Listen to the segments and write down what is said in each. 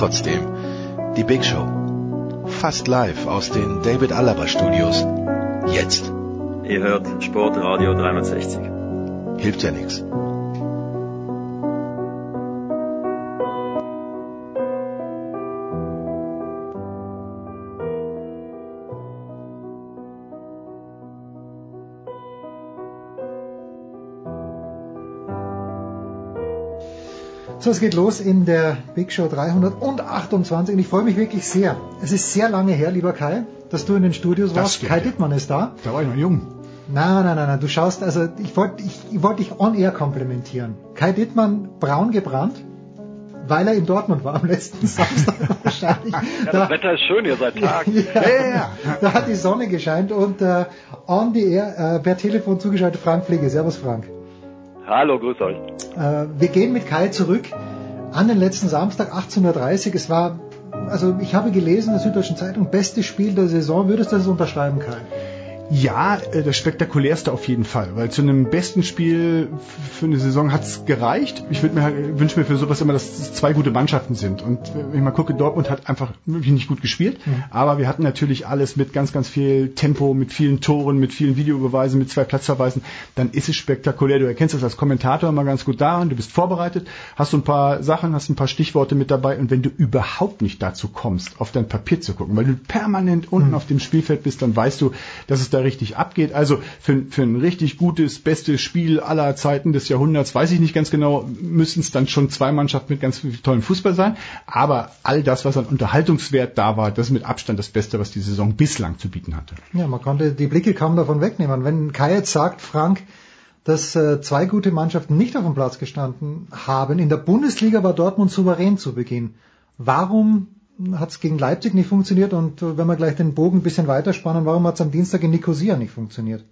Trotzdem, die Big Show. Fast live aus den David Alaba Studios. Jetzt. Ihr hört Sportradio 360. Hilft ja nichts. So, es geht los in der Big Show 328 und ich freue mich wirklich sehr. Es ist sehr lange her, lieber Kai, dass du in den Studios warst. Kai ja. Dittmann ist da. Da war ich noch jung. Nein, nein, nein, nein, du schaust, also ich wollte ich, ich wollte dich on air komplimentieren. Kai Dittmann braun gebrannt, weil er in Dortmund war am letzten Samstag wahrscheinlich. Ja, das Wetter ist schön hier seit Tagen. ja, ja, ja. Da hat die Sonne gescheint und äh, on the air äh, per Telefon zugeschaltet Frank Pflege. Servus Frank. Hallo, grüß euch. Äh, wir gehen mit Kai zurück an den letzten Samstag 18.30 Uhr. Es war, also ich habe gelesen in der Süddeutschen Zeitung, bestes Spiel der Saison. Würdest du das unterschreiben, Kai? Ja, äh, das spektakulärste auf jeden Fall, weil zu einem besten Spiel für eine Saison hat's gereicht. Ich mir halt, wünsche mir für sowas immer, dass es zwei gute Mannschaften sind. Und wenn ich mal gucke, Dortmund hat einfach wirklich nicht gut gespielt, aber wir hatten natürlich alles mit ganz, ganz viel Tempo, mit vielen Toren, mit vielen Videobeweisen, mit zwei Platzverweisen. Dann ist es spektakulär. Du erkennst das als Kommentator immer ganz gut daran. Du bist vorbereitet, hast so ein paar Sachen, hast ein paar Stichworte mit dabei. Und wenn du überhaupt nicht dazu kommst, auf dein Papier zu gucken, weil du permanent unten auf dem Spielfeld bist, dann weißt du, dass es da richtig abgeht. Also für, für ein richtig gutes, bestes Spiel aller Zeiten des Jahrhunderts, weiß ich nicht ganz genau, müssen es dann schon zwei Mannschaften mit ganz viel tollem Fußball sein. Aber all das, was an Unterhaltungswert da war, das ist mit Abstand das Beste, was die Saison bislang zu bieten hatte. Ja, man konnte die Blicke kaum davon wegnehmen. Wenn Kai jetzt sagt, Frank, dass äh, zwei gute Mannschaften nicht auf dem Platz gestanden haben, in der Bundesliga war Dortmund souverän zu Beginn. Warum hat es gegen Leipzig nicht funktioniert und äh, wenn wir gleich den Bogen ein bisschen weiterspannen, warum hat es am Dienstag in Nicosia nicht funktioniert?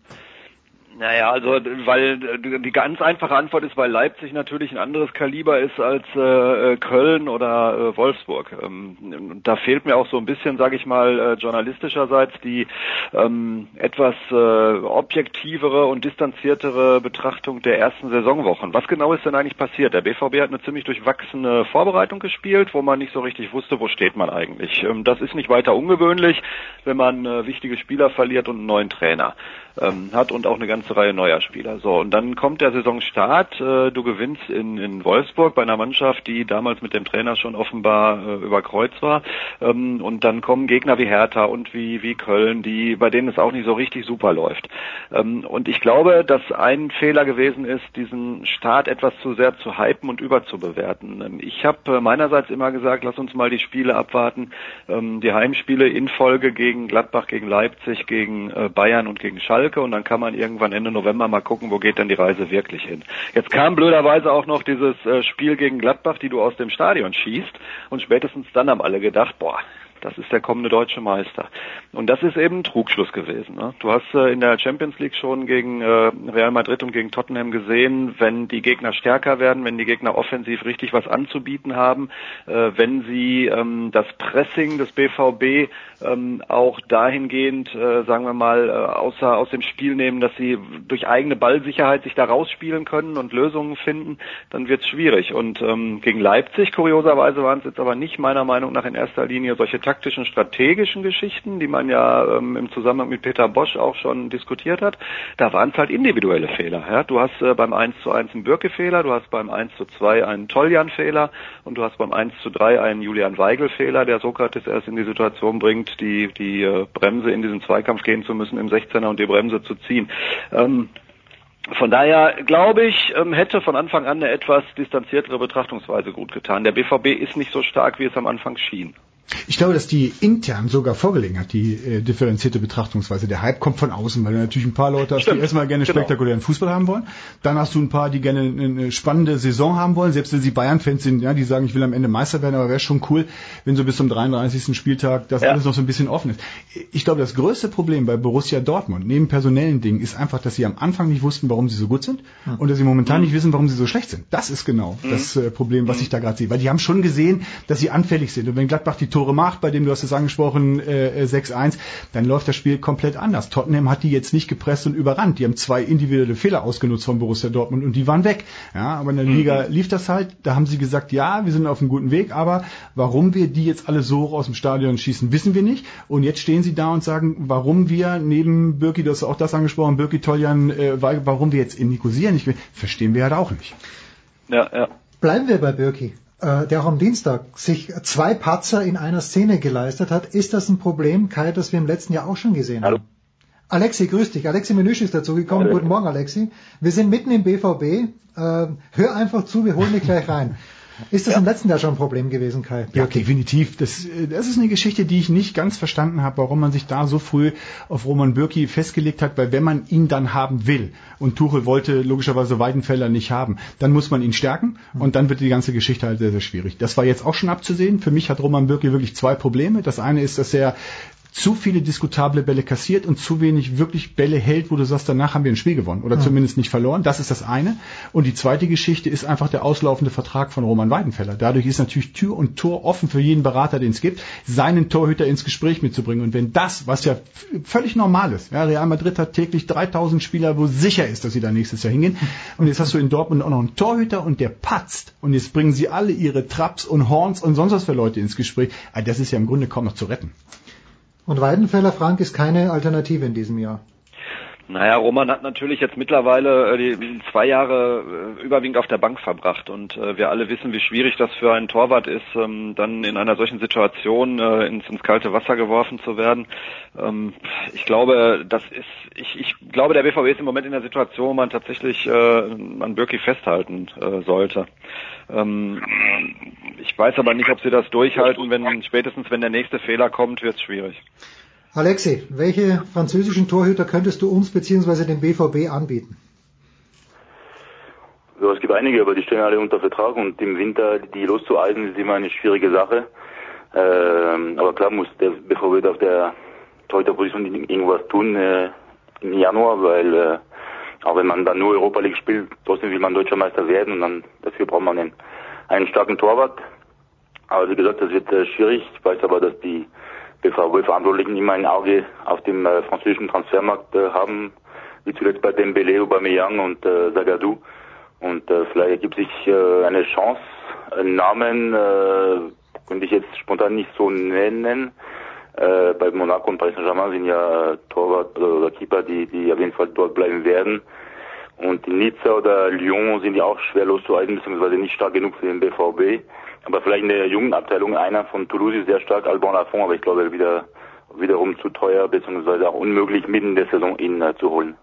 Naja, also weil äh, die ganz einfache Antwort ist, weil Leipzig natürlich ein anderes Kaliber ist als äh, Köln oder äh, Wolfsburg. Ähm, da fehlt mir auch so ein bisschen, sage ich mal, äh, journalistischerseits die ähm, etwas äh, objektivere und distanziertere Betrachtung der ersten Saisonwochen. Was genau ist denn eigentlich passiert? Der BVB hat eine ziemlich durchwachsene Vorbereitung gespielt, wo man nicht so richtig wusste, wo steht man eigentlich. Ähm, das ist nicht weiter ungewöhnlich, wenn man äh, wichtige Spieler verliert und einen neuen Trainer ähm, hat und auch eine ganze Reihe neuer Spieler. So, und dann kommt der Saisonstart, äh, du gewinnst in, in Wolfsburg bei einer Mannschaft, die damals mit dem Trainer schon offenbar äh, über Kreuz war. Ähm, und dann kommen Gegner wie Hertha und wie, wie Köln, die, bei denen es auch nicht so richtig super läuft. Ähm, und ich glaube, dass ein Fehler gewesen ist, diesen Start etwas zu sehr zu hypen und überzubewerten. Ähm, ich habe äh, meinerseits immer gesagt, lass uns mal die Spiele abwarten, ähm, die Heimspiele in Folge gegen Gladbach, gegen Leipzig, gegen äh, Bayern und gegen Schalke und dann kann man irgendwann Ende November mal gucken, wo geht denn die Reise wirklich hin. Jetzt kam blöderweise auch noch dieses äh, Spiel gegen Gladbach, die du aus dem Stadion schießt und spätestens dann haben alle gedacht, boah, das ist der kommende deutsche Meister. Und das ist eben ein Trugschluss gewesen. Ne? Du hast äh, in der Champions League schon gegen äh, Real Madrid und gegen Tottenham gesehen, wenn die Gegner stärker werden, wenn die Gegner offensiv richtig was anzubieten haben, äh, wenn sie ähm, das Pressing des BVB ähm, auch dahingehend, äh, sagen wir mal, äh, außer aus dem Spiel nehmen, dass sie durch eigene Ballsicherheit sich da rausspielen können und Lösungen finden, dann wird es schwierig. Und ähm, gegen Leipzig, kurioserweise, waren es jetzt aber nicht meiner Meinung nach in erster Linie solche taktischen, strategischen Geschichten, die man ja ähm, im Zusammenhang mit Peter Bosch auch schon diskutiert hat, da waren es halt individuelle Fehler. Ja? Du hast äh, beim 1 zu 1 einen Birke-Fehler, du hast beim 1 zu 2 einen Toljan-Fehler und du hast beim 1 zu 3 einen Julian Weigel-Fehler, der Sokrates erst in die Situation bringt, die, die äh, Bremse in diesen Zweikampf gehen zu müssen im 16er und die Bremse zu ziehen. Ähm, von daher glaube ich, ähm, hätte von Anfang an eine etwas distanziertere Betrachtungsweise gut getan. Der BVB ist nicht so stark, wie es am Anfang schien. Ich glaube, dass die intern sogar vorgelegen hat, die äh, differenzierte Betrachtungsweise. Der Hype kommt von außen, weil du natürlich ein paar Leute hast, Stimmt. die erstmal gerne Genau. spektakulären Fußball haben wollen. Dann hast du ein paar, die gerne eine, spannende Saison haben wollen. Selbst wenn sie Bayern-Fans sind, ja, die sagen, ich will am Ende Meister werden, aber wäre schon cool, wenn so bis zum 33. Spieltag das Ja. alles noch so ein bisschen offen ist. Ich glaube, das größte Problem bei Borussia Dortmund, neben personellen Dingen, ist einfach, dass sie am Anfang nicht wussten, warum sie so gut sind und dass sie momentan nicht wissen, warum sie so schlecht sind. Das ist genau das äh, Problem, was ich da gerade sehe. Weil die haben schon gesehen, dass sie anfällig sind. Und wenn Gladbach die Tore macht, bei dem du hast es angesprochen, äh, äh, 6-1, dann läuft das Spiel komplett anders. Tottenham hat die jetzt nicht gepresst und überrannt. Die haben zwei individuelle Fehler ausgenutzt von Borussia Dortmund und die waren weg. Ja, aber in der Liga lief das halt. Da haben sie gesagt, ja, wir sind auf einem guten Weg, aber warum wir die jetzt alle so aus dem Stadion schießen, wissen wir nicht. Und jetzt stehen sie da und sagen, warum wir neben Birki, du hast auch das angesprochen, Birki Toljan, äh, warum wir jetzt in Nicosia nicht, verstehen wir halt auch nicht. Ja, ja. Bleiben wir bei Birki, äh, der auch am Dienstag sich zwei Patzer in einer Szene geleistet hat. Ist das ein Problem, Kai, das wir im letzten Jahr auch schon gesehen Hallo. haben? Alexi, grüß dich. Alexi Menüsch ist dazugekommen. Hallo. Guten Morgen, Alexi. Wir sind mitten im BVB. Äh, hör einfach zu, wir holen dich gleich rein. Ist das im letzten Jahr schon ein Problem gewesen, Kai? Ja, definitiv. Das, äh, das ist eine Geschichte, die ich nicht ganz verstanden habe, warum man sich da so früh auf Roman Bürki festgelegt hat, weil wenn man ihn dann haben will, und Tuchel wollte logischerweise Weidenfeller nicht haben, dann muss man ihn stärken und dann wird die ganze Geschichte halt sehr, sehr schwierig. Das war jetzt auch schon abzusehen. Für mich hat Roman Bürki wirklich zwei Probleme. Das eine ist, dass er zu viele diskutable Bälle kassiert und zu wenig wirklich Bälle hält, wo du sagst, danach haben wir ein Spiel gewonnen oder zumindest nicht verloren. Das ist das eine. Und die zweite Geschichte ist einfach der auslaufende Vertrag von Roman Weidenfeller. Dadurch ist natürlich Tür und Tor offen für jeden Berater, den es gibt, seinen Torhüter ins Gespräch mitzubringen. Und wenn das, was ja völlig normal ist, ja, Real Madrid hat täglich 3000 Spieler, wo sicher ist, dass sie da nächstes Jahr hingehen. Und jetzt hast du in Dortmund auch noch einen Torhüter und der patzt. Und jetzt bringen sie alle ihre Traps und Horns und sonst was für Leute ins Gespräch. Ah, Das ist ja im Grunde kaum noch zu retten. Und Weidenfeller Frank ist keine Alternative in diesem Jahr. Naja, Roman hat natürlich jetzt mittlerweile äh, die zwei Jahre äh, überwiegend auf der Bank verbracht und äh, wir alle wissen, wie schwierig das für einen Torwart ist, ähm, dann in einer solchen Situation ins, kalte Wasser geworfen zu werden. Ähm, ich glaube, das ist, ich, ich glaube, der BVB ist im Moment in der Situation, wo man tatsächlich an Birki festhalten sollte. Ähm, ich weiß aber nicht, ob sie das durchhalten, wenn spätestens wenn der nächste Fehler kommt, wird es schwierig. Alexi, welche französischen Torhüter könntest du uns bzw. dem BVB anbieten? Ja, es gibt einige, aber die stehen alle unter Vertrag und im Winter die loszueisen ist immer eine schwierige Sache. Ähm, aber klar muss der BVB auf der Torhüterposition irgendwas tun äh, im Januar, weil äh, auch wenn man dann nur Europa League spielt, trotzdem will man deutscher Meister werden und dann dafür braucht man einen, einen starken Torwart. Aber wie gesagt, das wird äh, schwierig. Ich weiß aber, dass die BVB-Verantwortlichen immer ein Auge auf dem äh, französischen Transfermarkt äh, haben, wie zuletzt bei Dembele, Aubameyang und äh, Zagadou. Und äh, vielleicht ergibt sich äh, eine Chance. Einen Namen äh, könnte ich jetzt spontan nicht so nennen. Äh, bei Monaco und Paris Saint-Germain sind ja Torwart oder, Keeper, die, die auf jeden Fall dort bleiben werden. Und in Nizza oder Lyon sind die auch schwer loszuhalten, beziehungsweise nicht stark genug für den BVB. Aber vielleicht in der jungen Abteilung einer von Toulouse ist sehr stark, Alban Lafont, aber ich glaube wieder wiederum zu teuer, beziehungsweise auch unmöglich mitten in der Saison ihn äh, zu holen.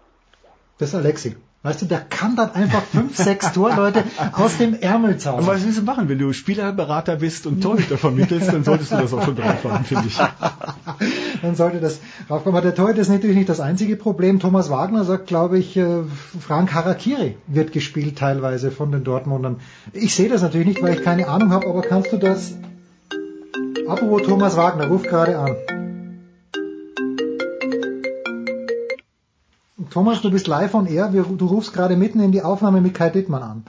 Das ist Alexi. Weißt du, der kann dann einfach fünf, sechs Torleute aus dem Ärmel Und zaubern. was willst du machen? Wenn du Spielerberater bist und Torhüter vermittelst, dann solltest du das auch schon drauf haben, finde ich. Dann sollte das raufkommen. Aber der Torhüter ist natürlich nicht das einzige Problem. Thomas Wagner sagt, glaube ich, äh, Frank Harakiri wird gespielt teilweise von den Dortmundern. Ich sehe das natürlich nicht, weil ich keine Ahnung habe, aber kannst du das... Apropos Thomas Wagner, ruf gerade an. Thomas, du bist live on air. Wir, du rufst gerade mitten in die Aufnahme mit Kai Dittmann an.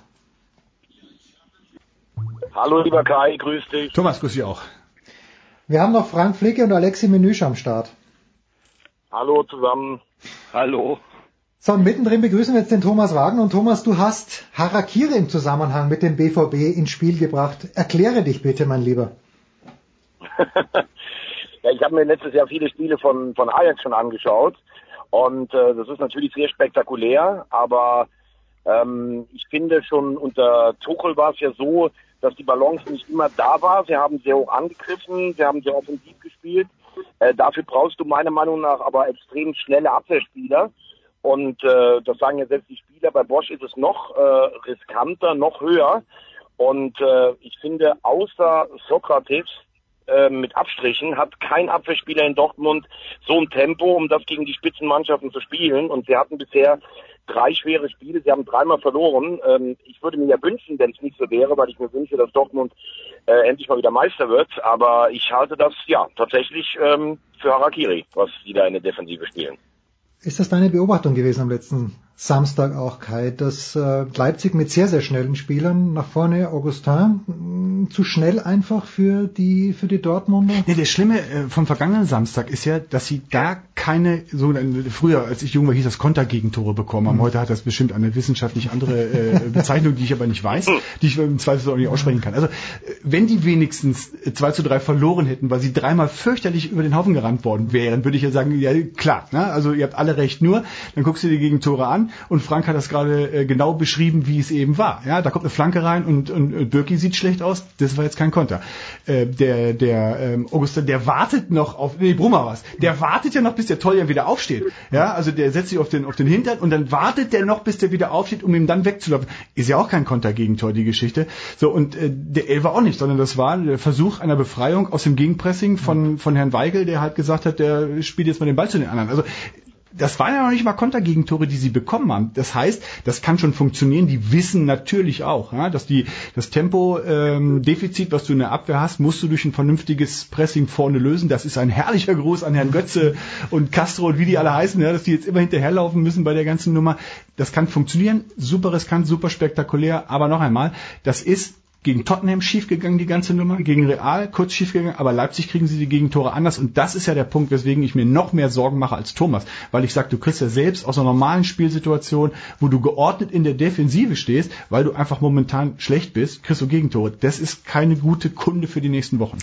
Hallo lieber Kai, grüß dich. Thomas, grüß dich auch. Wir haben noch Frank Flicke und Alexi Menüsch am Start. Hallo zusammen. Hallo. So, und mittendrin begrüßen wir jetzt den Thomas Wagner. Und Thomas, du hast Harakiri im Zusammenhang mit dem BVB ins Spiel gebracht. Erkläre dich bitte, mein Lieber. Ja, ich habe mir letztes Jahr viele Spiele von, von Ajax schon angeschaut und äh, das ist natürlich sehr spektakulär, aber ähm, ich finde schon unter Tuchel war es ja so, dass die Balance nicht immer da war. Sie haben sehr hoch angegriffen, sie haben sehr offensiv gespielt. Äh, dafür brauchst du meiner Meinung nach aber extrem schnelle Abwehrspieler. Und äh, das sagen ja selbst die Spieler. Bei Bosch ist es noch äh, riskanter, noch höher. Und äh, ich finde, außer Sokrates äh, mit Abstrichen hat kein Abwehrspieler in Dortmund so ein Tempo, um das gegen die Spitzenmannschaften zu spielen. Und sie hatten bisher drei schwere Spiele. Sie haben dreimal verloren. Ähm, ich würde mir ja wünschen, wenn es nicht so wäre, weil ich mir wünsche, dass Dortmund äh, endlich mal wieder Meister wird. Aber ich halte das ja tatsächlich ähm, für Harakiri, was sie da in der Defensive spielen. Ist das deine Beobachtung gewesen am letzten Samstag auch, Kai, dass äh, Leipzig mit sehr, sehr schnellen Spielern nach vorne, Augustin, mh, zu schnell einfach für die, für die Dortmunder? Nee, das Schlimme äh, vom vergangenen Samstag ist ja, dass sie da keine, so früher, als ich jung war, hieß das Kontergegentore bekommen haben. Mhm. Heute hat das bestimmt eine wissenschaftlich andere äh, Bezeichnung, die ich aber nicht weiß, die ich im Zweifel auch nicht aussprechen kann. Also, wenn die wenigstens 2 zu 3 verloren hätten, weil sie dreimal fürchterlich über den Haufen gerannt worden wären, würde ich ja sagen, ja klar, ne? also ihr habt alle recht, nur, dann guckst du die Gegentore an, und Frank hat das gerade äh, genau beschrieben, wie es eben war. Ja, da kommt eine Flanke rein und, und, und Birki sieht schlecht aus. Das war jetzt kein Konter. Äh, der der ähm, Augustin, der wartet noch auf nee, Brummer was. Der wartet ja noch, bis der Toljan wieder aufsteht. Ja, also der setzt sich auf den auf den Hintern und dann wartet der noch, bis der wieder aufsteht, um ihm dann wegzulaufen. Ist ja auch kein Kontergegentor die Geschichte. So und äh, der Elfer auch nicht, sondern das war der Versuch einer Befreiung aus dem Gegenpressing von von Herrn Weigel, der halt gesagt hat, der spielt jetzt mal den Ball zu den anderen. Also das waren ja noch nicht mal Kontergegentore, die sie bekommen haben. Das heißt, das kann schon funktionieren. Die wissen natürlich auch, ja, dass die das Tempo-Defizit, ähm, was du in der Abwehr hast, musst du durch ein vernünftiges Pressing vorne lösen. Das ist ein herrlicher Gruß an Herrn Götze und Castro und wie die alle heißen, ja, dass die jetzt immer hinterherlaufen müssen bei der ganzen Nummer. Das kann funktionieren, super riskant, super spektakulär. Aber noch einmal, das ist gegen Tottenham schiefgegangen, die ganze Nummer, gegen Real kurz schiefgegangen, aber Leipzig kriegen sie die Gegentore anders und das ist ja der Punkt, weswegen ich mir noch mehr Sorgen mache als Thomas, weil ich sage, du kriegst ja selbst aus einer normalen Spielsituation, wo du geordnet in der Defensive stehst, weil du einfach momentan schlecht bist, kriegst du Gegentore. Das ist keine gute Kunde für die nächsten Wochen.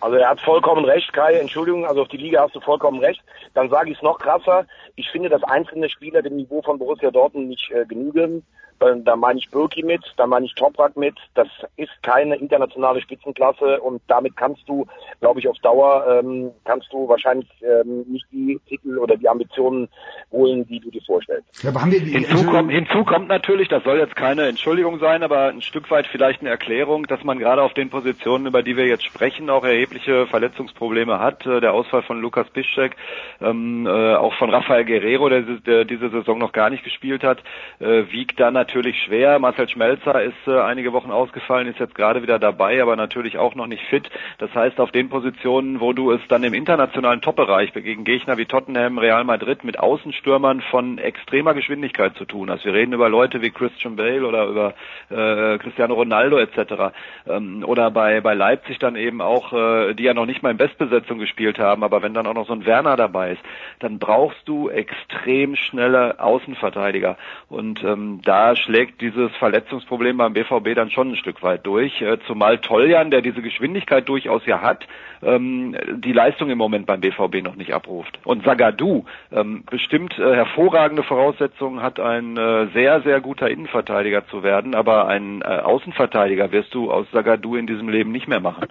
Also er hat vollkommen recht, Kai, Entschuldigung, also auf die Liga hast du vollkommen recht. Dann sage ich es noch krasser. Ich finde, dass einzelne Spieler dem Niveau von Borussia Dortmund nicht äh, genügen. Da meine ich Birki mit, da meine ich Toprak mit. Das ist keine internationale Spitzenklasse und damit kannst du, glaube ich, auf Dauer ähm, kannst du wahrscheinlich ähm, nicht die Titel oder die Ambitionen holen, die du dir vorstellst. Ja, aber haben wir die hinzu, kommt, hinzu kommt natürlich, das soll jetzt keine Entschuldigung sein, aber ein Stück weit vielleicht eine Erklärung, dass man gerade auf den Positionen, über die wir jetzt sprechen, auch erhebliche Verletzungsprobleme hat. Äh, der Ausfall von Lukas Piszczek, ähm, äh, auch von Rafael Guerrero, der, der diese Saison noch gar nicht gespielt hat, äh, wiegt da natürlich natürlich schwer. Marcel Schmelzer ist äh, einige Wochen ausgefallen, ist jetzt gerade wieder dabei, aber natürlich auch noch nicht fit. Das heißt, auf den Positionen, wo du es dann im internationalen Top-Bereich gegen Gegner wie Tottenham, Real Madrid mit Außenstürmern von extremer Geschwindigkeit zu tun hast. Wir reden über Leute wie Christian Bale oder über äh, Cristiano Ronaldo etc. Ähm, oder bei, bei Leipzig dann eben auch, äh, die ja noch nicht mal in Bestbesetzung gespielt haben, aber wenn dann auch noch so ein Werner dabei ist, dann brauchst du extrem schnelle Außenverteidiger. Und ähm, da schlägt dieses Verletzungsproblem beim BVB dann schon ein Stück weit durch. Äh, zumal Toljan, der diese Geschwindigkeit durchaus ja hat, ähm, die Leistung im Moment beim BVB noch nicht abruft. Und Sagadu ähm, bestimmt äh, hervorragende Voraussetzungen hat, ein äh, sehr, sehr guter Innenverteidiger zu werden, aber einen Außenverteidiger wirst du aus Sagadu in diesem Leben nicht mehr machen.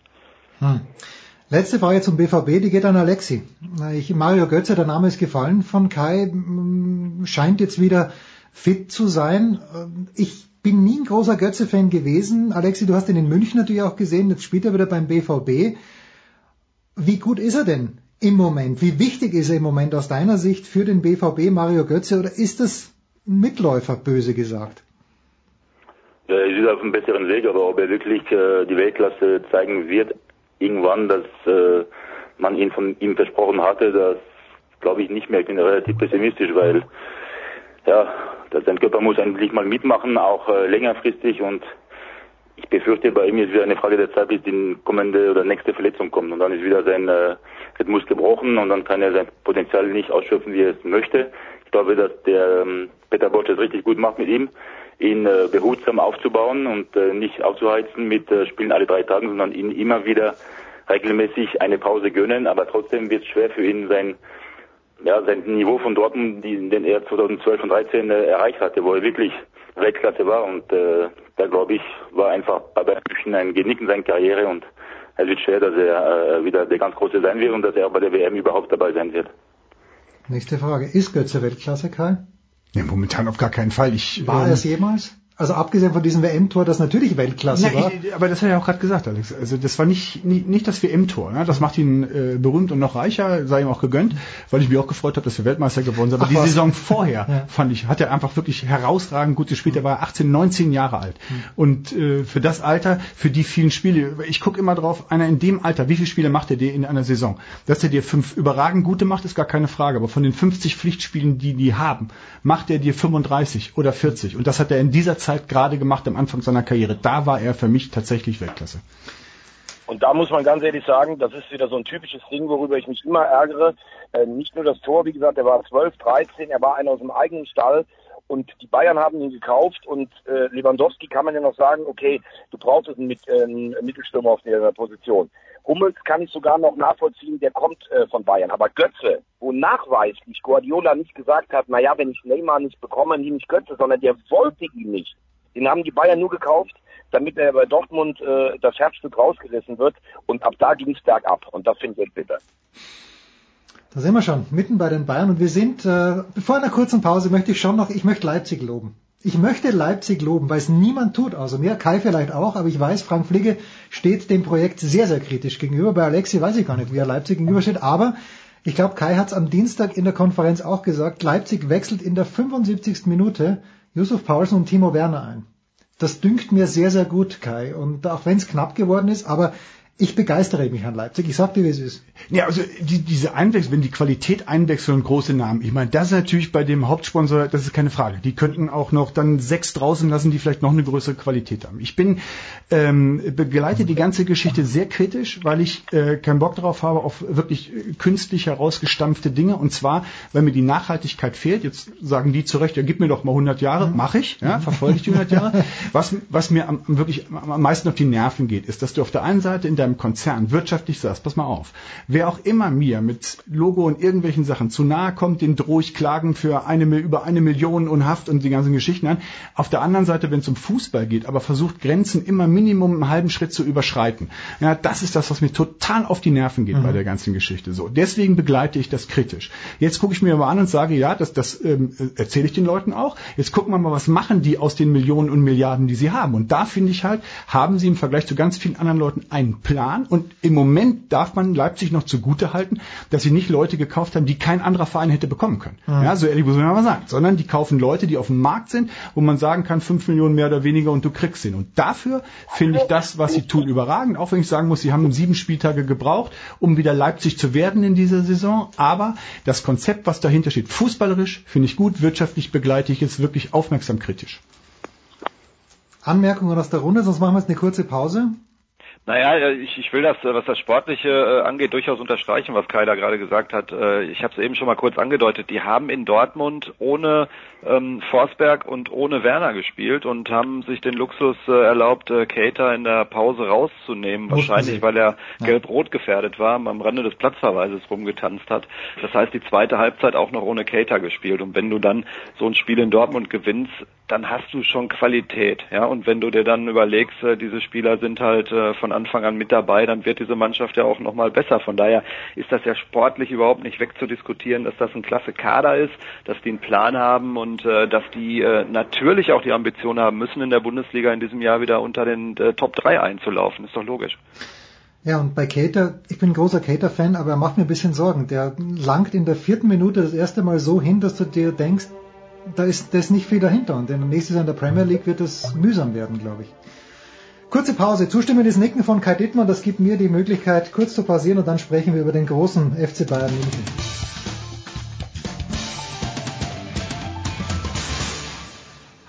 Hm. Letzte Frage zum BVB, die geht an Alexi. Ich, Mario Götze, der Name ist gefallen von Kai, scheint jetzt wieder fit zu sein. Ähm, ich bin nie ein großer Götze-Fan gewesen. Alexi, du hast ihn in München natürlich auch gesehen. Jetzt spielt er wieder beim BVB. Wie gut ist er denn im Moment? Wie wichtig ist er im Moment aus deiner Sicht für den BVB Mario Götze oder ist das ein Mitläufer, böse gesagt? Ja, er ist auf einem besseren Weg, aber ob er wirklich äh, die Weltklasse zeigen wird, irgendwann, dass äh, man ihn von ihm versprochen hatte, das glaube ich nicht mehr. Ich bin relativ pessimistisch, weil ja, sein Körper muss endlich mal mitmachen, auch äh, längerfristig und ich befürchte, bei ihm ist wieder eine Frage der Zeit, bis die kommende oder nächste Verletzung kommt und dann ist wieder sein äh, Rhythmus gebrochen und dann kann er sein Potenzial nicht ausschöpfen, wie er es möchte. Ich glaube, dass der ähm, Peter Bosch es richtig gut macht mit ihm, ihn äh, behutsam aufzubauen und äh, nicht aufzuheizen mit äh, Spielen alle drei Tagen, sondern ihn immer wieder regelmäßig eine Pause gönnen, aber trotzdem wird es schwer für ihn sein, ja, sein Niveau von Dortmund, die, den er 2012 und 2013 äh, erreicht hatte, wo er wirklich Weltklasse war und äh, da glaube ich, war einfach bei Bayern München ein Genick in seiner Karriere und es wird schwer, dass er äh, wieder der ganz Große sein wird und dass er auch bei der WM überhaupt dabei sein wird. Nächste Frage. Ist Götze Weltklasse, Kai? Ja, momentan auf gar keinen Fall. Ich, War ähm, er es jemals? Also abgesehen von diesem WM-Tor, das natürlich Weltklasse Na, war. ich, aber das hat er auch gerade gesagt, Alex. Also das war nicht, nicht, nicht das WM-Tor. Ne? Das macht ihn äh, berühmt und noch reicher, sei ihm auch gegönnt, weil ich mich auch gefreut habe, dass wir Weltmeister geworden sind. Aber Ach, die was? Saison vorher, Ja. fand ich, hat er einfach wirklich herausragend gut gespielt. Er war 18, 19 Jahre alt. Und äh, für das Alter, für die vielen Spiele, ich gucke immer drauf, einer in dem Alter, wie viele Spiele macht er dir in einer Saison? Dass er dir fünf überragend gute macht, ist gar keine Frage. Aber von den 50 Pflichtspielen, die die haben, macht er dir 35 oder 40. Und das hat er in dieser Zeit gerade gemacht am Anfang seiner Karriere. Da war er für mich tatsächlich Weltklasse. Und da muss man ganz ehrlich sagen, das ist wieder so ein typisches Ding, worüber ich mich immer ärgere. Äh, nicht nur das Tor, wie gesagt, er war 12, 13, er war einer aus dem eigenen Stall und die Bayern haben ihn gekauft und äh, Lewandowski kann man ja noch sagen, okay, du brauchst einen, Mit, äh, einen Mittelstürmer auf der Position. Hummels kann ich sogar noch nachvollziehen, der kommt äh, von Bayern. Aber Götze, wo nachweislich Guardiola nicht gesagt hat, naja, wenn ich Neymar nicht bekomme, nehme ich Götze, sondern der wollte ihn nicht. Den haben die Bayern nur gekauft, damit er bei Dortmund äh, das Herzstück rausgerissen wird. Und ab da ging es bergab. Und das finde ich bitter. Da sind wir schon, mitten bei den Bayern. Und wir sind, äh, vor einer kurzen Pause möchte ich schon noch, ich möchte Leipzig loben. Ich möchte Leipzig loben, weil es niemand tut, außer mir, Kai vielleicht auch, aber ich weiß, Frank Fliege steht dem Projekt sehr, sehr kritisch gegenüber. Bei Alexi weiß ich gar nicht, wie er Leipzig gegenübersteht, aber ich glaube, Kai hat es am Dienstag in der Konferenz auch gesagt, Leipzig wechselt in der 75. Minute Yusuf Paulsen und Timo Werner ein. Das dünkt mir sehr, sehr gut, Kai. Und auch wenn es knapp geworden ist, aber ich begeistere mich an Leipzig. Ich sag dir, wie es ist. Ja, also die, diese Einwechslung, wenn die Qualität einwechseln und große Namen, ich meine, das ist natürlich bei dem Hauptsponsor, das ist keine Frage. Die könnten auch noch dann sechs draußen lassen, die vielleicht noch eine größere Qualität haben. Ich bin ähm, begleite die ganze Geschichte sehr kritisch, weil ich äh, keinen Bock darauf habe auf wirklich äh, künstlich herausgestampfte Dinge. Und zwar, weil mir die Nachhaltigkeit fehlt. Jetzt sagen die zu Recht, ja, gib mir doch mal 100 Jahre, mache ich, ja, verfolge ich die 100 Jahre. Was, was mir am, wirklich am, meisten auf die Nerven geht, ist, dass du auf der einen Seite in deinem Konzern wirtschaftlich sagst, pass mal auf, wer auch immer mir mit Logo und irgendwelchen Sachen zu nahe kommt, den drohe ich Klagen für eine, über eine Million und Haft und die ganzen Geschichten an. Auf der anderen Seite, wenn es um Fußball geht, aber versucht Grenzen immer Minimum einen halben Schritt zu überschreiten. Ja, das ist das, was mir total auf die Nerven geht mhm. bei der ganzen Geschichte. So, deswegen begleite ich das kritisch. Jetzt gucke ich mir aber an und sage, ja, das, das ähm, erzähle ich den Leuten auch. Jetzt gucken wir mal, was machen die aus den Millionen und Milliarden, die sie haben. Und da finde ich halt, haben sie im Vergleich zu ganz vielen anderen Leuten einen Plan. Und im Moment darf man Leipzig noch zugute halten, dass sie nicht Leute gekauft haben, die kein anderer Verein hätte bekommen können. Mhm. Ja, so ehrlich muss man mal sagen. Sondern die kaufen Leute, die auf dem Markt sind, wo man sagen kann, fünf Millionen mehr oder weniger und du kriegst ihn. Und dafür finde ich das, was sie tun, überragend. Auch wenn ich sagen muss, sie haben sieben Spieltage gebraucht, um wieder Leipzig zu werden in dieser Saison. Aber das Konzept, was dahinter steht, fußballerisch, finde ich gut, wirtschaftlich begleite ich es wirklich aufmerksam kritisch. Anmerkungen aus der Runde, sonst machen wir jetzt eine kurze Pause. Naja, ich, ich will das, was das Sportliche äh, angeht, durchaus unterstreichen, was Kai da gerade gesagt hat. Äh, ich habe es eben schon mal kurz angedeutet. Die haben in Dortmund ohne ähm, Forsberg und ohne Werner gespielt und haben sich den Luxus äh, erlaubt, äh, Cater in der Pause rauszunehmen. Mussten Wahrscheinlich, weil er Ja. gelb-rot gefährdet war, am Rande des Platzverweises rumgetanzt hat. Das heißt, die zweite Halbzeit auch noch ohne Cater gespielt. Und wenn du dann so ein Spiel in Dortmund gewinnst, dann hast du schon Qualität. Ja, und wenn du dir dann überlegst, äh, diese Spieler sind halt äh, von Anfang an mit dabei, dann wird diese Mannschaft ja auch nochmal besser. Von daher ist das ja sportlich überhaupt nicht wegzudiskutieren, dass das ein klasse Kader ist, dass die einen Plan haben und äh, dass die äh, natürlich auch die Ambition haben müssen, in der Bundesliga in diesem Jahr wieder unter den äh, Top 3 einzulaufen. Ist doch logisch. Ja, und bei Cater, ich bin ein großer Cater-Fan, aber er macht mir ein bisschen Sorgen. Der langt in der vierten Minute das erste Mal so hin, dass du dir denkst, da ist, da nicht viel dahinter. Und in nächstes Jahr in der Premier League wird es mühsam werden, glaube ich. Kurze Pause. Zustimmendes Nicken von Kai Dittmann, das gibt mir die Möglichkeit, kurz zu pausieren und dann sprechen wir über den großen FC Bayern München.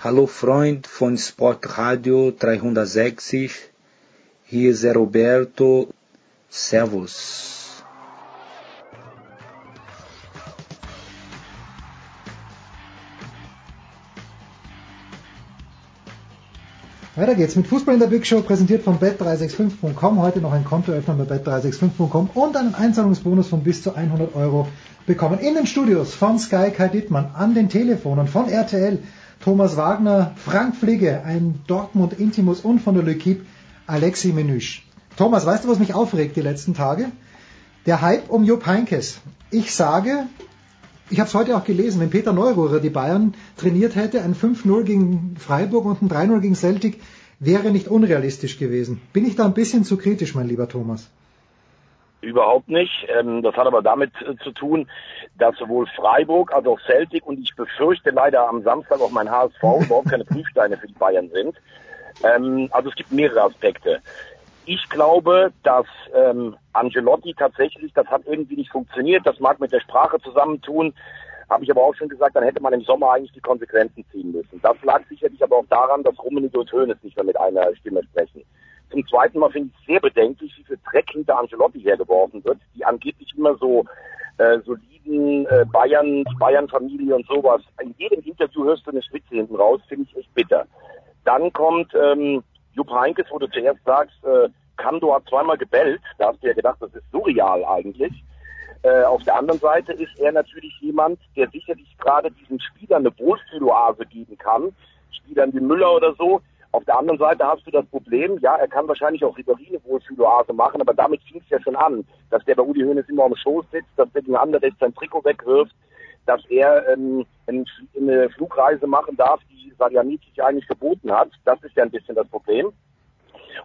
Hallo Freund von Sportradio 360, hier ist Roberto. Servus. Weiter geht's mit Fußball in der Big Show, präsentiert von bet365.com. Heute noch ein Konto öffnen bei bet365.com und einen Einzahlungsbonus von bis zu 100 Euro bekommen. In den Studios von Sky Kai Dittmann, an den Telefonen von RTL Thomas Wagner, Frank Fligge, ein Dortmund Intimus und von der L'Equipe Alexi Menüsch. Thomas, weißt du, was mich aufregt die letzten Tage? Der Hype um Jupp Heinkes. Ich sage, ich habe es heute auch gelesen, wenn Peter Neururer die Bayern trainiert hätte, ein 5-0 gegen Freiburg und ein 3-0 gegen Celtic wäre nicht unrealistisch gewesen. Bin ich da ein bisschen zu kritisch, mein lieber Thomas? Überhaupt nicht. Ähm, das hat aber damit äh, zu tun, dass sowohl Freiburg als auch Celtic und ich befürchte leider am Samstag auch mein HSV überhaupt keine Prüfsteine für die Bayern sind. Ähm, also es gibt mehrere Aspekte. Ich glaube, dass ähm, Angelotti tatsächlich, das hat irgendwie nicht funktioniert, das mag mit der Sprache zusammentun, habe ich aber auch schon gesagt, dann hätte man im Sommer eigentlich die Konsequenzen ziehen müssen. Das lag sicherlich aber auch daran, dass Rummenigge und Hoeneß nicht mehr mit einer Stimme sprechen. Zum zweiten Mal finde ich sehr bedenklich, wie viel Dreck hinter Angelotti hergeworfen wird, die angeblich immer so äh, soliden äh, Bayern, Bayern-Familie und sowas. In jedem Interview hörst du eine Spitze hinten raus, finde ich echt bitter. Dann kommt ähm, Jupp Heinkes, wo du zuerst sagst, äh, Kando hat zweimal gebellt. Da hast du ja gedacht, das ist surreal eigentlich. Äh, auf der anderen Seite ist er natürlich jemand, der sicherlich gerade diesen Spielern eine Wohlfühloase geben kann. Spielern wie Müller oder so. Auf der anderen Seite hast du das Problem, ja, er kann wahrscheinlich auch Ribéry eine Wohlfühloase machen, aber damit fing es ja schon an, dass der bei Udi Hoeneß immer am Schoß sitzt, dass der gegen andere sein Trikot wegwirft, dass er ähm, eine Flugreise machen darf, die Salihamidzic eigentlich geboten hat. Das ist ja ein bisschen das Problem.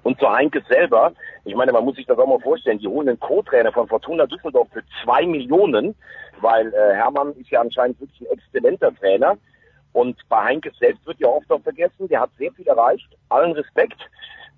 Und zu Heinkes selber, ich meine, man muss sich das auch mal vorstellen, die holen einen Co-Trainer von Fortuna Düsseldorf für zwei Millionen, weil äh, Hermann ist ja anscheinend wirklich ein exzellenter Trainer. Und bei Heinkes selbst wird ja oft auch vergessen, der hat sehr viel erreicht, allen Respekt.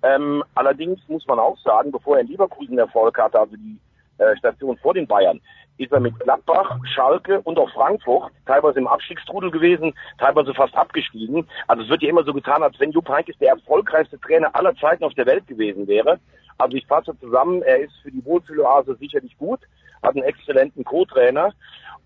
Ähm, allerdings muss man auch sagen, bevor er in Leverkusen Erfolg hatte, also die äh, Station vor den Bayern, ist er mit Gladbach, Schalke und auch Frankfurt teilweise im Abstiegstrudel gewesen, teilweise fast abgestiegen. Also es wird ja immer so getan, als wenn Jupp Heynckes der erfolgreichste Trainer aller Zeiten auf der Welt gewesen wäre. Also ich fasse zusammen, er ist für die Wohlfühloase sicherlich gut, hat einen exzellenten Co-Trainer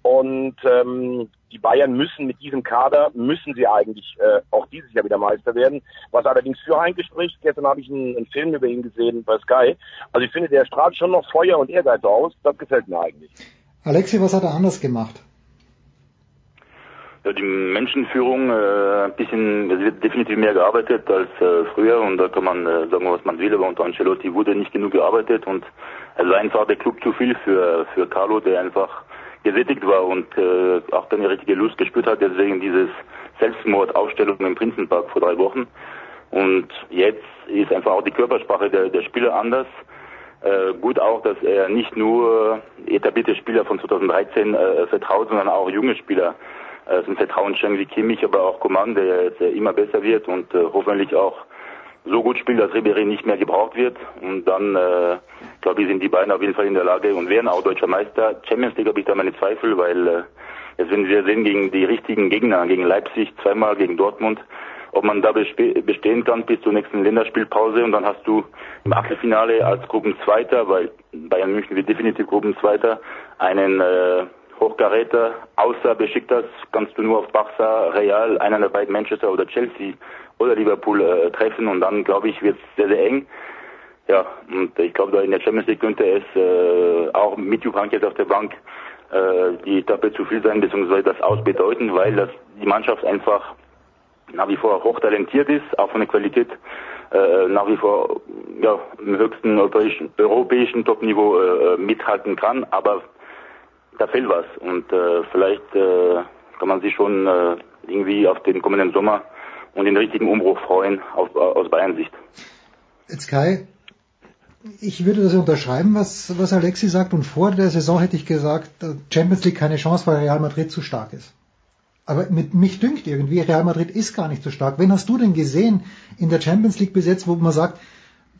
und ähm, die Bayern müssen mit diesem Kader, müssen sie eigentlich äh, auch dieses Jahr wieder Meister werden. Was allerdings für Heinke spricht, gestern habe ich einen, einen, Film über ihn gesehen bei Sky. Also ich finde, der strahlt schon noch Feuer und Ehrgeiz aus. Das gefällt mir eigentlich. Alexi, was hat er anders gemacht? Ja, die Menschenführung, äh, ein bisschen, es wird definitiv mehr gearbeitet als äh, früher und da kann man äh, sagen, was man will, aber unter Ancelotti wurde nicht genug gearbeitet und es war einfach der Club zu viel für, für Carlo, der einfach gesättigt war und äh, auch keine richtige Lust gespürt hat, deswegen dieses Selbstmordaufstellung im Prinzenpark vor drei Wochen. Und jetzt ist einfach auch die Körpersprache der, der Spieler anders. Äh, gut auch, dass er nicht nur etablierte Spieler von 2013 äh, vertraut, sondern auch junge Spieler äh, zum Vertrauen schenkt, wie Kimmich, aber auch Coman, der jetzt äh, immer besser wird und äh, hoffentlich auch so gut spielt, dass Ribéry nicht mehr gebraucht wird. Und dann, äh, glaube ich, sind die beiden auf jeden Fall in der Lage und werden auch deutscher Meister. Champions League habe ich da meine Zweifel, weil äh, jetzt werden wir sehen gegen die richtigen Gegner, gegen Leipzig, zweimal gegen Dortmund, ob man da bestehen kann bis zur nächsten Länderspielpause und dann hast du im Achtelfinale als Gruppenzweiter, weil Bayern München wird definitiv Gruppenzweiter, einen äh, Hochkaräter, außer Besiktas kannst du nur auf Barca, Real, einer der beiden Manchester oder Chelsea oder Liverpool äh, treffen und dann glaube ich wird es sehr, sehr eng. Ja, und ich glaube, da in der Champions League könnte es äh, auch mit Jupp jetzt auf der Bank äh, die Etappe zu viel sein, beziehungsweise das ausbedeuten, weil das die Mannschaft einfach nach wie vor hochtalentiert ist, auch von der Qualität äh, nach wie vor ja, im höchsten europäischen, europäischen Topniveau äh, mithalten kann, aber da fehlt was und äh, vielleicht äh, kann man sich schon äh, irgendwie auf den kommenden Sommer und den richtigen Umbruch freuen auf, aus Bayern Sicht. Jetzt Kai, ich würde das unterschreiben, was, was Alexi sagt und vor der Saison hätte ich gesagt, Champions League keine Chance, weil Real Madrid zu stark ist. Aber mit mich dünkt irgendwie, Real Madrid ist gar nicht so stark. Wen hast du denn gesehen in der Champions League bis jetzt, wo man sagt,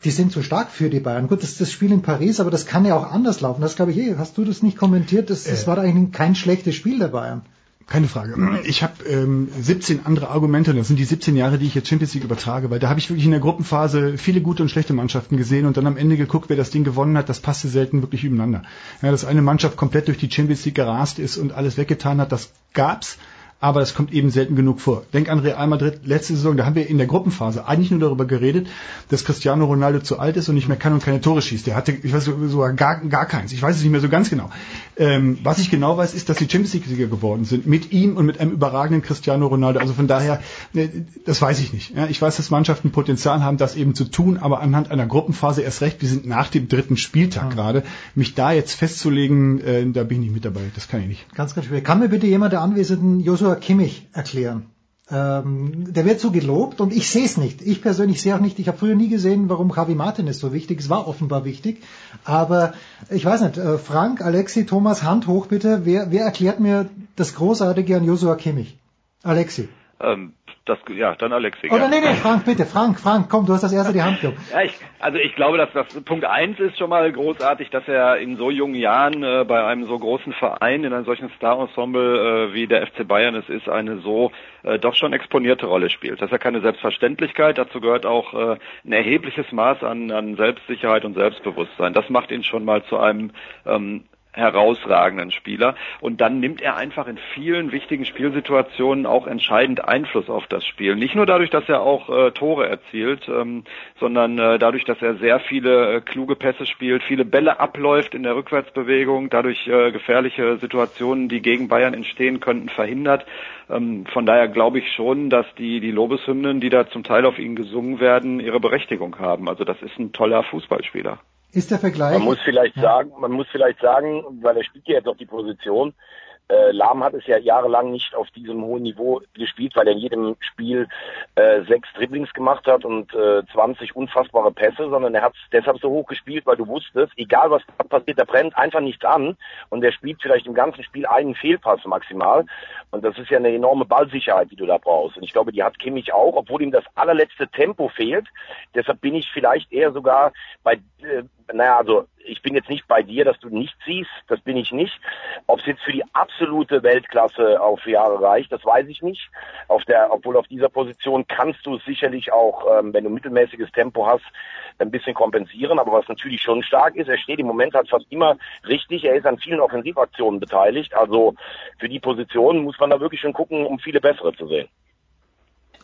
die sind zu stark für die Bayern. Gut, das ist das Spiel in Paris, aber das kann ja auch anders laufen. Das glaube ich eh. Hast du das nicht kommentiert? Das, das äh, war eigentlich kein schlechtes Spiel der Bayern. Keine Frage. Ich habe ähm, 17 andere Argumente, das sind die 17 Jahre, die ich jetzt Champions League übertrage, weil da habe ich wirklich in der Gruppenphase viele gute und schlechte Mannschaften gesehen und dann am Ende geguckt, wer das Ding gewonnen hat, das passte selten wirklich übereinander. Ja, dass eine Mannschaft komplett durch die Champions League gerast ist und alles weggetan hat, das gab's. Aber das kommt eben selten genug vor. Denk an Real Madrid letzte Saison, da haben wir in der Gruppenphase eigentlich nur darüber geredet, dass Cristiano Ronaldo zu alt ist und nicht mehr kann und keine Tore schießt. Der hatte, ich weiß sogar gar, gar keins. Ich weiß es nicht mehr so ganz genau. Ähm, was ich genau weiß, ist, dass die Champions League-Sieger geworden sind. Mit ihm und mit einem überragenden Cristiano Ronaldo. Also von daher, ne, das weiß ich nicht. Ich weiß, dass Mannschaften Potenzial haben, das eben zu tun, aber anhand einer Gruppenphase erst recht, wir sind nach dem dritten Spieltag mhm. gerade, mich da jetzt festzulegen, äh, da bin ich nicht mit dabei. Das kann ich nicht. Ganz, ganz schwer. Kann mir bitte jemand der Anwesenden Joshua Kimmich erklären? Ähm, der wird so gelobt und ich sehe es nicht. Ich persönlich sehe auch nicht, ich habe früher nie gesehen, warum Javi Martinez so wichtig ist. War offenbar wichtig. Aber ich weiß nicht, äh, Frank, Alexi, Thomas, Hand hoch bitte. Wer, wer erklärt mir das Großartige an Joshua Kimmich? Alexi. Ähm, das, ja, dann Alexi. Oder nee, nee, Frank, bitte, Frank, Frank, komm, du hast das erste die Hand gehoben. Ja, ich, also ich glaube, dass das Punkt eins ist schon mal großartig, dass er in so jungen Jahren äh, bei einem so großen Verein, in einem solchen Star-Ensemble äh, wie der FC Bayern es ist, eine so äh, doch schon exponierte Rolle spielt. Das ist ja keine Selbstverständlichkeit, dazu gehört auch äh, ein erhebliches Maß an, an Selbstsicherheit und Selbstbewusstsein. Das macht ihn schon mal zu einem ähm, herausragenden Spieler. Und dann nimmt er einfach in vielen wichtigen Spielsituationen auch entscheidend Einfluss auf das Spiel. Nicht nur dadurch, dass er auch äh, Tore erzielt, ähm, sondern äh, dadurch, dass er sehr viele äh, kluge Pässe spielt, viele Bälle abläuft in der Rückwärtsbewegung, dadurch äh, gefährliche Situationen, die gegen Bayern entstehen könnten, verhindert. Ähm, von daher glaube ich schon, dass die, die Lobeshymnen, die da zum Teil auf ihn gesungen werden, ihre Berechtigung haben. Also das ist ein toller Fußballspieler. Ist der Vergleich? Man muss vielleicht ja. sagen, man muss vielleicht sagen, weil er spielt ja jetzt auf die Position, äh, Lahm hat es ja jahrelang nicht auf diesem hohen Niveau gespielt, weil er in jedem Spiel äh, sechs Dribblings gemacht hat und äh, 20 unfassbare Pässe, sondern er hat es deshalb so hoch gespielt, weil du wusstest, egal was passiert, der brennt einfach nichts an und der spielt vielleicht im ganzen Spiel einen Fehlpass maximal. Und das ist ja eine enorme Ballsicherheit, die du da brauchst. Und ich glaube, die hat Kimmich auch, obwohl ihm das allerletzte Tempo fehlt. Deshalb bin ich vielleicht eher sogar bei, äh, naja, also ich bin jetzt nicht bei dir, dass du nichts siehst, das bin ich nicht. Ob es jetzt für die absolute Weltklasse auf Jahre reicht, das weiß ich nicht. Auf der, obwohl auf dieser Position kannst du es sicherlich auch, ähm, wenn du mittelmäßiges Tempo hast, ein bisschen kompensieren. Aber was natürlich schon stark ist, er steht im Moment halt fast immer richtig. Er ist an vielen Offensivaktionen beteiligt. Also für die Position muss man da wirklich schon gucken, um viele bessere zu sehen.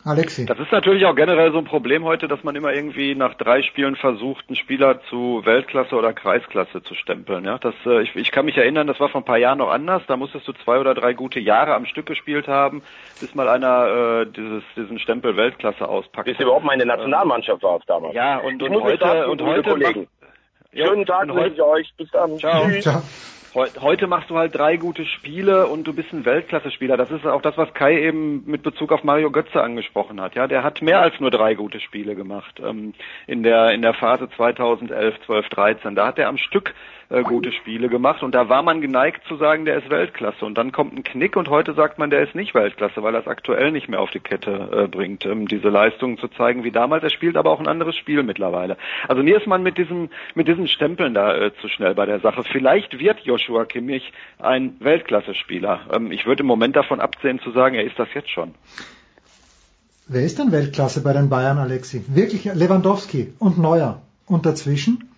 Alexi. Das ist natürlich auch generell so ein Problem heute, dass man immer irgendwie nach drei Spielen versucht, einen Spieler zu Weltklasse oder Kreisklasse zu stempeln. Ja, das, äh, ich, ich kann mich erinnern, das war vor ein paar Jahren noch anders. Da musstest du zwei oder drei gute Jahre am Stück gespielt haben, bis mal einer äh, dieses, diesen Stempel Weltklasse auspackt. Bis überhaupt mal in der Nationalmannschaft war es damals. Ja, und, und heute, sagen, und heute, Kollegen. Schönen Tag wünsche ich euch. Bis dann. Ciao. Tschüss. Ciao. Heute machst du halt drei gute Spiele und du bist ein Weltklasse-Spieler. Das ist auch das, was Kai eben mit Bezug auf Mario Götze angesprochen hat. Ja, der hat mehr als nur drei gute Spiele gemacht ähm, in der in der Phase 2011, 12, 13. Da hat er am Stück äh, gute Spiele gemacht und da war man geneigt zu sagen, der ist Weltklasse. Und dann kommt ein Knick und heute sagt man, der ist nicht Weltklasse, weil er es aktuell nicht mehr auf die Kette äh, bringt, ähm, diese Leistungen zu zeigen wie damals. Er spielt aber auch ein anderes Spiel mittlerweile. Also mir ist man mit diesen mit diesen Stempeln da äh, zu schnell bei der Sache. Vielleicht wird Joshua Kimmich ein Weltklasse-Spieler. Ähm, ich würde im Moment davon absehen zu sagen, er ist das jetzt schon. Wer ist denn Weltklasse bei den Bayern, Alexi? Wirklich Lewandowski und Neuer. Und dazwischen?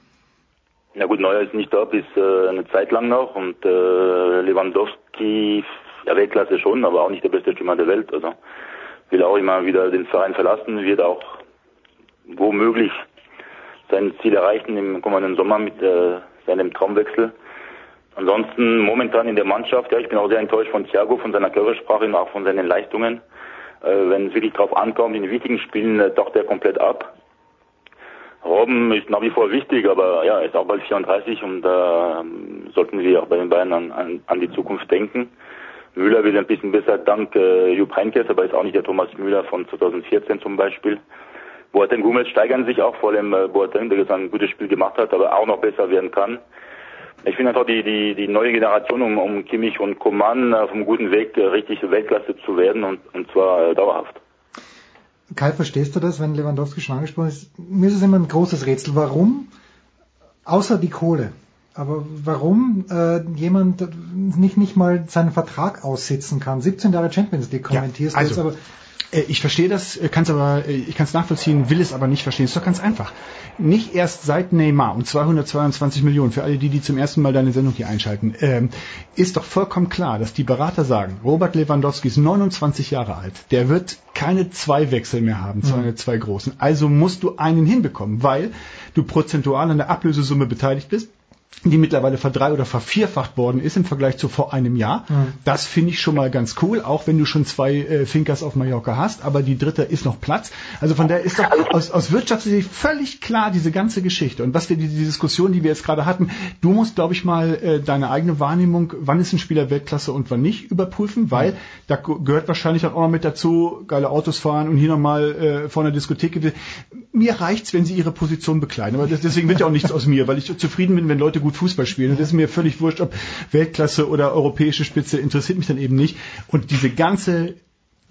Na gut, Neuer ist nicht da bis äh, eine Zeit lang noch und äh, Lewandowski, ja Weltklasse schon, aber auch nicht der beste Stürmer der Welt. Also will auch immer wieder den Verein verlassen, wird auch womöglich sein Ziel erreichen im kommenden Sommer mit äh, seinem Traumwechsel. Ansonsten momentan in der Mannschaft, ja, ich bin auch sehr enttäuscht von Thiago, von seiner Körpersprache und auch von seinen Leistungen. Äh, wenn es wirklich drauf ankommt, in wichtigen Spielen äh, taucht er komplett ab. Robben ist nach wie vor wichtig, aber ja, ist auch bald 34 und da äh, sollten wir auch bei den Bayern an, an, an, die Zukunft denken. Müller wird ein bisschen besser dank äh, Jupp Heynckes, aber ist auch nicht der Thomas Müller von 2014 zum Beispiel. Boateng Hummels steigern sich auch, vor allem äh, Boateng, der jetzt ein gutes Spiel gemacht hat, aber auch noch besser werden kann. Ich finde einfach die, die, die neue Generation um, um Kimmich und Coman auf einem guten Weg, äh, richtig Weltklasse zu werden und, und zwar äh, dauerhaft. Kai, verstehst du das, wenn Lewandowski schon angesprochen ist? Mir ist es immer ein großes Rätsel. Warum, außer die Kohle, aber warum äh, jemand nicht, nicht mal seinen Vertrag aussitzen kann? 17 Jahre Champions League kommentierst ja, also, du jetzt, aber ich verstehe das, kann es aber, äh, ich kann es nachvollziehen, will es aber nicht verstehen. Ist doch ganz einfach. Nicht erst seit Neymar und 222 Millionen für alle die, die zum ersten Mal deine Sendung hier einschalten, ähm, ist doch vollkommen klar, dass die Berater sagen, Robert Lewandowski ist 29 Jahre alt, der wird keine zwei Wechsel mehr haben zu mhm. zwei großen. Also musst du einen hinbekommen, weil du prozentual an der Ablösesumme beteiligt bist die mittlerweile verdrei- oder vervierfacht worden ist im Vergleich zu vor einem Jahr. Mhm. Das finde ich schon mal ganz cool, auch wenn du schon zwei äh, Finkers auf Mallorca hast, aber die dritte ist noch Platz. Also von daher ist doch aus, aus Wirtschaftssicht völlig klar diese ganze Geschichte. Und was wir die, die Diskussion, die wir jetzt gerade hatten, du musst, glaube ich, mal äh, deine eigene Wahrnehmung, wann ist ein Spieler Weltklasse und wann nicht, überprüfen, weil mhm. da gehört wahrscheinlich auch noch mit dazu, geile Autos fahren und hier nochmal äh, vor einer Diskothek. Mir reicht's, wenn sie ihre Position bekleiden. Aber das, deswegen wird ja auch nichts aus mir, weil ich zufrieden bin, wenn Leute gut Fußball spielen. Und das ist mir völlig wurscht, ob Weltklasse oder europäische Spitze, interessiert mich dann eben nicht. Und diese ganze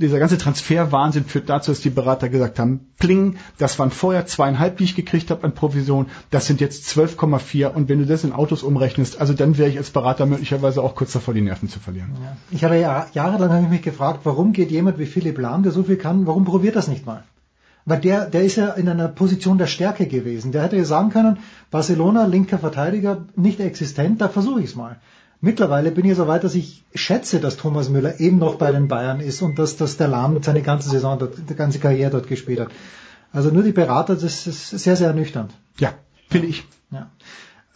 dieser ganze Transferwahnsinn führt dazu, dass die Berater gesagt haben, pling, das waren vorher zweieinhalb, die ich gekriegt habe an Provision, das sind jetzt 12,4 und wenn du das in Autos umrechnest, also dann wäre ich als Berater möglicherweise auch kurz davor, die Nerven zu verlieren. Ja. Ich habe ja jahrelang habe ich mich gefragt, warum geht jemand wie Philipp Lahm, der so viel kann, warum probiert das nicht mal? Weil der, der ist ja in einer Position der Stärke gewesen. Der hätte ja sagen können, Barcelona, linker Verteidiger, nicht existent, da versuche ich es mal. Mittlerweile bin ich so weit, dass ich schätze, dass Thomas Müller eben noch bei den Bayern ist und dass, dass der Lahm seine ganze Saison dort, die ganze Karriere dort gespielt hat. Also nur die Berater, das ist sehr, sehr ernüchternd. Ja, finde ich.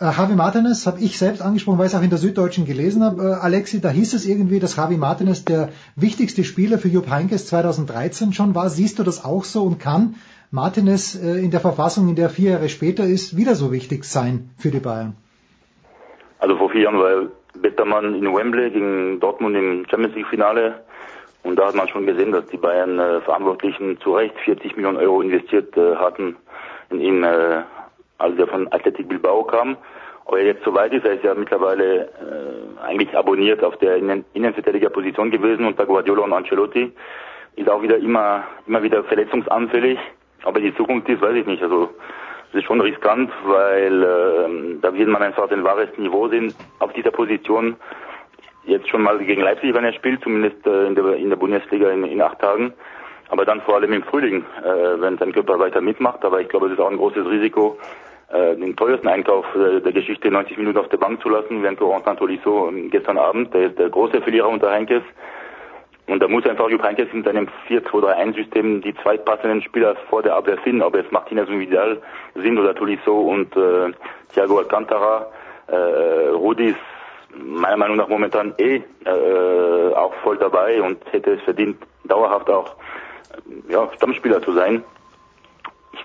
Äh, Javi Martinez habe ich selbst angesprochen, weil ich es auch in der Süddeutschen gelesen habe. Äh, Alexi, da hieß es irgendwie, dass Javi Martinez der wichtigste Spieler für Jupp Heynckes 2013 schon war. Siehst du das auch so und kann Martinez äh, in der Verfassung, in der vier Jahre später ist, wieder so wichtig sein für die Bayern? Also vor vier Jahren war Bettermann in Wembley gegen Dortmund im Champions League Finale und da hat man schon gesehen, dass die Bayern äh, Verantwortlichen zu Recht 40 Millionen Euro investiert äh, hatten in ihn. Äh, als er von Athletic Bilbao kam. Ob er jetzt soweit ist, er ist ja mittlerweile äh, eigentlich abonniert auf der Innen Innenverteidigerposition gewesen unter Guardiola und Ancelotti. Ist auch wieder immer, immer wieder verletzungsanfällig. Aber die Zukunft ist, weiß ich nicht. Also es ist schon riskant, weil äh, da wird man einfach den wahres Niveau sehen auf dieser Position. Jetzt schon mal gegen Leipzig, wenn er spielt, zumindest äh, in, der, in der Bundesliga in, in acht Tagen. Aber dann vor allem im Frühling, äh, wenn sein Körper weiter mitmacht. Aber ich glaube, es ist auch ein großes Risiko, den teuersten Einkauf äh, der Geschichte 90 Minuten auf der Bank zu lassen, während Corentin Tolisso gestern Abend, der ist der große Verlierer unter Heinkes. Und da muss einfach Jupp Heinkes in seinem 4-2-3-1-System die zwei passenden Spieler vor der Abwehr finden, ob es Martinez und Vidal sind oder Tolisso und äh, Thiago Alcantara. Äh, Rudi ist meiner Meinung nach momentan eh äh, auch voll dabei und hätte es verdient, dauerhaft auch ja, Stammspieler zu sein.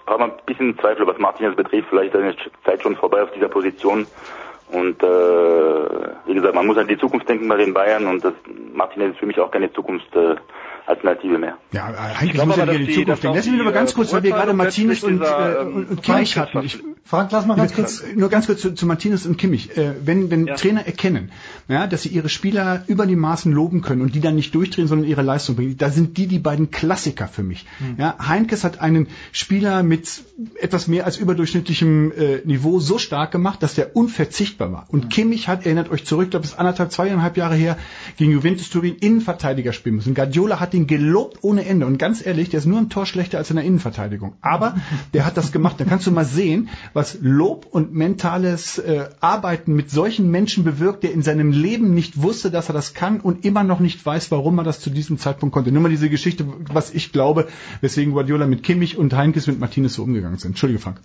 Habe ein bisschen Zweifel, was Martinez betrifft. Vielleicht ist seine Zeit schon vorbei auf dieser Position. Und äh, wie gesagt, man muss an die Zukunft denken bei den Bayern und das Martinez ist für mich auch keine Zukunft. Äh, Alternative mehr. Ja, eigentlich glaube, muss ja die, die Zukunft denken. Lassen wir nur ganz kurz, weil wir gerade Martinez und, äh, und, Kimmich hatten. Ich, Frank, lass mal ganz kurz. Nur ganz kurz zu, zu Martinez und Kimmich. Äh, wenn wenn ja. Trainer erkennen, ja, dass sie ihre Spieler über die Maßen loben können und die dann nicht durchdrehen, sondern ihre Leistung bringen, da sind die die beiden Klassiker für mich. Mhm. Ja, Heinkes hat einen Spieler mit etwas mehr als überdurchschnittlichem äh, Niveau so stark gemacht, dass der unverzichtbar war. Und mhm. Kimmich hat, erinnert euch zurück, glaube es anderthalb, zweieinhalb Jahre her, gegen Juventus Turin Innenverteidiger spielen müssen. Guardiola hat ihn gelobt ohne Ende. Und ganz ehrlich, der ist nur ein Tor schlechter als in der Innenverteidigung. Aber der hat das gemacht. Da kannst du mal sehen, was Lob und mentales äh, Arbeiten mit solchen Menschen bewirkt, der in seinem Leben nicht wusste, dass er das kann und immer noch nicht weiß, warum er das zu diesem Zeitpunkt konnte. Nur mal diese Geschichte, was ich glaube, weswegen Guardiola mit Kimmich und Heinkes mit Martinez so umgegangen sind. Entschuldige, Frank.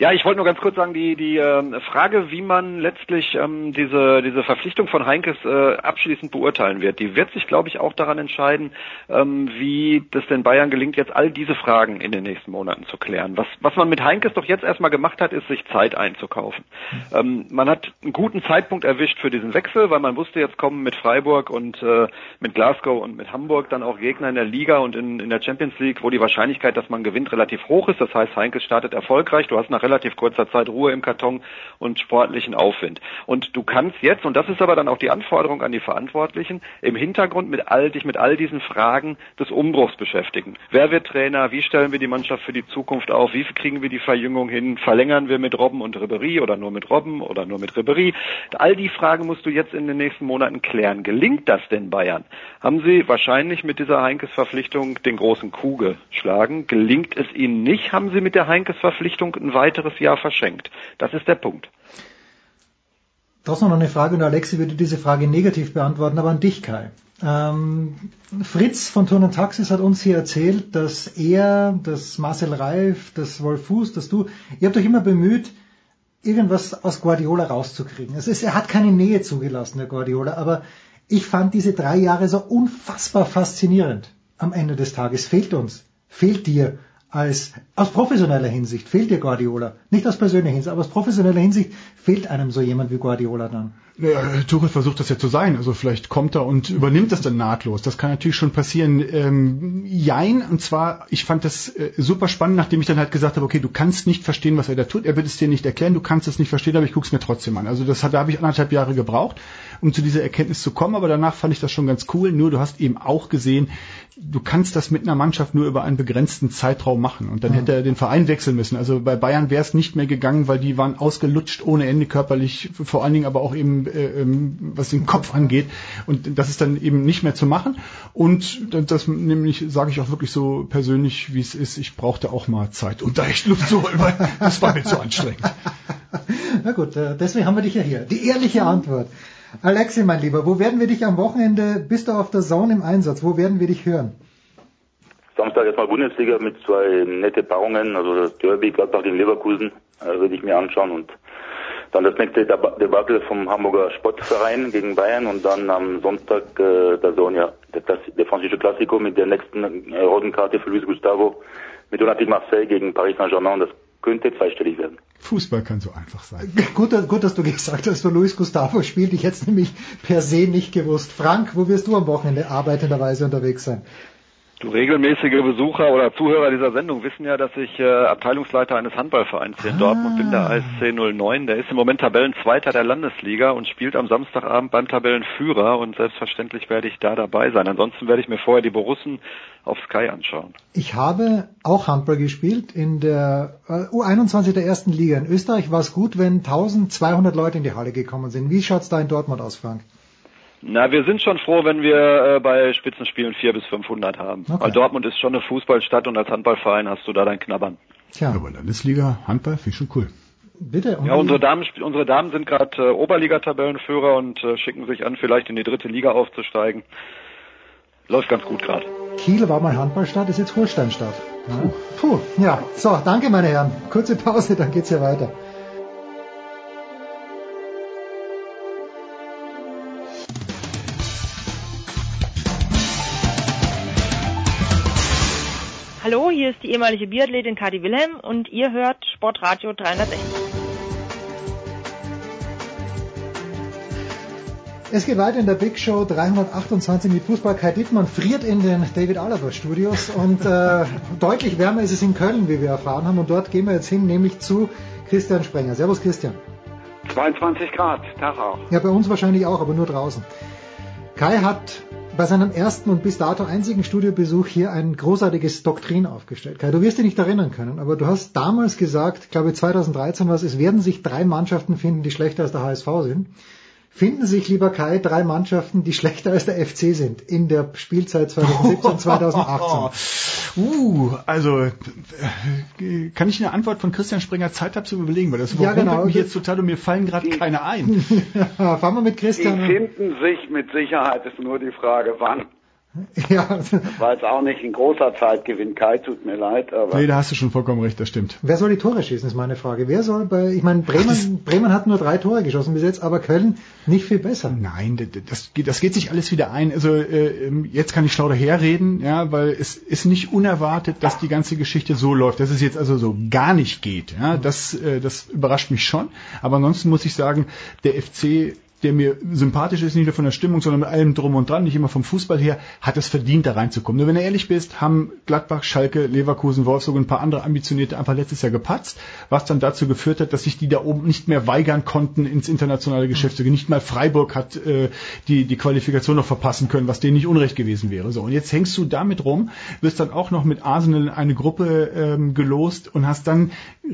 Ja, ich wollte nur ganz kurz sagen, die, die äh, Frage, wie man letztlich ähm, diese, diese Verpflichtung von Heinkes äh, abschließend beurteilen wird, die wird sich, glaube ich, auch daran entscheiden, ähm, wie das den Bayern gelingt, jetzt all diese Fragen in den nächsten Monaten zu klären. Was, was man mit Heinkes doch jetzt erstmal gemacht hat, ist, sich Zeit einzukaufen. Ähm, man hat einen guten Zeitpunkt erwischt für diesen Wechsel, weil man wusste, jetzt kommen mit Freiburg und äh, mit Glasgow und mit Hamburg dann auch Gegner in der Liga und in, in der Champions League, wo die Wahrscheinlichkeit, dass man gewinnt, relativ hoch ist. Das heißt, Heinkes startet erfolgreich. Du hast nach relativ kurzer Zeit Ruhe im Karton und sportlichen Aufwind. Und du kannst jetzt, und das ist aber dann auch die Anforderung an die Verantwortlichen, im Hintergrund mit all, dich mit all diesen Fragen des Umbruchs beschäftigen. Wer wird Trainer? Wie stellen wir die Mannschaft für die Zukunft auf? Wie kriegen wir die Verjüngung hin? Verlängern wir mit Robben und Ribery oder nur mit Robben oder nur mit Ribery? All die Fragen musst du jetzt in den nächsten Monaten klären. Gelingt das denn Bayern? Haben sie wahrscheinlich mit dieser Heinkes-Verpflichtung den großen Kuh geschlagen? Gelingt es ihnen nicht? Haben sie mit der Heinkes-Verpflichtung ein weiteres Jahr verschenkt? Das ist der Punkt. Trotzdem noch eine Frage und Alexi würde diese Frage negativ beantworten, aber an dich, Kai. Ähm, Fritz von Turn und Taxis hat uns hier erzählt, dass er, dass Marcel Reif, dass Wolf Fuß, dass du, ihr habt euch immer bemüht, irgendwas aus Guardiola rauszukriegen. Es ist, er hat keine Nähe zugelassen, der Guardiola, aber ich fand diese drei Jahre so unfassbar faszinierend. Am Ende des Tages fehlt uns, fehlt dir als aus professioneller Hinsicht fehlt dir Guardiola. Nicht aus persönlicher Hinsicht, aber aus professioneller Hinsicht fehlt einem so jemand wie Guardiola dann. Ja, Tuchel versucht das ja zu sein. Also vielleicht kommt er und übernimmt das dann nahtlos. Das kann natürlich schon passieren. Ähm, jein, und zwar, ich fand das äh, super spannend, nachdem ich dann halt gesagt habe, okay, du kannst nicht verstehen, was er da tut. Er wird es dir nicht erklären, du kannst es nicht verstehen, aber ich guck's mir trotzdem an. Also das hat, da habe ich anderthalb Jahre gebraucht, um zu dieser Erkenntnis zu kommen. Aber danach fand ich das schon ganz cool. Nur du hast eben auch gesehen, du kannst das mit einer Mannschaft nur über einen begrenzten Zeitraum machen. Und dann ja. hätte er den Verein wechseln müssen. Also bei Bayern wäre es nicht mehr gegangen, weil die waren ausgelutscht ohne Ende körperlich, vor allen Dingen aber auch eben, äh, ähm, was den Kopf angeht. Und das ist dann eben nicht mehr zu machen. Und das nämlich sage ich auch wirklich so persönlich, wie es ist. Ich brauchte auch mal Zeit, um da echt Luft zu holen, weil das war mir zu anstrengend. Na gut, äh, deswegen haben wir dich ja hier. Die ehrliche Antwort. Alexi, mein Lieber, wo werden wir dich am Wochenende, bist du auf der Zone im Einsatz, wo werden wir dich hören? Samstag erstmal Bundesliga mit zwei nette Paarungen, also das Derby Gladbach gegen Leverkusen, äh, würde ich mir anschauen und dann das nächste Debakel vom Hamburger Sportverein gegen Bayern und dann am Sonntag äh, der Sonja, der, der französische Klassiko mit der nächsten äh, roten Karte für Luis Gustavo mit Olympique Marseille gegen Paris Saint-Germain und das könnte zweistellig werden. Fußball kann so einfach sein. Gut, gut, dass du gesagt hast, wo Luis Gustavo spielt. Ich hätte es nämlich per se nicht gewusst. Frank, wo wirst du am Wochenende arbeitenderweise unterwegs sein? Du regelmäßige Besucher oder Zuhörer dieser Sendung wissen ja, dass ich äh, Abteilungsleiter eines Handballvereins hier in ah. Dortmund bin, der ASC 09. Der ist im Moment Tabellenzweiter der Landesliga und spielt am Samstagabend beim Tabellenführer und selbstverständlich werde ich da dabei sein. Ansonsten werde ich mir vorher die Borussen auf Sky anschauen. Ich habe auch Handball gespielt in der äh, U21 der ersten Liga. In Österreich war es gut, wenn 1200 Leute in die Halle gekommen sind. Wie schaut's da in Dortmund aus, Frank? Na, wir sind schon froh, wenn wir äh, bei Spitzenspielen 4 bis 500 haben. Okay. Weil Dortmund ist schon eine Fußballstadt und als Handballverein hast du da dein Knabbern. Tja. Aber Landesliga Handball finde ich schon cool. Bitte. ja, unsere Damen, unsere Damen sind gerade äh, Oberliga-Tabellenführer und äh, schicken sich an, vielleicht in die dritte Liga aufzusteigen. Läuft ganz gut gerade. Kiel war mal Handballstadt, ist jetzt Holsteinstadt. Ja. Puh. Ja, so, danke meine Herren. Kurze Pause, dann geht's hier weiter. Hallo, hier ist die ehemalige Biathletin Kati Wilhelm und ihr hört Sportradio 360. Es geht weiter in der Big Show 328 mit Fußball. Kai Dittmann friert in den David Alaba Studios und äh, deutlich wärmer ist es in Köln, wie wir erfahren haben. Und dort gehen wir jetzt hin, nämlich zu Christian Sprenger. Servus Christian. 22 Grad, Tag auch. Ja, bei uns wahrscheinlich auch, aber nur draußen. Kai hat bei seinem ersten und bis dato einzigen Studiobesuch hier ein großartiges Doktrin aufgestellt. Kai, du wirst dich nicht erinnern können, aber du hast damals gesagt, glaube 2013 war es, es werden sich drei Mannschaften finden, die schlechter als der HSV sind finden sich, lieber Kai, drei Mannschaften, die schlechter als der FC sind in der Spielzeit 2017, 2018. Uh, also äh, kann ich eine Antwort von Christian Springer Zeit haben zu überlegen, weil das ja, genau, mich jetzt total und mir fallen gerade keine ein. ja, fahren wir mit Christian. Die finden sich mit Sicherheit, ist nur die Frage, wann. Ja. Das war jetzt auch nicht ein großer Zeitgewinn, Kai, tut mir leid. Aber nee, da hast du schon vollkommen recht, das stimmt. Wer soll die Tore schießen, ist meine Frage. Wer soll bei, ich meine, Bremen, Ach, Bremen hat nur drei Tore geschossen bis jetzt, aber Köln nicht viel besser. Nein, das, geht, das geht sich alles wieder ein. Also äh, ähm, jetzt kann ich schlau daherreden, ja, weil es ist nicht unerwartet, dass die ganze Geschichte so läuft, dass es jetzt also so gar nicht geht. Ja, das, äh, das überrascht mich schon. Aber ansonsten muss ich sagen, der FC der mir sympathisch ist, nicht nur von der Stimmung, sondern mit allem drum und dran, nicht immer vom Fußball her, hat es verdient, da reinzukommen. Nur wenn du ehrlich bist, haben Gladbach, Schalke, Leverkusen, Wolfsburg und ein paar andere Ambitionierte einfach letztes Jahr gepatzt, was dann dazu geführt hat, dass sich die da oben nicht mehr weigern konnten, ins internationale Geschäft zu gehen. Nicht mal Freiburg hat äh, die, die Qualifikation noch verpassen können, was denen nicht unrecht gewesen wäre. So, und jetzt hängst du damit rum, wirst dann auch noch mit Arsenal in eine Gruppe ähm, gelost und hast dann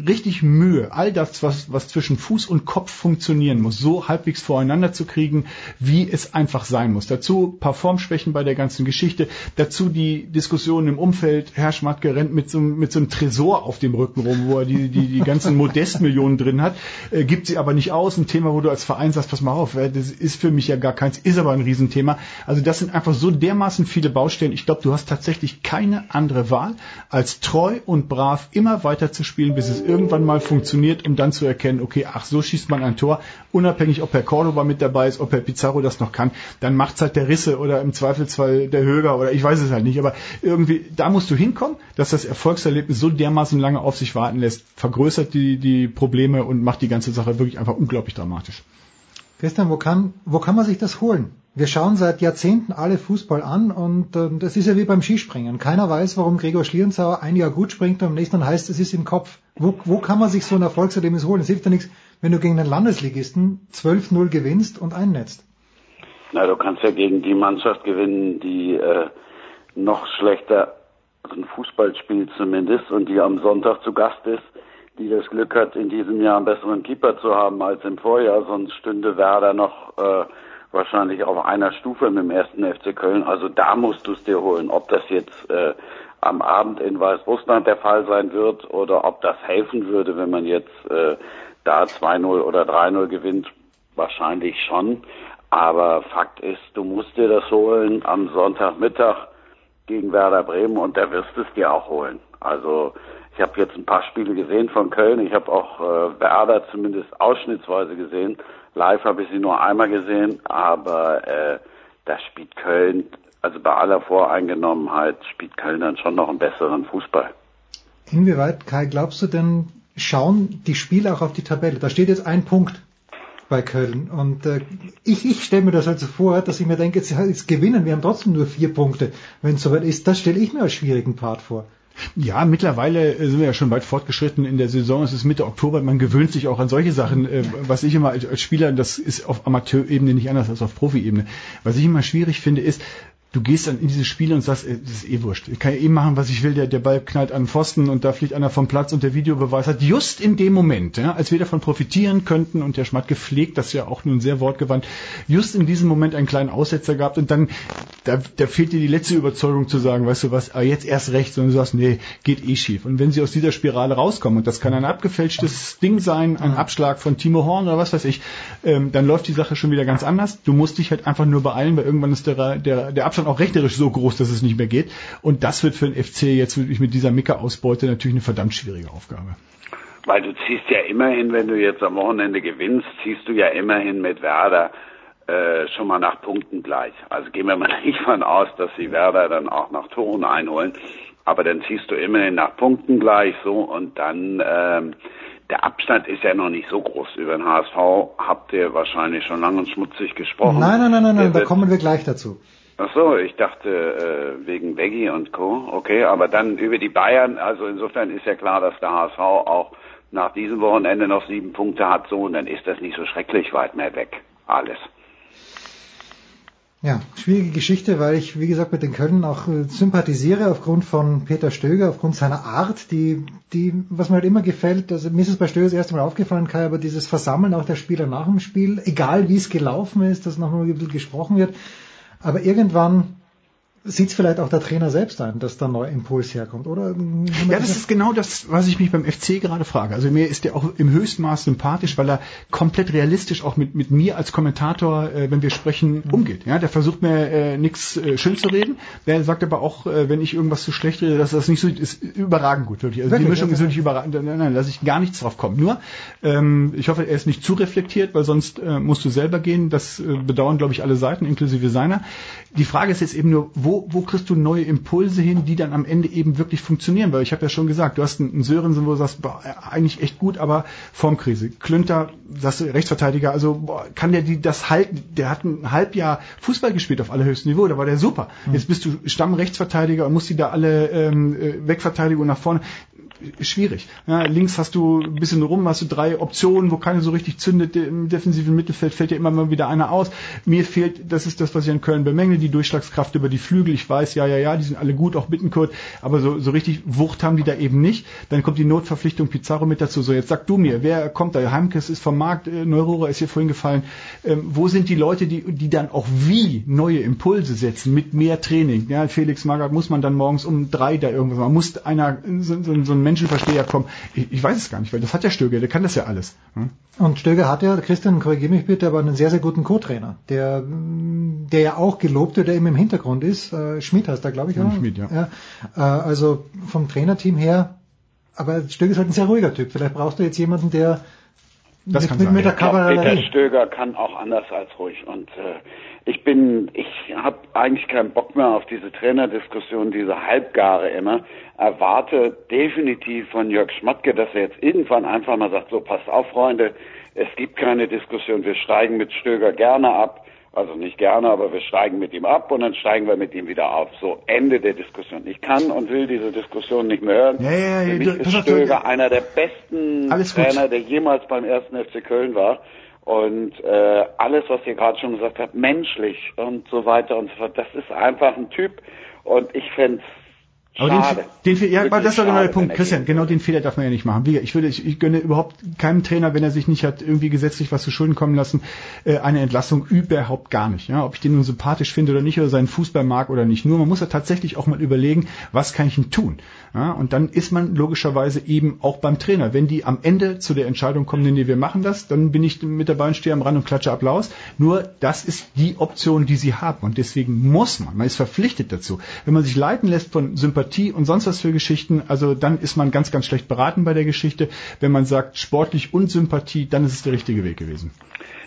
richtig Mühe, all das, was, was zwischen Fuß und Kopf funktionieren muss, so halbwegs voreinander zu kriegen, wie es einfach sein muss. Dazu paar Formschwächen bei der ganzen Geschichte, dazu die Diskussion im Umfeld, Herr Schmatke rennt mit so, mit so einem Tresor auf dem Rücken rum, wo er die, die, die ganzen Modestmillionen drin hat, äh, gibt sie aber nicht aus, ein Thema, wo du als Verein sagst, pass mal auf, äh, das ist für mich ja gar keins, ist aber ein Riesenthema. Also das sind einfach so dermaßen viele Baustellen. Ich glaube, du hast tatsächlich keine andere Wahl, als treu und brav immer weiter zu spielen, bis es irgendwann mal funktioniert, um dann zu erkennen, okay, ach, so schießt man ein Tor, unabhängig, ob Herr Cordoba mit dabei ist, ob Herr Pizarro das noch kann, dann macht's halt der Risse oder im Zweifelsfall der Höger oder ich weiß es halt nicht, aber irgendwie, da musst du hinkommen, dass das Erfolgserlebnis so dermaßen lange auf sich warten lässt, vergrößert die, die Probleme und macht die ganze Sache wirklich einfach unglaublich dramatisch. Christian, wo kann, wo kann man sich das holen? Wir schauen seit Jahrzehnten alle Fußball an und äh, das ist ja wie beim Skispringen. Keiner weiß, warum Gregor Schlierenzauer ein Jahr gut springt und am nächsten heißt es ist im Kopf. Wo, wo kann man sich so ein Erfolgserlebnis holen? Es hilft ja nichts, wenn du gegen einen Landesligisten 12-0 gewinnst und einnetzt. Na, du kannst ja gegen die Mannschaft gewinnen, die äh, noch schlechter ein Fußball spielt zumindest und die am Sonntag zu Gast ist, die das Glück hat, in diesem Jahr einen besseren Keeper zu haben als im Vorjahr, sonst stünde Werder noch äh, wahrscheinlich auf einer Stufe mit dem ersten FC Köln. Also da musst du es dir holen. Ob das jetzt äh, am Abend in Weißrussland der Fall sein wird oder ob das helfen würde, wenn man jetzt äh, da 2-0 oder 3-0 gewinnt, wahrscheinlich schon. Aber Fakt ist, du musst dir das holen am Sonntagmittag gegen Werder Bremen und da wirst du es dir auch holen. Also ich habe jetzt ein paar Spiele gesehen von Köln. Ich habe auch äh, Werder zumindest ausschnittsweise gesehen. Live habe ich sie nur einmal gesehen, aber äh, da spielt Köln, also bei aller Voreingenommenheit, spielt Köln dann schon noch einen besseren Fußball. Inwieweit, Kai, glaubst du denn, schauen die Spieler auch auf die Tabelle? Da steht jetzt ein Punkt bei Köln. Und äh, ich, ich stelle mir das also vor, dass ich mir denke, jetzt, jetzt gewinnen, wir haben trotzdem nur vier Punkte, wenn es soweit ist. Das stelle ich mir als schwierigen Part vor. Ja, mittlerweile äh, sind wir ja schon weit fortgeschritten in der Saison. Es ist Mitte Oktober. Man gewöhnt sich auch an solche Sachen. Äh, was ich immer als Spieler, das ist auf Amateurebene nicht anders als auf Profiebene. Was ich immer schwierig finde, ist, du gehst dann in diese Spiele und sagst, das ist eh wurscht. Ich kann ja eh machen, was ich will. Der, der Ball knallt an den Pfosten und da fliegt einer vom Platz und der Videobeweis hat just in dem Moment, ja, als wir davon profitieren könnten und der Schmatt gepflegt, das ja auch nun sehr wortgewandt, just in diesem Moment einen kleinen Aussetzer gehabt und dann, da, da fehlt dir die letzte Überzeugung zu sagen, weißt du was, aber jetzt erst recht, sondern du sagst, nee, geht eh schief. Und wenn sie aus dieser Spirale rauskommen, und das kann ein abgefälschtes Ding sein, ein Abschlag von Timo Horn oder was weiß ich, ähm, dann läuft die Sache schon wieder ganz anders. Du musst dich halt einfach nur beeilen, weil irgendwann ist der, der, der Abstand auch rechnerisch so groß, dass es nicht mehr geht. Und das wird für den FC jetzt wirklich mit dieser Mika-Ausbeute natürlich eine verdammt schwierige Aufgabe. Weil du ziehst ja immerhin, wenn du jetzt am Wochenende gewinnst, ziehst du ja immerhin mit Werder äh, schon mal nach Punkten gleich. Also gehen wir mal nicht von aus, dass sie Werder dann auch nach Toren einholen. Aber dann ziehst du immerhin nach Punkten gleich so und dann ähm, der Abstand ist ja noch nicht so groß. Über den HSV habt ihr wahrscheinlich schon lang und schmutzig gesprochen. Nein, nein, nein, nein, nein da kommen wir gleich dazu. Ach so, ich dachte äh, wegen Veggie und Co. Okay, aber dann über die Bayern, also insofern ist ja klar, dass der HSV auch nach diesem Wochenende noch sieben Punkte hat, so und dann ist das nicht so schrecklich weit mehr weg. Alles. Ja, schwierige Geschichte, weil ich, wie gesagt, mit den Köln auch äh, sympathisiere aufgrund von Peter Stöger, aufgrund seiner Art, die, die, was mir halt immer gefällt, also mir ist es bei Stöger das erste Mal aufgefallen, Kai, aber dieses Versammeln auch der Spieler nach dem Spiel, egal wie es gelaufen ist, dass nochmal ein bisschen gesprochen wird, aber irgendwann sieht es vielleicht auch der Trainer selbst ein, dass da ein neuer Impuls herkommt, oder? Ja, das ist genau das, was ich mich beim FC gerade frage. Also mir ist der auch im höchsten Maß sympathisch, weil er komplett realistisch auch mit, mit mir als Kommentator, äh, wenn wir sprechen, mhm. umgeht. Ja, der versucht mir äh, nichts äh, schön zu reden. Der sagt aber auch, äh, wenn ich irgendwas zu schlecht rede, dass das nicht so ist überragend gut, wirklich. Also wirklich? die Mischung ist wirklich überragend. Nein, nein, lasse ich gar nichts drauf kommen. Nur, ähm, ich hoffe, er ist nicht zu reflektiert, weil sonst äh, musst du selber gehen. Das äh, bedauern, glaube ich, alle Seiten, inklusive seiner. Die Frage ist jetzt eben nur, wo wo, wo kriegst du neue Impulse hin, die dann am Ende eben wirklich funktionieren? Weil ich habe ja schon gesagt, du hast einen Sörensen, wo du sagst, boah, eigentlich echt gut, aber Formkrise. Klünter, sagst du, Rechtsverteidiger, also boah, kann der die das halten? Der hat ein Halbjahr Fußball gespielt auf allerhöchstem Niveau, da war der super. Mhm. Jetzt bist du Stammrechtsverteidiger und musst die da alle ähm, äh, wegverteidigen und nach vorne schwierig. Ja, links hast du ein bisschen rum, hast du drei Optionen, wo keine so richtig zündet. Im defensiven Mittelfeld fällt ja immer mal wieder einer aus. Mir fehlt, das ist das, was ich in Köln bemängel, die Durchschlagskraft über die Flügel. Ich weiß, ja, ja, ja, die sind alle gut, auch Bittenkurt, aber so, so richtig Wucht haben die da eben nicht. Dann kommt die Notverpflichtung Pizarro mit dazu. So, jetzt sag du mir, wer kommt da? Heimkes ist vom Markt, äh, Neurora ist hier vorhin gefallen. Ähm, wo sind die Leute, die, die dann auch wie neue Impulse setzen mit mehr Training? Ja, Felix Magath muss man dann morgens um drei da irgendwas machen. Muss einer, so, so, so ein Menschenversteher kommen. Ich, ich, weiß es gar nicht, weil das hat ja Stöger, der kann das ja alles. Hm? Und Stöger hat ja, Christian, korrigiere mich bitte, aber einen sehr, sehr guten Co-Trainer, der, der ja auch gelobt wird, der eben im Hintergrund ist. Äh, Schmidt heißt er, glaube ich. Ja, Schmidt, ja. ja äh, also vom Trainerteam her, aber Stöger ist halt ein sehr ruhiger Typ. Vielleicht brauchst du jetzt jemanden, der das mit, kann mit, sein, mit der ja. Kavallerie. Peter Stöger kann auch anders als ruhig und äh, ich bin, ich habe eigentlich keinen Bock mehr auf diese Trainerdiskussion, diese Halbgare immer. Erwarte definitiv von Jörg Schmatke, dass er jetzt irgendwann einfach mal sagt, so passt auf, Freunde, es gibt keine Diskussion, wir steigen mit Stöger gerne ab. Also nicht gerne, aber wir steigen mit ihm ab und dann steigen wir mit ihm wieder auf. So, Ende der Diskussion. Ich kann und will diese Diskussion nicht mehr hören. Ja, ja, ja, Für mich du- ist Stöger einer der besten. Trainer, der jemals beim ersten FC Köln war. Und äh, alles, was ihr gerade schon gesagt habt, menschlich und so weiter und so fort, das ist einfach ein Typ. Und ich fände Aber den, schade. den, Fe- ja, Wirklich das war genau der Punkt. Christian, gehen genau den Fehler darf man ja nicht machen. Wie, ich würde, ich, ich gönne überhaupt keinem Trainer, wenn er sich nicht hat irgendwie gesetzlich was zu Schulden kommen lassen, äh, eine Entlassung überhaupt gar nicht. Ja, ob ich den nun sympathisch finde oder nicht oder seinen Fußball mag oder nicht. Nur man muss ja tatsächlich auch mal überlegen, was kann ich denn tun? Ja, und dann ist man logischerweise eben auch beim Trainer. Wenn die am Ende zu der Entscheidung kommen, nee, wir machen das, dann bin ich mit dabei und stehe am Rand und klatsche Applaus. Nur das ist die Option, die sie haben. Und deswegen muss man, man ist verpflichtet dazu. Wenn man sich leiten lässt von Sympathie und sonst was für Geschichten, also dann ist man ganz, ganz schlecht beraten bei der Geschichte. Wenn man sagt sportlich und Sympathie, dann ist es der richtige Weg gewesen.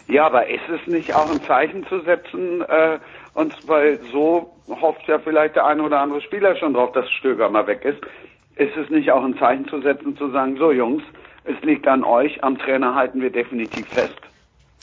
Ja, aber ist es nicht auch ein Zeichen zu setzen, äh, und weil so hofft ja vielleicht der eine oder andere Spieler schon drauf, dass Stöger mal weg ist. Ist es nicht auch ein Zeichen zu setzen, zu sagen, so Jungs, es liegt an euch, am Trainer halten wir definitiv fest.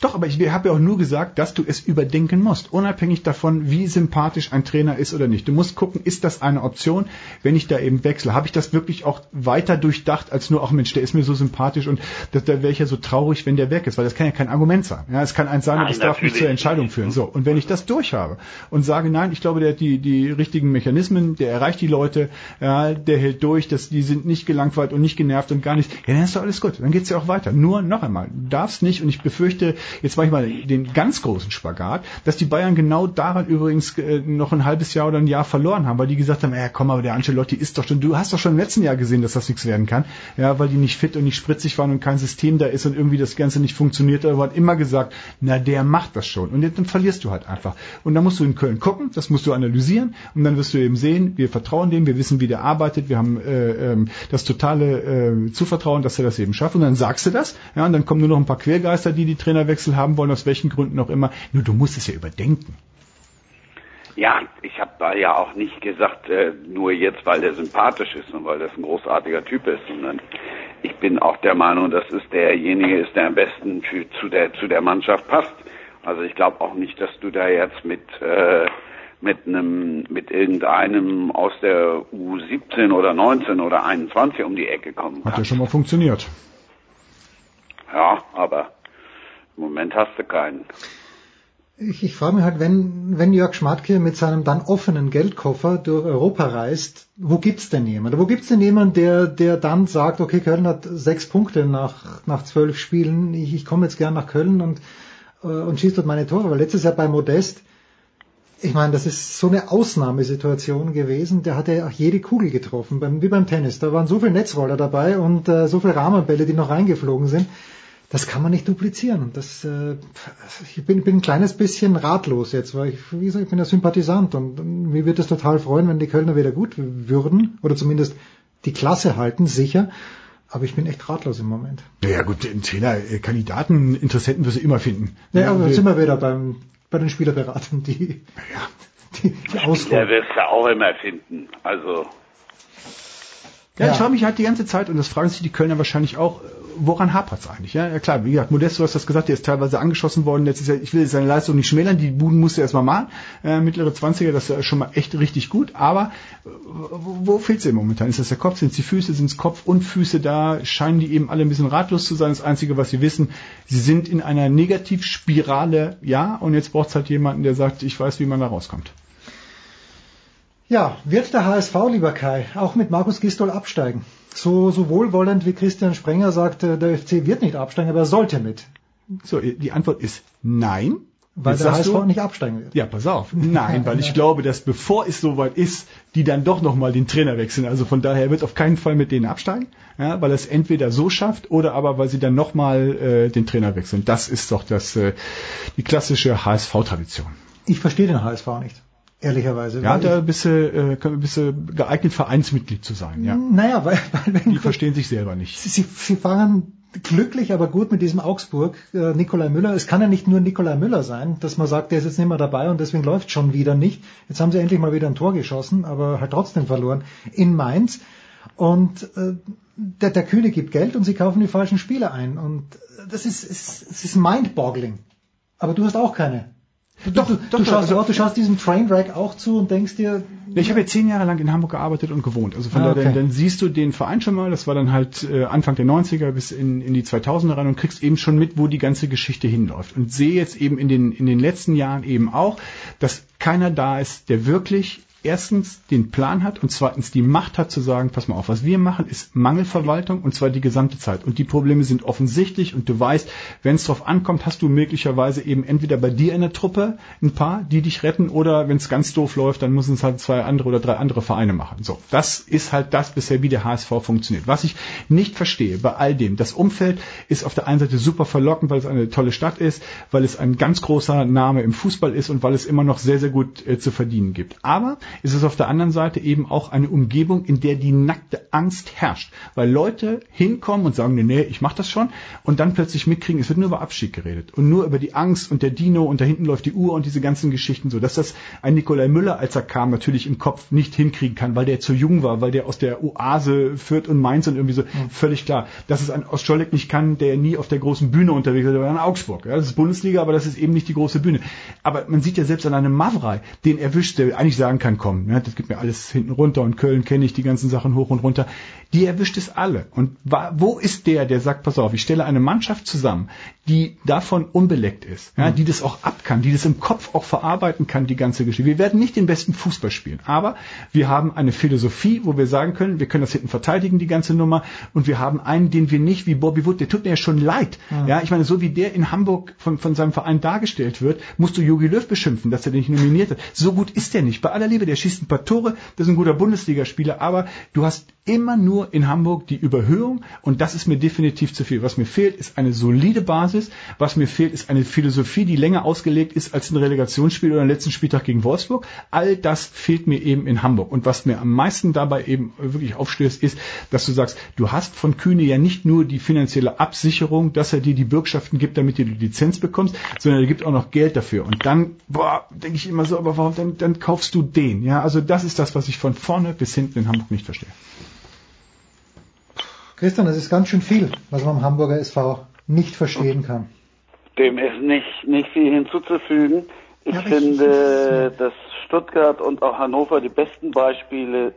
Doch, aber ich habe ja auch nur gesagt, dass du es überdenken musst, unabhängig davon, wie sympathisch ein Trainer ist oder nicht. Du musst gucken, ist das eine Option, wenn ich da eben wechsle? Habe ich das wirklich auch weiter durchdacht, als nur, ach Mensch, der ist mir so sympathisch und da, da wäre ich ja so traurig, wenn der weg ist, weil das kann ja kein Argument sein. Ja, es kann eins sein, aber es darf nicht zur Entscheidung führen. So, und wenn ich das durchhabe und sage, nein, ich glaube, der hat die, die richtigen Mechanismen, der erreicht die Leute, ja, der hält durch, dass die sind nicht gelangweilt und nicht genervt und gar nicht, ja, dann ist doch alles gut, dann geht's ja auch weiter. Nur noch einmal, du darfst nicht, und ich befürchte, jetzt mache ich mal den ganz großen Spagat, dass die Bayern genau daran übrigens äh, noch ein halbes Jahr oder ein Jahr verloren haben, weil die gesagt haben, ja komm, aber der Ancelotti ist doch schon, du hast doch schon im letzten Jahr gesehen, dass das nichts werden kann, ja, weil die nicht fit und nicht spritzig waren und kein System da ist und irgendwie das Ganze nicht funktioniert, aber hat immer gesagt, na der macht das schon. Und dann verlierst du halt einfach. Und dann musst du in Köln gucken, das musst du analysieren und dann wirst du eben sehen, wir vertrauen dem, wir wissen, wie der arbeitet, wir haben äh, ähm, das totale äh, Zuvertrauen, dass er das eben schafft. Und dann sagst du das, ja, und dann kommen nur noch ein paar Quergeister, die die Trainerwechsel haben wollen, aus welchen Gründen auch immer, nur du musst es ja überdenken. Ja, ich habe da ja auch nicht gesagt, äh, nur jetzt, weil der sympathisch ist und weil das ein großartiger Typ ist, sondern ich bin auch der Meinung, dass es derjenige ist, der am besten für, zu, der, zu der Mannschaft passt. Also ich glaube auch nicht, dass du da jetzt mit äh, mit einem mit irgendeinem aus der U17 oder 19 oder 21 um die Ecke kommen Hat ja kannst. schon mal funktioniert. Ja, aber im Moment hast du keinen. Ich, ich frage mich halt, wenn, wenn Jörg Schmatke mit seinem dann offenen Geldkoffer durch Europa reist, wo gibt's denn jemand? Wo gibt's denn jemand, der, der dann sagt, okay, Köln hat sechs Punkte nach, nach zwölf Spielen, ich, ich komme jetzt gern nach Köln und, äh, und schießt dort meine Tore. Weil letztes Jahr bei Modest, ich meine, das ist so eine Ausnahmesituation gewesen, der hat ja auch jede Kugel getroffen, beim, wie beim Tennis. Da waren so viele Netzroller dabei und äh, so viele Rahmenbälle, die noch reingeflogen sind. Das kann man nicht duplizieren. Und das, äh, ich bin, bin ein kleines bisschen ratlos jetzt, weil ich, wie gesagt, ich bin ja Sympathisant und, und mir wird es total freuen, wenn die Kölner wieder gut würden oder zumindest die Klasse halten, sicher. Aber ich bin echt ratlos im Moment. Ja gut, den Trainer, äh, Kandidaten, Interessenten wirst du immer finden. Ja, aber wir- sind wir wieder beim, bei den Spielerberatern, die, die, die Auswahl. Der wirst du auch immer finden. Also Ja, ich frage mich halt die ganze Zeit, und das fragen sich die Kölner wahrscheinlich auch, woran hapert's eigentlich? Ja, klar, wie gesagt, Modest, du hast das gesagt, der ist teilweise angeschossen worden. Letztes Jahr, ich will seine Leistung nicht schmälern, die Buden musste er erstmal machen. Äh, mittlere 20er, das ist schon mal echt richtig gut. Aber äh, wo, wo fehlt's ihm momentan? Ist das der Kopf? Sind die Füße? Sind's Kopf und Füße da? Scheinen die eben alle ein bisschen ratlos zu sein? Das Einzige, was sie wissen, sie sind in einer Negativspirale, ja, und jetzt braucht's halt jemanden, der sagt, ich weiß, wie man da rauskommt. Ja, wird der HSV, lieber Kai, auch mit Markus Gistol absteigen? So, so wohlwollend wie Christian Sprenger sagt, der FC wird nicht absteigen, aber er sollte mit. So, die Antwort ist nein. Weil Jetzt der HSV du- nicht absteigen wird. Ja, pass auf. Nein, weil ich glaube, dass bevor es soweit ist, die dann doch nochmal den Trainer wechseln. Also von daher er wird auf keinen Fall mit denen absteigen, ja, weil er es entweder so schafft oder aber weil sie dann nochmal äh, den Trainer wechseln. Das ist doch das äh, die klassische HSV-Tradition. Ich verstehe den HSV nicht, ehrlicherweise. Ja, da bist du, äh, bist du geeignet, Vereinsmitglied zu sein. Ja. Naja, weil, weil wenn Die verstehen sich selber nicht. Sie, sie fahren glücklich, aber gut mit diesem Augsburg, äh, Nikolai Müller. Es kann ja nicht nur Nikolai Müller sein, dass man sagt, der ist jetzt nicht mehr dabei und deswegen läuft schon wieder nicht. Jetzt haben sie endlich mal wieder ein Tor geschossen, aber halt trotzdem verloren in Mainz. Und äh, der, der Kühne gibt Geld und sie kaufen die falschen Spieler ein. Und äh, das ist, ist, ist mind-boggling. Aber du hast auch keine. Du, Doch, du, doch, du, schaust, auch, du schaust diesem Trainwreck auch zu und denkst dir, ich habe ja zehn Jahre lang in Hamburg gearbeitet und gewohnt. Also von Ah, daher, dann, okay. dann siehst du den Verein schon mal. Das war dann halt äh, Anfang der 90er bis in, in die 2000er rein und kriegst eben schon mit, wo die ganze Geschichte hinläuft. Und sehe jetzt eben in den, in den letzten Jahren eben auch, dass keiner da ist, der wirklich erstens den Plan hat und zweitens die Macht hat zu sagen, pass mal auf, was wir machen, ist Mangelverwaltung und zwar die gesamte Zeit. Und die Probleme sind offensichtlich und du weißt, wenn es drauf ankommt, hast du möglicherweise eben entweder bei dir in der Truppe ein paar, die dich retten oder wenn es ganz doof läuft, dann müssen es halt zwei andere oder drei andere Vereine machen. So, das ist halt das bisher, wie der HSV funktioniert. Was ich nicht verstehe bei all dem, das Umfeld ist auf der einen Seite super verlockend, weil es eine tolle Stadt ist, weil es ein ganz großer Name im Fußball ist und weil es immer noch sehr, sehr gut äh, zu verdienen gibt. Aber ist es auf der anderen Seite eben auch eine Umgebung, in der die nackte Angst herrscht, weil Leute hinkommen und sagen, nee, nee, ich mach das schon und dann plötzlich mitkriegen, es wird nur über Abschied geredet und nur über die Angst und der Dino und da hinten läuft die Uhr und diese ganzen Geschichten so, dass das ein Nikolai Müller, als er kam, natürlich im Kopf nicht hinkriegen kann, weil der zu jung war, weil der aus der Oase Fürth und Mainz und irgendwie so, völlig klar, dass es ein Ostscholleck nicht kann, der nie auf der großen Bühne unterwegs ist, war in Augsburg, ja, das ist Bundesliga, aber das ist eben nicht die große Bühne. Aber man sieht ja selbst an einem Mavrei, den erwischt, der eigentlich sagen kann, komm, ja, das gibt mir alles hinten runter und Köln kenne ich die ganzen Sachen hoch und runter. Die erwischt es alle. Und wo ist der, der sagt, pass auf, ich stelle eine Mannschaft zusammen, die davon unbeleckt ist, ja, die das auch ab kann, die das im Kopf auch verarbeiten kann, die ganze Geschichte. Wir werden nicht den besten Fußball spielen, aber wir haben eine Philosophie, wo wir sagen können, wir können das hinten verteidigen, die ganze Nummer, und wir haben einen, den wir nicht, wie Bobby Wood, der tut mir ja schon leid. Ja. Ja, ich meine, so wie der in Hamburg von, von seinem Verein dargestellt wird, musst du Jogi Löw beschimpfen, dass er den nicht nominiert hat. So gut ist der nicht. Bei aller Liebe, der schießt ein paar Tore, das ist ein guter Bundesligaspieler, aber du hast immer nur in Hamburg die Überhöhung und das ist mir definitiv zu viel. Was mir fehlt, ist eine solide Basis. Was mir fehlt, ist eine Philosophie, die länger ausgelegt ist als ein Relegationsspiel oder ein letzten Spieltag gegen Wolfsburg. All das fehlt mir eben in Hamburg. Und was mir am meisten dabei eben wirklich aufstößt, ist, dass du sagst, du hast von Kühne ja nicht nur die finanzielle Absicherung, dass er dir die Bürgschaften gibt, damit du die Lizenz bekommst, sondern er gibt auch noch Geld dafür. Und dann, boah, denke ich immer so, aber warum, dann, dann kaufst du den. Ja, also das ist das, was ich von vorne bis hinten in Hamburg nicht verstehe. Christian, das ist ganz schön viel, was man am Hamburger SV nicht verstehen kann. Dem ist nicht, nicht viel hinzuzufügen. Ich Ja, finde, dass Stuttgart und auch Hannover die besten Beispiele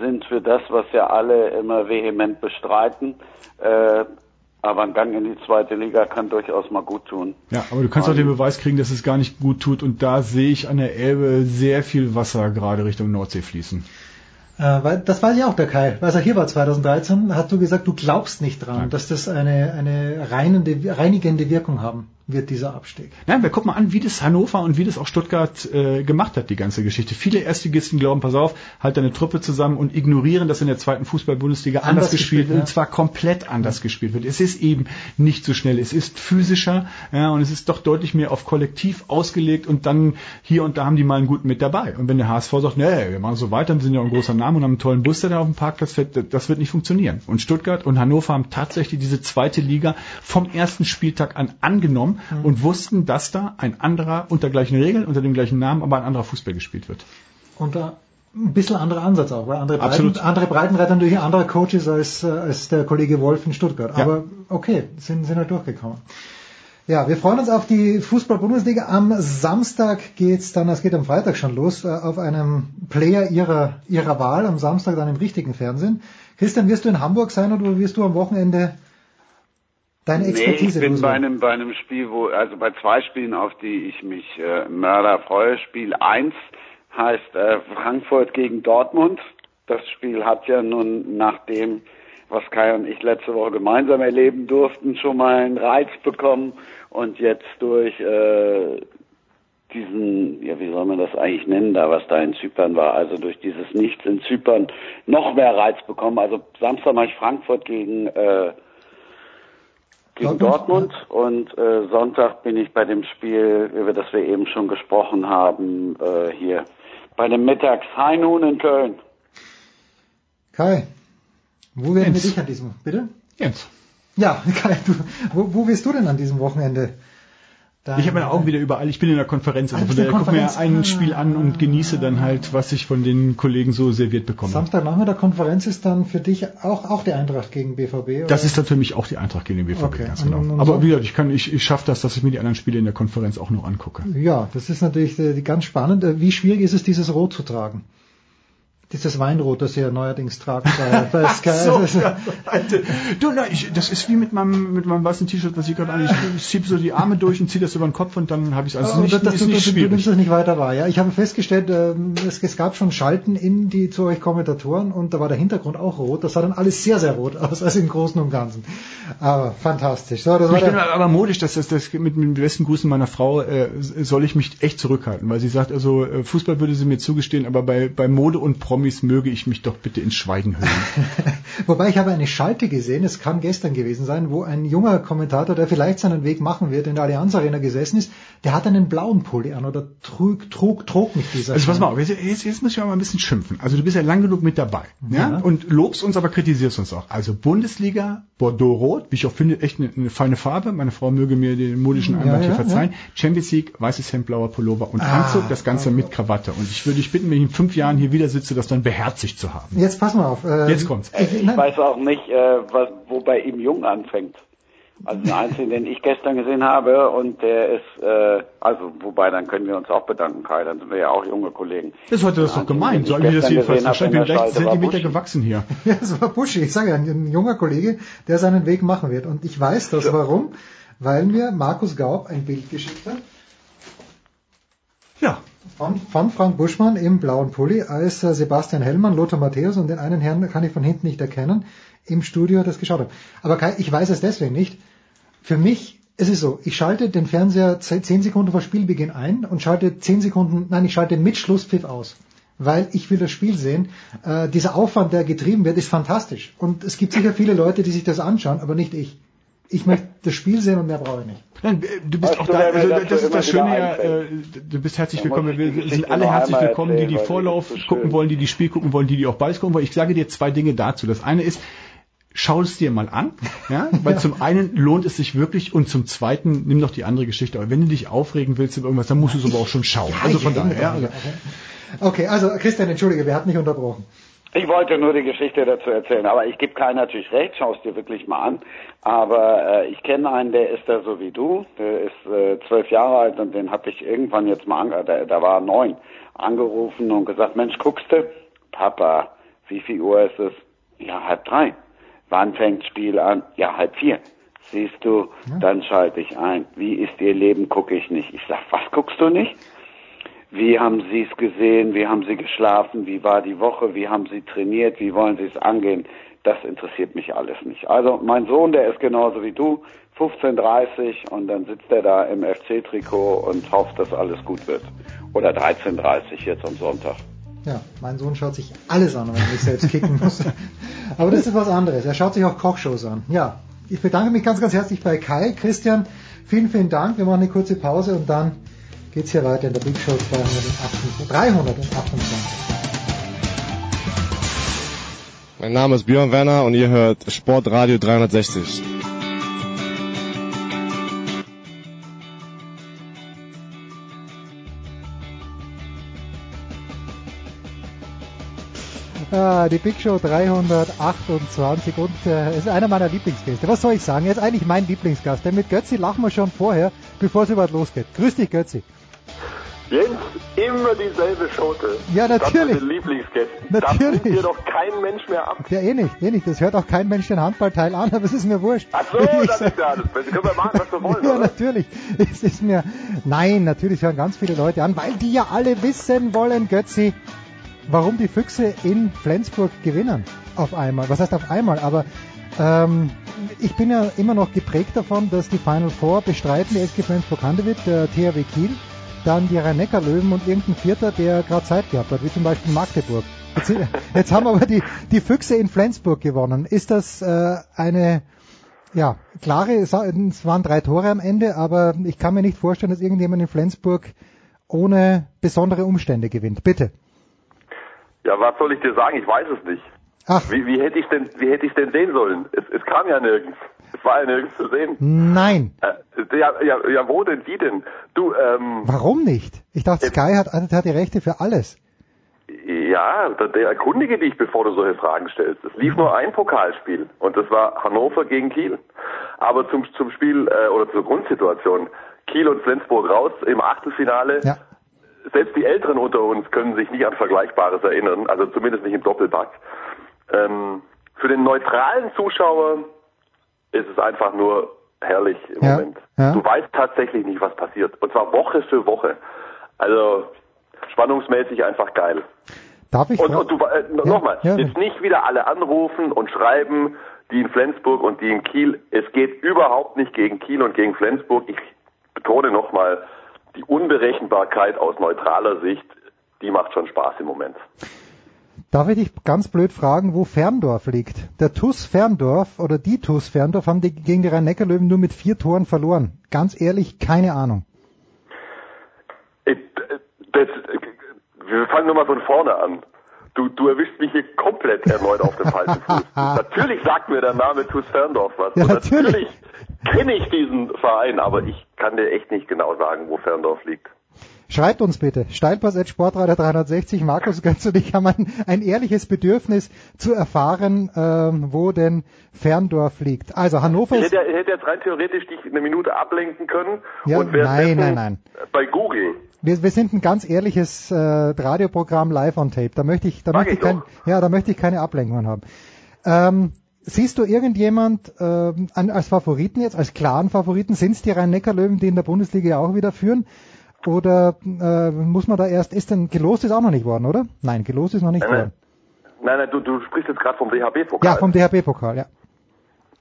sind für das, was ja alle immer vehement bestreiten. Äh, aber ein Gang in die zweite Liga kann durchaus mal gut tun. Ja, aber du kannst auch den Beweis kriegen, dass es gar nicht gut tut. Und da sehe ich an der Elbe sehr viel Wasser gerade Richtung Nordsee fließen. Äh, weil, das weiß ich auch, der Kai. Als er hier war 2013, hast du gesagt, du glaubst nicht dran, dass das eine, eine reinende, reinigende Wirkung haben wird, dieser Abstieg. Ja, wir gucken mal an, wie das Hannover und wie das auch Stuttgart äh, gemacht hat, die ganze Geschichte. Viele Erstligisten glauben, pass auf, halt deine Truppe zusammen und ignorieren, dass in der zweiten Fußball-Bundesliga anders, Anders gespielt gespielt, wird, ja. und zwar komplett anders gespielt wird. Es ist eben nicht so schnell, es ist physischer ja, und es ist doch deutlich mehr auf Kollektiv ausgelegt und dann hier und da haben die mal einen guten mit dabei. Und wenn der HSV sagt, nee, wir machen so weiter, wir sind ja auch ein großer Name und haben einen tollen Bus, der da auf dem Parkplatz fährt, das wird nicht funktionieren. Und Stuttgart und Hannover haben tatsächlich diese zweite Liga vom ersten Spieltag an angenommen Mhm. und wussten, dass da ein anderer unter gleichen Regeln, unter dem gleichen Namen, aber ein anderer Fußball gespielt wird. Und da ein bisschen anderer Ansatz auch, weil andere, Breiten, andere Breitenreiter natürlich ein anderer Coach ist als, äh, als der Kollege Wolf in Stuttgart. Ja. Aber okay, sind, sind halt durchgekommen. Ja, wir freuen uns auf die Fußball-Bundesliga. Am Samstag geht's dann, es geht am Freitag schon los, äh, auf einem Player ihrer, ihrer Wahl, am Samstag dann im richtigen Fernsehen. Christian, wirst du in Hamburg sein oder wirst du am Wochenende deine Nee, ich Expertise bin bei einem, bei einem Spiel, wo, also bei zwei Spielen, auf die ich mich äh, Mörder freue. Spiel 1 heißt äh, Frankfurt gegen Dortmund. Das Spiel hat ja nun nach dem, was Kai und ich letzte Woche gemeinsam erleben durften, schon mal einen Reiz bekommen und jetzt durch äh, diesen, ja, wie soll man das eigentlich nennen, da was da in Zypern war, also durch dieses Nichts in Zypern noch mehr Reiz bekommen. Also Samstag mache ich Frankfurt gegen äh, gegen Dortmund, Dortmund, und äh, Sonntag bin ich bei dem Spiel, über das wir eben schon gesprochen haben, äh, hier bei dem Mittags High Noon in Köln. Kai, wo werden Jens. wir dich an diesem, bitte? Jens. Ja, Kai, du, wo, wo wirst du denn an diesem Wochenende? Dein- Ich habe meine Augen wieder überall. Ich bin in der Konferenz. Also Ah, von daher der gucke mir ein Ah. Spiel an und genieße dann halt, was ich von den Kollegen so serviert bekomme. Samstagnachmittag Konferenz ist dann für dich auch, auch die Eintracht gegen BVB? Oder? Das ist dann für mich auch die Eintracht gegen den BVB, Okay. ganz genau. und- und Aber so- wie gesagt, ich kann, ich, ich schaffe das, dass ich mir die anderen Spiele in der Konferenz auch noch angucke. Ja, das ist natürlich äh, ganz spannend. Wie schwierig ist es, dieses Rot zu tragen? Dieses Weinrot, das ihr neuerdings tragt bei, bei Sky. So. Du, na, ich, das ist wie mit meinem, mit meinem weißen T-Shirt, was ich gerade an. Ich, ich schiebe so die Arme durch und ziehe das über den Kopf und dann habe ich es. Also Oh, nicht, das, das, ist du, nicht du, du schwierig. nimmst das nicht weiter wahr. Ja, ich habe festgestellt, ähm, es, es gab schon Schalten in die zu euch Kommentatoren und da war der Hintergrund auch rot. Das sah dann alles sehr, sehr rot aus, also im Großen und Ganzen. Aber fantastisch. So, Ich bin aber modisch, dass das, das mit, mit den besten Grüßen meiner Frau äh, soll ich mich echt zurückhalten, weil sie sagt, also äh, Fußball würde sie mir zugestehen, aber bei, bei Mode und Promis möge ich mich doch bitte ins Schweigen hüllen. Wobei ich habe eine Schalte gesehen, es kann gestern gewesen sein, wo ein junger Kommentator, der vielleicht seinen Weg machen wird, in der Allianz Arena gesessen ist, der hat einen blauen Pulli an oder trug, trug, trug mich dieser Also pass mal auf, jetzt, jetzt, muss ich aber mal ein bisschen schimpfen. Also du bist ja lang genug mit dabei. Ja? Ja. Und lobst uns, aber kritisierst uns auch. Also Bundesliga, Bordeaux-Rot, wie ich auch finde, echt eine, eine feine Farbe. Meine Frau möge mir den modischen Ja, Einwand hier ja, verzeihen. Champions League, weißes Hemd, blauer Pullover und Ah, Anzug, das Ganze mit Krawatte. Und ich würde dich bitten, wenn ich in fünf Jahren hier wieder sitze, das dann beherzigt zu haben. Jetzt pass mal auf. Äh, Jetzt kommt's. Äh, Ich weiß auch nicht, äh, was, wo bei ihm Jung anfängt. Also den einzigen, den ich gestern gesehen habe und der ist, äh, also wobei, dann können wir uns auch bedanken, Kai, dann sind wir ja auch junge Kollegen. Das heute das doch gemeint. So ich habe ich das jedenfalls verstanden. Ich bin der gleich Zentimeter gewachsen hier. Ja, das war Buschi. Ich sage ja, ein, ein junger Kollege, der seinen Weg machen wird. Und ich weiß das. Warum? Weil mir Markus Gaub ein Bild geschickt hat. Ja. Von, von Frank Buschmann im blauen Pulli, als äh, Sebastian Hellmann, Lothar Matthäus und den einen Herrn kann ich von hinten nicht erkennen, im Studio das geschaut haben. Aber ich weiß es deswegen nicht. Für mich, es ist so, ich schalte den Fernseher ze- zehn Sekunden vor Spielbeginn ein und schalte zehn Sekunden, nein, ich schalte mit Schlusspfiff aus. Weil ich will das Spiel sehen. Äh, dieser Aufwand, der getrieben wird, ist fantastisch. Und es gibt sicher viele Leute, die sich das anschauen, aber nicht ich. Ich möchte das Spiel sehen und mehr brauche ich nicht. Nein, äh, du bist auch da, also das ist das Schöne ja, äh, du bist herzlich willkommen. Wir sind alle noch herzlich willkommen, die die Vorlauf gucken wollen, die die Spiel gucken wollen, die die auch Beides gucken wollen. Ich sage dir zwei Dinge dazu. Das eine ist, schau es dir mal an, ja, weil Ja. zum einen lohnt es sich wirklich und zum zweiten nimm doch die andere Geschichte. Aber wenn du dich aufregen willst über irgendwas, dann musst du es aber auch schon schauen. also von daher, ja, also, nicht. Okay, also Christian, entschuldige, wer hat mich unterbrochen? Ich wollte nur die Geschichte dazu erzählen, aber ich gebe Kai natürlich recht, schau es dir wirklich mal an. Aber äh, ich kenne einen, der ist da so wie du, der ist äh, zwölf Jahre alt und den habe ich irgendwann jetzt mal, ange da, da war neun, angerufen und gesagt, Mensch, guckst du? Papa, wie viel Uhr ist es? Ja, halb drei. Wann fängt Spiel an? Ja, halb vier. Siehst du, dann schalte ich ein. Wie ist Ihr Leben? Gucke ich nicht. Ich sag, was guckst du nicht? Wie haben Sie es gesehen? Wie haben Sie geschlafen? Wie war die Woche? Wie haben Sie trainiert? Wie wollen Sie es angehen? Das interessiert mich alles nicht. Also mein Sohn, der ist genauso wie du, 15.30 und dann sitzt er da im FC-Trikot und hofft, dass alles gut wird. Oder 13.30 jetzt am Sonntag. Ja, mein Sohn schaut sich alles an, wenn er mich selbst kicken muss. Aber das ist was anderes. Er schaut sich auch Kochshows an. Ja, ich bedanke mich ganz, ganz herzlich bei Kai. Christian, vielen, vielen Dank. Wir machen eine kurze Pause und dann geht's hier weiter in der Big Show 328. Mein Name ist Björn Werner und ihr hört Sportradio 360. Ah, die Big Show 328 und äh, ist einer meiner Lieblingsgäste. Was soll ich sagen? Er ist eigentlich mein Lieblingsgast, denn mit Götzi lachen wir schon vorher, bevor es überhaupt losgeht. Grüß dich, Götzi. Jens, immer dieselbe Schote. Ja, natürlich. Das Lieblingsgäste. Natürlich. Da nimmt dir doch kein Mensch mehr ab. Ja, eh nicht, eh nicht. Das hört auch kein Mensch den Handballteil an, aber es ist mir wurscht. Ach so, das ist ja alles. Wir können wir machen, was wir wollen, Ja, oder? natürlich. Es ist mir, nein, natürlich hören ganz viele Leute an, weil die ja alle wissen wollen, Götzi, warum die Füchse in Flensburg gewinnen. Auf einmal. Was heißt auf einmal? Aber ähm, ich bin ja immer noch geprägt davon, dass die Final Four bestreiten, die SG Flensburg-Handewitt, der THW Kiel, dann die Rhein-Neckar-Löwen und irgendein Vierter, der gerade Zeit gehabt hat, wie zum Beispiel Magdeburg. Jetzt, jetzt haben aber die, die Füchse in Flensburg gewonnen. Ist das äh, eine ja, klare, es waren drei Tore am Ende, aber ich kann mir nicht vorstellen, dass irgendjemand in Flensburg ohne besondere Umstände gewinnt. Bitte. Ja, was soll ich dir sagen? Ich weiß es nicht. Ach. Wie, wie hätte ich denn, wie hätte ich denn sehen sollen? Es, es kam ja nirgends. Es war ja nirgends zu sehen. Nein. Äh, ja, ja, ja, wo denn die denn? Du, ähm, Warum nicht? Ich dachte, Sky hat, hat die Rechte für alles. ja, der erkundige dich, bevor du solche Fragen stellst. Es lief nur ein Pokalspiel und das war Hannover gegen Kiel. Aber zum, zum Spiel äh, oder zur Grundsituation, Kiel und Flensburg raus im Achtelfinale. Ja. Selbst die Älteren unter uns können sich nicht an Vergleichbares erinnern, also zumindest nicht im Doppelpack. Ähm, für den neutralen Zuschauer ist es einfach nur herrlich im Ja, Moment. ja. Du weißt tatsächlich nicht, was passiert. Und zwar Woche für Woche. Also spannungsmäßig einfach geil. Darf ich Und, und du, äh, Ja, nochmal, jetzt nicht wieder alle anrufen und schreiben, die in Flensburg und die in Kiel. Es geht überhaupt nicht gegen Kiel und gegen Flensburg. Ich betone nochmal, die Unberechenbarkeit aus neutraler Sicht, die macht schon Spaß im Moment. Darf ich dich ganz blöd fragen, wo Ferndorf liegt? Der TUS Ferndorf oder die TUS Ferndorf haben die gegen die Rhein-Neckar-Löwen nur mit vier Toren verloren. Ganz ehrlich, keine Ahnung. Das, wir fangen nur mal von vorne an. Du, du erwischst mich hier komplett erneut auf dem falschen Fuß. natürlich sagt mir der Name TuS Ferndorf was. Ja, natürlich. natürlich kenne ich diesen Verein, aber ich kann dir echt nicht genau sagen, wo Ferndorf liegt. Schreibt uns bitte. Steilpass at Sportradar 360. Markus Götz und ich haben ein, ein ehrliches Bedürfnis zu erfahren, ähm, wo denn Ferndorf liegt. Also Hannover Ich ist... hätte, ich hätte jetzt rein theoretisch dich eine Minute ablenken können Ja, und währenddessen nein, nein, bei Google. Wir, wir sind ein ganz ehrliches äh, Radioprogramm live on tape. Da möchte ich, da möchte ich, kein, ja, da möchte ich keine Ablenkungen haben. Ähm, siehst du irgendjemand ähm, als Favoriten jetzt, als klaren Favoriten? Sind es die Rhein-Neckar-Löwen, die in der Bundesliga ja auch wieder führen? Oder äh, muss man da erst, ist denn gelost ist auch noch nicht worden, oder? Nein, gelost ist noch nicht Nein, nein. worden. Nein, nein, du, du sprichst jetzt gerade vom DHB-Pokal. Ja, vom DHB-Pokal, ja.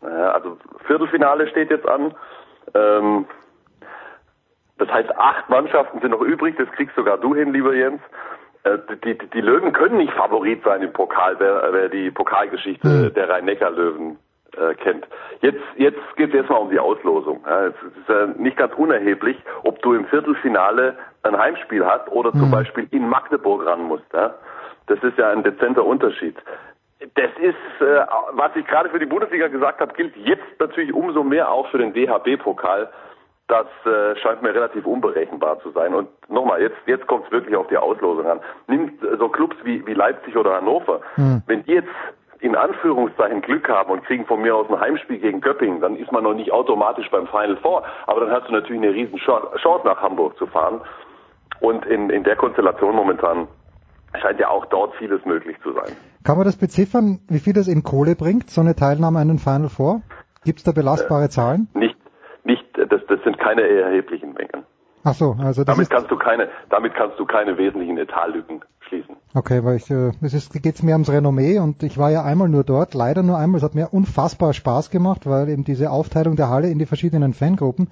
Also Viertelfinale steht jetzt an. Ähm, das heißt, acht Mannschaften sind noch übrig. Das kriegst sogar du hin, lieber Jens. Äh, die, die, die Löwen können nicht Favorit sein im Pokal, wer, wer die Pokalgeschichte der Rhein-Neckar-Löwen äh, kennt. Jetzt, jetzt geht es erstmal um die Auslosung. Ja, es ist ja nicht ganz unerheblich, ob du im Viertelfinale ein Heimspiel hast oder zum Beispiel in Magdeburg ran musst. Ja. Das ist ja ein dezenter Unterschied. Das ist, äh, was ich gerade für die Bundesliga gesagt habe, gilt jetzt natürlich umso mehr auch für den DHB-Pokal. Das äh, scheint mir relativ unberechenbar zu sein. Und nochmal, jetzt, jetzt kommt es wirklich auf die Auslosung an. Nimmt äh, so Clubs wie, wie Leipzig oder Hannover, wenn die jetzt in Anführungszeichen Glück haben und kriegen von mir aus ein Heimspiel gegen Göppingen, dann ist man noch nicht automatisch beim Final Four. Aber dann hast du natürlich eine riesen Chance, nach Hamburg zu fahren. Und in, in der Konstellation momentan scheint ja auch dort vieles möglich zu sein. Kann man das beziffern, wie viel das in Kohle bringt, so eine Teilnahme an den Final Four? Gibt es da belastbare Zahlen? Nicht, nicht, das, das sind keine erheblichen Mengen. Ach so, also das Damit kannst du keine, damit kannst du keine wesentlichen Etatlücken schließen. Okay, weil ich, äh, es ist, geht's mir ums Renommee und ich war ja einmal nur dort, leider nur einmal. Es hat mir unfassbar Spaß gemacht, weil eben diese Aufteilung der Halle in die verschiedenen Fangruppen.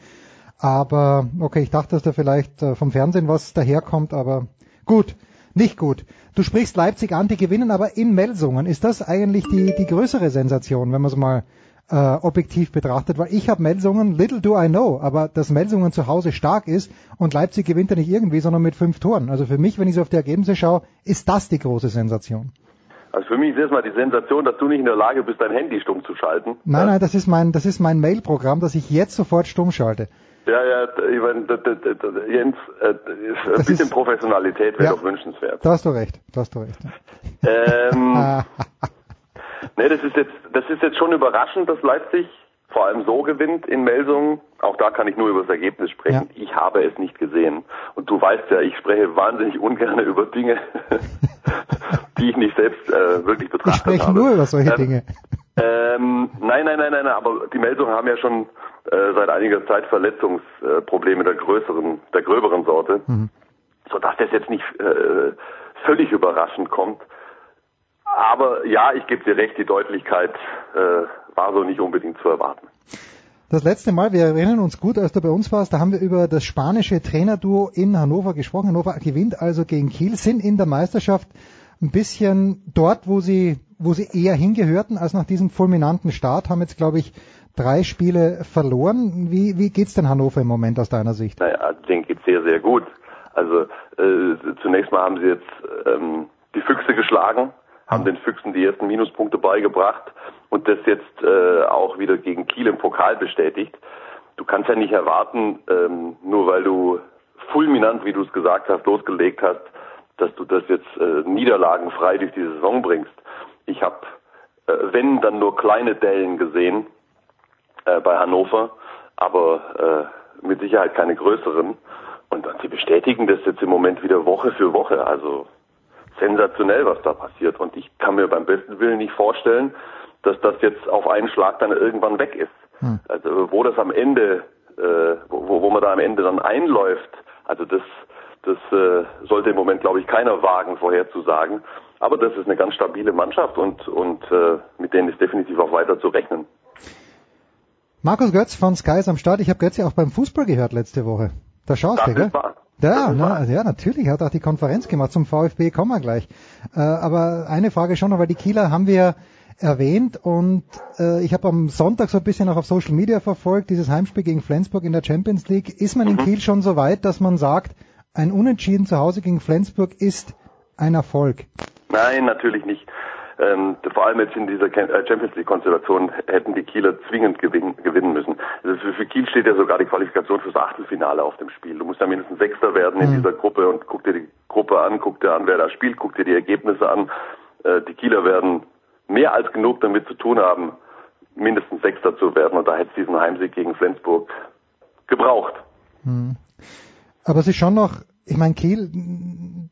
Aber okay, ich dachte, dass da vielleicht äh, vom Fernsehen was daherkommt, aber gut, nicht gut. Du sprichst Leipzig an, die gewinnen aber in Melsungen. Ist das eigentlich die, die größere Sensation, wenn man es mal äh, objektiv betrachtet? Weil ich habe Melsungen, little do I know, aber dass Melsungen zu Hause stark ist und Leipzig gewinnt ja nicht irgendwie, sondern mit fünf Toren. Also für mich, wenn ich so auf die Ergebnisse schaue, ist das die große Sensation. Also für mich ist erstmal die Sensation, dass du nicht in der Lage bist, dein Handy stumm zu schalten. Nein, nein, das ist mein, das ist mein Mail-Programm, das ich jetzt sofort stumm schalte. Ja, ja, ich meine, Jens, äh, ein Das bisschen ist- Professionalität wäre Ja. doch wünschenswert. Da hast du recht, da hast du recht. Ähm, nee, das ist jetzt, das ist jetzt schon überraschend, dass Leipzig vor allem so gewinnt in Melsungen. Auch da kann ich nur über das Ergebnis sprechen. Ja. Ich habe es nicht gesehen. Und du weißt ja, ich spreche wahnsinnig ungern über Dinge, die ich nicht selbst äh, wirklich betrachtet habe. Ich spreche nur über solche ähm, Dinge. Ähm, nein, nein, nein, nein, aber die Melsungen haben ja schon äh, seit einiger Zeit Verletzungsprobleme der größeren, der gröberen Sorte, mhm. sodass das jetzt nicht äh, völlig überraschend kommt. Aber ja, ich gebe dir recht, die Deutlichkeit äh, war so nicht unbedingt zu erwarten. Das letzte Mal, wir erinnern uns gut, als du bei uns warst, da haben wir über das spanische Trainerduo in Hannover gesprochen. Hannover gewinnt also gegen Kiel, sind in der Meisterschaft ein bisschen dort, wo sie, wo sie eher hingehörten, als nach diesem fulminanten Start, haben jetzt, glaube ich, drei Spiele verloren. Wie, wie geht's denn Hannover im Moment aus deiner Sicht? Naja, denen geht's sehr, sehr gut. Also äh, zunächst mal haben sie jetzt ähm, die Füchse geschlagen, haben den Füchsen die ersten Minuspunkte beigebracht und das jetzt äh, auch wieder gegen Kiel im Pokal bestätigt. Du kannst ja nicht erwarten, ähm, nur weil du fulminant, wie du es gesagt hast, losgelegt hast, dass du das jetzt äh, niederlagenfrei durch die Saison bringst. Ich habe, äh, wenn, dann nur kleine Dellen gesehen äh, bei Hannover, aber äh, mit Sicherheit keine größeren. Und, und sie bestätigen das jetzt im Moment wieder Woche für Woche. Also sensationell, was da passiert. Und ich kann mir beim besten Willen nicht vorstellen, dass das jetzt auf einen Schlag dann irgendwann weg ist. Hm. Also wo das am Ende, äh, wo, wo man da am Ende dann einläuft, also das, das äh, sollte im Moment, glaube ich, keiner wagen, vorherzusagen. Aber das ist eine ganz stabile Mannschaft und, und äh, mit denen ist definitiv auch weiter zu rechnen. Markus Götz von Sky ist am Start. Ich habe Götz ja auch beim Fußball gehört letzte Woche. Da schaust das du, gell? Wahr. Ja, na, ja, natürlich, hat auch die Konferenz gemacht. Zum VfB kommen wir gleich. Äh, aber eine Frage schon noch, weil die Kieler haben wir erwähnt und äh, ich habe am Sonntag so ein bisschen auch auf Social Media verfolgt, dieses Heimspiel gegen Flensburg in der Champions League. Ist man in Kiel schon so weit, dass man sagt, ein Unentschieden zu Hause gegen Flensburg ist ein Erfolg? Nein, natürlich nicht. Ähm, vor allem jetzt in dieser äh, Champions League Konstellation hätten die Kieler zwingend gewinnen, gewinnen müssen. Also für, für, Kiel steht ja sogar die Qualifikation fürs Achtelfinale auf dem Spiel. Du musst ja mindestens Sechster werden in mhm. dieser Gruppe und guck dir die Gruppe an, guck dir an, wer da spielt, guck dir die Ergebnisse an. Äh, die Kieler werden mehr als genug damit zu tun haben, mindestens Sechster zu werden. Und da hätte es diesen Heimsieg gegen Flensburg gebraucht. Mhm. Aber es ist schon noch ich meine, Kiel,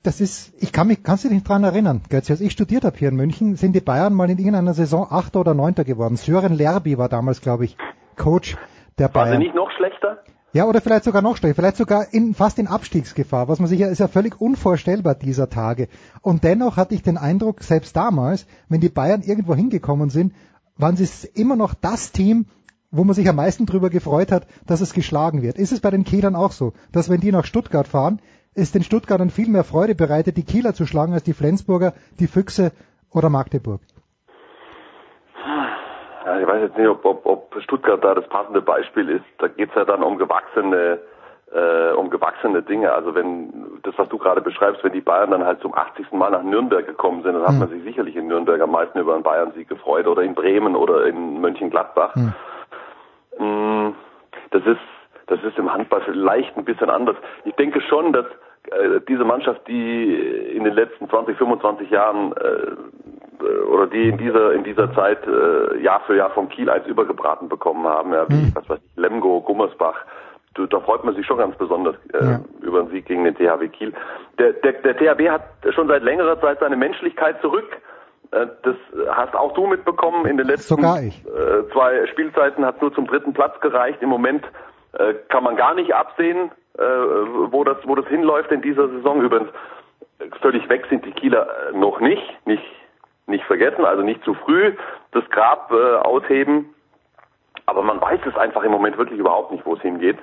das ist, ich kann mich, kannst du dich nicht dran erinnern, Götz, als ich studiert habe hier in München, sind die Bayern mal in irgendeiner Saison Achter oder Neunter geworden. Sören Lerby war damals, glaube ich, Coach der Bayern. War sie nicht noch schlechter? Ja, oder vielleicht sogar noch schlechter, vielleicht sogar in, fast in Abstiegsgefahr, was man sich ja, ist ja völlig unvorstellbar dieser Tage. Und dennoch hatte ich den Eindruck, selbst damals, wenn die Bayern irgendwo hingekommen sind, waren sie immer noch das Team, wo man sich am meisten drüber gefreut hat, dass es geschlagen wird. Ist es bei den Kielern auch so, dass wenn die nach Stuttgart fahren, es den Stuttgartern viel mehr Freude bereitet, die Kieler zu schlagen, als die Flensburger, die Füchse oder Magdeburg? Ja, ich weiß jetzt nicht, ob, ob, ob Stuttgart da das passende Beispiel ist. Da geht es ja dann um gewachsene äh, um gewachsene Dinge. Also wenn das, was du gerade beschreibst, wenn die Bayern dann halt zum 80. Mal nach Nürnberg gekommen sind, dann hat hm. man sich sicherlich in Nürnberg am meisten über einen Bayern-Sieg gefreut oder in Bremen oder in Mönchengladbach. Hm. Das ist das ist im Handball vielleicht ein bisschen anders. Ich denke schon, dass äh, diese Mannschaft, die in den letzten 20, 25 Jahren äh, oder die in dieser in dieser Zeit äh, Jahr für Jahr vom Kiel eins übergebraten bekommen haben, ja, wie mhm. was weiß ich, Lemgo, Gummersbach, du, da freut man sich schon ganz besonders äh, ja. über einen Sieg gegen den THW Kiel. Der, der, der THW hat schon seit längerer Zeit seine Menschlichkeit zurück. Äh, das hast auch du mitbekommen. In den letzten äh, zwei Spielzeiten hat nur zum dritten Platz gereicht. Im Moment äh, kann man gar nicht absehen, äh, wo das, wo das hinläuft in dieser Saison. Übrigens, völlig weg sind die Kieler äh, noch nicht, nicht, nicht vergessen, also nicht zu früh das Grab äh, ausheben. Aber man weiß es einfach im Moment wirklich überhaupt nicht, wo es hingeht.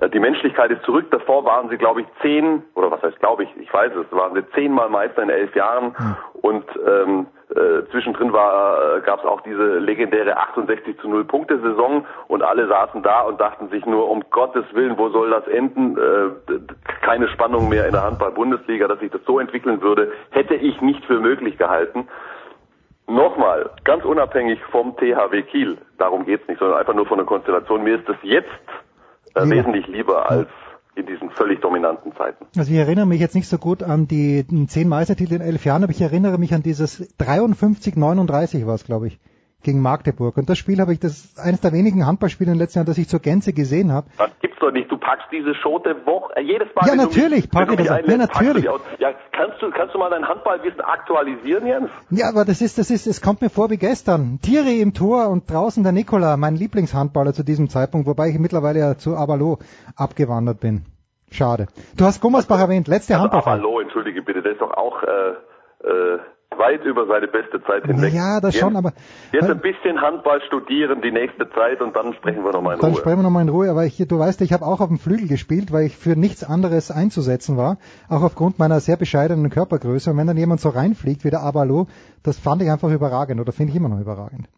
Äh, die Menschlichkeit ist zurück. Davor waren sie, glaube ich, zehn, oder was heißt, glaube ich, ich weiß es, waren sie zehnmal Meister in elf Jahren. Hm. Und ähm, äh, zwischendrin war, äh, gab es auch diese legendäre 68 zu 0 Punkte Saison und alle saßen da und dachten sich nur, um Gottes Willen, wo soll das enden? Äh, keine Spannung mehr in der Handball-Bundesliga, dass sich das so entwickeln würde, hätte ich nicht für möglich gehalten. Nochmal, ganz unabhängig vom THW Kiel, darum geht's nicht, sondern einfach nur von der Konstellation. Mir ist das jetzt äh, wesentlich lieber als in diesen völlig dominanten Zeiten. Also ich erinnere mich jetzt nicht so gut an die zehn Meistertitel in elf Jahren, aber ich erinnere mich an dieses 53-39 war es, glaube ich gegen Magdeburg. Und das Spiel habe ich, das eines der wenigen Handballspiele in den letzten Jahren, das ich zur Gänze gesehen habe. Das gibt's doch nicht. Du packst diese Schote Woche, äh, jedes Mal. Ja, natürlich, packe ich das auch. Ja, natürlich. Ja, kannst du, kannst du mal dein Handballwissen aktualisieren, Jens? Ja, aber das ist, das ist, es kommt mir vor wie gestern. Tiere im Tor und draußen der Nikola, mein Lieblingshandballer zu diesem Zeitpunkt, wobei ich mittlerweile ja zu Avalo abgewandert bin. Schade. Du hast Gummersbach erwähnt, letzte also Handball. Avalo, entschuldige bitte, das ist doch auch, äh, äh, weit über seine beste Zeit hinweg. Ja, das jetzt, schon, aber... Jetzt ein bisschen Handball studieren die nächste Zeit und dann sprechen wir nochmal in dann Ruhe. Dann sprechen wir nochmal in Ruhe, aber ich, du weißt, ich habe auch auf dem Flügel gespielt, weil ich für nichts anderes einzusetzen war, auch aufgrund meiner sehr bescheidenen Körpergröße. Und wenn dann jemand so reinfliegt wie der Abalo, das fand ich einfach überragend oder finde ich immer noch überragend.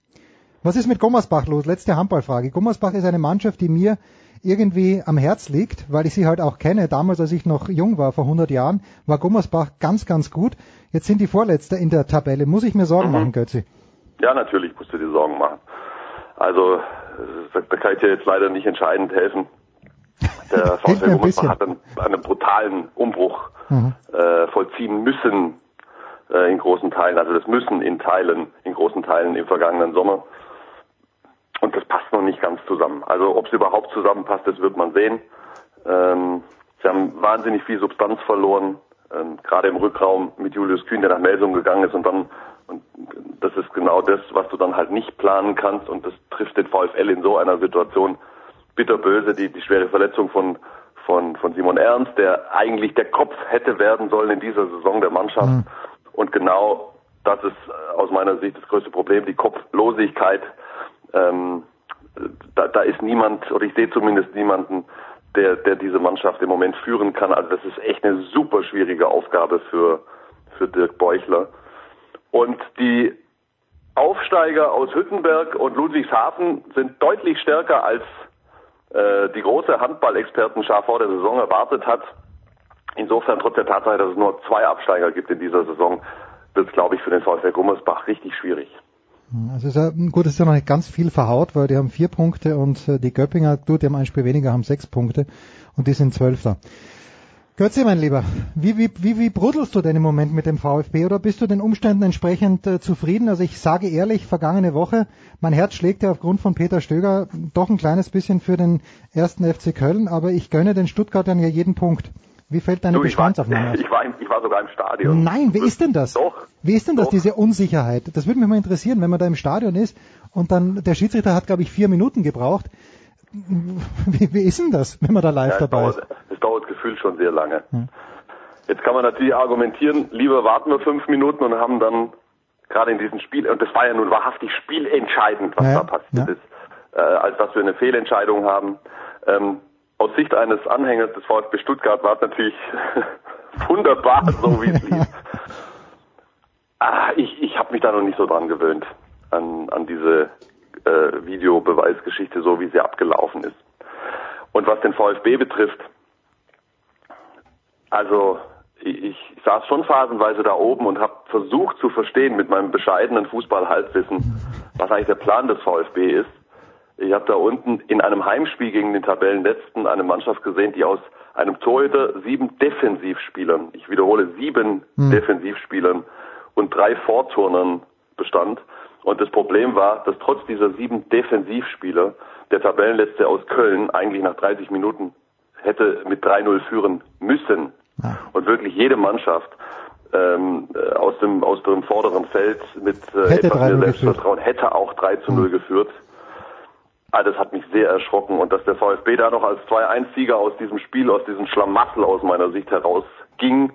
Was ist mit Gummersbach los? Letzte Handballfrage. Gummersbach ist eine Mannschaft, die mir irgendwie am Herz liegt, weil ich sie halt auch kenne. Damals, als ich noch jung war, vor 100 Jahren, war Gummersbach ganz, ganz gut. Jetzt sind die Vorletzte in der Tabelle. Muss ich mir Sorgen mhm. machen, Götzi? Ja, natürlich musst du dir Sorgen machen. Also, da kann ich dir jetzt leider nicht entscheidend helfen. Der VfL Gummersbach hat einen, einen, brutalen Umbruch mhm. äh, vollziehen müssen äh, in großen Teilen. Also das müssen in Teilen, in großen Teilen im vergangenen Sommer. Und das passt noch nicht ganz zusammen. Also ob es überhaupt zusammenpasst, das wird man sehen. Ähm, sie haben wahnsinnig viel Substanz verloren, ähm, gerade im Rückraum mit Julius Kühn, der nach Melsung gegangen ist und dann und das ist genau das, was du dann halt nicht planen kannst und das trifft den VfL in so einer Situation bitterböse, die, die schwere Verletzung von, von, von Simon Ernst, der eigentlich der Kopf hätte werden sollen in dieser Saison der Mannschaft. Mhm. Und genau das ist aus meiner Sicht das größte Problem, die Kopflosigkeit ähm, da, da ist niemand, oder ich sehe zumindest niemanden, der, der diese Mannschaft im Moment führen kann. Also das ist echt eine super schwierige Aufgabe für, für Dirk Beuchler. Und die Aufsteiger aus Hüttenberg und Ludwigshafen sind deutlich stärker als äh, die große Handballexpertenschar vor der Saison erwartet hat. Insofern, trotz der Tatsache, dass es nur zwei Absteiger gibt in dieser Saison, wird es, glaube ich, für den VfL Gummersbach richtig schwierig. Also ist ja, gut, es ist ja noch nicht ganz viel verhaut, weil die haben vier Punkte und äh, die Göppinger, du, die haben ein Spiel weniger, haben sechs Punkte und die sind Zwölfter. Götze, mein Lieber, wie, wie, wie, wie brudelst du denn im Moment mit dem VfB oder bist du den Umständen entsprechend äh, zufrieden? Also ich sage ehrlich, vergangene Woche, mein Herz schlägt ja aufgrund von Peter Stöger doch ein kleines bisschen für den ersten FC Köln, aber ich gönne den Stuttgartern ja jeden Punkt. Wie fällt deine du, Bestandsaufnahme ich war, ich, war, ich war sogar im Stadion. Nein, wie ist denn das? Doch. Wie ist denn das, doch. diese Unsicherheit? Das würde mich mal interessieren, wenn man da im Stadion ist und dann, der Schiedsrichter hat, glaube ich, vier Minuten gebraucht. Wie, wie ist denn das, wenn man da live ja, dabei dauert, ist? Es dauert gefühlt schon sehr lange. Hm. Jetzt kann man natürlich argumentieren, lieber warten wir fünf Minuten und haben dann gerade in diesem Spiel, und das war ja nun wahrhaftig spielentscheidend, was ja, da passiert ja. ist, äh, als dass wir eine Fehlentscheidung haben. Ähm, aus Sicht eines Anhängers des VfB Stuttgart war es natürlich wunderbar, so wie es lief. ah, ich ich habe mich da noch nicht so dran gewöhnt, an, an diese äh, Videobeweisgeschichte, so wie sie abgelaufen ist. Und was den VfB betrifft, also ich, ich saß schon phasenweise da oben und habe versucht zu verstehen mit meinem bescheidenen Fußball-Halbwissen, was eigentlich der Plan des VfB ist. Ich habe da unten in einem Heimspiel gegen den Tabellenletzten eine Mannschaft gesehen, die aus einem Torhüter, sieben Defensivspielern, ich wiederhole, sieben hm. Defensivspielern und drei Vorturnern bestand. Und das Problem war, dass trotz dieser sieben Defensivspieler der Tabellenletzte aus Köln eigentlich nach 30 Minuten hätte mit 3-0 führen müssen. Ja. Und wirklich jede Mannschaft ähm, aus dem aus dem vorderen Feld mit äh, etwas mehr Selbstvertrauen hätte auch 3 zu 0 hm. geführt. Ah, das hat mich sehr erschrocken und dass der VfB da noch als 2-1-Sieger aus diesem Spiel, aus diesem Schlamassel aus meiner Sicht herausging,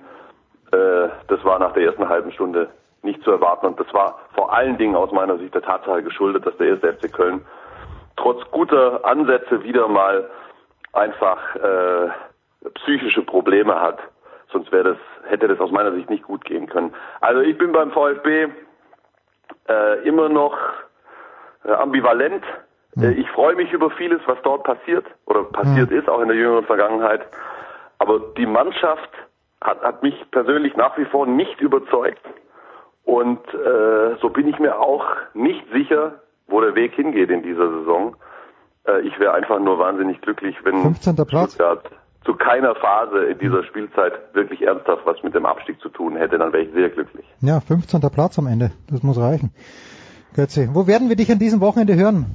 äh, das war nach der ersten halben Stunde nicht zu erwarten und das war vor allen Dingen aus meiner Sicht der Tatsache geschuldet, dass der erste FC Köln trotz guter Ansätze wieder mal einfach äh, psychische Probleme hat. Sonst wäre das, hätte das aus meiner Sicht nicht gut gehen können. Also ich bin beim VfB äh, immer noch äh, ambivalent ich freue mich über vieles, was dort passiert oder passiert ist, auch in der jüngeren Vergangenheit. Aber die Mannschaft hat, hat mich persönlich nach wie vor nicht überzeugt. Und äh, so bin ich mir auch nicht sicher, wo der Weg hingeht in dieser Saison. Äh, ich wäre einfach nur wahnsinnig glücklich, wenn 15. Platz. Stuttgart zu keiner Phase in dieser Spielzeit wirklich ernsthaft was mit dem Abstieg zu tun hätte, dann wäre ich sehr glücklich. Ja, 15. Platz am Ende. Das muss reichen. Götze, wo werden wir dich an diesem Wochenende hören?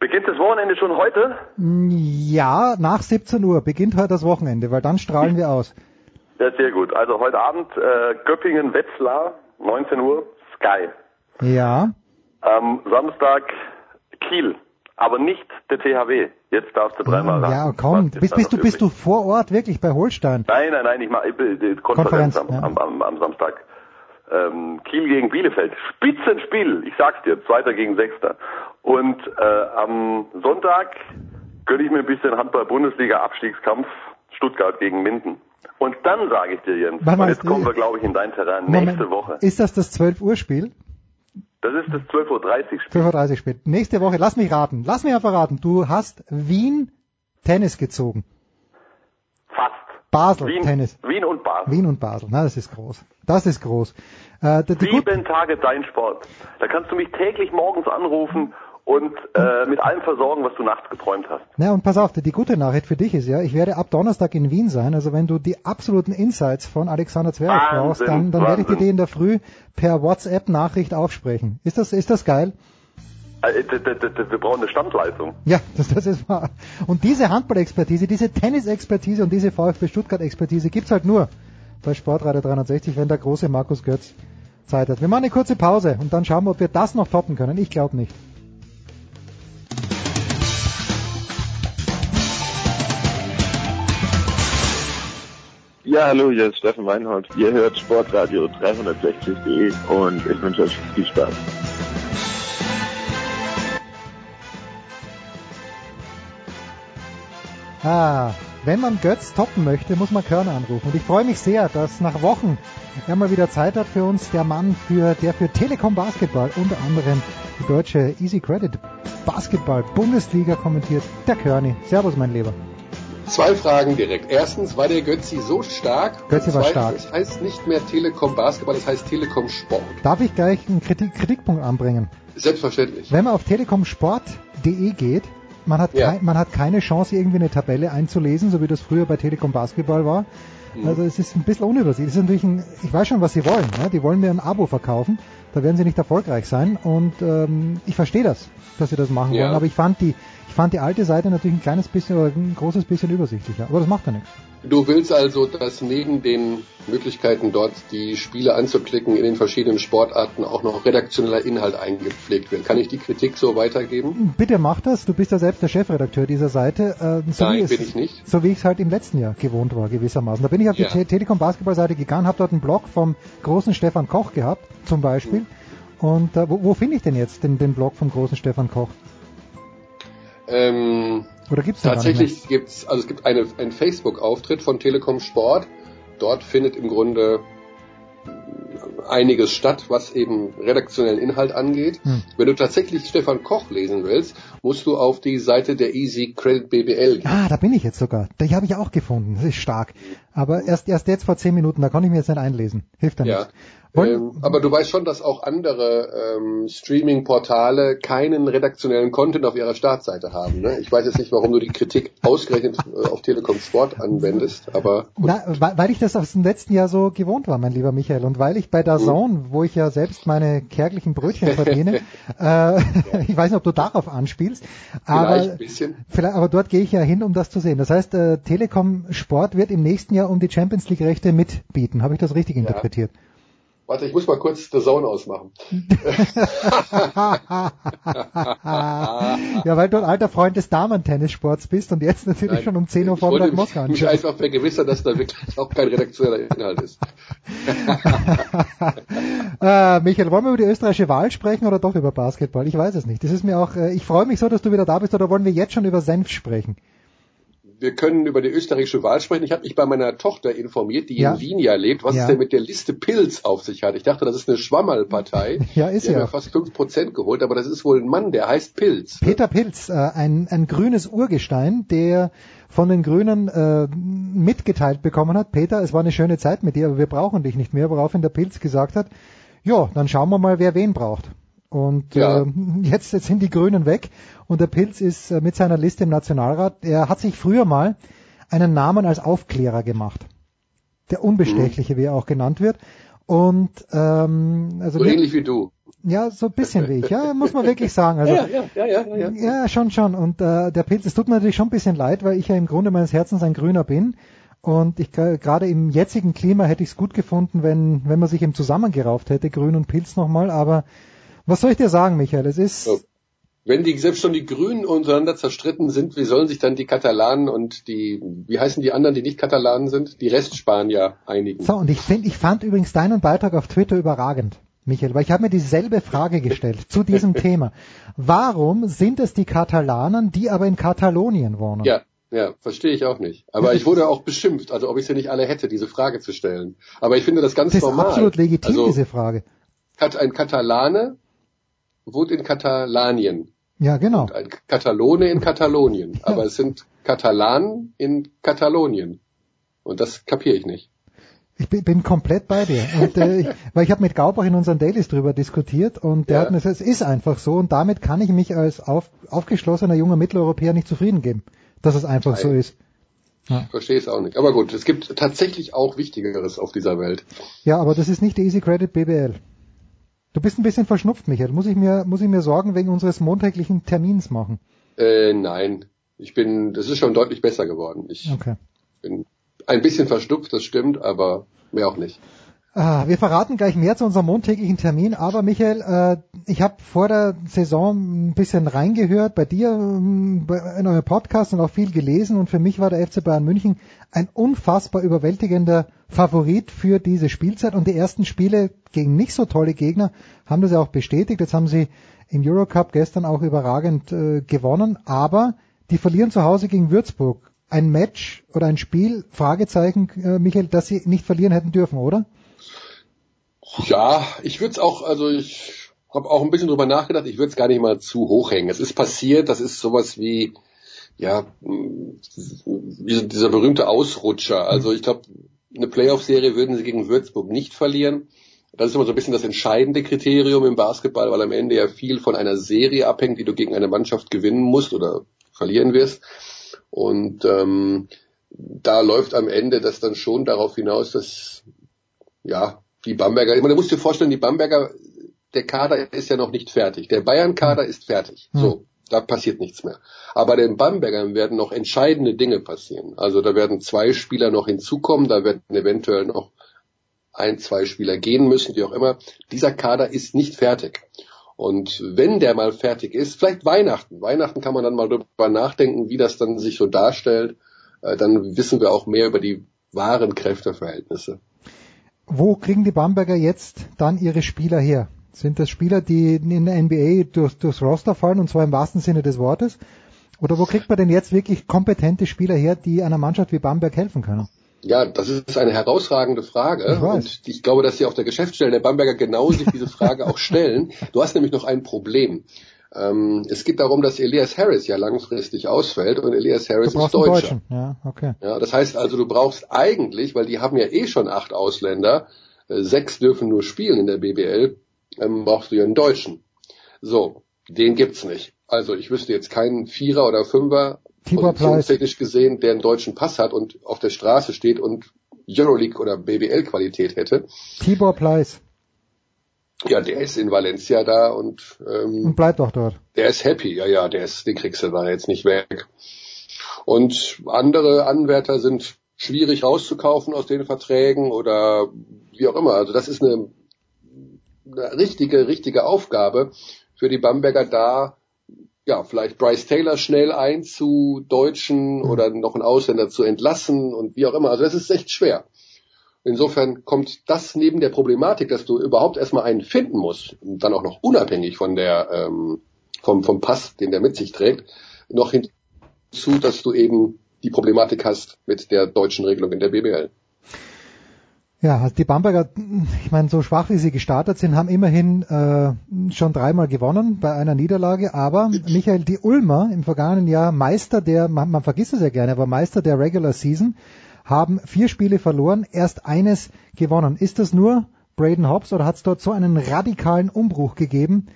Beginnt das Wochenende schon heute? Ja, nach 17 Uhr beginnt heute das Wochenende, weil dann strahlen wir aus. Ja, sehr gut. Also heute Abend äh, Göppingen-Wetzlar, 19 Uhr, Sky. Ja. Am Samstag Kiel, aber nicht der THW. Jetzt darfst du dreimal raten. Ja, komm, bist, ist bist, du, bist du vor Ort wirklich bei Holstein? Nein, nein, nein, ich mache Konferenz, Konferenz, am, ja. am, am, am Samstag. Ähm, Kiel gegen Bielefeld. Spitzenspiel, ich sag's dir, Zweiter gegen Sechster. Und äh, am Sonntag gönne ich mir ein bisschen Handball-Bundesliga-Abstiegskampf Stuttgart gegen Minden. Und dann sage ich dir, Jens, mal, und jetzt kommen wir, glaube ich, in dein Terrain, Moment, nächste Woche. Ist das das 12 Uhr Spiel? Das ist das 12.30 Uhr Spiel. 12.30 Uhr Spiel. Nächste Woche, lass mich raten, lass mich einfach raten. Du hast Wien Tennis gezogen. Basel Wien, Tennis. Wien und Basel. Wien und Basel. Na, das ist groß. Das ist groß. Äh, die, die, Sieben Tage dein Sport. Da kannst du mich täglich morgens anrufen und äh, mit allem versorgen, was du nachts geträumt hast. na, und pass auf, die, die gute Nachricht für dich ist ja, ich werde ab Donnerstag in Wien sein. Also wenn du die absoluten Insights von Alexander Zverev brauchst, dann, dann werde ich dir die in der Früh per WhatsApp-Nachricht aufsprechen. Ist das, ist das geil? Äh, Wir brauchen eine Standleitung. Ja, das, das ist wahr. Und diese Handball-Expertise, diese Tennis-Expertise und diese VfB Stuttgart-Expertise gibt's halt nur bei Sportradio 360, wenn der große Markus Götz Zeit hat. Wir machen eine kurze Pause und dann schauen wir, ob wir das noch toppen können. Ich glaube nicht. Ja, hallo, hier ist Steffen Weinhold. Ihr hört Sportradio 360.de und ich wünsche euch viel Spaß. Ah, wenn man Götz toppen möchte, muss man Körner anrufen. Und ich freue mich sehr, dass nach Wochen er mal wieder Zeit hat für uns, der Mann, für, der für Telekom Basketball unter anderem die deutsche Easy Credit Basketball Bundesliga kommentiert, der Körny. Servus, mein Lieber. Zwei Fragen direkt. Erstens, war der Götzi so stark? Götzi war stark. Es heißt nicht mehr Telekom Basketball, es heißt Telekom Sport. Darf ich gleich einen Kritik Kritikpunkt anbringen? Selbstverständlich. Wenn man auf telekomsport.de geht, man hat, Ja. kei- man hat keine Chance, irgendwie eine Tabelle einzulesen, so wie das früher bei Telekom Basketball war. Mhm. Also es ist ein bisschen unübersichtlich. Es ist natürlich ein, ich weiß schon, was sie wollen. Ne? Die wollen mir ein Abo verkaufen. Da werden sie nicht erfolgreich sein. Und ähm, ich verstehe das, dass sie das machen Ja. wollen. Aber ich fand die, ich fand die alte Seite natürlich ein kleines bisschen oder ein großes bisschen übersichtlicher. Aber das macht ja nichts. Du willst also, dass neben den Möglichkeiten dort die Spiele anzuklicken in den verschiedenen Sportarten auch noch redaktioneller Inhalt eingepflegt wird. Kann ich die Kritik so weitergeben? Bitte mach das. Du bist ja selbst der Chefredakteur dieser Seite. Äh, so Nein, wie es, bin ich nicht. So wie ich es halt im letzten Jahr gewohnt war, gewissermaßen. Da bin ich auf Ja. die Te Telekom Basketballseite gegangen, habe dort einen Blog vom großen Stefan Koch gehabt, zum Beispiel. Und äh, wo, wo finde ich denn jetzt den, den Blog vom großen Stefan Koch? Ähm, Oder gibt's nicht tatsächlich gibt's, also es gibt eine, einen Facebook-Auftritt von Telekom Sport. Dort findet im Grunde einiges statt, was eben redaktionellen Inhalt angeht. Hm. Wenn du tatsächlich Stefan Koch lesen willst, musst du auf die Seite der Easy Credit BBL gehen. Ah, da bin ich jetzt sogar. Die habe ich auch gefunden. Das ist stark. Aber erst erst jetzt vor zehn Minuten, da konnte ich mir jetzt nicht einlesen. Hilft ja Ja. nichts. Ähm, aber du weißt schon, dass auch andere ähm, Streaming-Portale keinen redaktionellen Content auf ihrer Startseite haben. Ne? Ich weiß jetzt nicht, warum du die Kritik ausgerechnet äh, auf Telekom Sport anwendest, aber Na, weil, weil ich das aus dem letzten Jahr so gewohnt war, mein lieber Michael, und weil ich bei der Zone, wo ich ja selbst meine kärglichen Brötchen verdiene, äh, ich weiß nicht, ob du darauf anspielst, aber vielleicht ein bisschen. Vielleicht, aber dort gehe ich ja hin, um das zu sehen. Das heißt, äh, Telekom Sport wird im nächsten Jahr um die Champions League Rechte mitbieten. Habe ich das richtig interpretiert? Warte, ich muss mal kurz The Zone ausmachen. ja, weil du ein alter Freund des Damen-Tennissports bist und jetzt natürlich Nein, schon um 10 Uhr ich Vormittag Moskau mich anschaust. einfach vergewissern, dass da wirklich auch kein redaktioneller Inhalt ist. äh, Michael, wollen wir über die österreichische Wahl sprechen oder doch über Basketball? Ich weiß es nicht. Das ist mir auch, äh, ich freue mich so, dass du wieder da bist, oder wollen wir jetzt schon über Senf sprechen? Wir können über die österreichische Wahl sprechen. Ich habe mich bei meiner Tochter informiert, die Ja. in Wien ja lebt, was Ja. es denn mit der Liste Pilz auf sich hat. Ich dachte, das ist eine Schwammerlpartei. Ja, ist die haben ja ja auch. fast 5% geholt, aber das ist wohl ein Mann, der heißt Pilz. Peter Pilz, äh, ein, ein grünes Urgestein, der von den Grünen äh, mitgeteilt bekommen hat, Peter, es war eine schöne Zeit mit dir, aber wir brauchen dich nicht mehr, woraufhin der Pilz gesagt hat, ja, dann schauen wir mal, wer wen braucht. Und Ja. äh, jetzt, jetzt sind die Grünen weg und der Pilz ist äh, mit seiner Liste im Nationalrat. Er hat sich früher mal einen Namen als Aufklärer gemacht. Der Unbestechliche, wie er auch genannt wird. Und ähm, also So ähnlich wie du. ja, so ein bisschen wie ich, ja, muss man wirklich sagen. Also, ja, ja, ja, ja, ja, ja. schon, schon. Und äh, der Pilz, es tut mir natürlich schon ein bisschen leid, weil ich ja im Grunde meines Herzens ein Grüner bin. Und ich äh, gerade im jetzigen Klima hätte ich es gut gefunden, wenn, wenn man sich eben zusammengerauft hätte, Grün und Pilz nochmal. Aber was soll ich dir sagen, Michael? Es ist. Wenn die selbst schon die Grünen untereinander zerstritten sind, wie sollen sich dann die Katalanen und die, wie heißen die anderen, die nicht Katalanen sind, die Restspanier einigen? so, und ich finde, ich fand übrigens deinen Beitrag auf Twitter überragend. Michael, weil ich habe mir dieselbe Frage gestellt zu diesem Thema. Warum sind es die Katalanen, die aber in Katalonien wohnen? Ja, ja, verstehe ich auch nicht. Aber ich wurde auch beschimpft, also ob ich sie nicht alle hätte, diese Frage zu stellen. Aber ich finde das ganz das ist normal. absolut legitim, also, diese Frage. hat ein Katalane wohnt in Katalanien. Ja, genau. Ein Katalone in Katalonien. Aber es sind Katalanen in Katalonien. Und das kapiere ich nicht. Ich bin, komplett bei dir. Und, äh, ich, weil ich habe mit Gaubach in unseren Dailies drüber diskutiert und der Ja. hat mir gesagt, es ist einfach so und damit kann ich mich als auf, aufgeschlossener junger Mitteleuropäer nicht zufrieden geben, dass es einfach so ist. Ich verstehe es auch nicht. Aber gut, es gibt tatsächlich auch Wichtigeres auf dieser Welt. Ja, aber das ist nicht die Easy Credit BBL. Du bist ein bisschen verschnupft, Michael. Muss ich mir, muss ich mir Sorgen wegen unseres montäglichen Termins machen? Äh, nein. Ich bin, das ist schon deutlich besser geworden. Ich Okay. bin ein bisschen verstupft, das stimmt, aber mehr auch nicht. Ah, wir verraten gleich mehr zu unserem montäglichen Termin, aber Michael, äh, ich habe vor der Saison ein bisschen reingehört bei dir bei- in euer Podcast und auch viel gelesen und für mich war der FC Bayern München ein unfassbar überwältigender Favorit für diese Spielzeit und die ersten Spiele gegen nicht so tolle Gegner haben das ja auch bestätigt. Jetzt haben sie im Eurocup gestern auch überragend äh, gewonnen, aber die verlieren zu Hause gegen Würzburg. Ein Match oder ein Spiel, Fragezeichen, äh, Michael, das sie nicht verlieren hätten dürfen, oder? Ja, ich würde es auch, also ich habe auch ein bisschen drüber nachgedacht, ich würde es gar nicht mal zu hoch hängen. Es ist passiert, das ist sowas wie, ja, dieser berühmte Ausrutscher. Also ich glaube, eine Playoff-Serie würden sie gegen Würzburg nicht verlieren. Das ist immer so ein bisschen das entscheidende Kriterium im Basketball, weil am Ende ja viel von einer Serie abhängt, die du gegen eine Mannschaft gewinnen musst oder verlieren wirst. Und ähm, da läuft am Ende das dann schon darauf hinaus, dass ja die Bamberger, ich meine, du musst dir vorstellen, die Bamberger, der Kader ist ja noch nicht fertig. Der Bayern-Kader ist fertig. So, da passiert nichts mehr. Aber den Bambergern werden noch entscheidende Dinge passieren. Also da werden zwei Spieler noch hinzukommen, da werden eventuell noch ein, zwei Spieler gehen müssen, wie auch immer. Dieser Kader ist nicht fertig. Und wenn der mal fertig ist, vielleicht Weihnachten. Weihnachten kann man dann mal drüber nachdenken, wie das dann sich so darstellt. Äh, Dann wissen wir auch mehr über die wahren Kräfteverhältnisse. Wo kriegen die Bamberger jetzt dann ihre Spieler her? Sind das Spieler, die in der NBA durch, durchs Roster fallen, und zwar im wahrsten Sinne des Wortes? Oder wo kriegt man denn jetzt wirklich kompetente Spieler her, die einer Mannschaft wie Bamberg helfen können? Ja, das ist eine herausragende Frage. Ich. Und ich glaube, dass sie auf der Geschäftsstelle der Bamberger genau sich diese Frage auch stellen. Du hast nämlich noch ein Problem. Ähm, es geht darum, dass Elias Harris ja langfristig ausfällt und Elias Harris ist Deutscher. Ja, okay. Ja, das heißt also, du brauchst eigentlich, weil die haben ja eh schon acht Ausländer, äh, sechs dürfen nur spielen in der BBL, ähm, brauchst du ja einen Deutschen. So, den gibt's nicht. Also ich wüsste jetzt keinen Vierer oder Fünfer, positionstechnisch gesehen, der einen deutschen Pass hat und auf der Straße steht und Euroleague oder BBL-Qualität hätte. Tibor Pleiss. Ja, der ist in Valencia da und ähm, Und bleibt auch dort. der ist happy, ja, ja, der ist, den kriegst du da jetzt nicht weg. Und andere Anwärter sind schwierig rauszukaufen aus den Verträgen oder wie auch immer. Also das ist eine, eine richtige, richtige Aufgabe für die Bamberger da, ja, vielleicht Bryce Taylor schnell einzudeutschen oder noch einen Ausländer zu entlassen und wie auch immer. Also das ist echt schwer. Insofern kommt das neben der Problematik, dass du überhaupt erstmal einen finden musst, dann auch noch unabhängig von der ähm, vom, vom Pass, den der mit sich trägt, noch hinzu, dass du eben die Problematik hast mit der deutschen Regelung in der BBL. Ja, die Bamberger, ich meine, so schwach wie sie gestartet sind, haben immerhin äh, schon dreimal gewonnen bei einer Niederlage. Aber Michael, die Ulmer im vergangenen Jahr Meister der, man, man vergisst es ja gerne, aber Meister der Regular Season, haben vier Spiele verloren, erst eines gewonnen. Ist das nur Braden Hobbs oder hat es dort so einen radikalen Umbruch gegeben,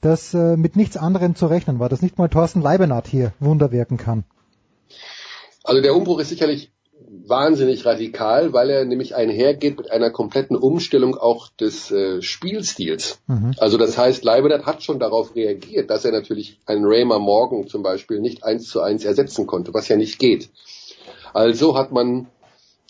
dass äh, mit nichts anderem zu rechnen war, dass nicht mal Thorsten Leibenhardt hier Wunder wirken kann. Also der Umbruch ist sicherlich wahnsinnig radikal, weil er nämlich einhergeht mit einer kompletten Umstellung auch des äh, Spielstils. Mhm. Also das heißt, Leibenhardt hat schon darauf reagiert, dass er natürlich einen Raymer Morgan zum Beispiel nicht eins zu eins ersetzen konnte, was ja nicht geht. Also hat man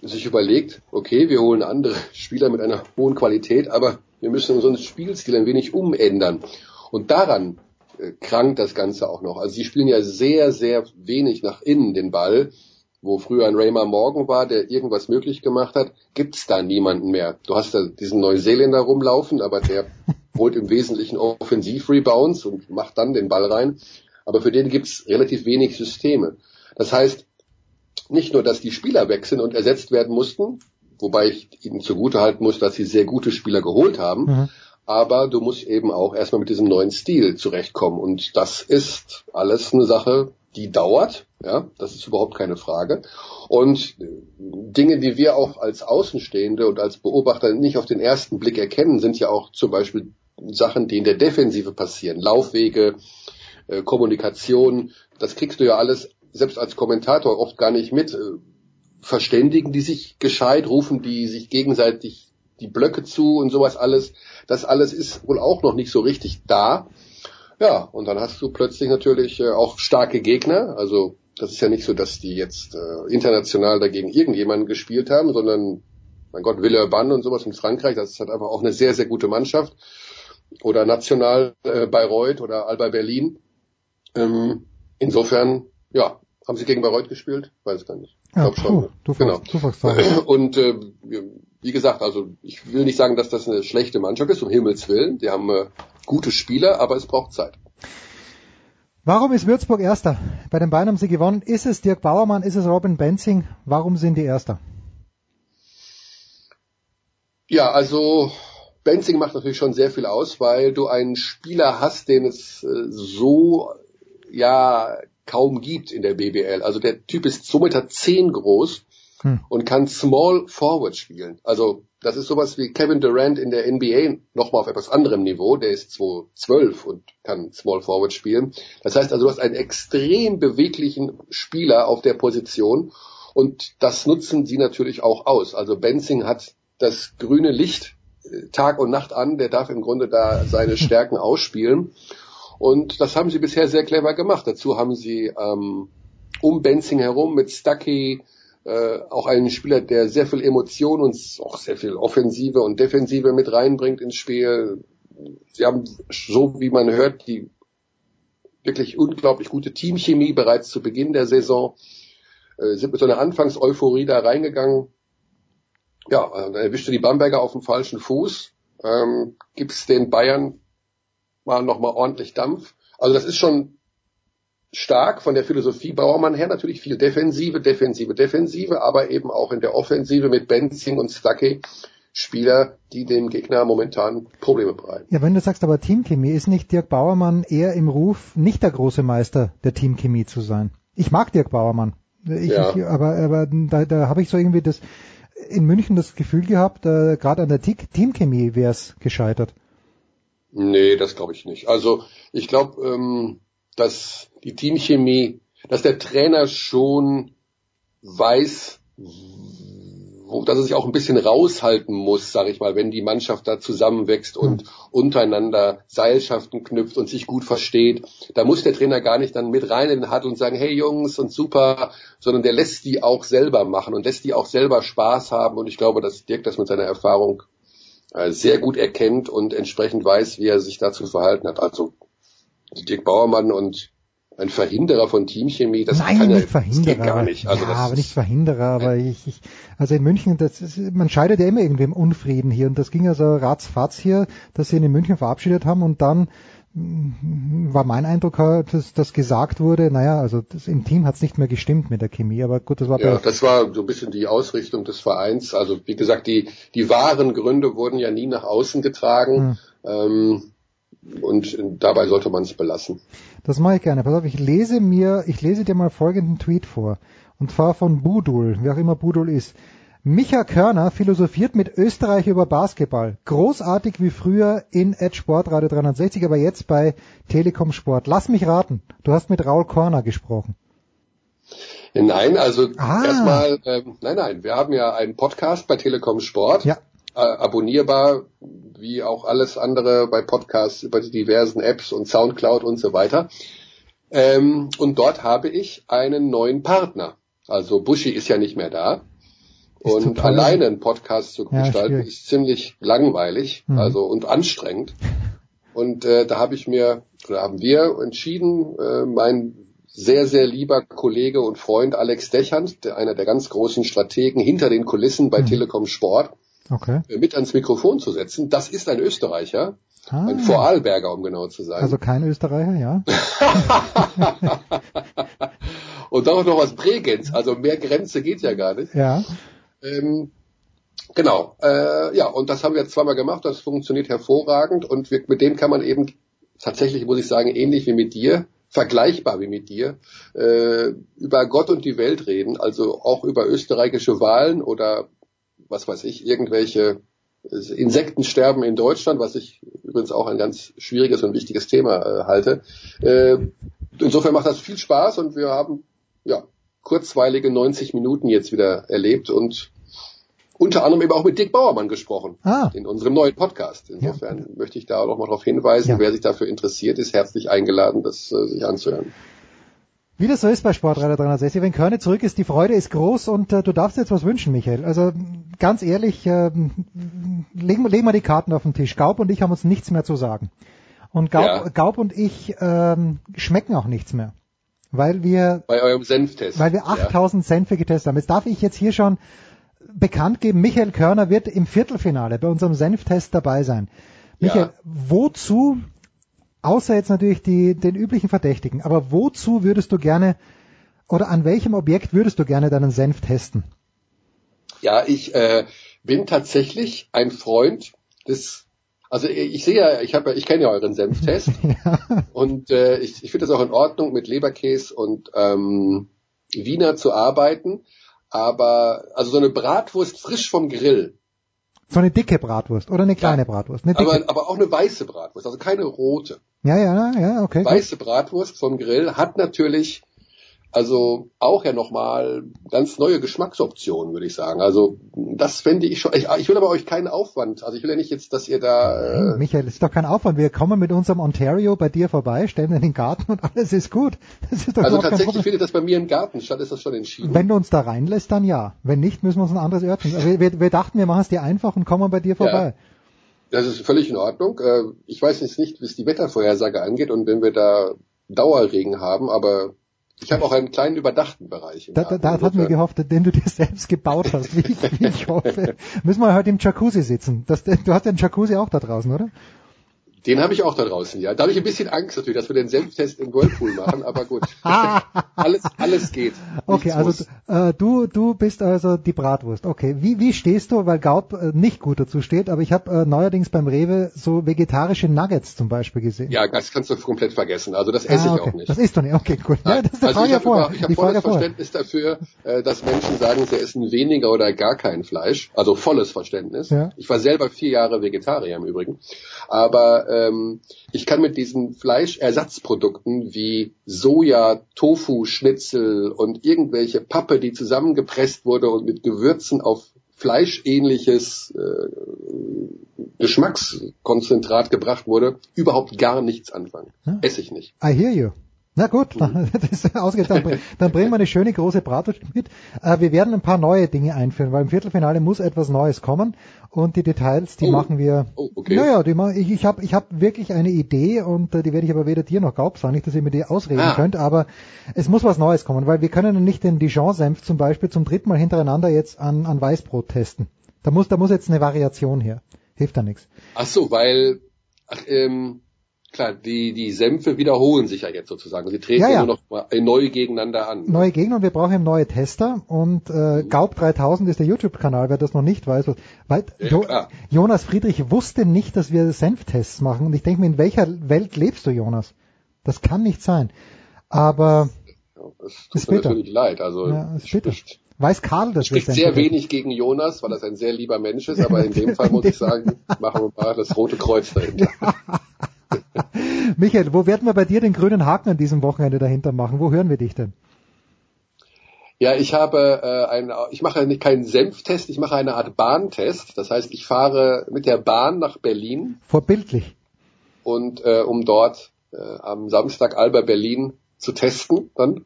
sich überlegt, okay, wir holen andere Spieler mit einer hohen Qualität, aber wir müssen unseren Spielstil ein wenig umändern. Und daran äh, krankt das Ganze auch noch. Also sie spielen ja sehr, sehr wenig nach innen den Ball. Wo früher ein Raymar Morgan war, der irgendwas möglich gemacht hat, gibt's da niemanden mehr. Du hast da diesen Neuseeländer rumlaufen, aber der holt im Wesentlichen Offensiv-Rebounds und macht dann den Ball rein. Aber für den gibt's relativ wenig Systeme. Das heißt, nicht nur, dass die Spieler wechseln und ersetzt werden mussten, wobei ich ihnen zugute halten muss, dass sie sehr gute Spieler geholt haben, mhm. aber du musst eben auch erstmal mit diesem neuen Stil zurechtkommen und das ist alles eine Sache, die dauert, ja, das ist überhaupt keine Frage. Und Dinge, die wir auch als Außenstehende und als Beobachter nicht auf den ersten Blick erkennen, sind ja auch zum Beispiel Sachen, die in der Defensive passieren. Laufwege, äh, Kommunikation, das kriegst du ja alles selbst als Kommentator oft gar nicht mit. Äh, verständigen die sich gescheit, rufen die sich gegenseitig die Blöcke zu und sowas alles. Das alles ist wohl auch noch nicht so richtig da. Ja, und dann hast du plötzlich natürlich äh, auch starke Gegner. Also das ist ja nicht so, dass die jetzt äh, international dagegen irgendjemanden gespielt haben, sondern, mein Gott, Villeurbanne und sowas in Frankreich, das ist halt einfach auch eine sehr, sehr gute Mannschaft. Oder national äh, Bayreuth oder Alba Berlin. Ähm, insofern, ja, haben sie gegen Bayreuth gespielt? Weiß gar nicht. Ich ja, schon. Du, genau. Du und äh, wie gesagt, also ich will nicht sagen, dass das eine schlechte Mannschaft ist, um Himmels Willen. Die haben äh, gute Spieler, aber es braucht Zeit. Warum ist Würzburg Erster? Bei den beiden haben sie gewonnen. Ist es Dirk Bauermann? Ist es Robin Benzing? Warum sind die Erster? Ja, also Benzing macht natürlich schon sehr viel aus, weil du einen Spieler hast, den es äh, so ja kaum gibt in der BBL. Also der Typ ist 2,10 Meter zehn groß hm. und kann Small Forward spielen. Also das ist sowas wie Kevin Durant in der NBA nochmal auf etwas anderem Niveau. Der ist 2,12 und kann Small Forward spielen. Das heißt also, du hast einen extrem beweglichen Spieler auf der Position und das nutzen sie natürlich auch aus. Also Benzing hat das grüne Licht äh, Tag und Nacht an. Der darf im Grunde da seine Stärken ausspielen. Und das haben sie bisher sehr clever gemacht. Dazu haben sie ähm, um Benzing herum mit Stucky, äh, auch einen Spieler, der sehr viel Emotion und auch sehr viel Offensive und Defensive mit reinbringt ins Spiel. Sie haben, so wie man hört, die wirklich unglaublich gute Teamchemie bereits zu Beginn der Saison, äh, sind mit so einer Anfangseuphorie da reingegangen. Ja, dann erwischte die Bamberger auf dem falschen Fuß, ähm, gibt's den Bayern mal nochmal ordentlich Dampf. Also das ist schon stark von der Philosophie Bauermann her, natürlich viel Defensive, Defensive, Defensive, aber eben auch in der Offensive mit Benzing und Stuckey Spieler, die dem Gegner momentan Probleme bereiten. Ja, wenn du sagst aber Teamchemie, ist nicht Dirk Bauermann eher im Ruf, nicht der große Meister der Teamchemie zu sein? Ich mag Dirk Bauermann. Ich, ja. ich, aber aber da, da habe ich so irgendwie das in München das Gefühl gehabt, äh, gerade an der Teamchemie wäre es gescheitert. Nee, das glaube ich nicht. Also ich glaube, ähm, dass die Teamchemie, dass der Trainer schon weiß, wo, dass er sich auch ein bisschen raushalten muss, sage ich mal, wenn die Mannschaft da zusammenwächst und mhm. untereinander Seilschaften knüpft und sich gut versteht. Da muss der Trainer gar nicht dann mit rein in den Huddle und sagen, hey Jungs und super, sondern der lässt die auch selber machen und lässt die auch selber Spaß haben. Und ich glaube, dass Dirk das mit seiner Erfahrung sehr gut erkennt und entsprechend weiß, wie er sich dazu verhalten hat. Also Dirk Bauermann und ein Verhinderer von Teamchemie, das Nein, kann nicht ja, Verhinderer, das geht gar nicht. Also ja, aber nicht Verhinderer, aber ich, ich, also in München, das ist, man scheidet ja immer irgendwie im Unfrieden hier und das ging also ratzfatz hier, dass sie ihn in München verabschiedet haben und dann war mein Eindruck, dass das gesagt wurde, naja, also das, im Team hat es nicht mehr gestimmt mit der Chemie, aber gut, das war Ja, das war so ein bisschen die Ausrichtung des Vereins. Also wie gesagt, die, die wahren Gründe wurden ja nie nach außen getragen. Hm. Ähm, und dabei sollte man es belassen. Das mache ich gerne. Pass auf, ich lese mir, ich lese dir mal folgenden Tweet vor. Und zwar von Budul, wer auch immer Budul ist. Micha Körner philosophiert mit Österreich über Basketball. Großartig wie früher in Ed Sportradio 360, aber jetzt bei Telekom Sport. Lass mich raten, du hast mit Raul Körner gesprochen. Nein, also Ah. erstmal, ähm, nein, nein, wir haben ja einen Podcast bei Telekom Sport, Ja. äh, abonnierbar, wie auch alles andere bei Podcasts über die diversen Apps und Soundcloud und so weiter. Ähm, und dort habe ich einen neuen Partner. Also Buschi ist ja nicht mehr da. Und alleine einen Podcast zu Ja, gestalten schwierig. ist ziemlich langweilig, Mhm. also und anstrengend. Und äh, da habe ich mir, oder haben wir entschieden, äh, mein sehr, sehr lieber Kollege und Freund Alex Dechand, der, einer der ganz großen Strategen hinter den Kulissen Mhm. bei Telekom Sport, Okay. äh, mit ans Mikrofon zu setzen. Das ist ein Österreicher, Ah. ein Vorarlberger, um genau zu sein. Also kein Österreicher, ja. und auch noch was Bregenz, also mehr Grenze geht ja gar nicht. Ja. Ähm, genau, äh, ja, und das haben wir jetzt zweimal gemacht, das funktioniert hervorragend. Und wir, mit dem kann man eben tatsächlich, muss ich sagen, ähnlich wie mit dir, vergleichbar wie mit dir, äh, über Gott und die Welt reden, also auch über österreichische Wahlen oder was weiß ich, irgendwelche Insektensterben in Deutschland, was ich übrigens auch ein ganz schwieriges und wichtiges Thema äh, halte. Äh, insofern macht das viel Spaß und wir haben ja kurzweilige 90 Minuten jetzt wieder erlebt und unter anderem eben auch mit Dick Bauermann gesprochen Ah. in unserem neuen Podcast. Insofern möchte ich da auch noch mal darauf hinweisen, Ja. wer sich dafür interessiert, ist herzlich eingeladen, das äh, sich anzuhören. Wie das so ist bei Sportradar 360, wenn Körne zurück ist, die Freude ist groß und äh, du darfst jetzt was wünschen, Michael. Also ganz ehrlich, äh, legen, legen wir die Karten auf den Tisch. Gaub und ich haben uns nichts mehr zu sagen. Und Gaub, Ja. Gaub und ich ähm, schmecken auch nichts mehr. Weil wir, Bei eurem Senftest. weil wir 8000 Senfe getestet haben. Jetzt darf ich jetzt hier schon bekannt geben, Michael Körner wird im Viertelfinale bei unserem Senftest dabei sein. Michael, Ja. wozu, außer jetzt natürlich die, den üblichen Verdächtigen, aber wozu würdest du gerne oder an welchem Objekt würdest du gerne deinen Senf testen? Ja, ich äh, bin tatsächlich ein Freund des also ich sehe ja, ich habe ja, ich kenne ja euren Senftest und äh, ich, ich finde es auch in Ordnung, mit Leberkäse und ähm, Wiener zu arbeiten, aber also so eine Bratwurst frisch vom Grill, So eine dicke Bratwurst oder eine kleine Bratwurst? Eine dicke. aber, aber auch eine weiße Bratwurst, also keine rote. ja, ja, ja, okay. gut. Weiße Bratwurst vom Grill hat natürlich also auch ja nochmal ganz neue Geschmacksoptionen, würde ich sagen. Also das fände ich schon. Ich, ich will aber euch keinen Aufwand. Also ich will ja nicht jetzt, dass ihr da. Äh, Michael, das ist doch kein Aufwand. Wir kommen mit unserem Ontario bei dir vorbei, stellen in den Garten und alles ist gut. Das ist doch also tatsächlich findet das bei mir im Garten statt. Ist das schon entschieden? Wenn du uns da reinlässt, dann ja. Wenn nicht, müssen wir uns ein anderes Örtchen. Wir, wir, wir dachten, wir machen es dir einfach und kommen bei dir vorbei. Das ist völlig in Ordnung. Äh, Ich weiß jetzt nicht, wie es die Wettervorhersage angeht und wenn wir da Dauerregen haben, aber ich habe auch einen kleinen überdachten Bereich. Da, da, da hatten wir Insofern- gehofft, den du dir selbst gebaut hast, wie ich, wie ich hoffe. Müssen wir heute im Jacuzzi sitzen. Das, du hast ja einen Jacuzzi auch da draußen, oder? Den habe ich auch da draußen, ja. Da habe ich ein bisschen Angst natürlich, dass wir den Selbsttest im Whirlpool machen, aber gut. alles, alles geht. Okay, also äh, du du bist also die Bratwurst. Okay, wie wie stehst du? Weil Gaub äh, nicht gut dazu steht, aber ich habe äh, neuerdings beim Rewe so vegetarische Nuggets zum Beispiel gesehen. Ja, das kannst du komplett vergessen. Also das esse ah, ich okay. auch nicht. Das isst du nicht. Okay, gut. Ja, das ist also ich habe ich hab volles. Verständnis dafür, äh, dass Menschen sagen, sie essen weniger oder gar kein Fleisch. Also volles Verständnis. Ja. Ich war selber vier Jahre Vegetarier im Übrigen. Aber ähm, ich kann mit diesen Fleischersatzprodukten wie Soja, Tofu, Schnitzel und irgendwelche Pappe, die zusammengepresst wurde und mit Gewürzen auf fleischähnliches äh, Geschmackskonzentrat gebracht wurde, überhaupt gar nichts anfangen. Ja. Esse ich nicht. I hear you. Na gut, dann, das ist ausgeht, dann, bring- dann bringen wir eine schöne große Bratwurst mit. Äh, wir werden ein paar neue Dinge einführen, weil im Viertelfinale muss etwas Neues kommen und die Details, die Oh. machen wir. Oh, okay. Naja, die ma- ich, ich habe ich hab wirklich eine Idee und äh, die werde ich aber weder dir noch Gaub sagen, nicht, dass ihr mir die ausreden Ah. könnt, aber es muss was Neues kommen, weil wir können nicht den Dijon-Senf zum Beispiel zum dritten Mal hintereinander jetzt an, an Weißbrot testen. Da muss, da muss jetzt eine Variation her. Hilft da nichts. Ach so, weil ach, ähm, klar, die die Senfe wiederholen sich ja jetzt sozusagen. Sie treten Ja, ja. nur noch mal neu gegeneinander an. neue Gegner und wir brauchen eben neue Tester und äh, Gaub 3000 ist der YouTube-Kanal, wer das noch nicht weiß. Weil, Ja, jo klar. Jonas Friedrich wusste nicht, dass wir Senftests machen und ich denke mir, in welcher Welt lebst du, Jonas? Das kann nicht sein. Aber Das tut mir bitter. natürlich leid. Also ja, ist bitter. Weiß Karl das Spricht sehr wenig gegen Jonas, weil das ein sehr lieber Mensch ist, aber in dem Fall muss ich sagen, machen wir mal das Rote Kreuz dahinter. Michael, wo werden wir bei dir den grünen Haken an diesem Wochenende dahinter machen? Wo hören wir dich denn? Ja, ich habe äh, ein, ich mache nicht keinen Senftest, ich mache eine Art Bahntest. Das heißt, ich fahre mit der Bahn nach Berlin. Vorbildlich. Und äh, um dort äh, am Samstag Alba Berlin zu testen dann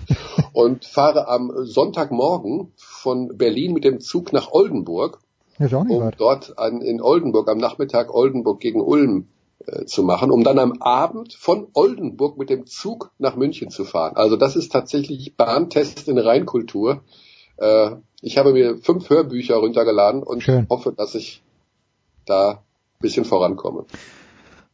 und fahre am Sonntagmorgen von Berlin mit dem Zug nach Oldenburg, um weit. dort an, in Oldenburg am Nachmittag Oldenburg gegen Ulm zu machen, um dann am Abend von Oldenburg mit dem Zug nach München zu fahren. Also das ist tatsächlich Bahntest in Rheinkultur. Äh, ich habe mir fünf Hörbücher runtergeladen und Schön. hoffe, dass ich da ein bisschen vorankomme.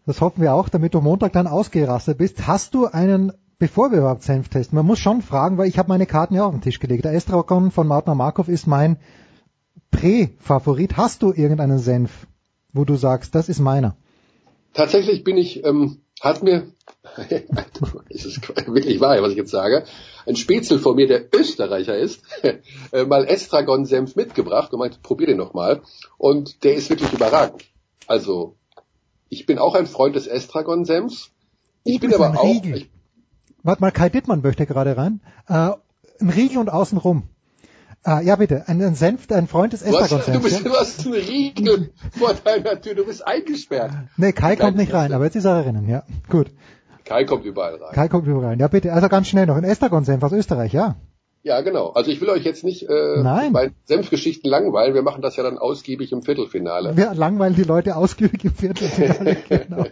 Das hoffen wir auch, damit du Montag dann ausgerastet bist. Hast du einen, bevor wir überhaupt Senf testen, man muss schon fragen, weil ich habe meine Karten ja auf den Tisch gelegt. Der Estragon von Martin Markov ist mein Prä-Favorit. Hast du irgendeinen Senf, wo du sagst, das ist meiner? Tatsächlich bin ich, ähm, hat mir, es ist wirklich wahr, was ich jetzt sage, ein Spätzle vor mir, der Österreicher ist, äh, mal Estragon-Senf mitgebracht und meinte, probier den noch mal. Und der ist wirklich überragend. Also ich bin auch ein Freund des Estragon-Senfs. Ich bin aber auch. Ich, Warte mal, Kai Dittmann möchte gerade rein. Äh, ein Riegel und außenrum. Äh, ja, bitte. Ein, ein Senf, ein Freund des hast, du, Estragon-Senfs. bist, du hast einen Riegel vor deiner Tür, du bist eingesperrt. Nee, Kai kommt nicht rein, aber jetzt ist er drinnen, ja. Gut. Kai kommt überall rein. Kai kommt über rein. Ja, bitte. Also ganz schnell noch. Ein Estragon-Senf aus Österreich, ja. Ja, genau. Also ich will euch jetzt nicht äh, Nein. bei Senfgeschichten langweilen. Wir machen das ja dann ausgiebig im Viertelfinale. Wir langweilen die Leute ausgiebig im Viertelfinale. genau.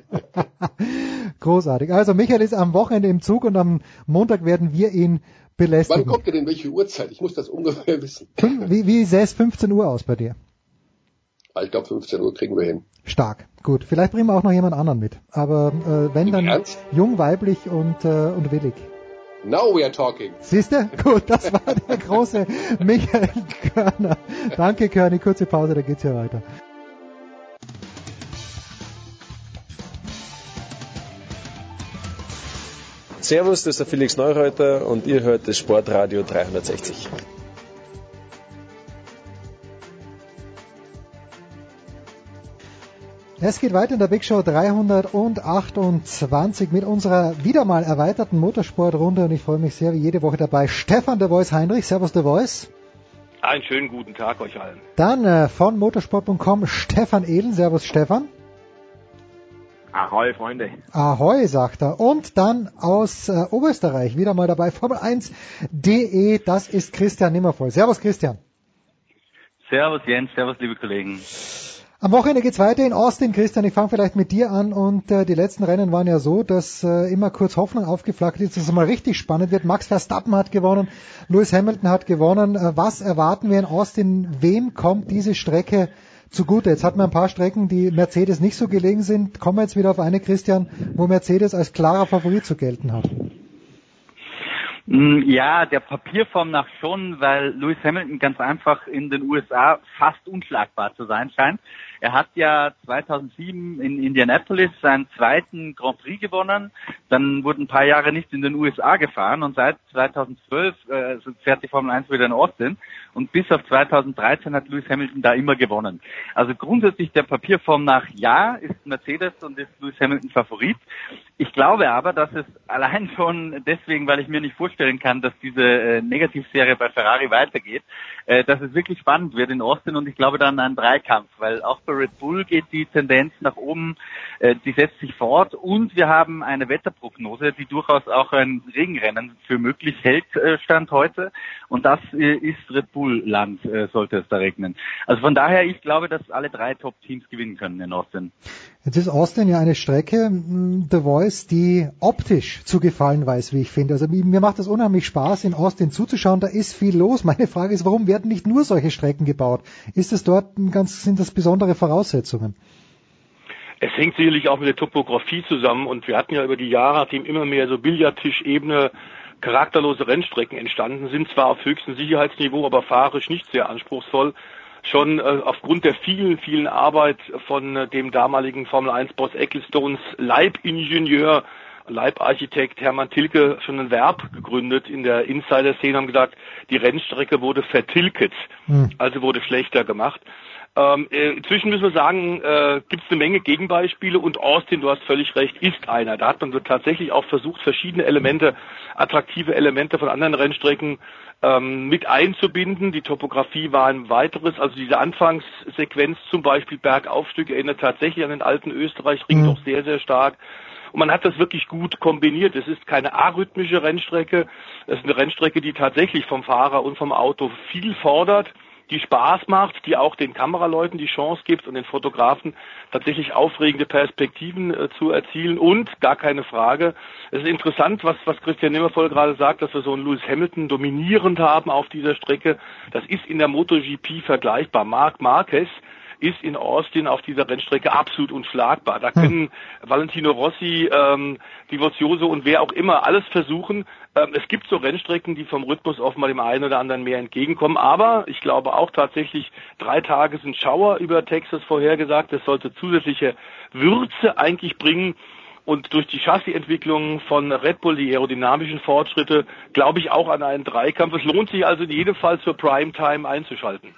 Großartig. Also Michael ist am Wochenende im Zug und am Montag werden wir ihn Wann belästigen. kommt ihr denn welche Uhrzeit? Ich muss das ungefähr wissen. Wie, wie sähe es 15 Uhr aus bei dir? Ah, Ich glaube 15 Uhr kriegen wir hin. Stark. Gut. Vielleicht bringen wir auch noch jemand anderen mit. Aber äh, wenn dann Ernst? jung, weiblich und, äh, und willig. Now we are talking. Siehst du? Gut, das war der große Michael Körner. Danke, Körny. Kurze Pause, da geht's hier weiter. Servus, das ist der Felix Neureuter und ihr hört das Sportradio 360. Es geht weiter in der Big Show 328 mit unserer wieder mal erweiterten Motorsportrunde und ich freue mich sehr wie jede Woche dabei. Stefan der Voice Heinrich, Servus der Voice. Einen schönen guten Tag euch allen. Dann äh, von motorsport.com Stefan Ehlen, Servus Stefan. Ahoi, Freunde. Ahoi, sagt er. Und dann aus äh, Oberösterreich wieder mal dabei Formel 1.de, das ist Christian Nimmervoll. Servus Christian. Servus Jens, servus liebe Kollegen. Am Wochenende geht's weiter in Austin, Christian. Ich fange vielleicht mit dir an und äh, die letzten Rennen waren ja so, dass äh, immer kurz Hoffnung aufgeflackert ist, dass es mal richtig spannend wird. Max Verstappen hat gewonnen, Lewis Hamilton hat gewonnen. Äh, was erwarten wir in Austin? Wem kommt diese Strecke zugute? Jetzt hatten wir ein paar Strecken, die Mercedes nicht so gelegen sind. Kommen wir jetzt wieder auf eine, Christian, wo Mercedes als klarer Favorit zu gelten hat. Mm, Ja, der Papierform nach schon, weil Lewis Hamilton ganz einfach in den USA fast unschlagbar zu sein scheint. Er hat ja 2007 in Indianapolis seinen zweiten Grand Prix gewonnen, dann wurde ein paar Jahre nicht in den USA gefahren und seit 2012 äh, fährt die Formel 1 wieder in Austin und bis auf 2013 hat Lewis Hamilton da immer gewonnen. Also grundsätzlich der Papierform nach ja ist Mercedes und ist Lewis Hamilton Favorit. Ich glaube aber, dass es allein schon deswegen, weil ich mir nicht vorstellen kann, dass diese äh, Negativserie bei Ferrari weitergeht, äh, dass es wirklich spannend wird in Austin und ich glaube dann ein Dreikampf, weil auch bei Red Bull geht die Tendenz nach oben, äh, die setzt sich fort und wir haben eine Wetterprognose, die durchaus auch ein Regenrennen für möglich hält, äh, Stand heute und das äh, ist Red Bull Land, äh, sollte es da regnen. Also von daher, ich glaube, dass alle drei Top-Teams gewinnen können in Austin. Jetzt ist Austin ja eine Strecke, mh, The Voice, die optisch zu gefallen weiß, wie ich finde. Also mir mir macht das unheimlich Spaß, in Austin zuzuschauen. Da ist viel los. Meine Frage ist, warum werden nicht nur solche Strecken gebaut? Ist es dort ein ganz, sind das besondere Voraussetzungen? Es hängt sicherlich auch mit der Topografie zusammen und wir hatten ja über die Jahre, nachdem immer mehr so Billardtischebene charakterlose Rennstrecken entstanden sind, zwar auf höchstem Sicherheitsniveau, aber fahrisch nicht sehr anspruchsvoll, schon äh, aufgrund der vielen, vielen Arbeit von äh, dem damaligen Formel 1 Boss Ecclestones Leibingenieur Leibarchitekt Hermann Tilke schon ein Verb gegründet in der Insider-Szene, haben gesagt, die Rennstrecke wurde vertilket, hm. also wurde schlechter gemacht. Ähm, äh, inzwischen müssen wir sagen, äh, gibt es eine Menge Gegenbeispiele und Austin, du hast völlig recht, ist einer. Da hat man tatsächlich auch versucht, verschiedene Elemente, attraktive Elemente von anderen Rennstrecken ähm, mit einzubinden. Die Topografie war ein weiteres, also diese Anfangssequenz zum Beispiel Bergaufstück erinnert tatsächlich an den alten Österreich-Ring mhm. doch sehr, sehr stark. Und man hat das wirklich gut kombiniert. Es ist keine arrhythmische Rennstrecke. Es ist eine Rennstrecke, die tatsächlich vom Fahrer und vom Auto viel fordert die Spaß macht, die auch den Kameraleuten die Chance gibt und den Fotografen tatsächlich aufregende Perspektiven äh, zu erzielen und gar keine Frage. Es ist interessant, was, was Christian Nimmervoll gerade sagt, dass wir so einen Lewis Hamilton dominierend haben auf dieser Strecke. Das ist in der MotoGP vergleichbar. Marc Marquez ist in Austin auf dieser Rennstrecke absolut unschlagbar. Da hm. können. Valentino Rossi, ähm, Divozioso und wer auch immer alles versuchen. Ähm, es gibt so Rennstrecken, die vom Rhythmus offenbar dem einen oder anderen mehr entgegenkommen. Aber ich glaube auch tatsächlich, drei Tage sind Schauer über Texas vorhergesagt. Das sollte zusätzliche Würze eigentlich bringen. Und durch die Chassisentwicklung von Red Bull, die aerodynamischen Fortschritte, glaube ich auch an einen Dreikampf. Es lohnt sich also in jedem Fall zur Primetime einzuschalten.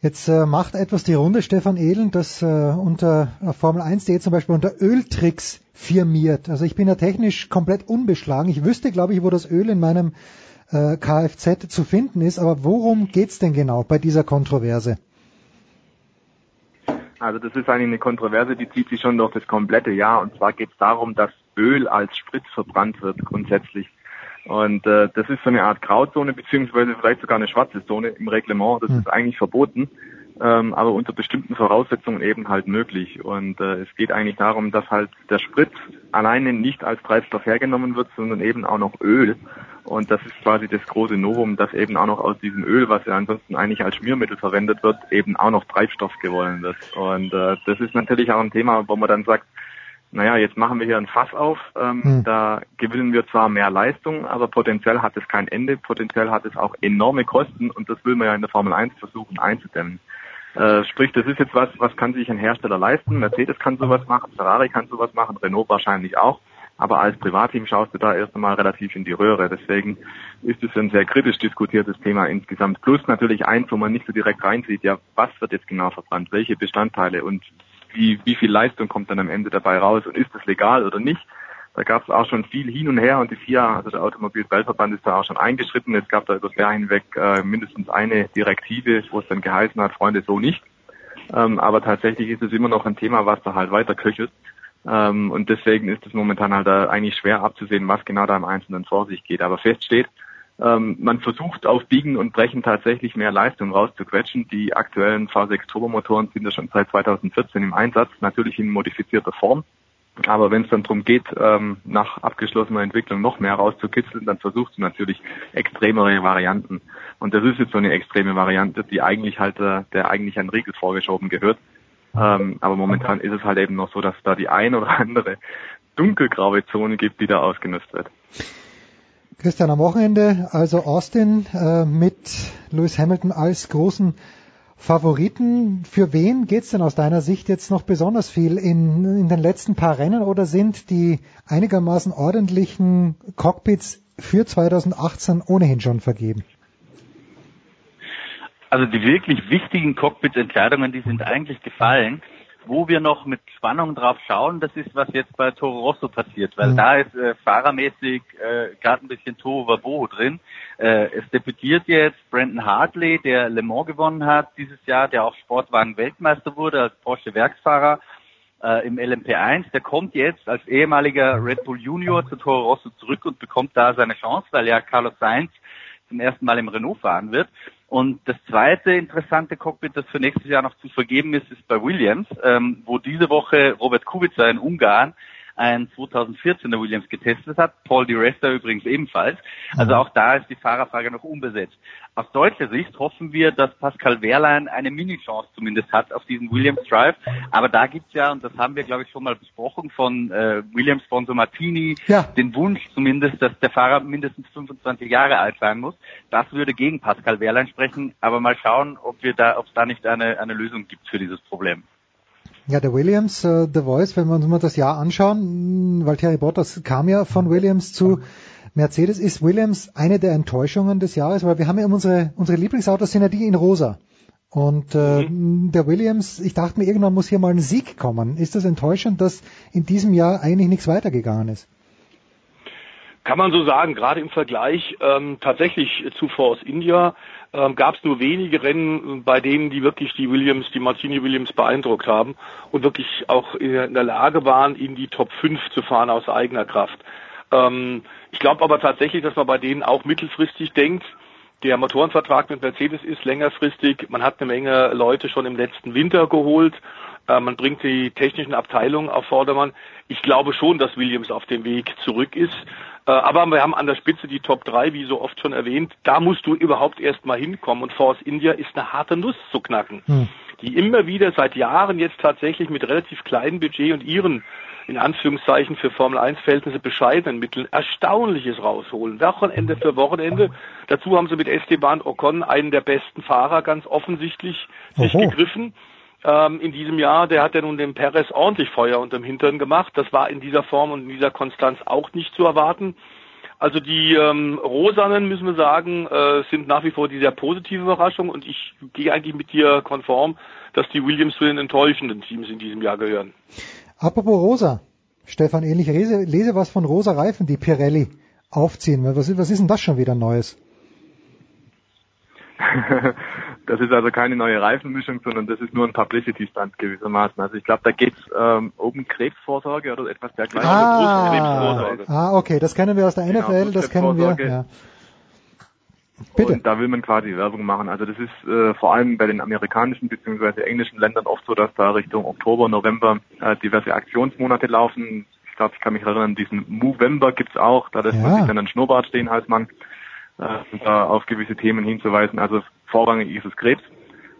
Jetzt äh, macht etwas die Runde, Stefan Ehlen, das äh, unter äh, Formel 1.de zum Beispiel unter Öltricks firmiert. Also ich bin ja technisch komplett unbeschlagen. Ich wüsste, glaube ich, wo das Öl in meinem äh, Kfz zu finden ist. Aber worum geht's denn genau bei dieser Kontroverse? Also das ist eigentlich eine Kontroverse, die zieht sich schon durch das komplette Jahr. Und zwar geht es darum, dass Öl als Sprit verbrannt wird grundsätzlich. Und äh, das ist so eine Art Grauzone, beziehungsweise vielleicht sogar eine schwarze Zone im Reglement. Das mhm. ist eigentlich verboten, ähm, aber unter bestimmten Voraussetzungen eben halt möglich. Und äh, es geht eigentlich darum, dass halt der Sprit alleine nicht als Treibstoff hergenommen wird, sondern eben auch noch Öl. Und das ist quasi das große Novum, dass eben auch noch aus diesem Öl, was ja ansonsten eigentlich als Schmiermittel verwendet wird, eben auch noch Treibstoff gewonnen wird. Und äh, das ist natürlich auch ein Thema, wo man dann sagt, naja, jetzt machen wir hier ein Fass auf, ähm, hm. da gewinnen wir zwar mehr Leistung, aber potenziell hat es kein Ende, potenziell hat es auch enorme Kosten und das will man ja in der Formel 1 versuchen einzudämmen. Äh, sprich, das ist jetzt was, was kann sich ein Hersteller leisten, Mercedes kann sowas machen, Ferrari kann sowas machen, Renault wahrscheinlich auch, aber als Privatteam schaust du da erst einmal relativ in die Röhre, deswegen ist es ein sehr kritisch diskutiertes Thema insgesamt. Plus natürlich eins, wo man nicht so direkt reinsieht, ja, was wird jetzt genau verbrannt, welche Bestandteile? Und wie, wie viel Leistung kommt dann am Ende dabei raus und ist das legal oder nicht. Da gab es auch schon viel hin und her und die FIA, also der Automobilweltverband, ist da auch schon eingeschritten. Es gab da über das Jahr hinweg äh, mindestens eine Direktive, wo es dann geheißen hat, Freunde, so nicht. Ähm, aber tatsächlich ist es immer noch ein Thema, was da halt weiter köchelt. Ähm, und deswegen ist es momentan halt äh, eigentlich schwer abzusehen, was genau da im Einzelnen vor sich geht. Aber fest steht, ähm, man versucht auf Biegen und Brechen tatsächlich mehr Leistung rauszuquetschen. Die aktuellen V6 Turbomotoren sind ja schon seit 2014 im Einsatz, natürlich in modifizierter Form. Aber wenn es dann darum geht, ähm, nach abgeschlossener Entwicklung noch mehr rauszukitzeln, dann versuchst du natürlich extremere Varianten. Und das ist jetzt so eine extreme Variante, die eigentlich halt äh, der eigentlich ein Riegel vorgeschoben gehört. Ähm, aber momentan ist es halt eben noch so, dass da die ein oder andere dunkelgraue Zone gibt, die da ausgenutzt wird. Christian, am Wochenende also Austin äh, mit Lewis Hamilton als großen Favoriten. Für wen geht's denn aus deiner Sicht jetzt noch besonders viel in, in den letzten paar Rennen oder sind die einigermaßen ordentlichen Cockpits für 2018 ohnehin schon vergeben? Also die wirklich wichtigen Cockpit-Entscheidungen, die sind eigentlich gefallen wo wir noch mit Spannung drauf schauen, das ist, was jetzt bei Toro Rosso passiert, weil mhm. da ist äh, fahrermäßig äh, gerade ein bisschen Tohuwabo drin. Äh, es debütiert jetzt Brandon Hartley, der Le Mans gewonnen hat dieses Jahr, der auch Sportwagen-Weltmeister wurde als Porsche-Werksfahrer äh, im LMP1. Der kommt jetzt als ehemaliger Red Bull Junior zu Toro Rosso zurück und bekommt da seine Chance, weil ja Carlos Sainz zum ersten Mal im Renault fahren wird. Und das zweite interessante Cockpit, das für nächstes Jahr noch zu vergeben ist, ist bei Williams, ähm, wo diese Woche Robert Kubica in Ungarn ein 2014er Williams getestet hat. Paul Di Resta übrigens ebenfalls. Also mhm. auch da ist die Fahrerfrage noch unbesetzt. Aus deutscher Sicht hoffen wir, dass Pascal Wehrlein eine Mini-Chance zumindest hat auf diesen Williams Drive. Aber da gibt's ja, und das haben wir glaube ich schon mal besprochen, von äh, Williams Sponsor Martini, ja. den Wunsch zumindest, dass der Fahrer mindestens 25 Jahre alt sein muss. Das würde gegen Pascal Wehrlein sprechen. Aber mal schauen, ob wir da, ob es da nicht eine, eine Lösung gibt für dieses Problem. Ja, der Williams, äh, The Voice, wenn wir uns mal das Jahr anschauen, weil Terry Bottas kam ja von Williams zu Mercedes, ist Williams eine der Enttäuschungen des Jahres, weil wir haben ja unsere, unsere Lieblingsautos sind ja die in rosa. Und äh, mhm. der Williams, ich dachte mir, irgendwann muss hier mal ein Sieg kommen. Ist das enttäuschend, dass in diesem Jahr eigentlich nichts weitergegangen ist? Kann man so sagen, gerade im Vergleich ähm, tatsächlich zu Force India ähm, gab es nur wenige Rennen, bei denen die wirklich die Williams, die Martini Williams beeindruckt haben und wirklich auch in der Lage waren, in die Top 5 zu fahren aus eigener Kraft. Ähm, ich glaube aber tatsächlich, dass man bei denen auch mittelfristig denkt, der Motorenvertrag mit Mercedes ist längerfristig. Man hat eine Menge Leute schon im letzten Winter geholt. Äh, man bringt die technischen Abteilungen auf Vordermann. Ich glaube schon, dass Williams auf dem Weg zurück ist. Äh, aber wir haben an der Spitze die Top 3, wie so oft schon erwähnt. Da musst du überhaupt erst mal hinkommen. Und Force India ist eine harte Nuss zu knacken. Hm. Die immer wieder seit Jahren jetzt tatsächlich mit relativ kleinem Budget und ihren in Anführungszeichen für Formel 1 Verhältnisse bescheidenen Mitteln Erstaunliches rausholen. Wochenende für Wochenende. Dazu haben sie mit Esteban Ocon einen der besten Fahrer ganz offensichtlich sich Oho. gegriffen. Ähm, in diesem Jahr, der hat ja nun dem Perez ordentlich Feuer unterm Hintern gemacht. Das war in dieser Form und in dieser Konstanz auch nicht zu erwarten. Also die ähm, Rosanen, müssen wir sagen, äh, sind nach wie vor die sehr positive Überraschung und ich gehe eigentlich mit dir konform, dass die Williams zu den enttäuschenden Teams in diesem Jahr gehören. Apropos Rosa, Stefan, ähnlich lese, lese was von rosa Reifen, die Pirelli aufziehen. Was, was ist denn das schon wieder Neues? das ist also keine neue Reifenmischung, sondern das ist nur ein Publicity-Stunt gewissermaßen. Also ich glaube, da geht es ähm, um Krebsvorsorge oder etwas dergleichen. Ah, ah, okay, das kennen wir aus der NFL, genau, das kennen wir. Ja. Bitte. Und da will man quasi Werbung machen. Also das ist äh, vor allem bei den amerikanischen bzw. englischen Ländern oft so, dass da Richtung Oktober, November äh, diverse Aktionsmonate laufen. Ich glaube, ich kann mich erinnern, diesen Movember gibt's auch. Da lässt ja. man sich dann einen Schnurrbart stehen als Mann, äh, da auf gewisse Themen hinzuweisen. Also vorrangig ist es Krebs.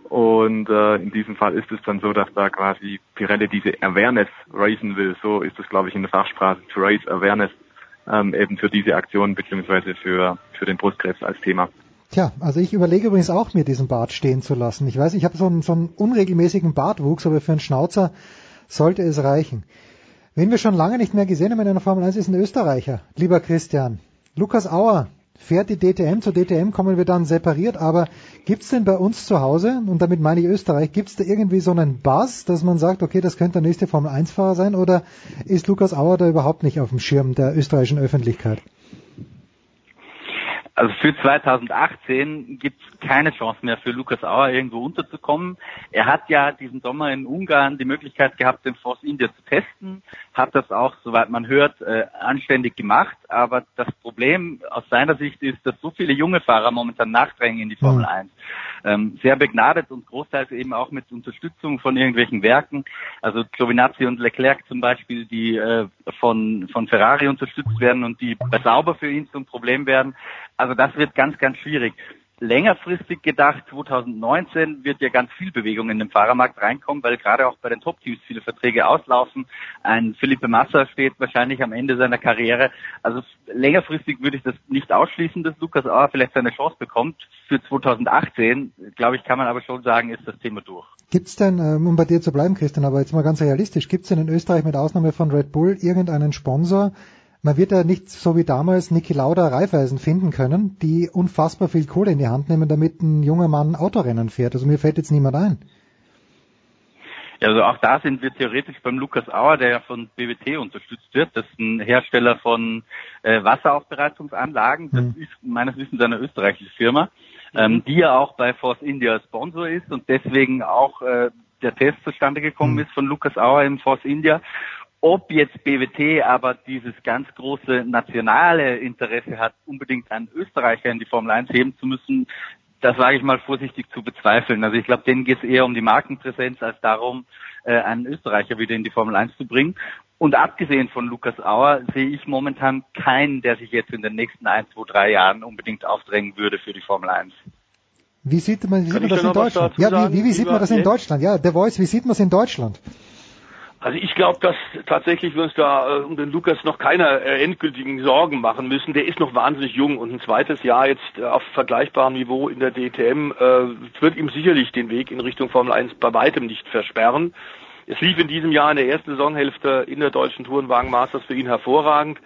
Und äh, in diesem Fall ist es dann so, dass da quasi Pirelli diese Awareness raisen will. So ist es, glaube ich, in der Fachsprache, to raise Awareness ähm, eben für diese Aktion beziehungsweise für, für den Brustkrebs als Thema. Tja, also ich überlege übrigens auch, mir diesen Bart stehen zu lassen. Ich weiß, ich habe so einen, so einen unregelmäßigen Bartwuchs, aber für einen Schnauzer sollte es reichen. Wen wir schon lange nicht mehr gesehen haben in einer Formel 1 ist ein Österreicher, lieber Christian. Lukas Auer fährt die DTM. Zur DTM kommen wir dann separiert, aber gibt's denn bei uns zu Hause, und damit meine ich Österreich, gibt's da irgendwie so einen Buzz, dass man sagt, okay, das könnte der nächste Formel 1-Fahrer sein, oder ist Lukas Auer da überhaupt nicht auf dem Schirm der österreichischen Öffentlichkeit? Also für 2018 gibt es keine Chance mehr für Lukas Auer irgendwo unterzukommen. Er hat ja diesen Sommer in Ungarn die Möglichkeit gehabt, den Force India zu testen, hat das auch, soweit man hört, äh, anständig gemacht. Aber das Problem aus seiner Sicht ist, dass so viele junge Fahrer momentan nachdrängen in die Formel 1. Mhm. Ähm, sehr begnadet und großteils eben auch mit Unterstützung von irgendwelchen Werken. Also Giovinazzi und Leclerc zum Beispiel, die äh, von, von Ferrari unterstützt werden und die bei Sauber für ihn zum Problem werden. Also das wird ganz, ganz schwierig. Längerfristig gedacht, 2019 wird ja ganz viel Bewegung in den Fahrermarkt reinkommen, weil gerade auch bei den Top-Teams viele Verträge auslaufen. Ein Felipe Massa steht wahrscheinlich am Ende seiner Karriere. Also längerfristig würde ich das nicht ausschließen, dass Lukas Auer vielleicht seine Chance bekommt. Für 2018, glaube ich, kann man aber schon sagen, ist das Thema durch. Gibt's denn, ähm, um bei dir zu bleiben, Christian, aber jetzt mal ganz realistisch, gibt's denn in Österreich mit Ausnahme von Red Bull irgendeinen Sponsor, man wird ja nicht so wie damals Niki Lauda Reifeisen finden können, die unfassbar viel Kohle in die Hand nehmen, damit ein junger Mann Autorennen fährt. Also mir fällt jetzt niemand ein. Ja, also auch da sind wir theoretisch beim Lukas Auer, der ja von BWT unterstützt wird. Das ist ein Hersteller von äh, Wasseraufbereitungsanlagen. Das mhm. ist meines Wissens eine österreichische Firma, ähm, mhm. die ja auch bei Force India Sponsor ist und deswegen auch äh, der Test zustande gekommen mhm. ist von Lukas Auer im Force India. Ob jetzt BWT aber dieses ganz große nationale Interesse hat, unbedingt einen Österreicher in die Formel 1 heben zu müssen, das wage ich mal vorsichtig zu bezweifeln. Also ich glaube, denen geht es eher um die Markenpräsenz als darum, äh, einen Österreicher wieder in die Formel 1 zu bringen. Und abgesehen von Lukas Auer sehe ich momentan keinen, der sich jetzt in den nächsten ein, zwei, drei Jahren unbedingt aufdrängen würde für die Formel 1. Wie sieht man, wie sieht man das in Deutschland? Ja, wie, wie, wie sieht man das in Deutschland? Ja, der Voice, wie sieht man es in Deutschland? Also ich glaube, dass tatsächlich wir uns da äh, um den Lukas noch keine äh, endgültigen Sorgen machen müssen. Der ist noch wahnsinnig jung und ein zweites Jahr jetzt äh, auf vergleichbarem Niveau in der DTM äh, wird ihm sicherlich den Weg in Richtung Formel 1 bei weitem nicht versperren. Es lief in diesem Jahr in der ersten Saisonhälfte in der deutschen Tourenwagen Masters für ihn hervorragend.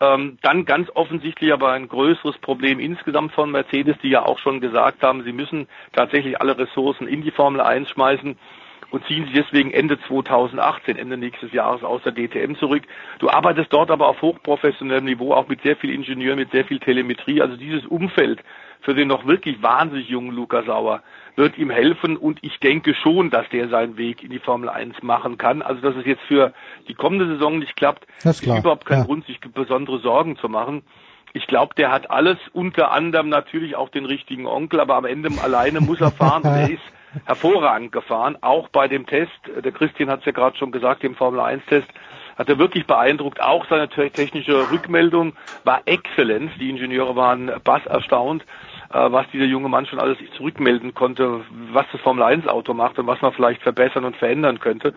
Ähm, dann ganz offensichtlich aber ein größeres Problem insgesamt von Mercedes, die ja auch schon gesagt haben, sie müssen tatsächlich alle Ressourcen in die Formel 1 schmeißen und ziehen sich deswegen Ende 2018, Ende nächstes Jahres aus der DTM zurück. Du arbeitest dort aber auf hochprofessionellem Niveau, auch mit sehr viel Ingenieur, mit sehr viel Telemetrie. Also dieses Umfeld für den noch wirklich wahnsinnig jungen Luca Sauer wird ihm helfen und ich denke schon, dass der seinen Weg in die Formel 1 machen kann. Also dass es jetzt für die kommende Saison nicht klappt, ist ist überhaupt kein ja. Grund, sich besondere Sorgen zu machen. Ich glaube, der hat alles, unter anderem natürlich auch den richtigen Onkel, aber am Ende alleine muss er fahren er ist hervorragend gefahren, auch bei dem Test. Der Christian hat es ja gerade schon gesagt, dem Formel 1 Test hat er wirklich beeindruckt. Auch seine te- technische Rückmeldung war exzellent. Die Ingenieure waren bass erstaunt, äh, was dieser junge Mann schon alles zurückmelden konnte, was das Formel 1 Auto macht und was man vielleicht verbessern und verändern könnte.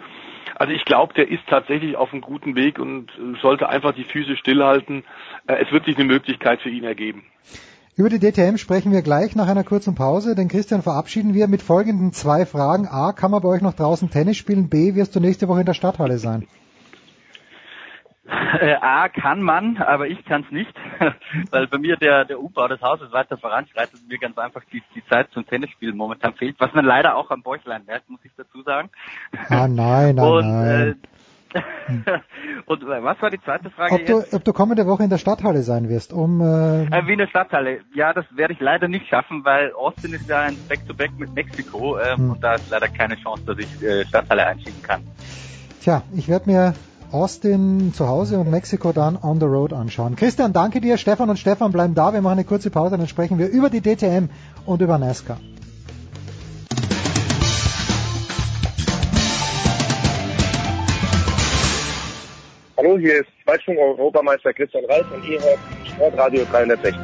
Also ich glaube, der ist tatsächlich auf einem guten Weg und äh, sollte einfach die Füße stillhalten. Äh, Es wird sich eine Möglichkeit für ihn ergeben. Über die DTM sprechen wir gleich nach einer kurzen Pause. Den Christian verabschieden wir mit folgenden zwei Fragen. A, kann man bei euch noch draußen Tennis spielen? B, wirst du nächste Woche in der Stadthalle sein? Äh, A kann man, aber ich kann es nicht, weil bei mir der, der Umbau des Hauses weiter voranschreitet und mir ganz einfach die, die Zeit zum Tennisspielen momentan fehlt, was man leider auch am Bäuchlein merkt, muss ich dazu sagen. Ah, nein, nein, und, nein. Äh, und äh, was war die zweite Frage Ob du, jetzt? ob du kommende Woche in der Stadthalle sein wirst, um äh, Äh, Wiener Stadthalle. Ja, das werde ich leider nicht schaffen, weil Austin ist ja ein Back-to-Back mit Mexiko ähm, Hm. und da ist leider keine Chance, dass ich äh, Stadthalle einschieben kann. Tja, ich werde mir Austin zu Hause und Mexiko dann on the road anschauen. Christian, danke dir. Stefan und Stefan bleiben da. Wir machen eine kurze Pause, dann sprechen wir über die DTM und über NASCAR. Hallo, hier ist Zweitschwung-Europameister Christian Reif und ihr hört Sportradio 360.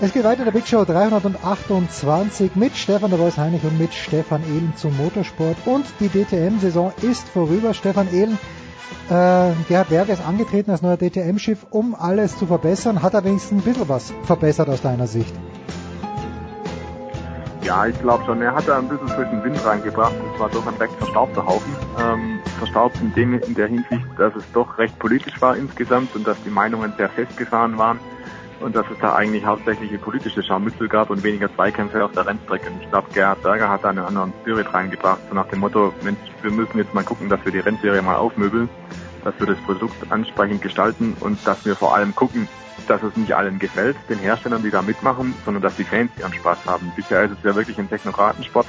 Es geht weiter, der Big Show 328 mit Stefan der Voice Heinrich und mit Stefan Ehlen zum Motorsport. Und die DTM-Saison ist vorüber. Stefan Ehlen, äh, Gerhard Berger ist angetreten als neuer DTM-Schiff, um alles zu verbessern. Hat er wenigstens ein bisschen was verbessert aus deiner Sicht? Ja, ich glaube schon. Er hat da ein bisschen frischen Wind reingebracht. Es war doch ein recht verstaubter Haufen. Ähm, verstaubt in, dem, in der Hinsicht, dass es doch recht politisch war insgesamt und dass die Meinungen sehr festgefahren waren und dass es da eigentlich hauptsächlich politische Scharmützel gab und weniger Zweikämpfe auf der Rennstrecke. Und ich glaube, Gerhard Berger hat da einen anderen Spirit reingebracht, so nach dem Motto, Mensch, wir müssen jetzt mal gucken, dass wir die Rennserie mal aufmöbeln, dass wir das Produkt ansprechend gestalten und dass wir vor allem gucken, dass es nicht allen gefällt, den Herstellern, die da mitmachen, sondern dass die Fans ihren Spaß haben. Bisher ist es ja wirklich ein Technokratensport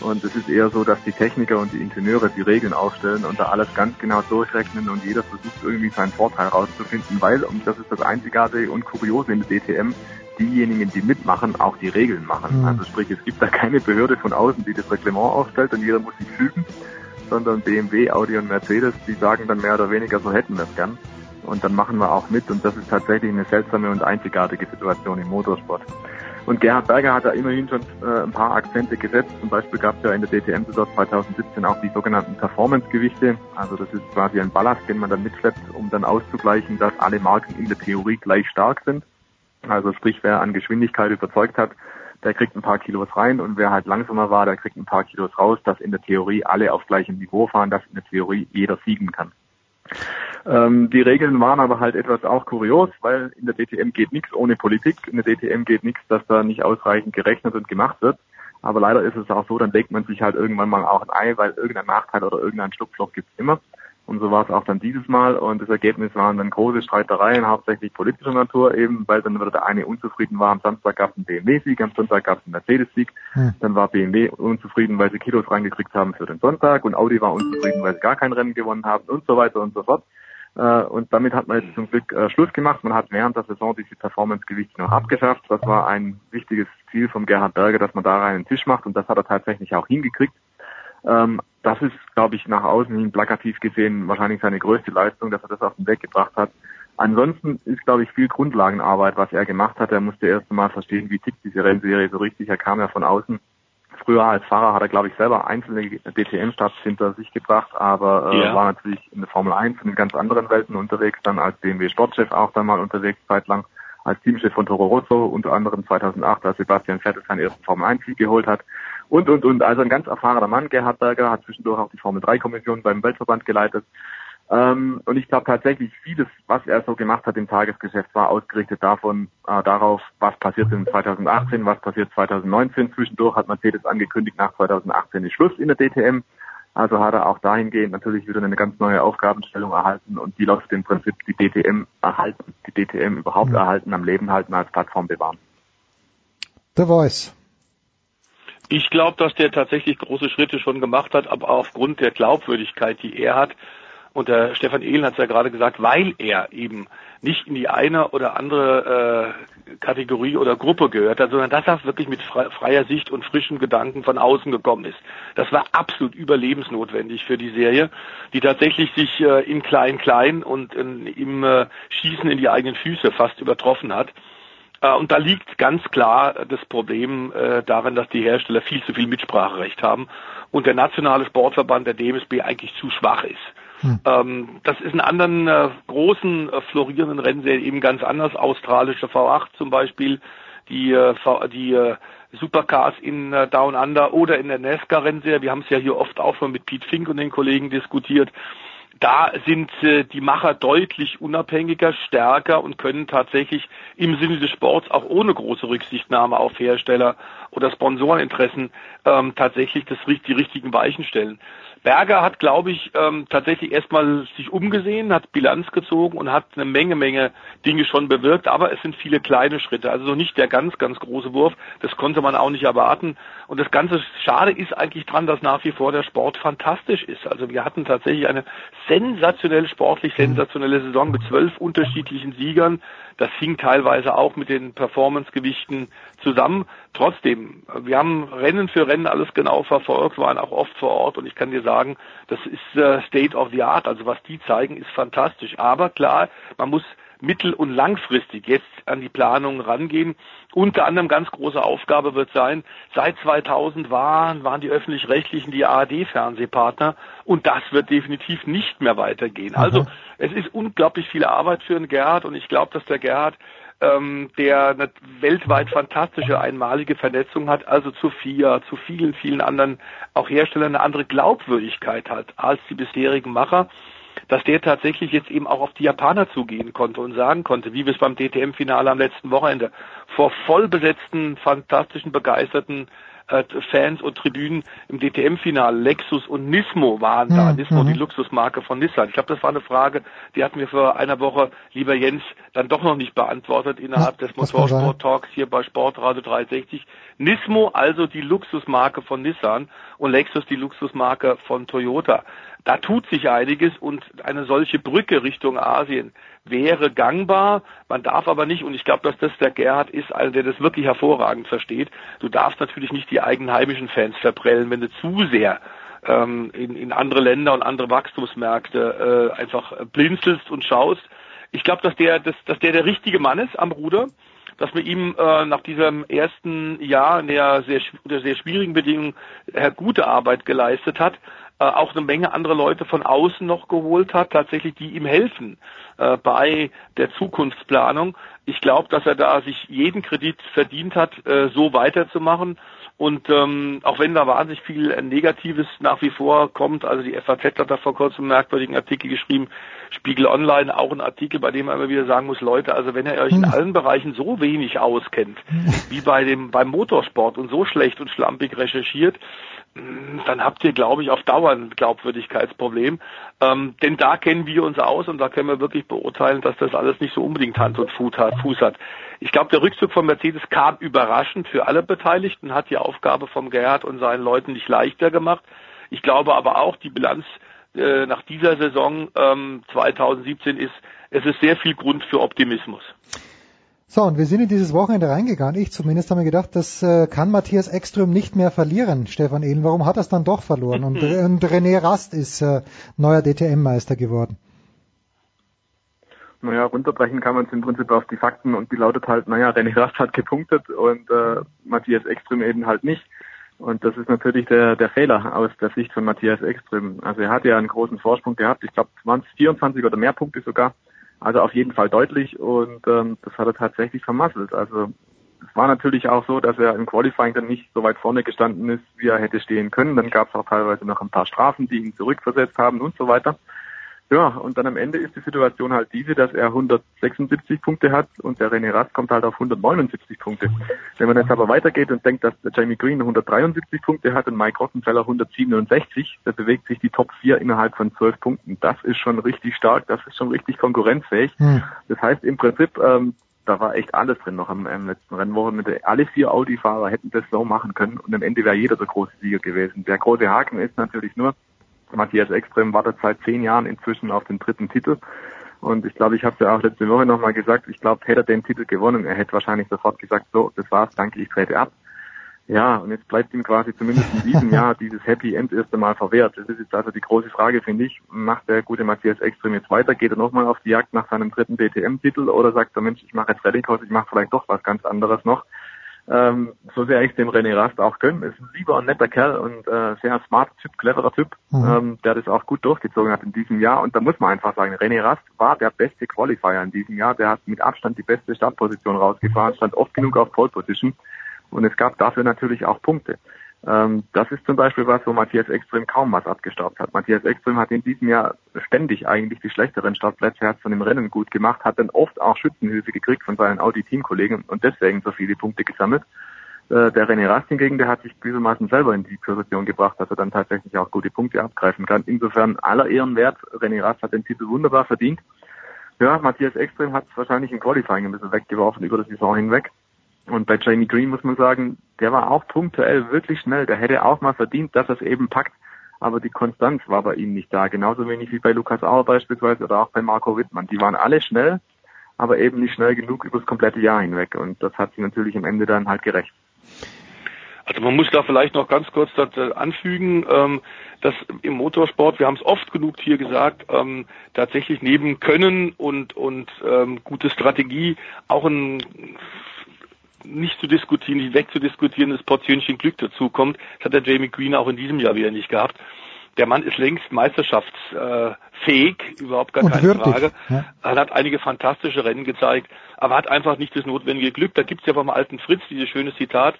und es ist eher so, dass die Techniker und die Ingenieure die Regeln aufstellen und da alles ganz genau durchrechnen und jeder versucht irgendwie seinen Vorteil rauszufinden, weil, und das ist das Einzigartige und Kuriose in der DTM, diejenigen, die mitmachen, auch die Regeln machen. Mhm. Also sprich, es gibt da keine Behörde von außen, die das Reglement aufstellt und jeder muss sich fügen, sondern BMW, Audi und Mercedes, die sagen dann mehr oder weniger, so hätten wir es gern. Und dann machen wir auch mit und das ist tatsächlich eine seltsame und einzigartige Situation im Motorsport. Und Gerhard Berger hat da immerhin schon äh, ein paar Akzente gesetzt. Zum Beispiel gab es ja in der DTM-Saison 2017 auch die sogenannten Performance-Gewichte. Also das ist quasi ein Ballast, den man dann mitschleppt, um dann auszugleichen, dass alle Marken in der Theorie gleich stark sind. Also sprich, wer an Geschwindigkeit überzeugt hat, der kriegt ein paar Kilos rein und wer halt langsamer war, der kriegt ein paar Kilos raus, dass in der Theorie alle auf gleichem Niveau fahren, dass in der Theorie jeder siegen kann. Ähm, die Regeln waren aber halt etwas auch kurios, weil in der DTM geht nichts ohne Politik. In der DTM geht nichts, dass da nicht ausreichend gerechnet und gemacht wird. Aber leider ist es auch so, dann legt man sich halt irgendwann mal auch ein Ei, weil irgendein Nachteil oder irgendein Schlupfloch gibt's immer. Und so war es auch dann dieses Mal. Und das Ergebnis waren dann große Streitereien, hauptsächlich politischer Natur eben, weil dann wieder der eine unzufrieden war. Am Samstag gab es einen BMW-Sieg, am Sonntag gab es einen Mercedes-Sieg. Hm. Dann war BMW unzufrieden, weil sie Kilos reingekriegt haben für den Sonntag. Und Audi war unzufrieden, weil sie gar kein Rennen gewonnen haben und so weiter und so fort. Äh, Und damit hat man jetzt zum Glück äh, Schluss gemacht. Man hat während der Saison diese Performance-Gewichte noch abgeschafft. Das war ein wichtiges Ziel von Gerhard Berger, dass man da rein einen Tisch macht. Und das hat er tatsächlich auch hingekriegt. Ähm, das ist, glaube ich, nach außen hin plakativ gesehen wahrscheinlich seine größte Leistung, dass er das auf den Weg gebracht hat. Ansonsten ist, glaube ich, viel Grundlagenarbeit, was er gemacht hat. Er musste erst einmal verstehen, wie tickt diese Rennserie so richtig. Er kam ja von außen. Früher als Fahrer hat er, glaube ich, selber einzelne DTM-Starts hinter sich gebracht, aber äh, Ja. war natürlich in der Formel 1 in ganz anderen Welten unterwegs, dann als BMW-Sportchef auch dann mal unterwegs zeitlang. als Teamchef von Toro Rosso, unter anderem 2008, als Sebastian Vettel seinen ersten Formel 1 Sieg geholt hat. Und, und, und. Also ein ganz erfahrener Mann, Gerhard Berger, hat zwischendurch auch die Formel 3 Kommission beim Weltverband geleitet. Ähm, und ich glaube tatsächlich, vieles, was er so gemacht hat im Tagesgeschäft, war ausgerichtet davon, äh, darauf, was passiert in 2018, was passiert 2019. Zwischendurch hat Mercedes angekündigt, nach 2018 ist Schluss in der DTM. Also hat er auch dahingehend natürlich wieder eine ganz neue Aufgabenstellung erhalten und die läuft im Prinzip die DTM erhalten, die DTM überhaupt mhm. erhalten, am Leben halten, als Plattform bewahren. The Voice. Ich glaube, dass der tatsächlich große Schritte schon gemacht hat, aber aufgrund der Glaubwürdigkeit, die er hat, und der Stefan Ehlen hat es ja gerade gesagt, weil er eben nicht in die eine oder andere äh, Kategorie oder Gruppe gehört hat, sondern dass er wirklich mit freier Sicht und frischen Gedanken von außen gekommen ist. Das war absolut überlebensnotwendig für die Serie, die tatsächlich sich äh, in Klein-Klein und in, im äh, Schießen in die eigenen Füße fast übertroffen hat. Äh, und da liegt ganz klar das Problem äh, darin, dass die Hersteller viel zu viel Mitspracherecht haben und der nationale Sportverband der DMSB eigentlich zu schwach ist. Hm. Ähm, das ist in anderen äh, großen äh, florierenden Rennserien eben ganz anders. Australische V8 zum Beispiel, die, äh, die äh, Supercars in äh, Down Under oder in der NASCAR-Rennserie. Wir haben es ja hier oft auch schon mit Pete Fink und den Kollegen diskutiert. Da sind äh, die Macher deutlich unabhängiger, stärker und können tatsächlich im Sinne des Sports auch ohne große Rücksichtnahme auf Hersteller oder Sponsoreninteressen ähm, tatsächlich das, die richtigen Weichen stellen. Berger hat, glaube ich, ähm, tatsächlich erstmal sich umgesehen, hat Bilanz gezogen und hat eine Menge, Menge Dinge schon bewirkt, aber es sind viele kleine Schritte, also noch nicht der ganz, ganz große Wurf. Das konnte man auch nicht erwarten. Und das Ganze Schade ist eigentlich dran, dass nach wie vor der Sport fantastisch ist. Also wir hatten tatsächlich eine sensationell, sportlich sensationelle Saison mit zwölf unterschiedlichen Siegern. Das hing teilweise auch mit den Performancegewichten zusammen. Trotzdem, wir haben Rennen für Rennen alles genau verfolgt, waren auch oft vor Ort und ich kann dir sagen, das ist äh, State of the Art. Also was die zeigen, ist fantastisch. Aber klar, man muss mittel- und langfristig jetzt an die Planungen rangehen. Unter anderem ganz große Aufgabe wird sein, seit 2000 waren, waren die öffentlich-rechtlichen die ARD-Fernsehpartner und das wird definitiv nicht mehr weitergehen. Also es ist unglaublich viel Arbeit für den Gerhard und ich glaube, dass der Gerhard ähm, der eine weltweit fantastische einmalige Vernetzung hat, also zu FIA, zu vielen, vielen anderen auch Herstellern eine andere Glaubwürdigkeit hat als die bisherigen Macher dass der tatsächlich jetzt eben auch auf die Japaner zugehen konnte und sagen konnte, wie wir es beim DTM-Finale am letzten Wochenende vor vollbesetzten, fantastischen, begeisterten äh, Fans und Tribünen im DTM-Finale. Lexus und Nismo waren da. Mhm. Nismo, die mhm. Luxusmarke von Nissan. Ich glaube, das war eine Frage, die hatten wir vor einer Woche, lieber Jens, dann doch noch nicht beantwortet innerhalb ja, des Motorsport-Talks hier bei Sportradio 360. Nismo, also die Luxusmarke von Nissan und Lexus die Luxusmarke von Toyota. Da tut sich einiges und eine solche Brücke Richtung Asien wäre gangbar. Man darf aber nicht, und ich glaube, dass das der Gerhard ist, also der das wirklich hervorragend versteht, du darfst natürlich nicht die eigenen heimischen Fans verprellen, wenn du zu sehr ähm, in, in andere Länder und andere Wachstumsmärkte äh, einfach blinzelst und schaust. Ich glaube, dass der, dass, dass der der richtige Mann ist am Ruder dass wir ihm äh, nach diesem ersten Jahr in der sehr, unter sehr schwierigen Bedingungen äh, gute Arbeit geleistet hat äh, auch eine Menge andere Leute von außen noch geholt hat, tatsächlich die ihm helfen äh, bei der Zukunftsplanung. Ich glaube, dass er da sich jeden Kredit verdient hat, äh, so weiterzumachen. Und ähm, auch wenn da wahnsinnig viel Negatives nach wie vor kommt, also die FAZ hat da vor kurzem einen merkwürdigen Artikel geschrieben, Spiegel Online auch ein Artikel, bei dem man immer wieder sagen muss, Leute, also wenn ihr euch in hm. allen Bereichen so wenig auskennt, wie bei dem beim Motorsport und so schlecht und schlampig recherchiert, dann habt ihr, glaube ich, auf Dauer ein Glaubwürdigkeitsproblem. Ähm, denn da kennen wir uns aus und da können wir wirklich beurteilen, dass das alles nicht so unbedingt Hand und Fuß hat. Ich glaube, der Rückzug von Mercedes kam überraschend für alle Beteiligten, hat die Aufgabe vom Gerhard und seinen Leuten nicht leichter gemacht. Ich glaube aber auch, die Bilanz äh, nach dieser Saison ähm, 2017 ist, es ist sehr viel Grund für Optimismus. So, und wir sind in dieses Wochenende reingegangen. Ich zumindest habe mir gedacht, das äh, kann Matthias Ekström nicht mehr verlieren, Stefan Ehlen. Warum hat er es dann doch verloren? Und, und René Rast ist äh, neuer DTM-Meister geworden. Naja, runterbrechen kann man es im Prinzip auf die Fakten und die lautet halt, naja, René Rast hat gepunktet und äh, Matthias Ekström eben halt nicht. Und das ist natürlich der, der Fehler aus der Sicht von Matthias Ekström. Also er hatte ja einen großen Vorsprung gehabt, ich glaube 20, 24 oder mehr Punkte sogar Also auf jeden Fall deutlich und ähm, das hat er tatsächlich vermasselt. Also es war natürlich auch so, dass er im Qualifying dann nicht so weit vorne gestanden ist, wie er hätte stehen können. Dann gab es auch teilweise noch ein paar Strafen, die ihn zurückversetzt haben und so weiter. Ja, und dann am Ende ist die Situation halt diese, dass er 176 Punkte hat und der René Rast kommt halt auf 179 Punkte. Wenn man jetzt aber weitergeht und denkt, dass der Jamie Green 173 Punkte hat und Mike Rottenfeller 167, da bewegt sich die Top 4 innerhalb von 12 Punkten. Das ist schon richtig stark, das ist schon richtig konkurrenzfähig. Hm. Das heißt im Prinzip, ähm, da war echt alles drin noch am, am letzten Rennwochenende. Alle vier Audi-Fahrer hätten das so machen können und am Ende wäre jeder der große Sieger gewesen. Der große Haken ist natürlich nur, Matthias Ekström wartet seit zehn Jahren inzwischen auf den dritten Titel. Und ich glaube, ich habe es ja auch letzte Woche nochmal gesagt, ich glaube, hätte er den Titel gewonnen, er hätte wahrscheinlich sofort gesagt, so, das war's, danke, ich trete ab. Ja, und jetzt bleibt ihm quasi zumindest in diesem Jahr dieses Happy End erst einmal verwehrt. Das ist jetzt also die große Frage, finde ich. Macht der gute Matthias Ekström jetzt weiter? Geht er nochmal auf die Jagd nach seinem dritten DTM-Titel oder sagt er, Mensch, ich mache jetzt Rallycross, ich mache vielleicht doch was ganz anderes noch? Ähm, so sehr ich dem René Rast auch gönne, ist ein lieber und netter Kerl und äh, sehr smarter Typ, cleverer Typ, mhm. ähm, der das auch gut durchgezogen hat in diesem Jahr. Und da muss man einfach sagen, René Rast war der beste Qualifier in diesem Jahr. Der hat mit Abstand die beste Startposition rausgefahren, stand oft genug auf Pole Position und es gab dafür natürlich auch Punkte. Ähm, das ist zum Beispiel was, wo Matthias Extrem kaum was abgestaubt hat. Matthias Extrem hat in diesem Jahr ständig eigentlich die schlechteren Startplätze, hat von dem Rennen gut gemacht, hat dann oft auch Schützenhilfe gekriegt von seinen Audi-Teamkollegen und deswegen so viele Punkte gesammelt. Äh, der René Rast hingegen, der hat sich gewissermaßen selber in die Position gebracht, dass er dann tatsächlich auch gute Punkte abgreifen kann. Insofern aller Ehren wert. René Rast hat den Titel wunderbar verdient. Ja, Matthias Extrem hat es wahrscheinlich im Qualifying ein bisschen weggeworfen über die Saison hinweg. Und bei Jamie Green muss man sagen, der war auch punktuell wirklich schnell. Der hätte auch mal verdient, dass er es eben packt. Aber die Konstanz war bei ihm nicht da. Genauso wenig wie bei Lukas Auer beispielsweise oder auch bei Marco Wittmann. Die waren alle schnell, aber eben nicht schnell genug über das komplette Jahr hinweg. Und das hat sie natürlich am Ende dann halt gerecht. Also man muss da vielleicht noch ganz kurz äh, anfügen, ähm, dass im Motorsport, wir haben es oft genug hier gesagt, ähm, tatsächlich neben Können und, und ähm, gute Strategie auch ein nicht zu diskutieren, nicht wegzudiskutieren, das Portionchen Glück dazukommt. Das hat der Jamie Green auch in diesem Jahr wieder nicht gehabt. Der Mann ist längst meisterschaftsfähig, überhaupt gar keine würdig, Frage. Ja. Er hat einige fantastische Rennen gezeigt, aber hat einfach nicht das notwendige Glück. Da gibt's ja vom alten Fritz dieses schöne Zitat,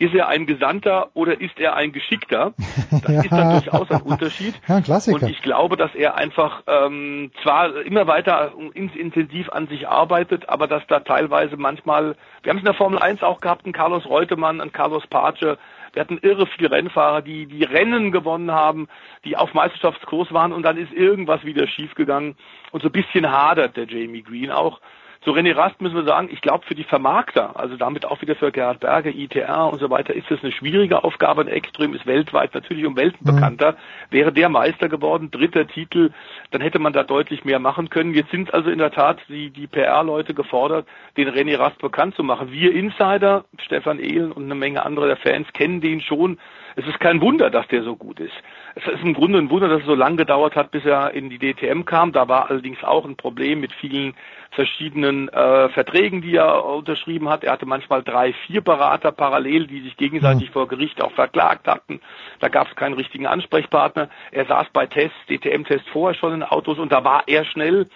ist er ein Gesandter oder ist er ein Geschickter? Das ja. ist dann durchaus ein Unterschied. Ja, ein Klassiker. Und ich glaube, dass er einfach ähm, zwar immer weiter intensiv an sich arbeitet, aber dass da teilweise manchmal, wir haben es in der Formel 1 auch gehabt, ein Carlos Reutemann, ein Carlos Pace, wir hatten irre viele Rennfahrer, die die Rennen gewonnen haben, die auf Meisterschaftskurs waren und dann ist irgendwas wieder schiefgegangen und so ein bisschen hadert der Jamie Green auch. Zu René Rast müssen wir sagen, ich glaube für die Vermarkter, also damit auch wieder für Gerhard Berger, ITR und so weiter, ist das eine schwierige Aufgabe. Ein Extrem ist weltweit natürlich um Welten mhm. bekannter. Wäre der Meister geworden, dritter Titel, dann hätte man da deutlich mehr machen können. Jetzt sind also in der Tat die, die PR-Leute gefordert, den René Rast bekannt zu machen. Wir Insider, Stefan Ehlen und eine Menge anderer der Fans kennen den schon. Es ist kein Wunder, dass der so gut ist. Es ist im Grunde ein Wunder, dass es so lange gedauert hat, bis er in die DTM kam. Da war allerdings auch ein Problem mit vielen verschiedenen äh, Verträgen, die er unterschrieben hat. Er hatte manchmal drei, vier Berater parallel, die sich gegenseitig mhm. vor Gericht auch verklagt hatten. Da gab es keinen richtigen Ansprechpartner. Er saß bei Tests, DTM-Tests vorher schon in Autos und da war er schnell.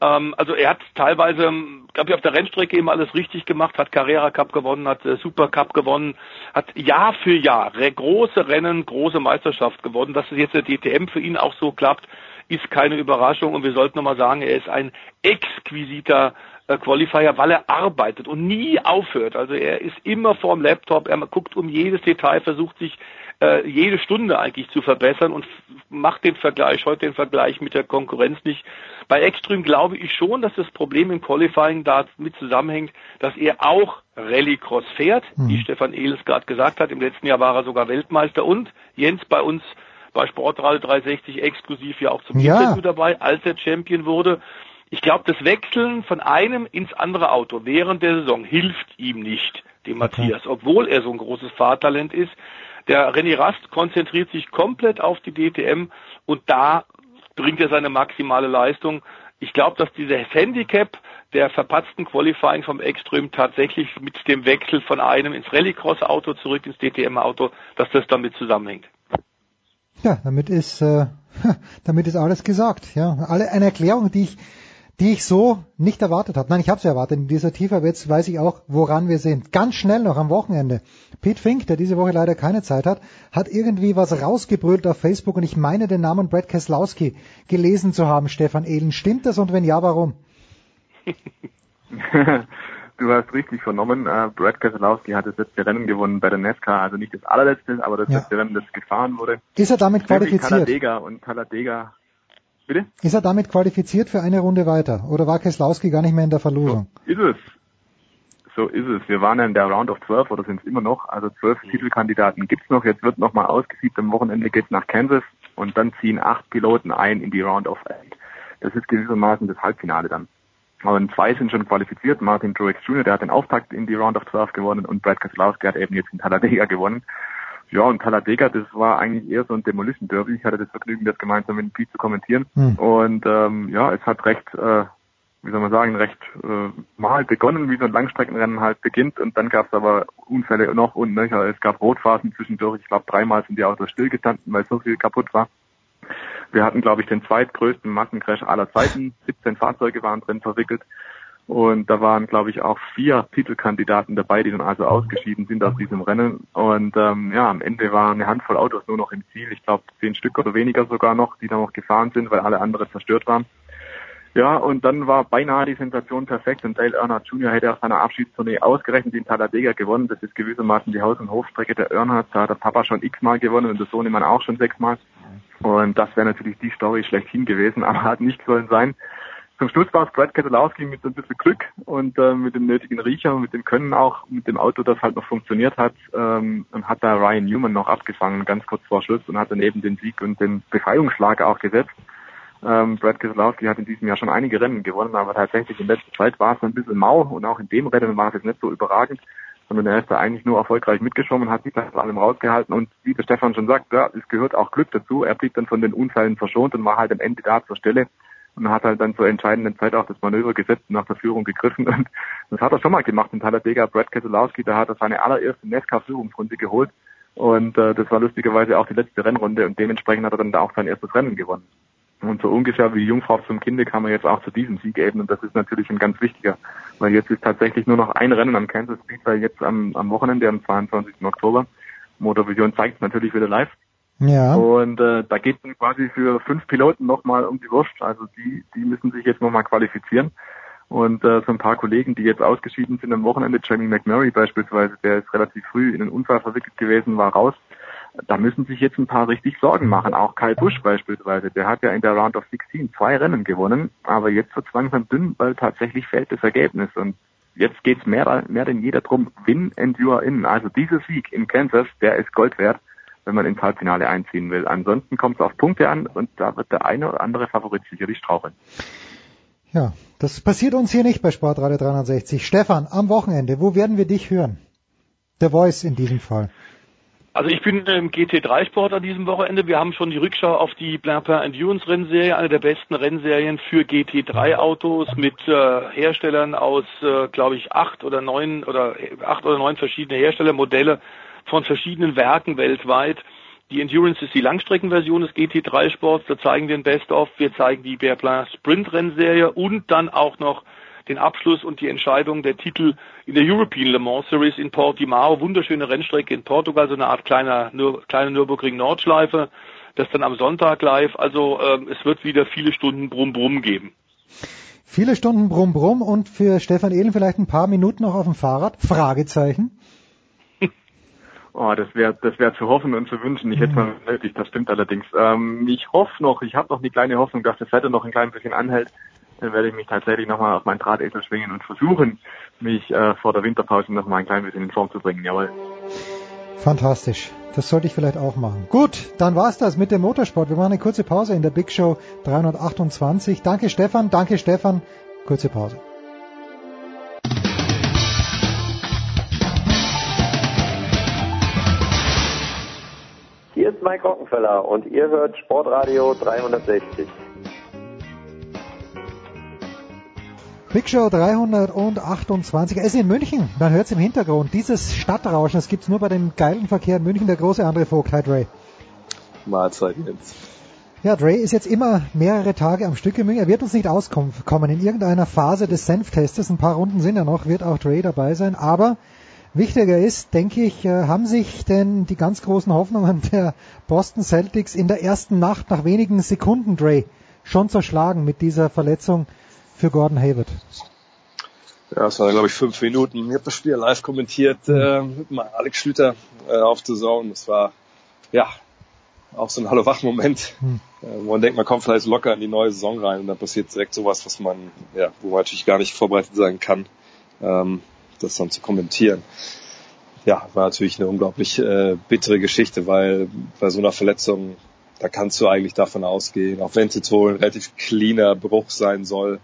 Ähm, also er hat teilweise, glaube ich, auf der Rennstrecke eben alles richtig gemacht, hat Carrera Cup gewonnen, hat äh, Super Cup gewonnen, hat Jahr für Jahr große Rennen, große Meisterschaft gewonnen. Dass es jetzt der DTM für ihn auch so klappt, ist keine Überraschung und wir sollten nochmal sagen, er ist ein exquisiter äh, Qualifier, weil er arbeitet und nie aufhört. Also er ist immer vorm Laptop, er guckt um jedes Detail, versucht sich äh, jede Stunde eigentlich zu verbessern und macht den Vergleich, heute den Vergleich mit der Konkurrenz nicht. Bei Extreme glaube ich schon, dass das Problem im Qualifying damit zusammenhängt, dass er auch Rallycross fährt, mhm. wie Stefan Ehles gerade gesagt hat. Im letzten Jahr war er sogar Weltmeister und Jens bei uns bei Sportradio 360 exklusiv ja auch zum ja. Interview dabei, als er Champion wurde. Ich glaube, das Wechseln von einem ins andere Auto während der Saison hilft ihm nicht, dem okay. Matthias, obwohl er so ein großes Fahrtalent ist. Der René Rast konzentriert sich komplett auf die DTM und da bringt er seine maximale Leistung. Ich glaube, dass dieses Handicap der verpatzten Qualifying vom Extrem tatsächlich mit dem Wechsel von einem ins Rallycross-Auto zurück ins DTM-Auto, dass das damit zusammenhängt. Ja, damit ist, äh, damit ist alles gesagt. Ja, alle eine Erklärung, die ich die ich so nicht erwartet habe. Nein, ich habe sie erwartet in dieser Tiefe, aber jetzt weiß ich auch, woran wir sind. Ganz schnell noch am Wochenende. Pete Fink, der diese Woche leider keine Zeit hat, hat irgendwie was rausgebrüllt auf Facebook und ich meine den Namen Brad Keselowski gelesen zu haben, Stefan Ehlen. Stimmt das und wenn ja, warum? du hast richtig vernommen. Äh, Brad Keselowski hat das letzte Rennen gewonnen bei der NASCAR, also nicht das allerletzte, aber das Ja. letzte Rennen, das gefahren wurde. Ist er damit qualifiziert? Talladega und Talladega. Bitte? Ist er damit qualifiziert für eine Runde weiter? Oder war Keselowski gar nicht mehr in der Verlosung? Ist es. So ist es. Wir waren ja in der Round of 12 oder sind es immer noch. Also zwölf Titelkandidaten gibt's noch. Jetzt wird nochmal ausgesiebt. Am Wochenende geht's nach Kansas und dann ziehen acht Piloten ein in die Round of 8. Das ist gewissermaßen das Halbfinale dann. Aber zwei sind schon qualifiziert. Martin Truex Jr., der hat den Auftakt in die Round of 12 gewonnen und Brad Keselowski hat eben jetzt in Talladega gewonnen. Ja, und Talladega, das war eigentlich eher so ein Demolition Derby. Ich hatte das Vergnügen, das gemeinsam mit Pete zu kommentieren. Hm. Und ähm, ja, es hat recht, äh, wie soll man sagen, recht äh, mal begonnen, wie so ein Langstreckenrennen halt beginnt. Und dann gab es aber Unfälle noch und nöcher. Es gab Rotphasen zwischendurch. Ich glaube, dreimal sind die Autos stillgestanden, weil so viel kaputt war. Wir hatten, glaube ich, den zweitgrößten Massencrash aller Zeiten. 17 Fahrzeuge waren drin verwickelt. Und da waren, glaube ich, auch vier Titelkandidaten dabei, die dann also ausgeschieden sind aus diesem Rennen. Und ähm, ja, am Ende waren eine Handvoll Autos nur noch im Ziel. Ich glaube, zehn Stück oder weniger sogar noch, die da noch gefahren sind, weil alle anderen zerstört waren. Ja, und dann war beinahe die Sensation perfekt und Dale Earnhardt Jr. hätte auf seiner Abschiedstournee ausgerechnet in Talladega gewonnen. Das ist gewissermaßen die Haus- und Hofstrecke der Earnhardt. Da hat der Papa schon x-mal gewonnen und der Sohnemann auch schon sechsmal. Und das wäre natürlich die Story schlechthin gewesen, aber hat nicht sollen sein. Zum Schluss war es Brad Keselowski mit ein bisschen Glück und äh, mit dem nötigen Riecher und mit dem Können auch, mit dem Auto, das halt noch funktioniert hat, ähm, und hat da Ryan Newman noch abgefangen, ganz kurz vor Schluss und hat dann eben den Sieg und den Befreiungsschlag auch gesetzt. Ähm, Brad Keselowski hat in diesem Jahr schon einige Rennen gewonnen, aber tatsächlich in letzter Zeit war es ein bisschen mau und auch in dem Rennen war es jetzt nicht so überragend, sondern er ist da eigentlich nur erfolgreich mitgeschwommen, hat sich da vor allem rausgehalten und wie der Stefan schon sagt, ja, es gehört auch Glück dazu. Er blieb dann von den Unfällen verschont und war halt am Ende da zur Stelle und hat halt dann zur entscheidenden Zeit auch das Manöver gesetzt und nach der Führung gegriffen und das hat er schon mal gemacht in Talladega. Brad Keselowski, da hat er seine allererste NASCAR-Führungsrunde geholt und äh, das war lustigerweise auch die letzte Rennrunde und dementsprechend hat er dann da auch sein erstes Rennen gewonnen. Und so ungefähr wie die Jungfrau zum Kinde kam er jetzt auch zu diesem Sieg eben und das ist natürlich ein ganz wichtiger, weil jetzt ist tatsächlich nur noch ein Rennen am Kansas Speedway jetzt am, am Wochenende, am 22. Oktober. Motorvision zeigt es natürlich wieder live. Ja. Und äh, da geht es quasi für fünf Piloten nochmal um die Wurst. Also die, die müssen sich jetzt nochmal qualifizieren. Und äh, so ein paar Kollegen, die jetzt ausgeschieden sind am Wochenende, Jamie McMurray beispielsweise, der ist relativ früh in einen Unfall verwickelt gewesen, war raus. Da müssen sich jetzt ein paar richtig Sorgen machen. Auch Kyle Busch beispielsweise, der hat ja in der Round of 16 zwei Rennen gewonnen, aber jetzt wird es langsam dünn, weil tatsächlich fällt das Ergebnis. Und jetzt geht's mehr, mehr denn jeder drum, win and you are in. Also dieser Sieg in Kansas, der ist Gold wert, wenn man ins Halbfinale einziehen will. Ansonsten kommt es auf Punkte an und da wird der eine oder andere Favorit sicherlich straucheln. Ja, das passiert uns hier nicht bei Sportradio 360. Stefan, am Wochenende, wo werden wir dich hören? Der Voice in diesem Fall. Also ich bin im GT3-Sport an diesem Wochenende. Wir haben schon die Rückschau auf die Blancpain Endurance Rennserie, eine der besten Rennserien für GT3-Autos mit äh, Herstellern aus, äh, glaube ich, acht oder neun oder acht oder neun verschiedene Herstellermodelle von verschiedenen Werken weltweit. Die Endurance ist die Langstreckenversion des GT3-Sports. Da zeigen wir den Best-of. Wir zeigen die Berplin Sprint-Rennserie und dann auch noch den Abschluss und die Entscheidung der Titel in der European Le Mans Series in Portimao. Wunderschöne Rennstrecke in Portugal, so eine Art kleiner, nur, kleine Nürburgring-Nordschleife. Das dann am Sonntag live. Also ähm, es wird wieder viele Stunden Brumm-Brumm geben. Viele Stunden Brumm Brumm und für Stefan Ehlen vielleicht ein paar Minuten noch auf dem Fahrrad? Fragezeichen. Oh, das wäre das wär zu hoffen und zu wünschen. Ich hätte mal nötig, das stimmt allerdings. Ähm, ich hoffe noch, ich habe noch die kleine Hoffnung, dass das Wetter noch ein klein bisschen anhält. Dann werde ich mich tatsächlich nochmal auf meinen Drahtesel schwingen und versuchen, mich äh, vor der Winterpause nochmal ein klein bisschen in Form zu bringen. Jawohl. Fantastisch. Das sollte ich vielleicht auch machen. Gut, dann war's das mit dem Motorsport. Wir machen eine kurze Pause in der Big Show 328. Danke Stefan, danke Stefan. Kurze Pause. Mike Rockenfeller und ihr hört Sportradio 360. Big Show 328. Er ist in München. Man hört es im Hintergrund. Dieses Stadtrauschen, das gibt's nur bei dem geilen Verkehr in München. Der große andere Vogt, Hyde Ray. Mahlzeit jetzt. Ja, Dre ist jetzt immer mehrere Tage am Stück im Ring. Er wird uns nicht auskommen. In irgendeiner Phase des Senftestes, ein paar Runden sind ja noch, wird auch Dre dabei sein. Aber wichtiger ist, denke ich, äh, haben sich denn die ganz großen Hoffnungen der Boston Celtics in der ersten Nacht nach wenigen Sekunden, Dre, schon zerschlagen mit dieser Verletzung für Gordon Hayward? Ja, es waren, glaube ich, fünf Minuten. Ich habe das Spiel live kommentiert äh, mit Alex Schlüter äh, auf The Zone. Das war, ja, auch so ein Hallo-Wach-Moment. Hm. Äh, man denkt, man kommt vielleicht locker in die neue Saison rein und dann passiert direkt sowas, was man, ja, wo man natürlich gar nicht vorbereitet sein kann, ähm, das dann zu kommentieren. Ja, war natürlich eine unglaublich äh, bittere Geschichte, weil bei so einer Verletzung, da kannst du eigentlich davon ausgehen, auch wenn es jetzt wohl ein relativ cleaner Bruch sein soll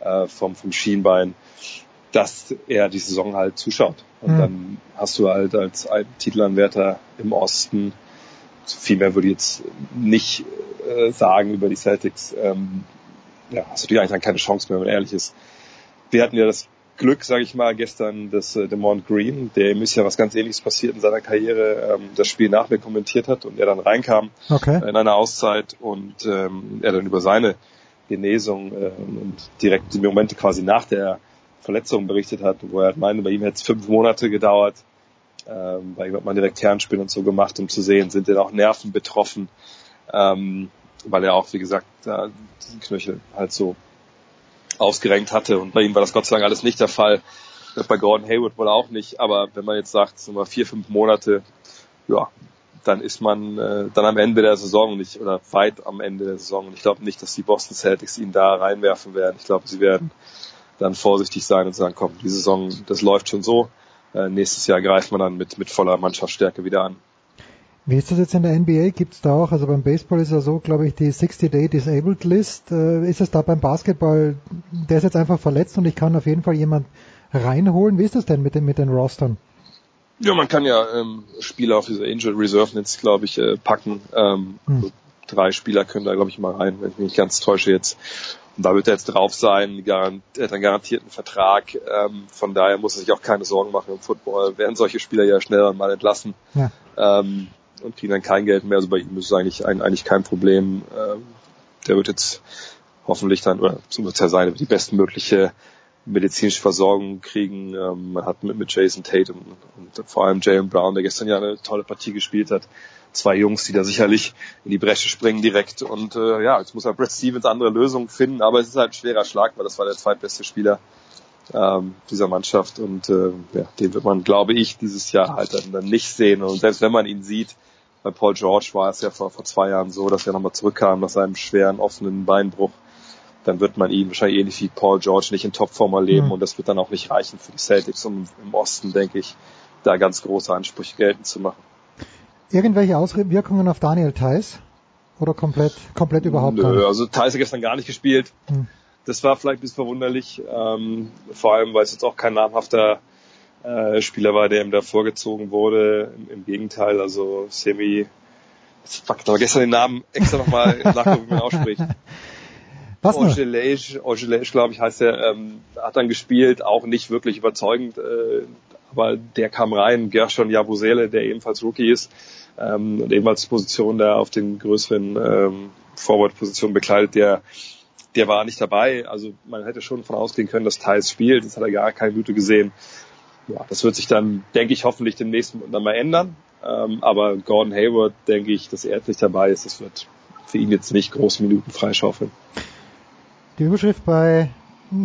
äh, vom, vom Schienbein, dass er die Saison halt zuschaut. Und mhm. dann hast du halt als Titelanwärter im Osten viel mehr würde ich jetzt nicht äh, sagen über die Celtics. Ähm, ja, hast du natürlich eigentlich dann keine Chance mehr, wenn man ehrlich ist. Wir hatten ja das Glück, sage ich mal, gestern, dass äh, Demont Green, der ist ja was ganz ähnliches passiert in seiner Karriere, ähm, das Spiel nach mir kommentiert hat und er dann reinkam okay. in einer Auszeit und ähm, er dann über seine Genesung äh, und direkt die Momente quasi nach der Verletzung berichtet hat, wo er meinte, bei ihm hätte es fünf Monate gedauert, ähm, bei ihm hat man direkt Herrenspiel und so gemacht, um zu sehen, sind denn auch Nerven betroffen, ähm, weil er auch, wie gesagt, da diesen Knöchel halt so ausgerenkt hatte und bei ihm war das Gott sei Dank alles nicht der Fall. Bei Gordon Hayward wohl auch nicht, aber wenn man jetzt sagt, so mal vier, fünf Monate, ja, dann ist man äh, dann am Ende der Saison nicht oder weit am Ende der Saison. Und ich glaube nicht, dass die Boston Celtics ihn da reinwerfen werden. Ich glaube, sie werden dann vorsichtig sein und sagen, komm, die Saison, das läuft schon so. Äh, nächstes Jahr greift man dann mit, mit voller Mannschaftsstärke wieder an. Wie ist das jetzt in der NBA? Gibt es da auch, also beim Baseball ist ja so, glaube ich, die 60-Day Disabled List. Äh, ist es da beim Basketball, der ist jetzt einfach verletzt und ich kann auf jeden Fall jemand reinholen? Wie ist das denn mit den, mit den Rostern? Ja, man kann ja ähm, Spieler auf diese Angel Reserve jetzt, glaube ich, äh, packen. Ähm, hm. also drei Spieler können da, glaube ich, mal rein, wenn ich mich nicht ganz täusche jetzt. Und da wird er jetzt drauf sein, er hat einen garantierten Vertrag. Ähm, von daher muss er sich auch keine Sorgen machen im Football. Werden solche Spieler ja schnell mal entlassen ja. ähm, und kriegen dann kein Geld mehr. Also bei ihm ist es eigentlich, eigentlich kein Problem. Ähm, der wird jetzt hoffentlich dann, oder so wird es ja sein, die bestmögliche medizinische Versorgung kriegen. Ähm, man hat mit, Jason Tate und, und vor allem Jalen Brown, der gestern ja eine tolle Partie gespielt hat, zwei Jungs, die da sicherlich in die Bresche springen direkt. Und äh, ja, jetzt muss halt Brad Stevens andere Lösungen finden, aber es ist halt ein schwerer Schlag, weil das war der zweitbeste Spieler ähm, dieser Mannschaft und äh, ja, den wird man, glaube ich, dieses Jahr halt dann, dann nicht sehen. Und selbst wenn man ihn sieht, bei Paul George war es ja vor, vor zwei Jahren so, dass er nochmal zurückkam nach seinem schweren offenen Beinbruch. Dann wird man ihn wahrscheinlich ähnlich wie Paul George nicht in Topform erleben mhm. und das wird dann auch nicht reichen für die Celtics, um im Osten, denke ich, da ganz große Ansprüche geltend zu machen. Irgendwelche Auswirkungen auf Daniel Theiss? Oder komplett, komplett überhaupt Nö, nicht? also Theiss hat gestern gar nicht gespielt. Hm. Das war vielleicht ein bisschen verwunderlich, ähm, vor allem, weil es jetzt auch kein namhafter äh, Spieler war, der ihm da vorgezogen wurde. Im, im Gegenteil, also Semi, fuck, da war gestern den Namen extra nochmal nachgucken, wie man ausspricht. Was Ojelej, glaube ich, heißt er, ähm, hat dann gespielt, auch nicht wirklich überzeugend. Äh, aber der kam rein, Gershon Jabusele, der ebenfalls Rookie ist ähm, und ebenfalls Position da auf den größeren ähm, Forward-Positionen bekleidet, der der war nicht dabei. Also man hätte schon davon ausgehen können, dass Thais spielt. Das hat er gar keine Minute gesehen. Ja, das wird sich dann, denke ich, hoffentlich demnächst dann mal ändern. Ähm, aber Gordon Hayward, denke ich, dass er jetzt nicht dabei ist. Das wird für ihn jetzt nicht große Minuten freischaufeln. Die Überschrift bei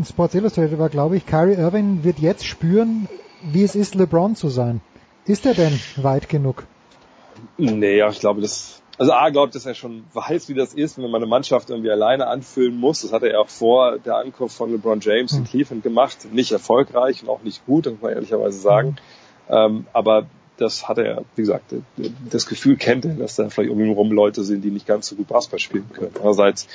Sports Illustrated war, glaube ich, Kyrie Irving wird jetzt spüren, wie es ist, LeBron zu sein. Ist er denn weit genug? Nee, ja, ich glaube, das, also A, glaubt, dass er schon weiß, wie das ist, wenn man eine Mannschaft irgendwie alleine anfüllen muss. Das hat er auch vor der Ankunft von LeBron James in hm. Cleveland gemacht. Nicht erfolgreich und auch nicht gut, muss man ehrlicherweise sagen. Ähm, aber das hat er, wie gesagt, das Gefühl kennt er, dass da vielleicht um ihn herum Leute sind, die nicht ganz so gut Basketball spielen können. Andererseits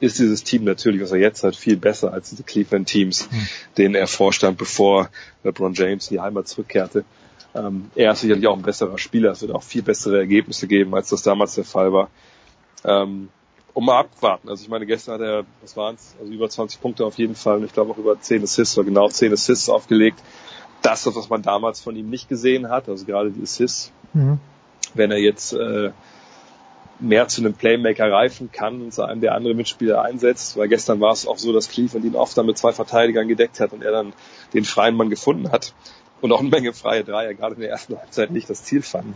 ist dieses Team natürlich, was er jetzt hat, viel besser als diese Cleveland-Teams, mhm. denen er vorstand, bevor LeBron James in die Heimat zurückkehrte. Ähm, er ist sicherlich auch ein besserer Spieler. Es wird auch viel bessere Ergebnisse geben, als das damals der Fall war. Ähm, um mal abwarten. Also ich meine, gestern hat er, was waren es, also über 20 Punkte auf jeden Fall und ich glaube auch über 10 Assists oder genau 10 Assists aufgelegt. Das, was man damals von ihm nicht gesehen hat, also gerade die Assists. Mhm. Wenn er jetzt äh, mehr zu einem Playmaker reifen kann und zu einem der andere Mitspieler einsetzt, weil gestern war es auch so, dass Cleveland ihn oft dann mit zwei Verteidigern gedeckt hat und er dann den freien Mann gefunden hat und auch eine Menge freie Dreier, gerade in der ersten Halbzeit nicht das Ziel fanden.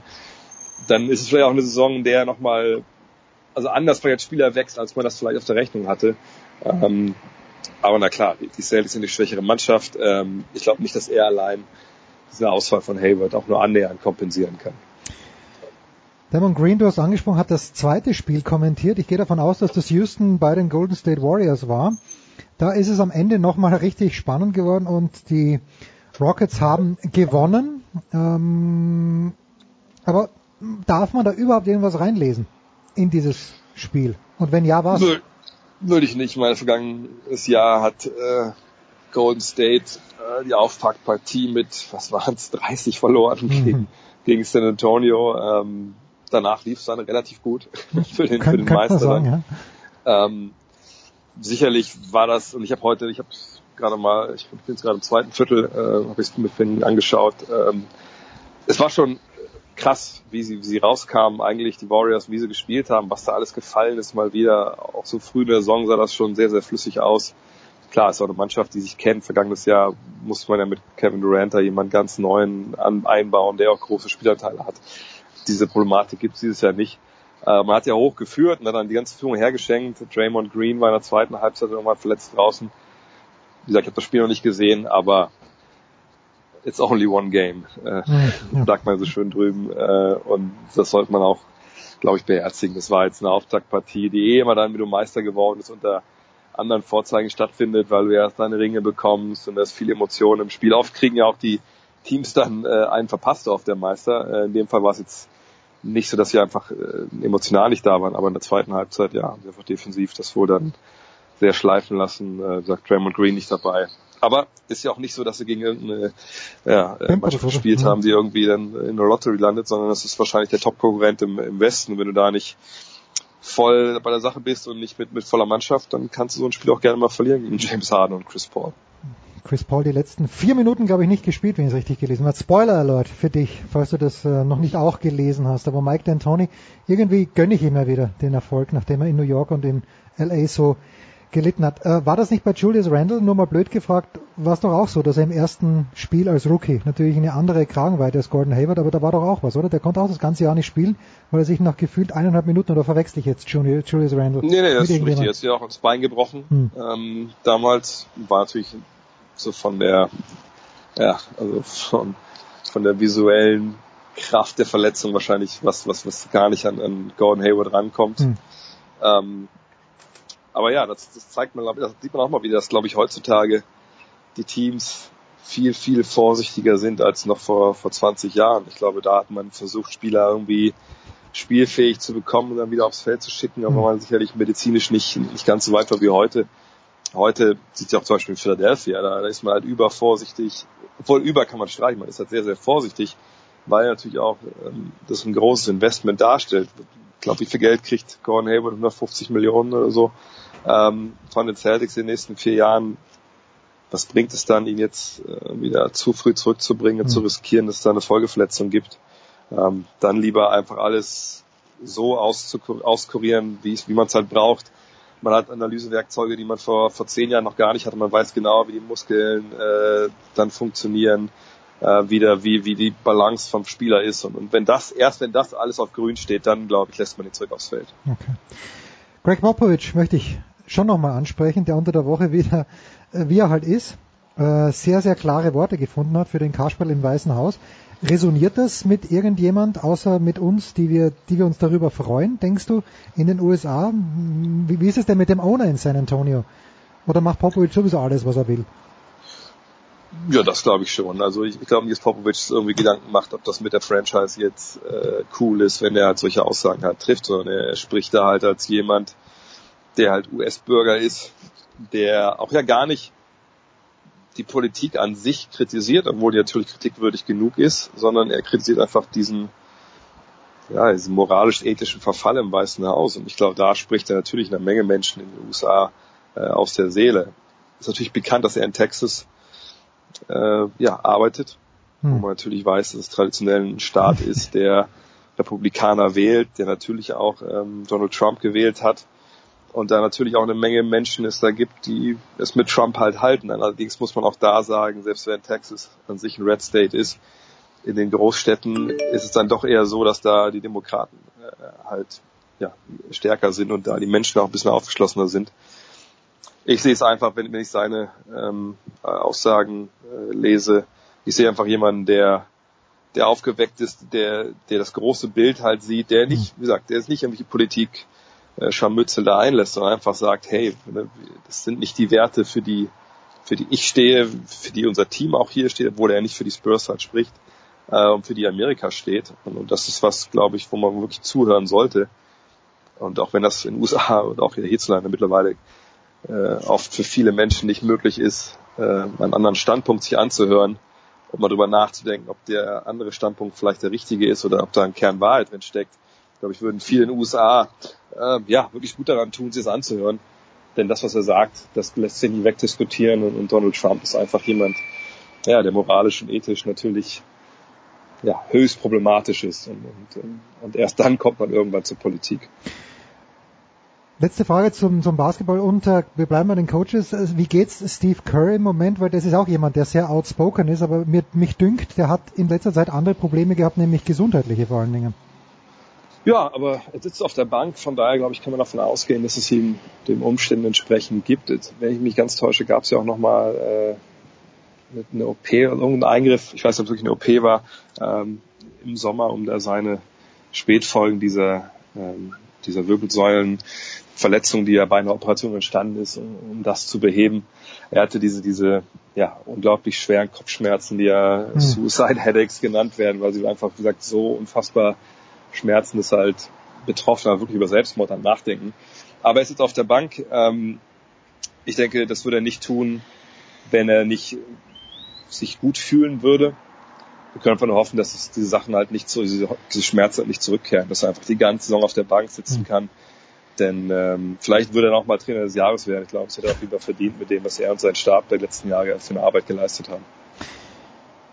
Dann ist es vielleicht auch eine Saison, in der nochmal, also anders vielleicht als Spieler wächst, als man das vielleicht auf der Rechnung hatte. Ähm, aber na klar, die Celtics sind die schwächere Mannschaft. Ähm, ich glaube nicht, dass er allein diese Ausfall von Hayward auch nur annähernd kompensieren kann. Damon Green, du hast angesprochen, hat das zweite Spiel kommentiert. Ich gehe davon aus, dass das Houston bei den Golden State Warriors war. Da ist es am Ende nochmal richtig spannend geworden und die Rockets haben gewonnen. Ähm, aber darf man da überhaupt irgendwas reinlesen in dieses Spiel? Und wenn ja, was? Nö, würde ich nicht. Mein vergangenes Jahr hat äh, Golden State äh, die Auftaktpartie mit, was waren es, 30 verloren mhm. gegen, gegen San Antonio. Ähm, danach lief es dann relativ gut für den, für den Meister. Sagen, ja. ähm, sicherlich war das, und ich habe heute, ich habe gerade mal, ich bin jetzt gerade im zweiten Viertel, äh, habe ich es mit angeschaut. Ähm, es war schon krass, wie sie, wie sie rauskamen, eigentlich die Warriors, wie sie gespielt haben, was da alles gefallen ist, mal wieder. Auch so früh in der Saison sah das schon sehr, sehr flüssig aus. Klar, ist auch eine Mannschaft, die sich kennt. Vergangenes Jahr musste man ja mit Kevin Durant da jemand ganz neuen an, einbauen, der auch große Spielerteile hat diese Problematik gibt es dieses Jahr nicht. Äh, man hat ja hochgeführt und dann die ganze Führung hergeschenkt. Draymond Green war in der zweiten Halbzeit irgendwann verletzt draußen. Wie gesagt, ich habe das Spiel noch nicht gesehen, aber it's only one game, äh, ja. sagt man so schön drüben. Äh, und das sollte man auch, glaube ich, beherzigen. Das war jetzt eine Auftaktpartie, die eh immer dann, wie du Meister geworden ist, unter anderen Vorzeigen stattfindet, weil du erst deine Ringe bekommst und da ist viel Emotion im Spiel. Oft kriegen ja auch die Teams dann äh, einen verpasst auf der Meister. Äh, in dem Fall war es jetzt nicht so, dass sie einfach äh, emotional nicht da waren, aber in der zweiten Halbzeit, ja, einfach defensiv das wohl dann sehr schleifen lassen, äh, sagt Draymond Green nicht dabei. Aber ist ja auch nicht so, dass sie gegen irgendeine ja, äh, Mannschaft gespielt haben, die irgendwie dann in der Lottery landet, sondern das ist wahrscheinlich der Top-Konkurrent im, im Westen. Und wenn du da nicht voll bei der Sache bist und nicht mit, mit voller Mannschaft, dann kannst du so ein Spiel auch gerne mal verlieren gegen James Harden und Chris Paul. Chris Paul die letzten vier Minuten, glaube ich, nicht gespielt, wenn ich es richtig gelesen habe. Spoiler Alert für dich, falls du das äh, noch nicht auch gelesen hast. Aber Mike D'Antoni, irgendwie gönne ich ihm ja wieder den Erfolg, nachdem er in New York und in LA so gelitten hat. Äh, war das nicht bei Julius Randle, nur mal blöd gefragt, war es doch auch so, dass er im ersten Spiel als Rookie natürlich eine andere Kragenweite als Gordon Hayward, aber da war doch auch was, oder? Der konnte auch das ganze Jahr nicht spielen, weil er sich nach gefühlt eineinhalb Minuten, oder verwechsel ich jetzt Julius Randle? Nee, nee, das ist richtig, er ist ja auch ins Bein gebrochen. Hm. Ähm, damals war natürlich so von der, ja, also von, von der visuellen Kraft der Verletzung wahrscheinlich was, was, was gar nicht an, an Gordon Hayward rankommt. Mhm. Ähm, aber ja, das, das zeigt man, das sieht man auch mal wieder, dass, glaube ich, heutzutage die Teams viel, viel vorsichtiger sind als noch vor, vor 20 Jahren. Ich glaube, da hat man versucht, Spieler irgendwie spielfähig zu bekommen und dann wieder aufs Feld zu schicken, aber mhm. man sicherlich medizinisch nicht, nicht ganz so weit war wie heute heute sieht ja auch zum Beispiel in Philadelphia, da, da ist man halt übervorsichtig, obwohl über kann man streichen, man ist halt sehr, sehr vorsichtig, weil natürlich auch ähm, das ein großes Investment darstellt. Ich glaube, wie viel Geld kriegt Gordon Hayward? 150 Millionen oder so ähm, von den Celtics in den nächsten vier Jahren. Was bringt es dann, ihn jetzt äh, wieder zu früh zurückzubringen, mhm. zu riskieren, dass es da eine Folgeverletzung gibt? Ähm, dann lieber einfach alles so auskurieren, wie, wie man es halt braucht man hat Analysewerkzeuge, die man vor, vor zehn Jahren noch gar nicht hatte. Man weiß genau, wie die Muskeln äh, dann funktionieren, äh, wieder wie, wie die Balance vom Spieler ist. Und, und wenn das, erst wenn das alles auf grün steht, dann glaube ich, lässt man ihn zurück aufs Feld. Okay. Greg Popovich möchte ich schon nochmal ansprechen, der unter der Woche wieder, äh, wie er halt ist, äh, sehr, sehr klare Worte gefunden hat für den Kasperl im Weißen Haus. Resoniert das mit irgendjemand, außer mit uns, die wir, die wir uns darüber freuen, denkst du, in den USA? Wie, wie ist es denn mit dem Owner in San Antonio? Oder macht Popovic sowieso alles, was er will? Ja, das glaube ich schon. Also ich, ich glaube nicht, dass Popovic irgendwie Gedanken macht, ob das mit der Franchise jetzt äh, cool ist, wenn er halt solche Aussagen halt trifft, sondern er spricht da halt als jemand, der halt US-Bürger ist, der auch ja gar nicht die Politik an sich kritisiert, obwohl die natürlich kritikwürdig genug ist, sondern er kritisiert einfach diesen, ja, diesen moralisch-ethischen Verfall im Weißen Haus. Und ich glaube, da spricht er natürlich einer Menge Menschen in den USA äh, aus der Seele. Ist natürlich bekannt, dass er in Texas äh, ja, arbeitet, hm. wo man natürlich weiß, dass es traditionell ein Staat ist, der Republikaner wählt, der natürlich auch ähm, Donald Trump gewählt hat und da natürlich auch eine Menge Menschen es da gibt, die es mit Trump halt halten. Allerdings muss man auch da sagen, selbst wenn Texas an sich ein Red State ist, in den Großstädten ist es dann doch eher so, dass da die Demokraten äh, halt ja, stärker sind und da die Menschen auch ein bisschen aufgeschlossener sind. Ich sehe es einfach, wenn, wenn ich seine ähm, Aussagen äh, lese, ich sehe einfach jemanden, der der aufgeweckt ist, der, der das große Bild halt sieht, der nicht, wie gesagt, der ist nicht irgendwelche Politik Scharmützel da einlässt, sondern einfach sagt, hey, ne, das sind nicht die Werte, für die, für die ich stehe, für die unser Team auch hier steht, obwohl er nicht für die Spurs halt spricht, äh, und für die Amerika steht. Und, und das ist was, glaube ich, wo man wirklich zuhören sollte. Und auch wenn das in den USA und auch hier hierzulande mittlerweile äh, oft für viele Menschen nicht möglich ist, äh, einen anderen Standpunkt sich anzuhören, um mal drüber nachzudenken, ob der andere Standpunkt vielleicht der richtige ist oder ob da ein Kern Wahrheit drin steckt. Glaube, ich würden viele in den USA äh, ja wirklich gut daran tun, sich das anzuhören. Denn das, was er sagt, das lässt sich nicht wegdiskutieren und, und Donald Trump ist einfach jemand, ja, der moralisch und ethisch natürlich ja, höchst problematisch ist. Und, und, und erst dann kommt man irgendwann zur Politik. Letzte Frage zum, zum Basketball und äh, wir bleiben bei den Coaches. Also, wie geht's Steve Kerr im Moment? Weil das ist auch jemand, der sehr outspoken ist, aber mir, mich dünkt, der hat in letzter Zeit andere Probleme gehabt, nämlich gesundheitliche vor allen Dingen. Ja, aber er sitzt auf der Bank, von daher glaube ich, kann man davon ausgehen, dass es ihm dem Umständen entsprechend gibt. Wenn ich mich ganz täusche, gab es ja auch nochmal äh, eine OP oder irgendeinen Eingriff, ich weiß nicht, ob es wirklich eine OP war, ähm, im Sommer, um da seine Spätfolgen dieser, ähm, dieser Wirbelsäulenverletzung, die ja bei einer Operation entstanden ist, um, um das zu beheben. Er hatte diese, diese ja, unglaublich schweren Kopfschmerzen, die ja hm. Suicide Headaches genannt werden, weil sie einfach, wie gesagt, so unfassbar schmerzen, dass halt Betroffener wirklich über Selbstmord dann nachdenken. Aber er ist jetzt auf der Bank. Ähm, ich denke, das würde er nicht tun, wenn er nicht sich gut fühlen würde. Wir können einfach nur hoffen, dass es diese Sachen halt nicht so, diese, diese Schmerzen halt nicht zurückkehren, dass er einfach die ganze Saison auf der Bank sitzen mhm. kann. Denn ähm, vielleicht würde er noch mal Trainer des Jahres werden. Ich glaube, es hätte er auf jeden Fall verdient mit dem, was er und sein Stab der letzten Jahre für eine Arbeit geleistet haben.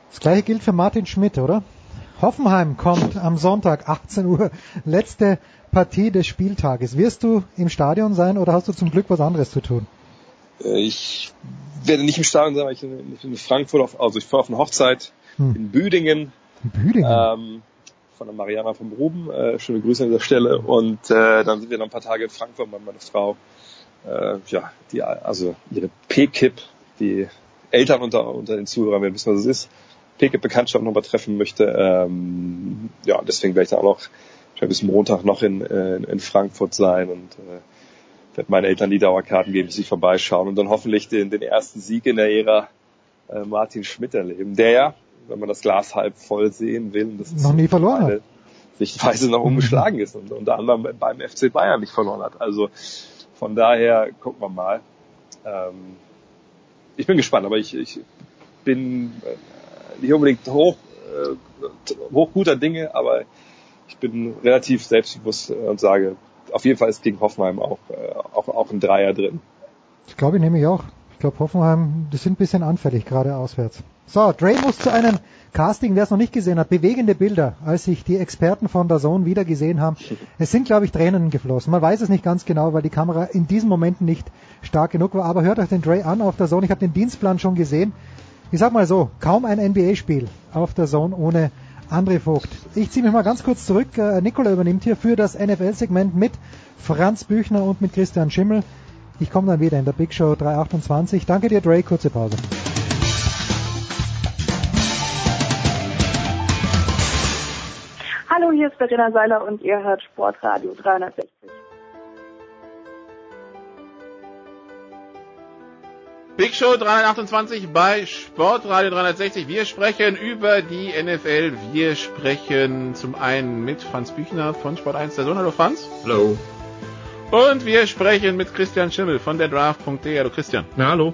Das gleiche gilt für Martin Schmidt, oder? Hoffenheim kommt am Sonntag 18 Uhr. Letzte Partie des Spieltages. Wirst du im Stadion sein oder hast du zum Glück was anderes zu tun? Äh, ich werde nicht im Stadion sein, weil ich in, in Frankfurt auf, also ich fahre auf eine Hochzeit hm. in Büdingen. Büdingen? Ähm, von der Mariana vom Ruben. Äh, schöne Grüße an dieser Stelle. Und äh, dann sind wir noch ein paar Tage in Frankfurt, weil meine Frau äh, ja, die, also ihre P-Kip, die Eltern unter, unter den Zuhörern werden wissen, was es ist, P-Kip-Bekanntschaft nochmal treffen möchte. Ähm, ja, deswegen werde ich dann auch noch ich bis Montag noch in, äh, in Frankfurt sein und äh, werde meinen Eltern die Dauerkarten geben, sie vorbeischauen und dann hoffentlich den, den ersten Sieg in der Ära äh, Martin Schmidt erleben, der, wenn man das Glas halb voll sehen will, das noch nie verloren hat. Sichtweise noch ungeschlagen ist und unter anderem beim FC Bayern nicht verloren hat. Also von daher gucken wir mal. Ähm, ich bin gespannt, aber ich, ich bin äh, nicht unbedingt hoch, äh, hoch guter Dinge, aber ich bin relativ selbstbewusst und sage, auf jeden Fall ist gegen Hoffenheim auch, äh, auch, auch ein Dreier drin. Das glaube ich nämlich auch. Ich glaube, Hoffenheim, die sind ein bisschen anfällig, gerade auswärts. So, Dre muss zu einem Casting, wer es noch nicht gesehen hat, bewegende Bilder, als sich die Experten von der Zone wieder gesehen haben. Es sind, glaube ich, Tränen geflossen. Man weiß es nicht ganz genau, weil die Kamera in diesen Momenten nicht stark genug war. Aber hört euch den Dre an auf der Zone. Ich habe den Dienstplan schon gesehen. Ich sag mal so, kaum ein NBA-Spiel auf der Zone ohne André Vogt. Ich ziehe mich mal ganz kurz zurück. Äh, Nikola übernimmt hier für das NFL-Segment mit Franz Büchner und mit Christian Schimmel. Ich komme dann wieder in der Big Show 328. Danke dir, Dre. Kurze Pause. Hallo, hier ist Verena Seiler und ihr hört Sportradio 360. Big Show 328 bei Sportradio 360. Wir sprechen über die NFL. Wir sprechen zum einen mit Franz Büchner von Sport 1 der Sohn. Hallo Franz. Hallo. Und wir sprechen mit Christian Schimmel von der Draft.de. Hallo Christian. Na, hallo.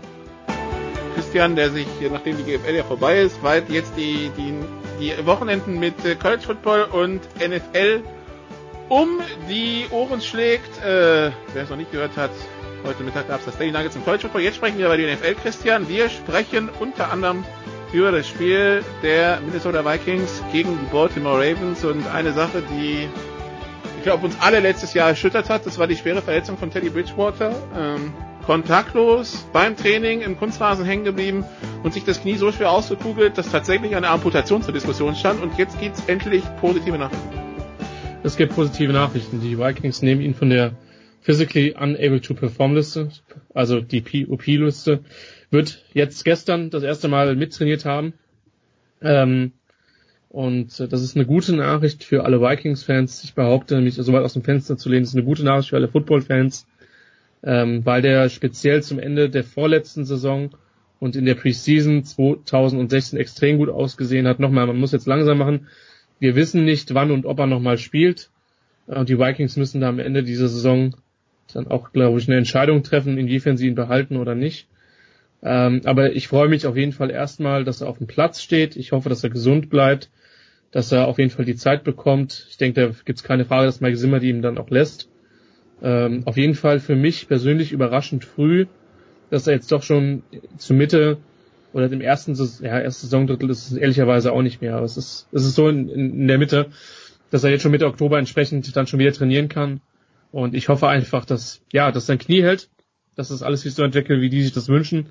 Christian, der sich, nachdem die GFL ja vorbei ist, weit jetzt die, die, die Wochenenden mit äh, College Football und NFL um die Ohren schlägt. Äh, wer es noch nicht gehört hat, Heute Mittag gab es das Daily Nuggets im Football. Jetzt sprechen wir über die NFL, Christian. Wir sprechen unter anderem über das Spiel der Minnesota Vikings gegen die Baltimore Ravens und eine Sache, die ich glaube uns alle letztes Jahr erschüttert hat, das war die schwere Verletzung von Teddy Bridgewater. Ähm, kontaktlos beim Training im Kunstrasen hängen geblieben und sich das Knie so schwer ausgekugelt, dass tatsächlich eine Amputation zur Diskussion stand und jetzt gibt's endlich positive Nachrichten. Es gibt positive Nachrichten. Die Vikings nehmen ihn von der Physically Unable to Perform Liste, also die POP-Liste, wird jetzt gestern das erste Mal mittrainiert haben. Ähm, und das ist eine gute Nachricht für alle Vikings-Fans. Ich behaupte, mich so weit aus dem Fenster zu lehnen, ist eine gute Nachricht für alle Football-Fans ähm, weil der speziell zum Ende der vorletzten Saison und in der Preseason 2016 extrem gut ausgesehen hat. Nochmal, man muss jetzt langsam machen. Wir wissen nicht, wann und ob er nochmal spielt. Und die Vikings müssen da am Ende dieser Saison dann auch, glaube ich, eine Entscheidung treffen, inwiefern sie ihn behalten oder nicht. Ähm, aber ich freue mich auf jeden Fall erstmal, dass er auf dem Platz steht. Ich hoffe, dass er gesund bleibt, dass er auf jeden Fall die Zeit bekommt. Ich denke, da gibt es keine Frage, dass Mike Zimmer die ihm dann auch lässt. Ähm, auf jeden Fall für mich persönlich überraschend früh, dass er jetzt doch schon zur Mitte oder dem ersten, ja, ersten Saisondrittel ist es ehrlicherweise auch nicht mehr, aber es ist, es ist so in, in der Mitte, dass er jetzt schon Mitte Oktober entsprechend dann schon wieder trainieren kann. Und ich hoffe einfach, dass, ja, dass sein Knie hält, dass das alles sich so entwickelt, wie die sich das wünschen.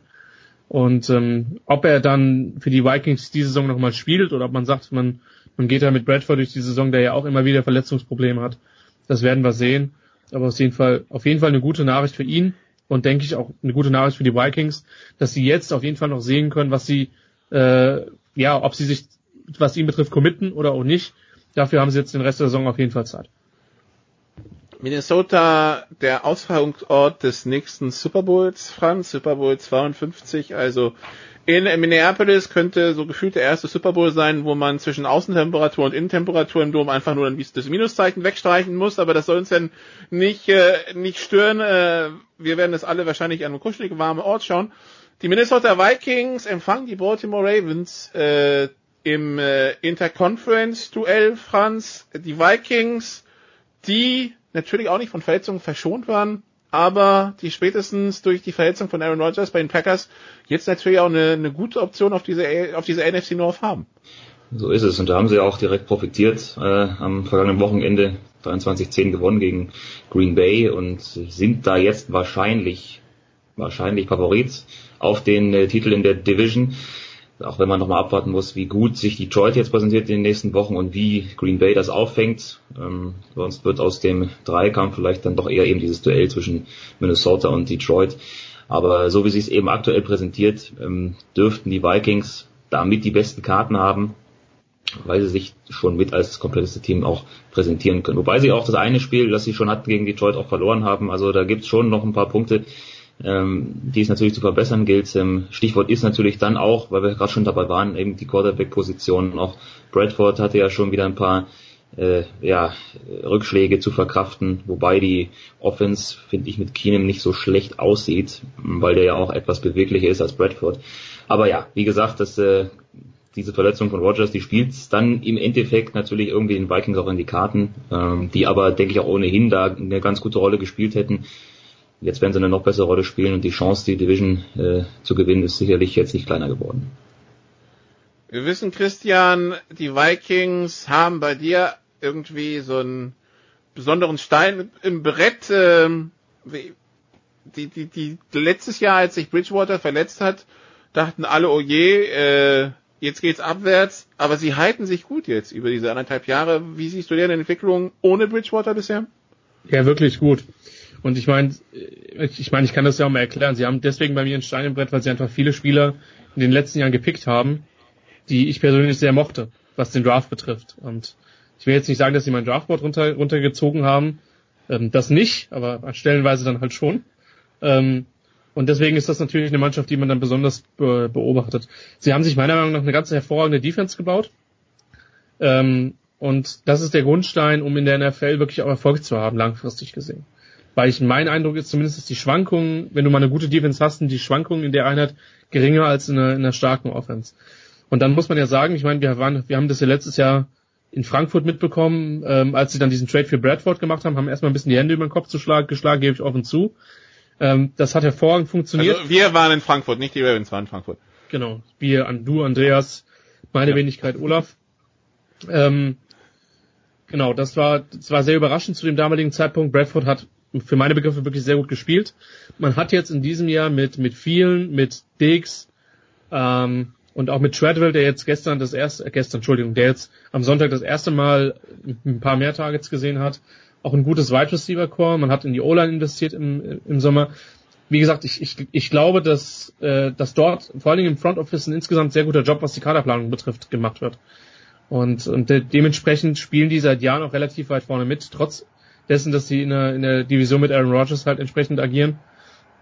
Und ähm, ob er dann für die Vikings die Saison nochmal spielt oder ob man sagt, man, man geht da mit Bradford durch die Saison, der ja auch immer wieder Verletzungsprobleme hat, das werden wir sehen. Aber auf jeden Fall, auf jeden Fall eine gute Nachricht für ihn und denke ich auch eine gute Nachricht für die Vikings, dass sie jetzt auf jeden Fall noch sehen können, was sie, äh, ja, ob sie sich, was ihn betrifft, committen oder auch nicht. Dafür haben sie jetzt den Rest der Saison auf jeden Fall Zeit. Minnesota, der Austragungsort des nächsten Super Bowls, Franz, Super Bowl 52, also in Minneapolis könnte so gefühlt der erste Super Bowl sein, wo man zwischen Außentemperatur und Innentemperatur im Dom einfach nur das Minuszeichen wegstreichen muss, aber das soll uns denn nicht, äh, nicht stören. Äh, wir werden es alle wahrscheinlich an einem kuschelig warmen Ort schauen. Die Minnesota Vikings empfangen die Baltimore Ravens äh, im äh, Interconference-Duell, Franz. Die Vikings, die natürlich auch nicht von Verletzungen verschont waren, aber die spätestens durch die Verletzung von Aaron Rodgers bei den Packers jetzt natürlich auch eine, eine gute Option auf diese, auf diese NFC North haben. So ist es und da haben sie auch direkt profitiert. Äh, am vergangenen Wochenende 23-10 gewonnen gegen Green Bay und sind da jetzt wahrscheinlich wahrscheinlich Favorit auf den äh, Titel in der Division auch wenn man nochmal abwarten muss, wie gut sich Detroit jetzt präsentiert in den nächsten Wochen und wie Green Bay das auffängt. Ähm, sonst wird aus dem Dreikampf vielleicht dann doch eher eben dieses Duell zwischen Minnesota und Detroit. Aber so wie sie es eben aktuell präsentiert, ähm, dürften die Vikings damit die besten Karten haben, weil sie sich schon mit als kompletteste Team auch präsentieren können. Wobei sie auch das eine Spiel, das sie schon hatten gegen Detroit, auch verloren haben. Also da gibt's schon noch ein paar Punkte, ähm, die es natürlich zu verbessern gilt. Ähm, Stichwort ist natürlich dann auch, weil wir gerade schon dabei waren, eben die Quarterback-Position. Auch Bradford hatte ja schon wieder ein paar äh, ja, Rückschläge zu verkraften, wobei die Offense, finde ich, mit Keenum nicht so schlecht aussieht, weil der ja auch etwas beweglicher ist als Bradford. Aber ja, wie gesagt, das, äh, diese Verletzung von Rogers, die spielt dann im Endeffekt natürlich irgendwie den Vikings auch in die Karten, ähm, die aber, denke ich, auch ohnehin da eine ganz gute Rolle gespielt hätten. Jetzt werden sie eine noch bessere Rolle spielen und die Chance, die Division äh, zu gewinnen, ist sicherlich jetzt nicht kleiner geworden. Wir wissen, Christian, die Vikings haben bei dir irgendwie so einen besonderen Stein im Brett. Äh, die, die, die, letztes Jahr, als sich Bridgewater verletzt hat, dachten alle, oh je, äh, jetzt geht's abwärts, aber sie halten sich gut jetzt über diese anderthalb Jahre. Wie siehst du deren Entwicklung ohne Bridgewater bisher? Ja, wirklich gut. Und ich meine, ich meine, ich kann das ja auch mal erklären. Sie haben deswegen bei mir ein Stein im Brett, weil sie einfach viele Spieler in den letzten Jahren gepickt haben, die ich persönlich sehr mochte, was den Draft betrifft. Und ich will jetzt nicht sagen, dass sie mein Draftboard runter, runtergezogen haben. Ähm, das nicht, aber stellenweise dann halt schon. Ähm, und deswegen ist das natürlich eine Mannschaft, die man dann besonders be beobachtet. Sie haben sich meiner Meinung nach eine ganz hervorragende Defense gebaut. Ähm, und das ist der Grundstein, um in der NFL wirklich auch Erfolg zu haben, langfristig gesehen. Weil ich mein Eindruck ist zumindest, dass die Schwankungen, wenn du mal eine gute Defense hast, sind die Schwankungen in der Einheit geringer als in einer, in einer starken Offense. Und dann muss man ja sagen, ich meine, wir waren, wir haben das ja letztes Jahr in Frankfurt mitbekommen, ähm, als sie dann diesen Trade für Bradford gemacht haben, haben erstmal ein bisschen die Hände über den Kopf zu schlag, geschlagen, gebe ich offen zu. Ähm, das hat hervorragend funktioniert. Also wir waren in Frankfurt, nicht die Ravens waren in Frankfurt. Genau, wie an du, Andreas, meine ja. Wenigkeit Olaf. Ähm, genau, das war, das war sehr überraschend zu dem damaligen Zeitpunkt. Bradford hat für meine Begriffe wirklich sehr gut gespielt. Man hat jetzt in diesem Jahr mit, mit vielen, mit Diggs, ähm, und auch mit Treadwell, der jetzt gestern das erste, äh, gestern, Entschuldigung, der jetzt am Sonntag das erste Mal ein paar mehr Targets gesehen hat, auch ein gutes Wide Receiver Core. Man hat in die O-Line investiert im, im Sommer. Wie gesagt, ich, ich, ich glaube, dass, äh, dass dort vor allen Dingen im Front Office ein insgesamt sehr guter Job, was die Kaderplanung betrifft, gemacht wird. Und, und de dementsprechend spielen die seit Jahren auch relativ weit vorne mit, trotz dessen, dass sie in der, in der Division mit Aaron Rodgers halt entsprechend agieren.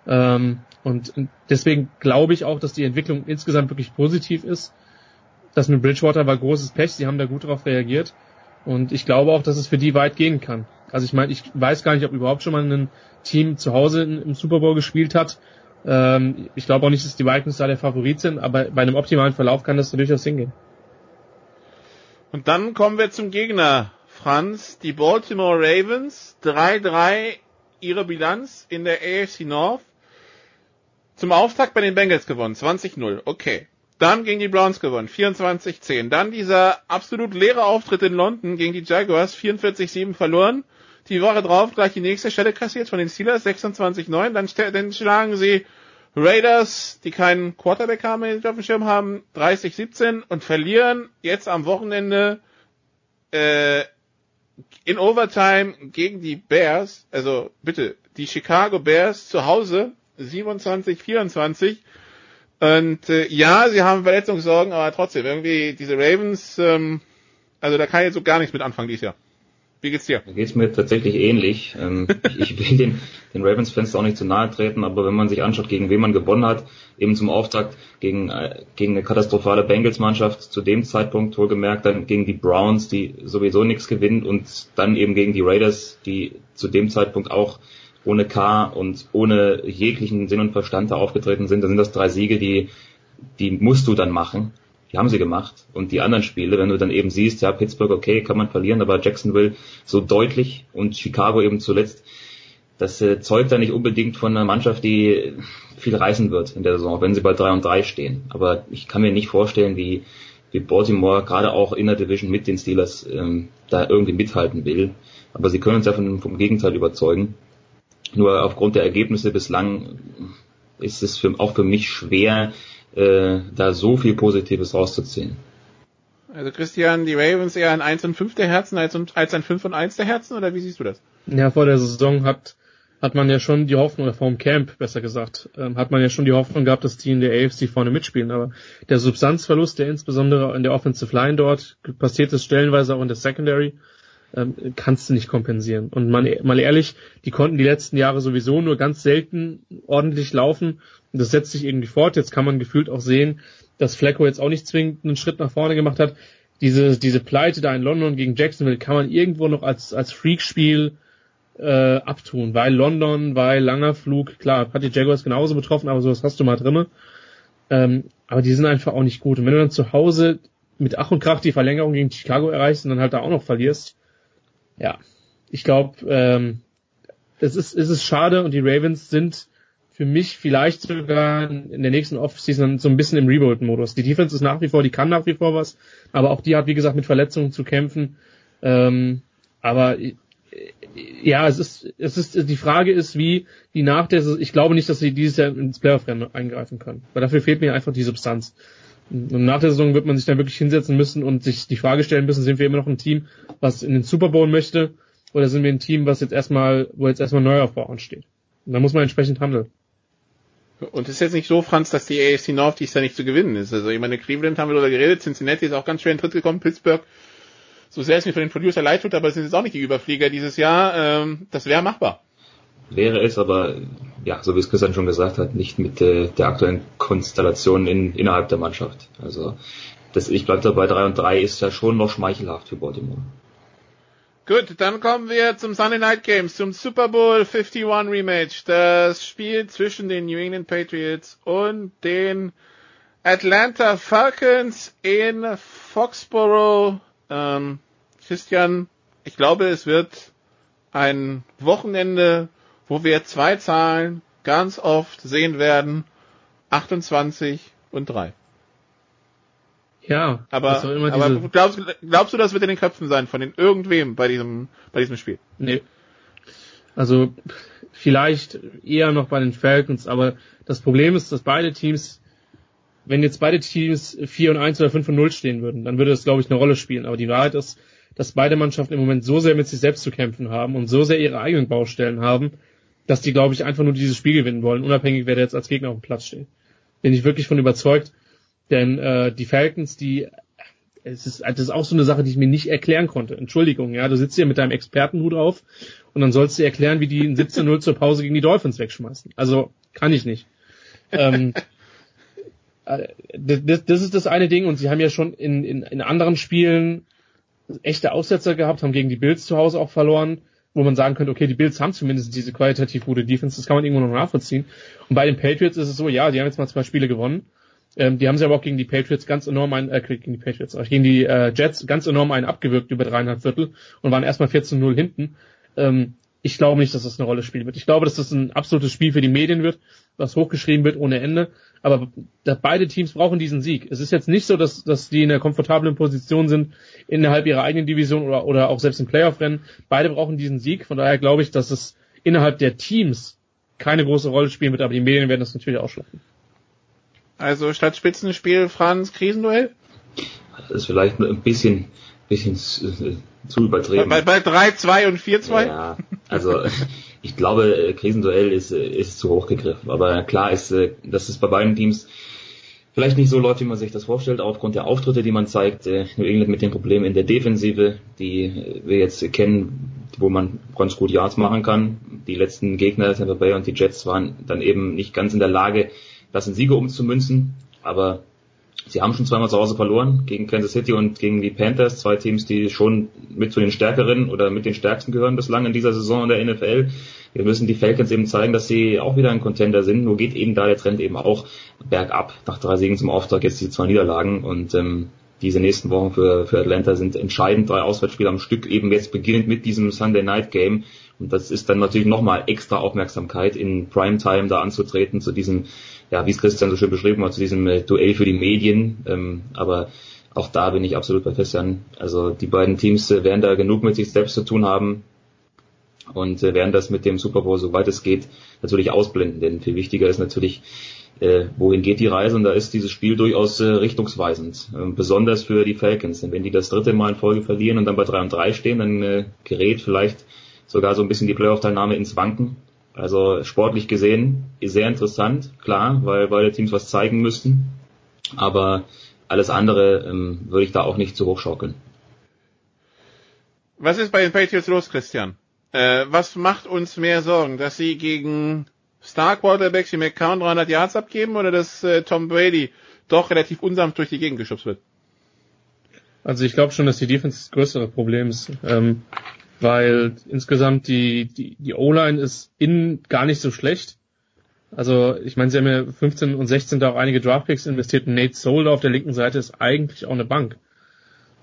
Ähm, und deswegen glaube ich auch, dass die Entwicklung insgesamt wirklich positiv ist. Das mit Bridgewater war großes Pech, sie haben da gut darauf reagiert. Und ich glaube auch, dass es für die weit gehen kann. Also ich meine, ich weiß gar nicht, ob überhaupt schon mal ein Team zu Hause im Super Bowl gespielt hat. Ähm, ich glaube auch nicht, dass die Vikings da der Favorit sind, aber bei einem optimalen Verlauf kann das da durchaus hingehen. Und dann kommen wir zum Gegner, Franz. Die Baltimore Ravens, 3-3 ihre Bilanz in der AFC North. Zum Auftakt bei den Bengals gewonnen, 20-0, okay. Dann gegen die Browns gewonnen, 24-10. Dann dieser absolut leere Auftritt in London gegen die Jaguars, 44-7 verloren. Die Woche drauf gleich die nächste Stelle kassiert von den Steelers, 26-9. Dann, dann schlagen sie Raiders, die keinen Quarterback haben, auf dem Schirm haben, 30-17 und verlieren jetzt am Wochenende äh, in Overtime gegen die Bears, also bitte, die Chicago Bears zu Hause 27, 24. Und äh, ja, sie haben Verletzungssorgen, aber trotzdem, irgendwie diese Ravens, ähm, also da kann ich jetzt so gar nichts mit anfangen dieses Jahr. Wie geht's dir? Da geht's mir tatsächlich ähnlich. Ähm, ich will den, den Ravens-Fans auch nicht zu nahe treten, aber wenn man sich anschaut, gegen wen man gewonnen hat, eben zum Auftakt gegen, äh, gegen eine katastrophale Bengals-Mannschaft, zu dem Zeitpunkt wohlgemerkt, dann gegen die Browns, die sowieso nichts gewinnen und dann eben gegen die Raiders, die zu dem Zeitpunkt auch ohne K und ohne jeglichen Sinn und Verstand da aufgetreten sind, dann sind das drei Siege, die, die musst du dann machen. Die haben sie gemacht. Und die anderen Spiele, wenn du dann eben siehst, ja, Pittsburgh, okay, kann man verlieren, aber Jacksonville so deutlich und Chicago eben zuletzt, das äh, zeugt da nicht unbedingt von einer Mannschaft, die viel reißen wird in der Saison, wenn sie bei drei und drei stehen. Aber ich kann mir nicht vorstellen, wie, wie Baltimore gerade auch in der Division mit den Steelers ähm, da irgendwie mithalten will. Aber sie können uns ja vom, vom Gegenteil überzeugen. Nur aufgrund der Ergebnisse bislang ist es für, auch für mich schwer, äh, da so viel Positives rauszuziehen. Also Christian, die Ravens eher ein 1 und 5 der Herzen als, als ein 5 und 1 der Herzen oder wie siehst du das? Ja, vor der Saison hat, hat man ja schon die Hoffnung, oder vor dem Camp besser gesagt, ähm, hat man ja schon die Hoffnung gehabt, dass die in der AFC vorne mitspielen. Aber der Substanzverlust, der insbesondere in der Offensive Line dort passiert ist, stellenweise auch in der Secondary, ähm, kannst du nicht kompensieren. Und man, mal ehrlich, die konnten die letzten Jahre sowieso nur ganz selten ordentlich laufen. Und das setzt sich irgendwie fort. Jetzt kann man gefühlt auch sehen, dass Flacco jetzt auch nicht zwingend einen Schritt nach vorne gemacht hat. Diese, diese Pleite da in London gegen Jacksonville kann man irgendwo noch als, als Freakspiel äh, abtun, weil London, weil langer Flug, klar, hat die Jaguars genauso betroffen, aber sowas hast du mal drinne. Ähm, aber die sind einfach auch nicht gut. Und wenn du dann zu Hause mit Ach und Krach die Verlängerung gegen Chicago erreichst und dann halt da auch noch verlierst, ja, ich glaube, ähm, es ist, es ist schade und die Ravens sind für mich vielleicht sogar in der nächsten Offseason so ein bisschen im Rebuild-Modus. Die Defense ist nach wie vor, die kann nach wie vor was, aber auch die hat, wie gesagt, mit Verletzungen zu kämpfen. Ähm, aber äh, ja, es ist, es ist, die Frage ist, wie die nach der, ich glaube nicht, dass sie dieses Jahr ins Playoff-Rennen eingreifen können, weil dafür fehlt mir einfach die Substanz. Und nach der Saison wird man sich dann wirklich hinsetzen müssen und sich die Frage stellen müssen, sind wir immer noch ein Team, was in den Super Bowl möchte, oder sind wir ein Team, was jetzt erstmal, wo jetzt erstmal Neuaufbau ansteht? Und da muss man entsprechend handeln. Und es ist jetzt nicht so, Franz, dass die AFC North dies da nicht zu gewinnen ist. Also ich meine, Cleveland haben wir darüber geredet, Cincinnati ist auch ganz schwer in den Tritt gekommen, Pittsburgh, so sehr es mir für den Producer leid tut, aber es sind jetzt auch nicht die Überflieger dieses Jahr. Ähm, das wäre machbar wäre es, aber ja, so wie es Christian schon gesagt hat, nicht mit äh, der aktuellen Konstellation in, innerhalb der Mannschaft. Also das, ich bleibe dabei, 3 und 3 ist ja schon noch schmeichelhaft für Baltimore. Gut, dann kommen wir zum Sunday Night Games, zum Super Bowl 51 Rematch. Das Spiel zwischen den New England Patriots und den Atlanta Falcons in Foxborough. Ähm, Christian, ich glaube, es wird ein Wochenende wo wir zwei Zahlen ganz oft sehen werden. 28 und 3. Ja, aber, aber glaubst, glaubst du, das wird in den Köpfen sein von den irgendwem bei diesem, bei diesem Spiel? Nee. Also vielleicht eher noch bei den Falcons, aber das Problem ist, dass beide Teams, wenn jetzt beide Teams 4 und 1 oder 5 und 0 stehen würden, dann würde das, glaube ich, eine Rolle spielen. Aber die Wahrheit ist, dass beide Mannschaften im Moment so sehr mit sich selbst zu kämpfen haben und so sehr ihre eigenen Baustellen haben, dass die, glaube ich, einfach nur dieses Spiel gewinnen wollen, unabhängig wer jetzt als Gegner auf dem Platz steht. Bin ich wirklich von überzeugt. Denn äh, die Falcons, die es ist, das ist auch so eine Sache, die ich mir nicht erklären konnte. Entschuldigung, ja, du sitzt hier mit deinem Expertenhut auf und dann sollst du erklären, wie die in 17-0 zur Pause gegen die Dolphins wegschmeißen. Also kann ich nicht. ähm, äh, das, das ist das eine Ding und sie haben ja schon in, in, in anderen Spielen echte Aussetzer gehabt, haben gegen die Bills zu Hause auch verloren, wo man sagen könnte, okay, die Bills haben zumindest diese qualitativ gute Defense, das kann man irgendwo noch nachvollziehen. Und bei den Patriots ist es so, ja, die haben jetzt mal zwei Spiele gewonnen, ähm, die haben sie aber auch gegen die Patriots ganz enorm einen, äh, gegen die Patriots, äh, gegen die äh, Jets ganz enorm einen abgewürgt über dreieinhalb Viertel und waren erstmal 14-0 hinten. Ähm, ich glaube nicht, dass das eine Rolle spielen wird. Ich glaube, dass das ein absolutes Spiel für die Medien wird, was hochgeschrieben wird ohne Ende. Aber beide Teams brauchen diesen Sieg. Es ist jetzt nicht so, dass, dass die in einer komfortablen Position sind innerhalb ihrer eigenen Division oder, oder auch selbst im Playoff-Rennen. Beide brauchen diesen Sieg. Von daher glaube ich, dass es innerhalb der Teams keine große Rolle spielen wird, aber die Medien werden das natürlich ausschlachten. Also statt Spitzenspiel Franz Krisenduell? Das ist vielleicht ein bisschen, bisschen zu übertrieben. Bei, bei 3, 2 und 4, 2? Ja, also ich glaube, Krisenduell ist, ist zu hoch gegriffen. Aber klar ist, dass es bei beiden Teams vielleicht nicht so läuft, wie man sich das vorstellt, aufgrund der Auftritte, die man zeigt. New England mit den Problemen in der Defensive, die wir jetzt kennen, wo man ganz gut Yards machen kann. Die letzten Gegner, Tampa Bay und die Jets, waren dann eben nicht ganz in der Lage, das in Siege umzumünzen. Aber sie haben schon zweimal zu Hause verloren gegen Kansas City und gegen die Panthers, zwei Teams, die schon mit zu den stärkeren oder mit den stärksten gehören bislang in dieser Saison in der NFL. Wir müssen die Falcons eben zeigen, dass sie auch wieder ein Contender sind. Nur geht eben da der Trend eben auch bergab. Nach drei Siegen zum Auftrag jetzt die zwei Niederlagen und ähm, diese nächsten Wochen für, für Atlanta sind entscheidend. Drei Auswärtsspiele am Stück, eben jetzt beginnend mit diesem Sunday Night Game. Und das ist dann natürlich nochmal extra Aufmerksamkeit in Primetime da anzutreten zu diesem ja, wie es Christian so schön beschrieben hat, zu diesem äh, Duell für die Medien. Ähm, aber auch da bin ich absolut bei Christian. Also die beiden Teams äh, werden da genug mit sich selbst zu tun haben und äh, werden das mit dem Super Bowl, soweit es geht, natürlich ausblenden. Denn viel wichtiger ist natürlich, äh, wohin geht die Reise? Und da ist dieses Spiel durchaus äh, richtungsweisend. Äh, besonders für die Falcons. Denn wenn die das dritte Mal in Folge verlieren und dann bei 3 und 3 stehen, dann äh, gerät vielleicht sogar so ein bisschen die Playoff-Teilnahme ins Wanken. Also sportlich gesehen sehr interessant, klar, weil beide Teams was zeigen müssten. Aber alles andere ähm, würde ich da auch nicht zu hoch schaukeln. Was ist bei den Patriots los, Christian? Äh, was macht uns mehr Sorgen, dass sie gegen Star Quarterbacks wie McCown 300 Yards abgeben oder dass äh, Tom Brady doch relativ unsanft durch die Gegend geschubst wird? Also ich glaube schon, dass die Defense das größere Problem ist. Ähm, weil insgesamt die, die, die O-Line ist innen gar nicht so schlecht. Also ich meine, sie haben ja 15 und 16 da auch einige Draftpicks investiert. Nate Solder auf der linken Seite ist eigentlich auch eine Bank.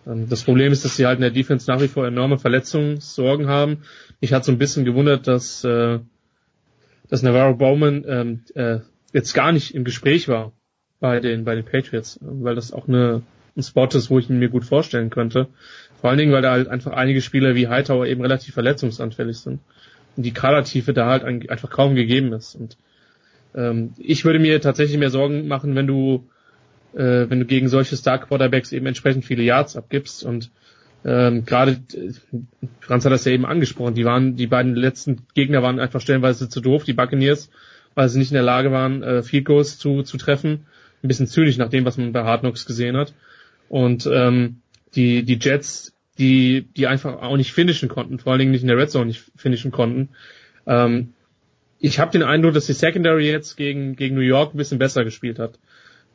Ähm, das Problem ist, dass sie halt in der Defense nach wie vor enorme Verletzungssorgen haben. Ich hatte so ein bisschen gewundert, dass, äh, dass Navarro Bowman ähm, äh, jetzt gar nicht im Gespräch war bei den, bei den Patriots, weil das auch eine, ein Spot ist, wo ich ihn mir gut vorstellen könnte. Vor allen Dingen, weil da halt einfach einige Spieler wie Hightower eben relativ verletzungsanfällig sind. Und die Kadertiefe da halt einfach kaum gegeben ist. Und ähm, ich würde mir tatsächlich mehr Sorgen machen, wenn du äh, wenn du gegen solche Star Quarterbacks eben entsprechend viele Yards abgibst und ähm, gerade äh, Franz hat das ja eben angesprochen, die waren die beiden letzten Gegner waren einfach stellenweise zu doof, die Buccaneers, weil sie nicht in der Lage waren, äh, Field Goals zu, zu treffen. Ein bisschen zynisch nach dem, was man bei Hard Knocks gesehen hat. Und ähm, die, die Jets, die, die einfach auch nicht finishen konnten, vor allen Dingen nicht in der Red Zone nicht finishen konnten. Ähm, ich habe den Eindruck, dass die Secondary jetzt gegen, gegen New York ein bisschen besser gespielt hat.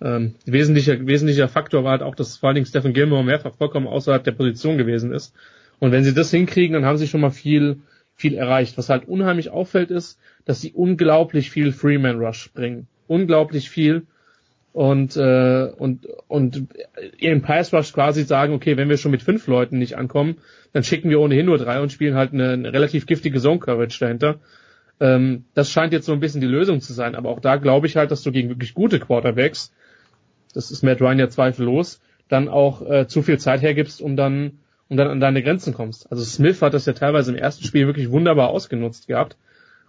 Ähm, wesentlicher, wesentlicher Faktor war halt auch, dass vor allen Dingen Stephen Gilmore mehrfach vollkommen außerhalb der Position gewesen ist. Und wenn sie das hinkriegen, dann haben sie schon mal viel, viel erreicht. Was halt unheimlich auffällt ist, dass sie unglaublich viel Freeman Rush bringen. Unglaublich viel und äh, und und ihren Pass Rush quasi sagen, okay, wenn wir schon mit fünf Leuten nicht ankommen, dann schicken wir ohnehin nur drei und spielen halt eine, eine relativ giftige Zone Coverage dahinter. Ähm, das scheint jetzt so ein bisschen die Lösung zu sein, aber auch da glaube ich halt, dass du gegen wirklich gute Quarterbacks das ist Matt Ryan ja zweifellos, dann auch äh, zu viel Zeit hergibst, um dann, um dann an deine Grenzen kommst. Also Smith hat das ja teilweise im ersten Spiel wirklich wunderbar ausgenutzt gehabt.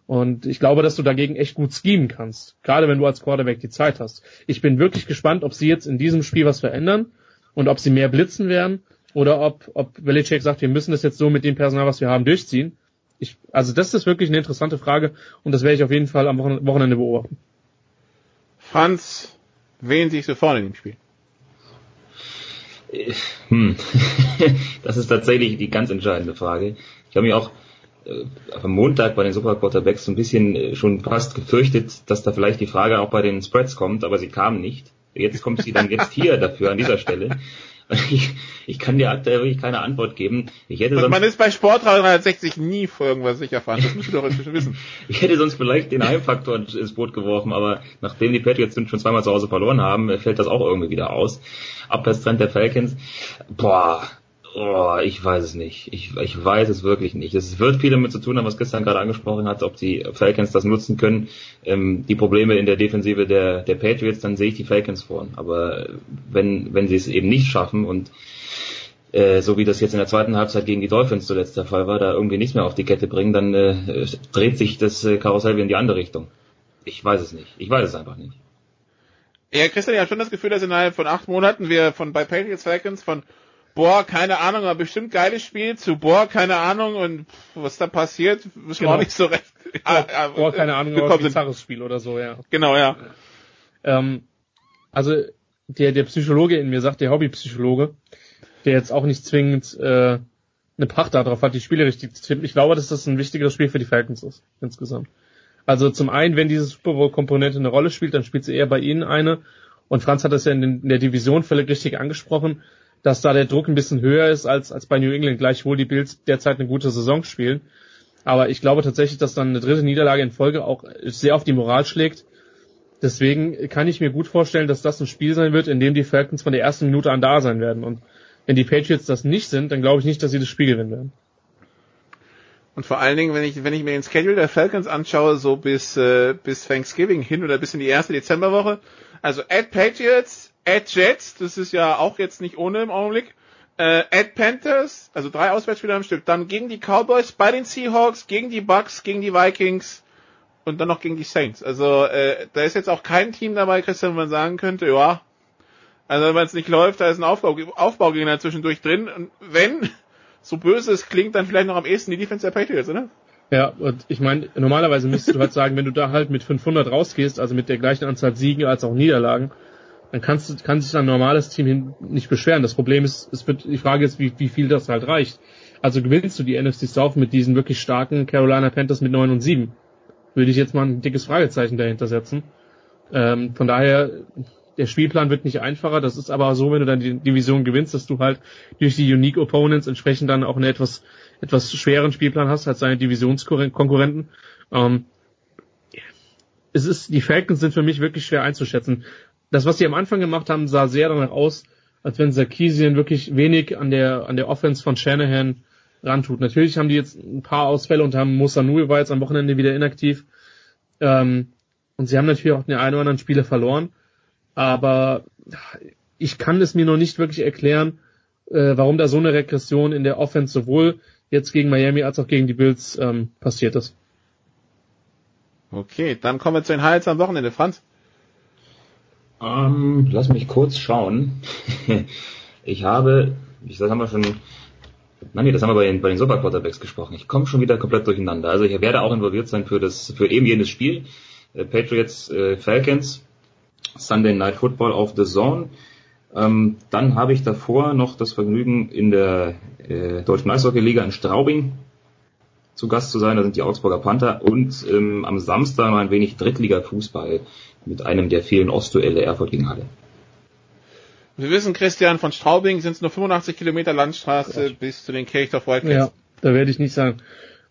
Und ich glaube, dass du dagegen echt gut schemen kannst. Gerade wenn du als Quarterback die Zeit hast. Ich bin wirklich gespannt, ob sie jetzt in diesem Spiel was verändern und ob sie mehr blitzen werden oder ob, ob Belichick sagt, wir müssen das jetzt so mit dem Personal, was wir haben, durchziehen. Ich, also das ist wirklich eine interessante Frage und das werde ich auf jeden Fall am Wochenende beobachten. Franz, wen siehst du vorne in dem Spiel? Hm. das ist tatsächlich die ganz entscheidende Frage. Ich habe mich auch am Montag bei den Super Quarterbacks so ein bisschen äh, schon fast gefürchtet, dass da vielleicht die Frage auch bei den Spreads kommt, aber sie kam nicht. Jetzt kommt sie dann jetzt hier dafür an dieser Stelle. Ich, ich kann dir aktuell wirklich keine Antwort geben. Ich hätte sonst, man ist bei Sport 360 nie vor irgendwas sicher fahren. Das musst du doch inzwischen wissen. ich hätte sonst vielleicht den Heimfaktor ins Boot geworfen, aber nachdem die Patriots schon zweimal zu Hause verloren haben, fällt das auch irgendwie wieder aus. Abwärtstrend der Falcons. Boah, Oh, ich weiß es nicht. Ich, ich weiß es wirklich nicht. Es wird viel damit zu tun haben, was Christian gerade angesprochen hat, ob die Falcons das nutzen können. Ähm, die Probleme in der Defensive der, der Patriots, dann sehe ich die Falcons vorn. Aber wenn, wenn sie es eben nicht schaffen und äh, so wie das jetzt in der zweiten Halbzeit gegen die Dolphins zuletzt der Fall war, da irgendwie nichts mehr auf die Kette bringen, dann äh, dreht sich das äh, Karussell wieder in die andere Richtung. Ich weiß es nicht. Ich weiß es einfach nicht. Ja, Christian, ich habe schon das Gefühl, dass innerhalb von acht Monaten wir von bei Patriots Falcons von boah, keine Ahnung, aber bestimmt geiles Spiel, zu boah, keine Ahnung und was da passiert, wissen genau. wir auch nicht so recht. Ah, ah, boah, keine Ahnung, aber ein bizarres Spiel oder so, ja. Genau, ja. Ähm, also der, der Psychologe in mir sagt, der Hobbypsychologe, der jetzt auch nicht zwingend äh, eine Pacht darauf hat, die Spiele richtig zu tippen. Ich glaube, dass das ein wichtigeres Spiel für die Falcons ist, insgesamt. Also zum einen, wenn diese Super Bowl-Komponente eine Rolle spielt, dann spielt sie eher bei ihnen eine. Und Franz hat das ja in, den, in der Division völlig richtig angesprochen dass da der Druck ein bisschen höher ist als, als bei New England, gleichwohl die Bills derzeit eine gute Saison spielen. Aber ich glaube tatsächlich, dass dann eine dritte Niederlage in Folge auch sehr auf die Moral schlägt. Deswegen kann ich mir gut vorstellen, dass das ein Spiel sein wird, in dem die Falcons von der ersten Minute an da sein werden. Und wenn die Patriots das nicht sind, dann glaube ich nicht, dass sie das Spiel gewinnen werden. Und vor allen Dingen, wenn ich, wenn ich mir den Schedule der Falcons anschaue, so bis, äh, bis Thanksgiving hin oder bis in die erste Dezemberwoche, also at Patriots, at Jets, das ist ja auch jetzt nicht ohne im Augenblick, äh, at Panthers, also drei Auswärtsspiele am Stück, dann gegen die Cowboys, bei den Seahawks, gegen die Bucks, gegen die Vikings und dann noch gegen die Saints. Also äh, da ist jetzt auch kein Team dabei, Christian, wo man sagen könnte, ja, also wenn es nicht läuft, da ist ein Aufbau, Aufbaugegner zwischendurch drin. Und wenn, so böse es klingt, dann vielleicht noch am ehesten die Defense der Patriots, oder? Ja, und ich meine, normalerweise müsstest du halt sagen, wenn du da halt mit 500 rausgehst, also mit der gleichen Anzahl Siegen als auch Niederlagen, dann kannst du, kann sich ein normales Team hin nicht beschweren. Das Problem ist, es wird, die Frage ist, wie, wie viel das halt reicht. Also gewinnst du die NFC South mit diesen wirklich starken Carolina Panthers mit 9 und 7? Würde ich jetzt mal ein dickes Fragezeichen dahinter setzen. Ähm, von daher, der Spielplan wird nicht einfacher. Das ist aber so, wenn du dann die Division gewinnst, dass du halt durch die Unique Opponents entsprechend dann auch einen etwas, etwas schweren Spielplan hast als deine Divisionskonkurrenten. Ähm, es ist, die Falcons sind für mich wirklich schwer einzuschätzen das, was sie am Anfang gemacht haben, sah sehr danach aus, als wenn Sarkisian wirklich wenig an der, an der Offense von Shanahan rantut. Natürlich haben die jetzt ein paar Ausfälle und haben Musa Nui war jetzt am Wochenende wieder inaktiv. Ähm, und sie haben natürlich auch den einen oder anderen Spieler verloren. Aber ich kann es mir noch nicht wirklich erklären, äh, warum da so eine Regression in der Offense sowohl jetzt gegen Miami als auch gegen die Bills ähm, passiert ist. Okay, dann kommen wir zu den Highlights am Wochenende. Franz? Ähm, lass mich kurz schauen. ich habe, ich das haben wir schon, nein, nee, das haben wir bei den, bei den Super Quarterbacks gesprochen. Ich komme schon wieder komplett durcheinander. Also ich werde auch involviert sein für das, für eben jenes Spiel. Äh, Patriots, äh, Falcons, Sunday Night Football auf The Zone. Ähm, dann habe ich davor noch das Vergnügen in der äh, Deutschen Eishockey-Liga in Straubing zu Gast zu sein. Da sind die Augsburger Panther und ähm, am Samstag noch ein wenig Drittliga-Fußball mit einem der vielen Ostduelle Erfurt gegen Halle. Wir wissen, Christian, von Straubing sind es nur 85 Kilometer Landstraße ja. bis zu den Kirchdorf Wildcats. Ja, da werde ich nicht sagen.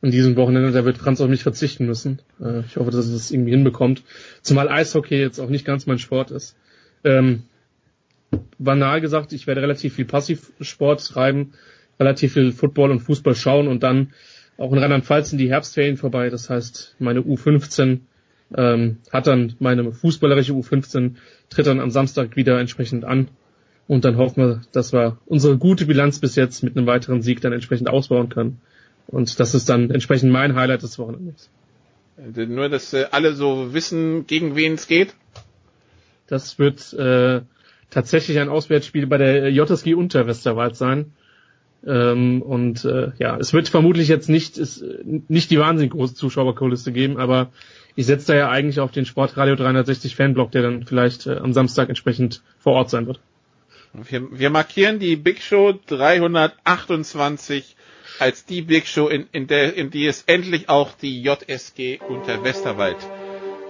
An diesem Wochenende, da wird Franz auf mich verzichten müssen. Äh, ich hoffe, dass er das irgendwie hinbekommt. Zumal Eishockey jetzt auch nicht ganz mein Sport ist. Ähm, banal gesagt, ich werde relativ viel Passivsport treiben, relativ viel Football und Fußball schauen und dann auch in Rheinland-Pfalz sind die Herbstferien vorbei. Das heißt, meine U15 ähm, hat dann meine fußballerische U15, tritt dann am Samstag wieder entsprechend an. Und dann hoffen wir, dass wir unsere gute Bilanz bis jetzt mit einem weiteren Sieg dann entsprechend ausbauen können. Und das ist dann entsprechend mein Highlight des Wochenendes. Also nur, dass äh, alle so wissen, gegen wen es geht. Das wird äh, tatsächlich ein Auswärtsspiel bei der JSG Unterwesterwald sein. Ähm, und äh, ja, es wird vermutlich jetzt nicht, ist, nicht die wahnsinnig große Zuschauerkulisse geben, aber ich setze da ja eigentlich auf den Sportradio 360 Fanblock, der dann vielleicht äh, am Samstag entsprechend vor Ort sein wird. Wir, wir markieren die Big Show 328 als die Big Show, in, in, der, in die es endlich auch die JSG unter Westerwald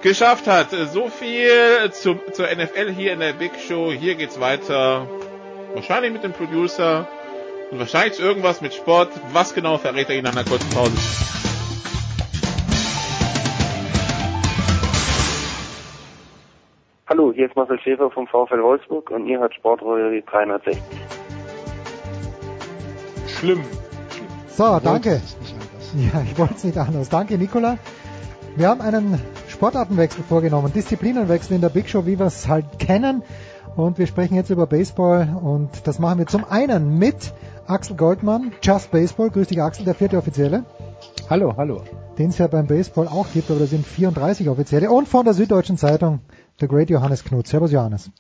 geschafft hat. So viel zu, zur NFL hier in der Big Show. Hier geht's weiter. Wahrscheinlich mit dem Producer und wahrscheinlich irgendwas mit Sport. Was genau verrät er Ihnen nach einer kurzen Pause? Hallo, hier ist Marcel Schäfer vom VfL Wolfsburg und ihr hört Sportradio 360. Schlimm. So, danke. Ja, ich wollte es nicht anders. Danke, Nicola. Wir haben einen Sportartenwechsel vorgenommen, Disziplinenwechsel in der Big Show, wie wir es halt kennen. Und wir sprechen jetzt über Baseball und das machen wir zum einen mit Axel Goldmann, Just Baseball. Grüß dich, Axel, der vierte Offizielle. Hallo, hallo. Den es ja beim Baseball auch gibt, aber da sind 34 Offizielle. Und von der Süddeutschen Zeitung, der Great Johannes Knut. Servus, Johannes.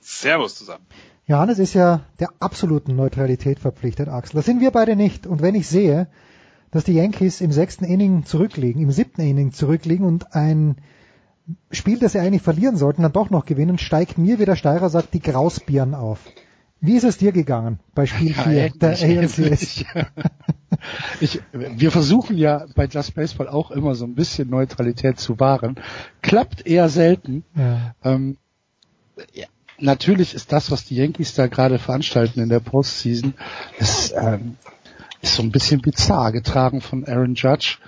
Servus zusammen. Johannes ist ja der absoluten Neutralität verpflichtet, Axel. Das sind wir beide nicht. Und wenn ich sehe, dass die Yankees im sechsten Inning zurückliegen, im siebten Inning zurückliegen und ein Spiel, das sie eigentlich verlieren sollten, dann doch noch gewinnen, steigt mir, wie der Steirer sagt, die Grausbirnen auf. Wie ist es dir gegangen bei Spiel 4 ja, der ALCS? Ich, wir versuchen ja bei Just Baseball auch immer so ein bisschen Neutralität zu wahren. Klappt eher selten. Ja. Ähm, ja, natürlich ist das, was die Yankees da gerade veranstalten in der Postseason, ist, ähm, ist so ein bisschen bizarr, getragen von Aaron Judge,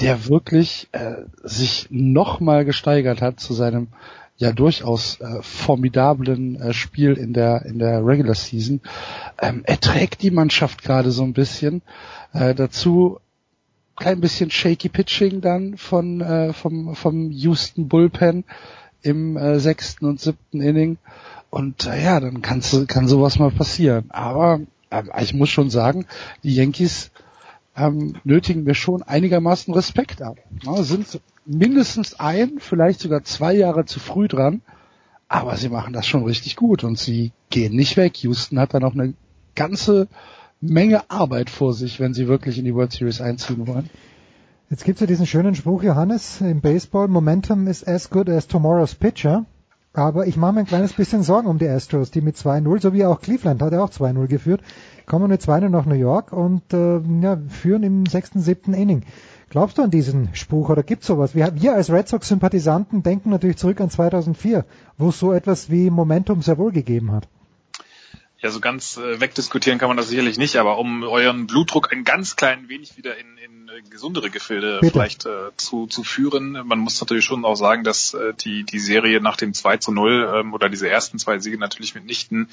der wirklich äh, sich nochmal gesteigert hat zu seinem ja durchaus äh, formidablen äh, Spiel in der in der Regular Season. Ähm, er trägt die Mannschaft gerade so ein bisschen. Äh, dazu klein bisschen shaky Pitching dann von äh, vom vom Houston Bullpen im äh, sechsten und siebten Inning. Und äh, ja, dann kannst, kann sowas mal passieren. Aber äh, ich muss schon sagen, die Yankees ähm, nötigen mir schon einigermaßen Respekt ab. Ja, sind mindestens ein, vielleicht sogar zwei Jahre zu früh dran, aber sie machen das schon richtig gut und sie gehen nicht weg. Houston hat da noch eine ganze Menge Arbeit vor sich, wenn sie wirklich in die World Series einziehen wollen. Jetzt gibt's ja diesen schönen Spruch, Johannes, im Baseball, Momentum is as good as tomorrow's pitcher. Aber ich mache mir ein kleines bisschen Sorgen um die Astros, die mit 2-0, so wie auch Cleveland hat er auch 2-0 geführt, kommen mit 2-0 nach New York und äh, ja, führen im sechsten, siebten Inning. Glaubst du an diesen Spruch oder gibt's sowas? Wir, wir als Red Sox-Sympathisanten denken natürlich zurück an 2004, wo es so etwas wie Momentum sehr wohl gegeben hat. Ja, so ganz äh, wegdiskutieren kann man das sicherlich nicht, aber um euren Blutdruck ein ganz klein wenig wieder in, in äh, gesundere Gefilde Bitte. vielleicht äh, zu, zu führen. Man muss natürlich schon auch sagen, dass äh, die, die Serie nach dem 2 zu 0 ähm, oder diese ersten zwei Siege natürlich mitnichten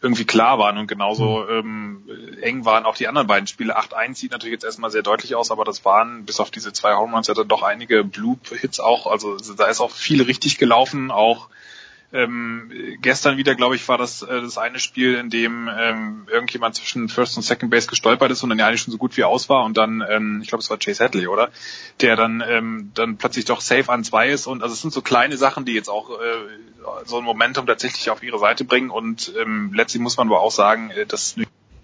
irgendwie klar waren und genauso mhm. ähm, eng waren auch die anderen beiden Spiele. 8-1 sieht natürlich jetzt erstmal sehr deutlich aus, aber das waren bis auf diese zwei Home Runs ja dann doch einige Bloop-Hits auch. Also da ist auch viel richtig gelaufen, auch ähm, gestern wieder, glaube ich, war das äh, das eine Spiel, in dem ähm, irgendjemand zwischen First und Second Base gestolpert ist und dann ja eigentlich schon so gut wie aus war und dann, ähm, ich glaube, es war Chase Hadley, oder? Der dann ähm, dann plötzlich doch safe an zwei ist und also es sind so kleine Sachen, die jetzt auch äh, so ein Momentum tatsächlich auf ihre Seite bringen und ähm, letztlich muss man aber auch sagen, äh, dass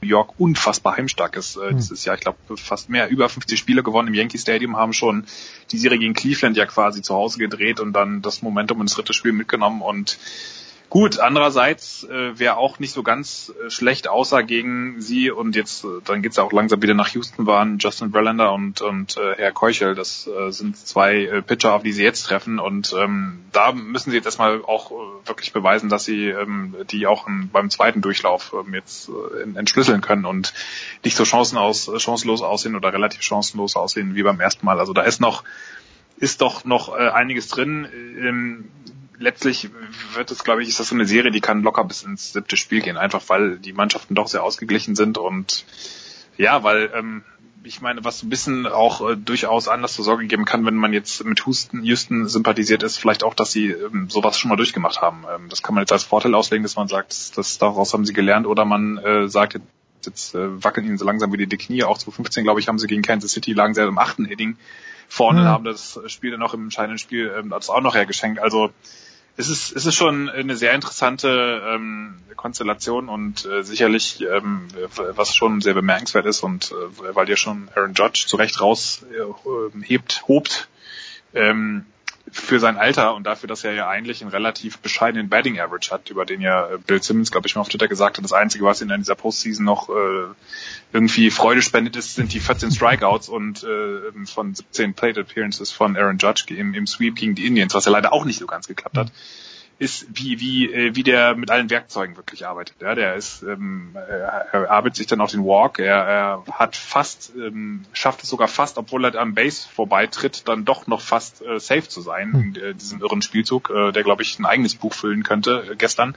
York unfassbar heimstark ist äh, hm. dieses Jahr. Ich glaube, fast mehr, über 50 Spiele gewonnen im Yankee Stadium, haben schon die Serie gegen Cleveland ja quasi zu Hause gedreht und dann das Momentum ins dritte Spiel mitgenommen und Gut, andererseits, äh, wer auch nicht so ganz äh, schlecht aussah gegen sie und jetzt, äh, dann geht's ja auch langsam wieder nach Houston, waren Justin Verlander und, und äh, Herr Keuchel. Das äh, sind zwei äh, Pitcher, auf die sie jetzt treffen und ähm, da müssen sie jetzt erstmal auch äh, wirklich beweisen, dass sie ähm, die auch in, beim zweiten Durchlauf ähm, jetzt äh, entschlüsseln können und nicht so chancen aus, chancenlos aussehen oder relativ chancenlos aussehen wie beim ersten Mal. Also da ist noch ist doch noch äh, einiges drin. Ähm, letztlich wird es, glaube ich, ist das so eine Serie, die kann locker bis ins siebte Spiel gehen, einfach weil die Mannschaften doch sehr ausgeglichen sind und ja, weil ähm, ich meine, was ein bisschen auch äh, durchaus anders zur Sorge geben kann, wenn man jetzt mit Houston, Houston sympathisiert ist, vielleicht auch, dass sie ähm, sowas schon mal durchgemacht haben. Ähm, das kann man jetzt als Vorteil auslegen, dass man sagt, das, das, daraus haben sie gelernt, oder man äh, sagt, jetzt äh, wackeln ihnen so langsam wieder die Knie. Auch 2015, glaube ich, haben sie gegen Kansas City, lagen sie ja im achten Inning vorne mhm. und haben das Spiel dann noch im entscheidenden Spiel ähm, das auch noch hergeschenkt. Also es ist, es ist schon eine sehr interessante ähm, Konstellation und äh, sicherlich, ähm, was schon sehr bemerkenswert ist und äh, weil dir schon Aaron Judge zu Recht raushebt, äh, hobt, ähm, für sein Alter und dafür, dass er ja eigentlich einen relativ bescheidenen Batting Average hat, über den ja äh, Bill Simmons, glaube ich, mal auf Twitter gesagt hat, das Einzige, was ihn in dieser Postseason noch äh, irgendwie Freude spendet, ist, sind die 14 Strikeouts und äh, von 17 Plate Appearances von Aaron Judge im, im Sweep gegen die Indians, was ja leider auch nicht so ganz geklappt hat. Mhm ist, wie, wie, äh, wie der mit allen Werkzeugen wirklich arbeitet. Ja, der ist, ähm, er arbeitet sich dann auf den Walk, er, er hat fast, ähm, schafft es sogar fast, obwohl er am Base vorbeitritt, dann doch noch fast äh, safe zu sein hm. in äh, diesem irren Spielzug, äh, der glaube ich ein eigenes Buch füllen könnte äh, gestern.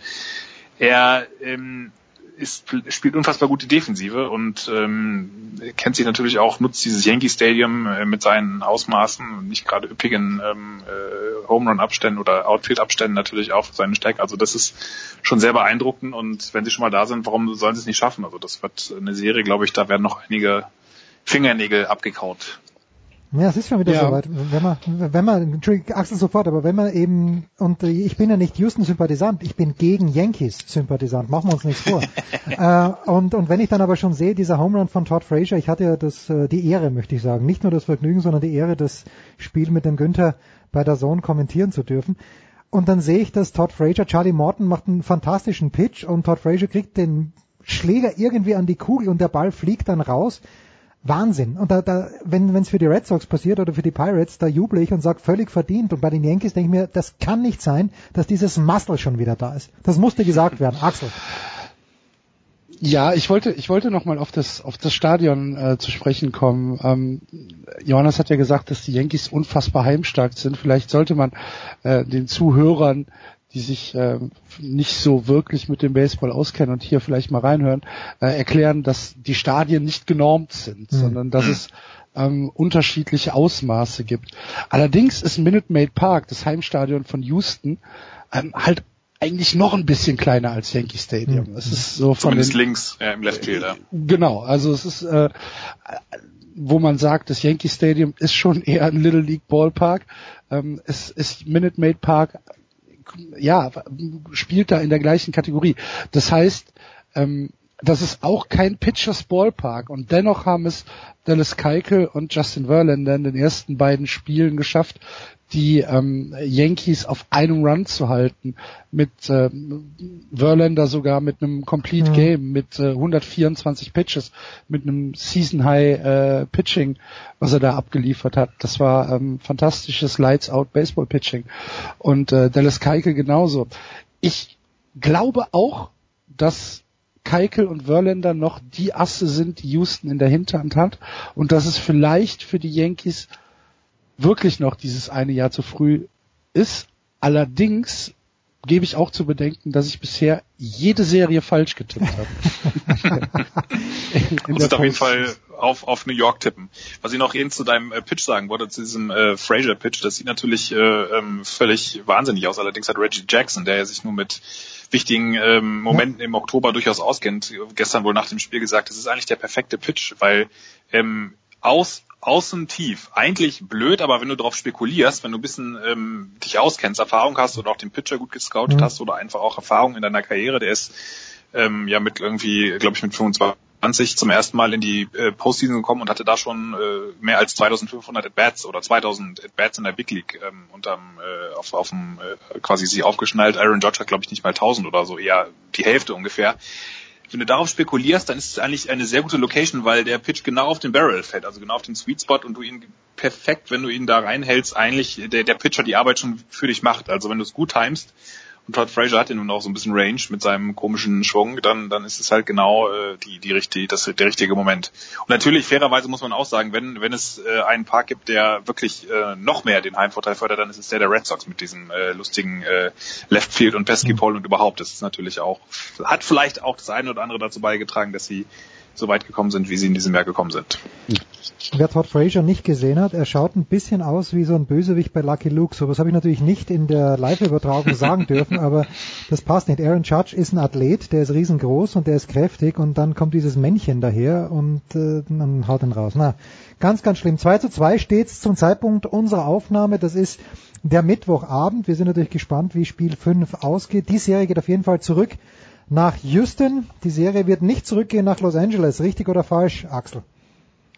Er ähm, ist, spielt unfassbar gute Defensive und ähm, kennt sich natürlich auch, nutzt dieses Yankee Stadium äh, mit seinen Ausmaßen, nicht gerade üppigen ähm, äh, Home Run Abständen oder Outfield Abständen natürlich auch für seine Stärke. Also das ist schon sehr beeindruckend und wenn sie schon mal da sind, warum sollen sie es nicht schaffen? Also das wird eine Serie, glaube ich, da werden noch einige Fingernägel abgekaut. Ja, es ist schon wieder ja. soweit. Wenn man, wenn man, Entschuldigung, Axel sofort, aber wenn man eben, und ich bin ja nicht Houston-Sympathisant, ich bin gegen Yankees-Sympathisant, machen wir uns nichts vor. äh, und, und wenn ich dann aber schon sehe, dieser Home Run von Todd Frazier, ich hatte ja das, äh, die Ehre, möchte ich sagen, nicht nur das Vergnügen, sondern die Ehre, das Spiel mit dem Günther bei der Zone kommentieren zu dürfen. Und dann sehe ich, dass Todd Frazier, Charlie Morton macht einen fantastischen Pitch und Todd Frazier kriegt den Schläger irgendwie an die Kugel und der Ball fliegt dann raus. Wahnsinn. Und da, da, wenn es für die Red Sox passiert oder für die Pirates, da juble ich und sage völlig verdient. Und bei den Yankees denke ich mir, das kann nicht sein, dass dieses Muscle schon wieder da ist. Das musste gesagt werden. Axel. Ja, ich wollte, ich wollte noch mal auf das, auf das Stadion äh, zu sprechen kommen. Ähm, Johannes hat ja gesagt, dass die Yankees unfassbar heimstark sind. Vielleicht sollte man äh, den Zuhörern die sich äh, nicht so wirklich mit dem Baseball auskennen und hier vielleicht mal reinhören, äh, erklären, dass die Stadien nicht genormt sind, mhm. sondern dass es ähm, unterschiedliche Ausmaße gibt. Allerdings ist Minute Maid Park, das Heimstadion von Houston, ähm, halt eigentlich noch ein bisschen kleiner als Yankee Stadium. Mhm. Es ist so von Zumindest den, links äh, im Left Fielder. Genau, also es ist äh, wo man sagt, das Yankee Stadium ist schon eher ein Little League Ballpark. Ähm, es ist Minute Maid Park ja, spielt da in der gleichen Kategorie. Das heißt, ähm, das ist auch kein Pitchers Ballpark und dennoch haben es Dallas Keuchel und Justin Verlander in den ersten beiden Spielen geschafft, die ähm, Yankees auf einem Run zu halten, mit äh, Verlander sogar mit einem Complete. Game, mit äh, 124 Pitches, mit einem Season High äh, Pitching, was er da abgeliefert hat. Das war ähm, fantastisches Lights Out Baseball Pitching und äh, Dallas Keuchel genauso. Ich glaube auch, dass Keikel und Verlander noch die Asse sind, die Houston in der Hinterhand hat und dass es vielleicht für die Yankees wirklich noch dieses eine Jahr zu früh ist. Allerdings gebe ich auch zu bedenken, dass ich bisher jede Serie falsch getippt habe. ich muss auf jeden Fall auf, auf New York tippen. Was ich noch eben zu deinem äh, Pitch sagen wollte, zu diesem äh, Frazier-Pitch, das sieht natürlich äh, ähm, völlig wahnsinnig aus. Allerdings hat Reggie Jackson, der ja sich nur mit wichtigen ähm, Momenten im Oktober durchaus auskennt, gestern wohl nach dem Spiel gesagt, das ist eigentlich der perfekte Pitch, weil ähm, aus außen tief. Eigentlich blöd, aber wenn du darauf spekulierst, wenn du ein bisschen ähm, dich auskennst, Erfahrung hast oder auch den Pitcher gut gescoutet mhm. hast oder einfach auch Erfahrung in deiner Karriere, der ist ähm, ja mit irgendwie, glaube ich, mit 25 zum ersten Mal in die äh, Postseason gekommen und hatte da schon äh, mehr als 2500 At-Bats oder 2000 At-Bats in der Big League ähm, unterm, äh, auf, auf dem, äh, quasi sie aufgeschnallt. Aaron Judge hat, glaube ich, nicht mal 1000 oder so, eher die Hälfte ungefähr wenn du darauf spekulierst, dann ist es eigentlich eine sehr gute Location, weil der Pitch genau auf den Barrel fällt, also genau auf den Sweet Spot und du ihn perfekt, wenn du ihn da reinhältst, eigentlich der, der Pitcher die Arbeit schon für dich macht. Also wenn du es gut timest, und Todd Frazier hat ja nun auch so ein bisschen Range mit seinem komischen Schwung, dann, dann ist es halt genau äh, die, die richtige, das, der richtige Moment. Und natürlich, fairerweise muss man auch sagen, wenn, wenn es äh, einen Park gibt, der wirklich äh, noch mehr den Heimvorteil fördert, dann ist es der der Red Sox mit diesem äh, lustigen äh, Left Field und Pesky Pole und überhaupt. Das ist natürlich auch, hat vielleicht auch das eine oder andere dazu beigetragen, dass sie so weit gekommen sind, wie sie in diesem Jahr gekommen sind. Wer Todd Frazier nicht gesehen hat, er schaut ein bisschen aus wie so ein Bösewicht bei Lucky Luke. So was habe ich natürlich nicht in der Live-Übertragung sagen dürfen, aber das passt nicht. Aaron Judge ist ein Athlet, der ist riesengroß und der ist kräftig und dann kommt dieses Männchen daher und äh, dann haut ihn raus. Na, ganz, ganz schlimm. 2 zu 2 steht's zum Zeitpunkt unserer Aufnahme. Das ist der Mittwochabend. Wir sind natürlich gespannt, wie Spiel 5 ausgeht. Die Serie geht auf jeden Fall zurück nach Houston. Die Serie wird nicht zurückgehen nach Los Angeles. Richtig oder falsch, Axel?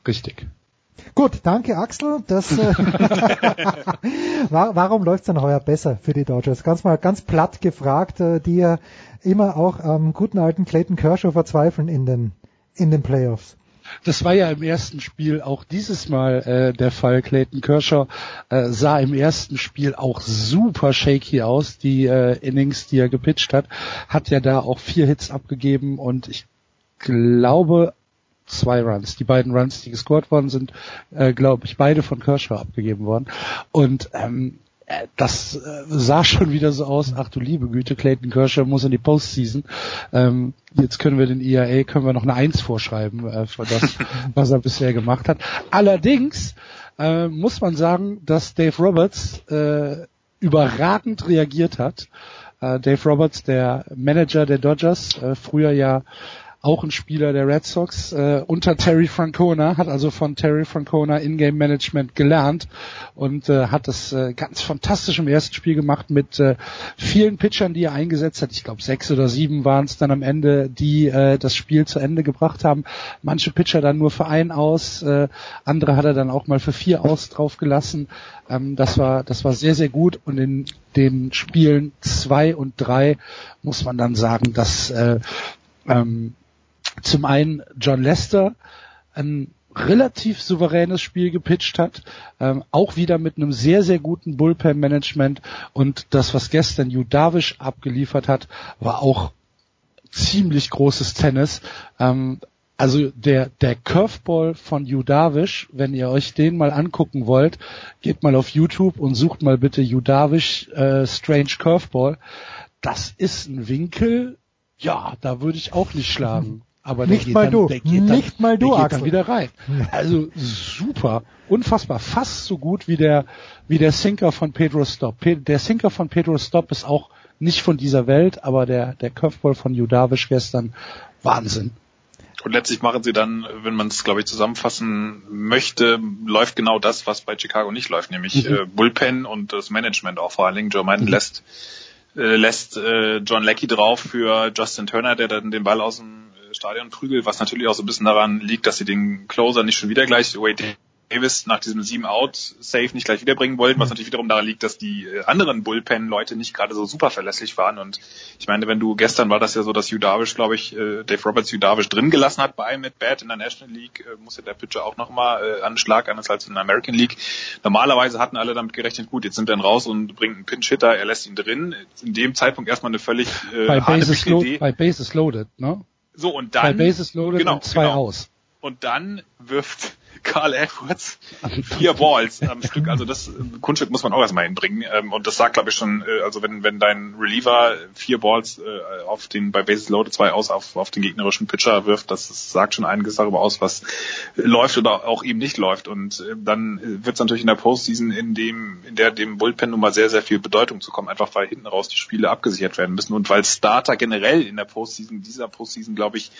Richtig. Gut, danke Axel. Das, äh, warum läuft's dann heuer besser für die Dodgers? Ganz mal ganz platt gefragt, äh, die ja immer auch am guten alten Clayton Kershaw verzweifeln in den in den Playoffs. Das war ja im ersten Spiel auch dieses Mal äh, der Fall. Clayton Kershaw äh, sah im ersten Spiel auch super shaky aus. Die äh, Innings, die er gepitcht hat, hat ja da auch vier Hits abgegeben und ich glaube zwei Runs. Die beiden Runs, die gescored worden sind, äh, glaube ich, beide von Kershaw abgegeben worden. Und ähm, äh, das äh, sah schon wieder so aus, ach du liebe Güte, Clayton Kershaw muss in die Postseason. Ähm, jetzt können wir den ERA, können wir noch eine Eins vorschreiben äh, für das, was er bisher gemacht hat. Allerdings äh, muss man sagen, dass Dave Roberts äh, überragend reagiert hat. Äh, Dave Roberts, der Manager der Dodgers, äh, früher ja auch ein Spieler der Red Sox, äh, unter Terry Francona, hat also von Terry Francona Ingame Management gelernt und äh, hat das äh, ganz fantastisch im ersten Spiel gemacht mit äh, vielen Pitchern, die er eingesetzt hat. Ich glaube sechs oder sieben waren es dann am Ende, die äh, das Spiel zu Ende gebracht haben. Manche Pitcher dann nur für einen aus, äh, andere hat er dann auch mal für vier aus drauf gelassen. Ähm, das war das war sehr sehr gut und in den Spielen zwei und drei muss man dann sagen, dass äh, ähm, zum einen John Lester ein relativ souveränes Spiel gepitcht hat, ähm, auch wieder mit einem sehr, sehr guten Bullpen-Management und das, was gestern Yu Darvish abgeliefert hat, war auch ziemlich großes Tennis. Ähm, also der, der Curveball von Yu Darvish, wenn ihr euch den mal angucken wollt, geht mal auf YouTube und sucht mal bitte Yu Darvish äh, Strange Curveball. Das ist ein Winkel, ja, da würde ich auch nicht schlagen. Aber nicht der mal geht du, dann, der geht nicht dann, mal du, der geht Axel. dann wieder rein. Also super, unfassbar, fast so gut wie der wie der Sinker von Pedro Stop. Der Sinker von Pedro Stop ist auch nicht von dieser Welt, aber der der Curveball von Judavish gestern Wahnsinn. Und letztlich machen sie dann, wenn man es, glaube ich, zusammenfassen möchte, läuft genau das, was bei Chicago nicht läuft, nämlich Mhm. äh, Bullpen und das Management auch vor allen Dingen. Joe Maddon Mhm. lässt, äh, lässt äh, John Leckie drauf für Justin Turner, der dann den Ball aus dem Stadion prügelt, was natürlich auch so ein bisschen daran liegt, dass sie den Closer nicht schon wieder gleich Wade Davis nach diesem 7-Out-Save nicht gleich wiederbringen wollten, was natürlich wiederum daran liegt, dass die äh, anderen Bullpen-Leute nicht gerade so super verlässlich waren. Und ich meine, wenn du gestern war das ja so, dass Hugh Darvish, glaube ich, äh, Dave Roberts Hugh Darvish drin gelassen hat bei einem mit Bat in der National League, äh, muss ja der Pitcher auch nochmal an den Schlag, anders als in der American League. Normalerweise hatten alle damit gerechnet, gut, jetzt nimmt er ihn raus und bringt einen Pinch-Hitter, er lässt ihn drin. In dem Zeitpunkt erstmal eine völlig äh, bei, Bases Idee. bei Bases Loaded, ne? So, und dann... Bases Loaded genau, und zwei genau. aus. Und dann wirft Carl Edwards vier Balls am Stück. Also das äh, Kunststück muss man auch erstmal hinbringen. Ähm, Und das sagt, glaube ich, schon, äh, also wenn, wenn dein Reliever vier Balls äh, auf den bei Bases Loaded zwei aus auf, auf den gegnerischen Pitcher wirft, das, sagt schon einiges darüber aus, was läuft oder auch eben nicht läuft. Und dann wird es natürlich in der Postseason, in dem, in der dem Bullpen nun mal sehr, sehr viel Bedeutung zukommt, einfach weil hinten raus die Spiele abgesichert werden müssen und weil Starter generell in der Postseason, dieser Postseason, glaube ich,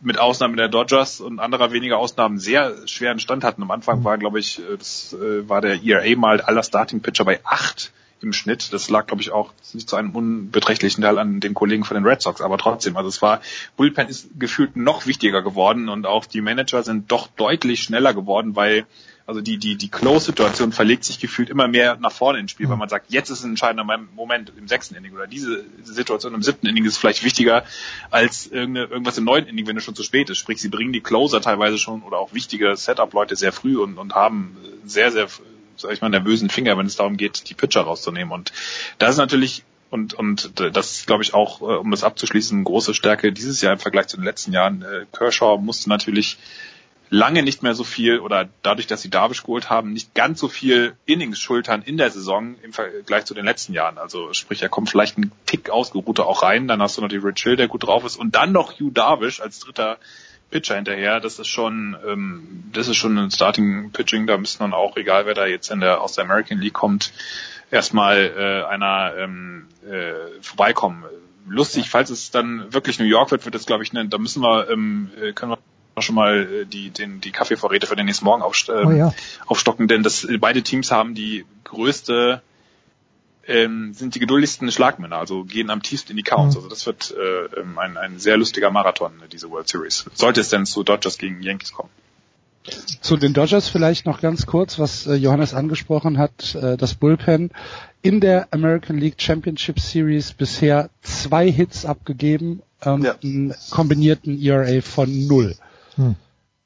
mit Ausnahme der Dodgers und anderer weniger Ausnahmen sehr schweren Stand hatten. Am Anfang war, glaube ich, äh, das äh, war der ERA mal aller Starting Pitcher bei acht im Schnitt. Das lag, glaube ich, auch nicht zu einem unbeträchtlichen Teil an den Kollegen von den Red Sox, aber trotzdem, also es war, Bullpen ist gefühlt noch wichtiger geworden und auch die Manager sind doch deutlich schneller geworden, weil also die, die, die Close-Situation verlegt sich gefühlt immer mehr nach vorne ins Spiel, weil man sagt, jetzt ist ein entscheidender Moment im sechsten Inning oder diese Situation im siebten Inning ist vielleicht wichtiger als irgendwas im neunten Inning, wenn es schon zu spät ist. Sprich, sie bringen die Closer teilweise schon oder auch wichtige Setup-Leute sehr früh und, und haben sehr, sehr, sag ich mal, nervösen Finger, wenn es darum geht, die Pitcher rauszunehmen. Und das ist natürlich und, und das ist, glaube ich, auch, äh, um das abzuschließen, eine große Stärke dieses Jahr im Vergleich zu den letzten Jahren. Äh, Kershaw musste natürlich lange nicht mehr so viel oder dadurch, dass sie Darvish geholt haben, nicht ganz so viel Innings schultern in der Saison im Vergleich zu den letzten Jahren. Also sprich, er kommt vielleicht einen Tick ausgeruhter auch rein, dann hast du noch die Rich Hill, der gut drauf ist und dann noch Hugh Darvish als dritter Pitcher hinterher. Das ist schon, ähm, das ist schon ein Starting Pitching. Da müssen dann auch, egal wer da jetzt in der aus der American League kommt, erstmal äh, einer ähm, äh, vorbeikommen. Lustig, falls es dann wirklich New York wird, wird es glaube ich, ne, da müssen wir, ähm, äh, können wir schon mal äh, die, den, die Kaffeevorräte für den nächsten Morgen aufst ähm, Oh ja. aufstocken, denn das beide Teams haben die größte ähm, sind die geduldigsten Schlagmänner, also gehen am tiefsten in die Counts. Mhm. Also das wird äh, ähm, ein, ein sehr lustiger Marathon, diese World Series. Sollte es denn zu Dodgers gegen Yankees kommen. Zu den Dodgers vielleicht noch ganz kurz, was äh, Johannes angesprochen hat, äh, das Bullpen in der American League Championship Series bisher zwei Hits abgegeben und einen kombinierten ERA von null. Hm.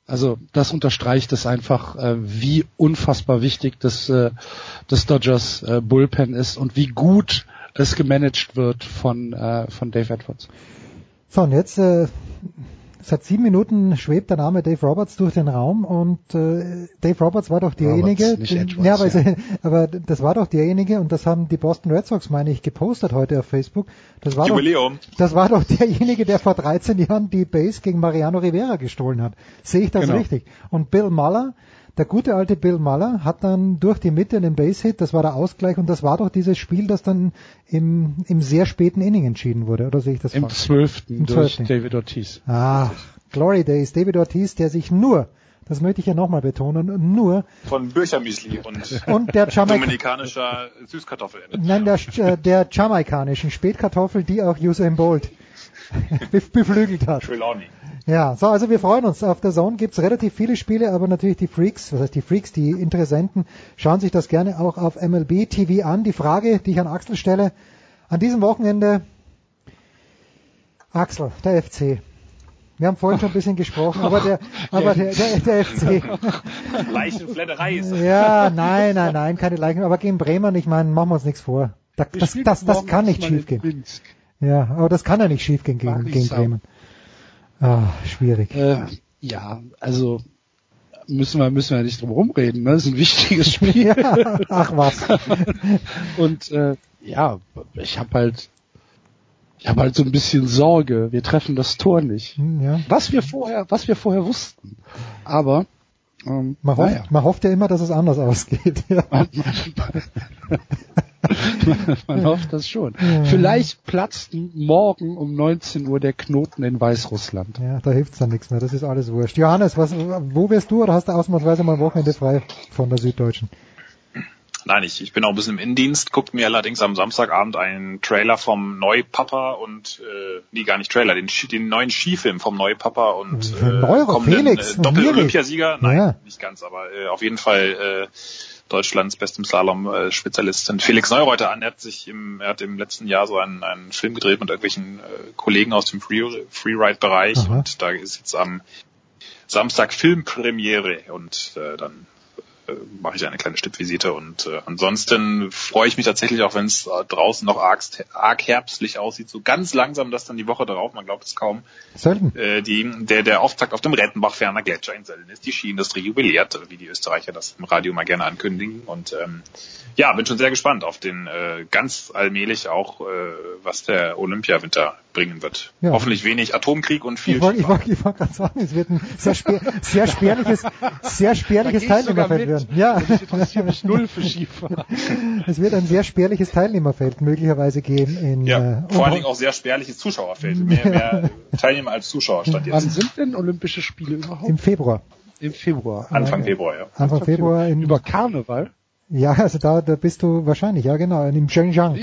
Also das unterstreicht es einfach, äh, wie unfassbar wichtig das, äh, das Dodgers äh, Bullpen ist und wie gut es gemanagt wird von, äh, von Dave Edwards. So, und jetzt, äh, seit sieben Minuten schwebt der Name Dave Roberts durch den Raum und äh, Dave Roberts war doch derjenige, Roberts, nicht Edwards, ja, aber, ja. aber das war doch derjenige und das haben die Boston Red Sox, meine ich, gepostet heute auf Facebook. Das war Jubiläum. Doch, das war doch derjenige, der vor 13 Jahren die Base gegen Mariano Rivera gestohlen hat. Sehe ich das Genau. richtig? Und Bill Muller, der gute alte Bill Muller, hat dann durch die Mitte einen Base-Hit, das war der Ausgleich und das war doch dieses Spiel, das dann im, im sehr späten Inning entschieden wurde, oder sehe ich das Im falsch? zwölften Im durch zwölften. David Ortiz. Ah, Glory Days, David Ortiz, der sich nur, das möchte ich ja nochmal betonen, nur, Von Birchermüsli und, Und der Jamaik- dominikanischer Süßkartoffel. nein, der, äh, der jamaikanischen Spätkartoffel, die auch Usain Bolt beflügelt hat. Trelawney. Ja, so, also wir freuen uns. Auf der Zone gibt's relativ viele Spiele, aber natürlich die Freaks, was heißt die Freaks, die Interessenten, schauen sich das gerne auch auf MLB TV an. Die Frage, die ich an Axel stelle, an diesem Wochenende, Axel, der FC. Wir haben vorhin schon ein bisschen gesprochen, aber der, aber der, der, der FC. Leichenfledderei ist Ja, nein, nein, nein, keine Leichen. Aber gegen Bremen, ich meine, machen wir uns nichts vor. Da, das, das, das morgen kann nicht diesmal Ja, aber das kann ja nicht schief gehen gegen, gegen. Bremen. Ah, schwierig. Äh, ja, also müssen wir müssen wir nicht drum rumreden. Ne? Das ist ein wichtiges Spiel. Ja, ach was. Und äh, ja, ich habe halt ich habe halt so ein bisschen Sorge. Wir treffen das Tor nicht. Hm, Ja. Was wir vorher was wir vorher wussten. Aber ähm, Man hofft, naja. man hofft ja immer, dass es anders ausgeht. Ja. man, hofft das schon. Ja. Vielleicht platzt morgen um 19 Uhr der Knoten in Weißrussland. ja, da hilft's dann nichts mehr. Das ist alles wurscht. Johannes, was, wo wirst du oder hast du ausnahmsweise mal ein Wochenende frei von der Süddeutschen? Nein, ich, ich bin auch ein bisschen im Innendienst, guckt mir allerdings am Samstagabend einen Trailer vom Neupapa und, äh, nee, gar nicht Trailer, den, den neuen Skifilm vom Neupapa und äh, Neuro, kommenden Felix, äh, Doppel-Olympiasieger. Nein, Ja. nicht ganz, aber äh, auf jeden Fall äh, Deutschlands bestem Slalom-Spezialistin Felix Neureuter an. Er hat sich im, er hat im letzten Jahr so einen, einen Film gedreht mit irgendwelchen äh, Kollegen aus dem Free- Freeride-Bereich und da ist jetzt am Samstag Filmpremiere und äh, dann äh, mache ich eine kleine Stippvisite und äh, ansonsten freue ich mich tatsächlich auch, wenn es äh, draußen noch arg, arg herbstlich aussieht, so ganz langsam, dass dann die Woche darauf, man glaubt es kaum, äh, die, der, der Auftakt auf dem Rettenbach-Ferner Gletscher in Sölden ist, die Skiindustrie jubiliert, wie die Österreicher das im Radio mal gerne ankündigen und ähm, ja, bin schon sehr gespannt auf den äh, ganz allmählich auch, äh, was der Olympiawinter bringen wird. Ja. Hoffentlich wenig Atomkrieg und viel Ich wollte wollt, ich wollt gerade sagen, es wird ein sehr, spär, sehr spärliches, sehr spärliches Teilnehmerfeld werden. Ja. Und ich interessiere mich null für Skifahren. Es wird ein sehr spärliches Teilnehmerfeld möglicherweise geben in Ja, äh, vor allen Dingen auch sehr spärliches Zuschauerfeld. Mehr, mehr Teilnehmer als Zuschauer Wann jetzt. sind denn Olympische Spiele überhaupt? im Februar. Im Februar. Anfang. Februar, ja. Anfang Februar in Über Karneval? Ja, also da, da bist du wahrscheinlich, ja genau, in Zhejiang,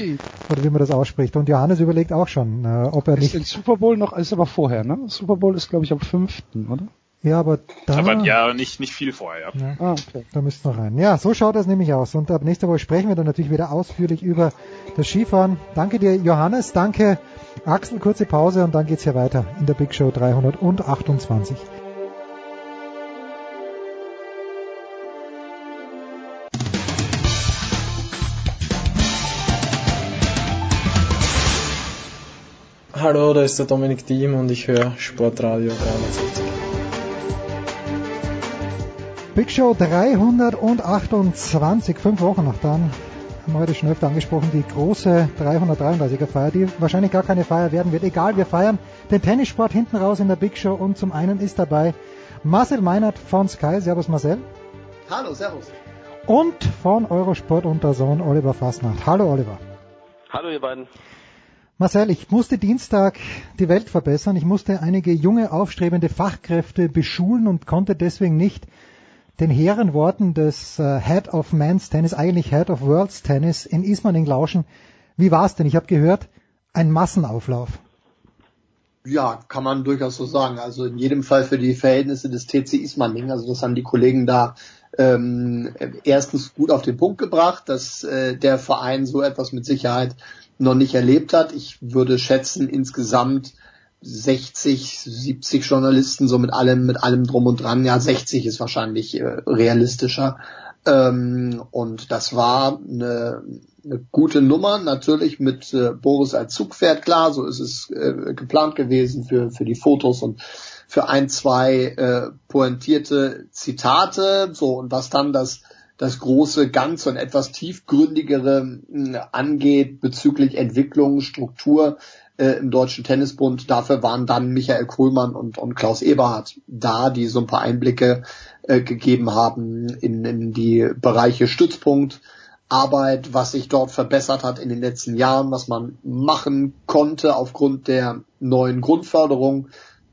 oder wie man das ausspricht. Und Johannes überlegt auch schon, äh, ob er Ist nicht, den Super Bowl noch, ist aber vorher, ne? Super Bowl ist glaube ich am 5., oder? ja, aber da, Aber ja, nicht, nicht viel vorher, ja. Ja. Ah, okay. da müsst noch rein. Ja, so schaut das nämlich aus. Und ab nächster Woche sprechen wir dann natürlich wieder ausführlich über das Skifahren. Danke dir, Johannes, danke Axel, kurze Pause und dann geht's hier weiter in der Big Show 328. Hallo, da ist der Dominik Diem und ich höre Sportradio 360. Big Show 328, fünf Wochen noch dann. haben wir heute schon öfter angesprochen, die große 333er Feier, die wahrscheinlich gar keine Feier werden wird. Egal, wir feiern den Tennissport hinten raus in der Big Show und zum einen ist dabei Marcel Meinert von Sky. Servus Marcel. Hallo, servus. Und von Eurosport und der Sohn Oliver Fasnacht. Hallo Oliver. Hallo ihr beiden. Marcel, ich musste Dienstag die Welt verbessern. Ich musste einige junge, aufstrebende Fachkräfte beschulen und konnte deswegen nicht den hehren Worten des äh, Head of Men's Tennis, eigentlich Head of World's Tennis in Ismaning lauschen. Wie war's denn? Ich habe gehört, ein Massenauflauf. Ja, kann man durchaus so sagen. Also in jedem Fall für die Verhältnisse des TC Ismaning. Also das haben die Kollegen da ähm, erstens gut auf den Punkt gebracht, dass äh, der Verein so etwas mit Sicherheit noch nicht erlebt hat. Ich würde schätzen, insgesamt 60, 70 Journalisten, so mit allem, mit allem drum und dran. Ja, 60 ist wahrscheinlich äh, realistischer. Ähm, und das war eine, eine gute Nummer, natürlich mit äh, Boris als Zugpferd, klar, so ist es äh, geplant gewesen für, für die Fotos und für ein, zwei äh, pointierte Zitate, so und was dann das das große Ganze und etwas tiefgründigere äh, angeht bezüglich Entwicklung, Struktur, äh, im Deutschen Tennisbund. Dafür waren dann Michael Kohlmann und, und Klaus Eberhardt da, die so ein paar Einblicke äh, gegeben haben in, in die Bereiche Stützpunkt, Arbeit, was sich dort verbessert hat in den letzten Jahren, was man machen konnte aufgrund der neuen Grundförderung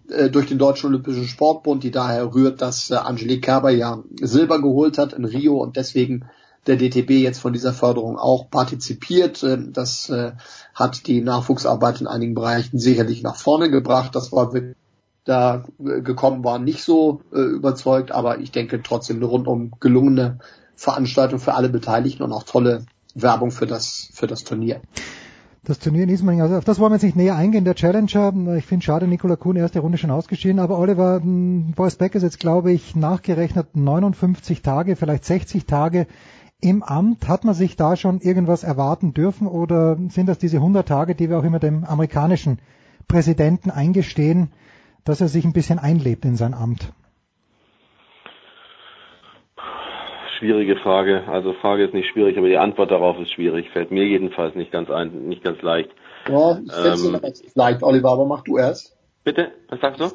äh, durch den Deutschen Olympischen Sportbund, die daher rührt, dass äh, Angelique Kerber ja Silber geholt hat in Rio und deswegen der DTB jetzt von dieser Förderung auch partizipiert. Äh, das äh, hat die Nachwuchsarbeit in einigen Bereichen sicherlich nach vorne gebracht. Das war da äh, gekommen war, nicht so äh, überzeugt, aber ich denke trotzdem eine rundum gelungene Veranstaltung für alle Beteiligten und auch tolle Werbung für das, für das Turnier. Das Turnier in Ismaning, also auf das wollen wir jetzt nicht näher eingehen. Der Challenger, ich finde schade, Nikola Kuhn erste Runde schon ausgeschieden, aber Oliver, Boris Beck ist jetzt, glaube ich, nachgerechnet 59 Tage, vielleicht 60 Tage im Amt. Hat man sich da schon irgendwas erwarten dürfen oder sind das diese 100 Tage, die wir auch immer dem amerikanischen Präsidenten eingestehen, dass er sich ein bisschen einlebt in sein Amt? Schwierige Frage. Also Frage ist nicht schwierig, aber die Antwort darauf ist schwierig. Fällt mir jedenfalls nicht ganz ein, nicht ganz leicht. Ja, ich fände sie ähm, relativ leicht, Oliver, aber mach du erst. Bitte? Was sagst du?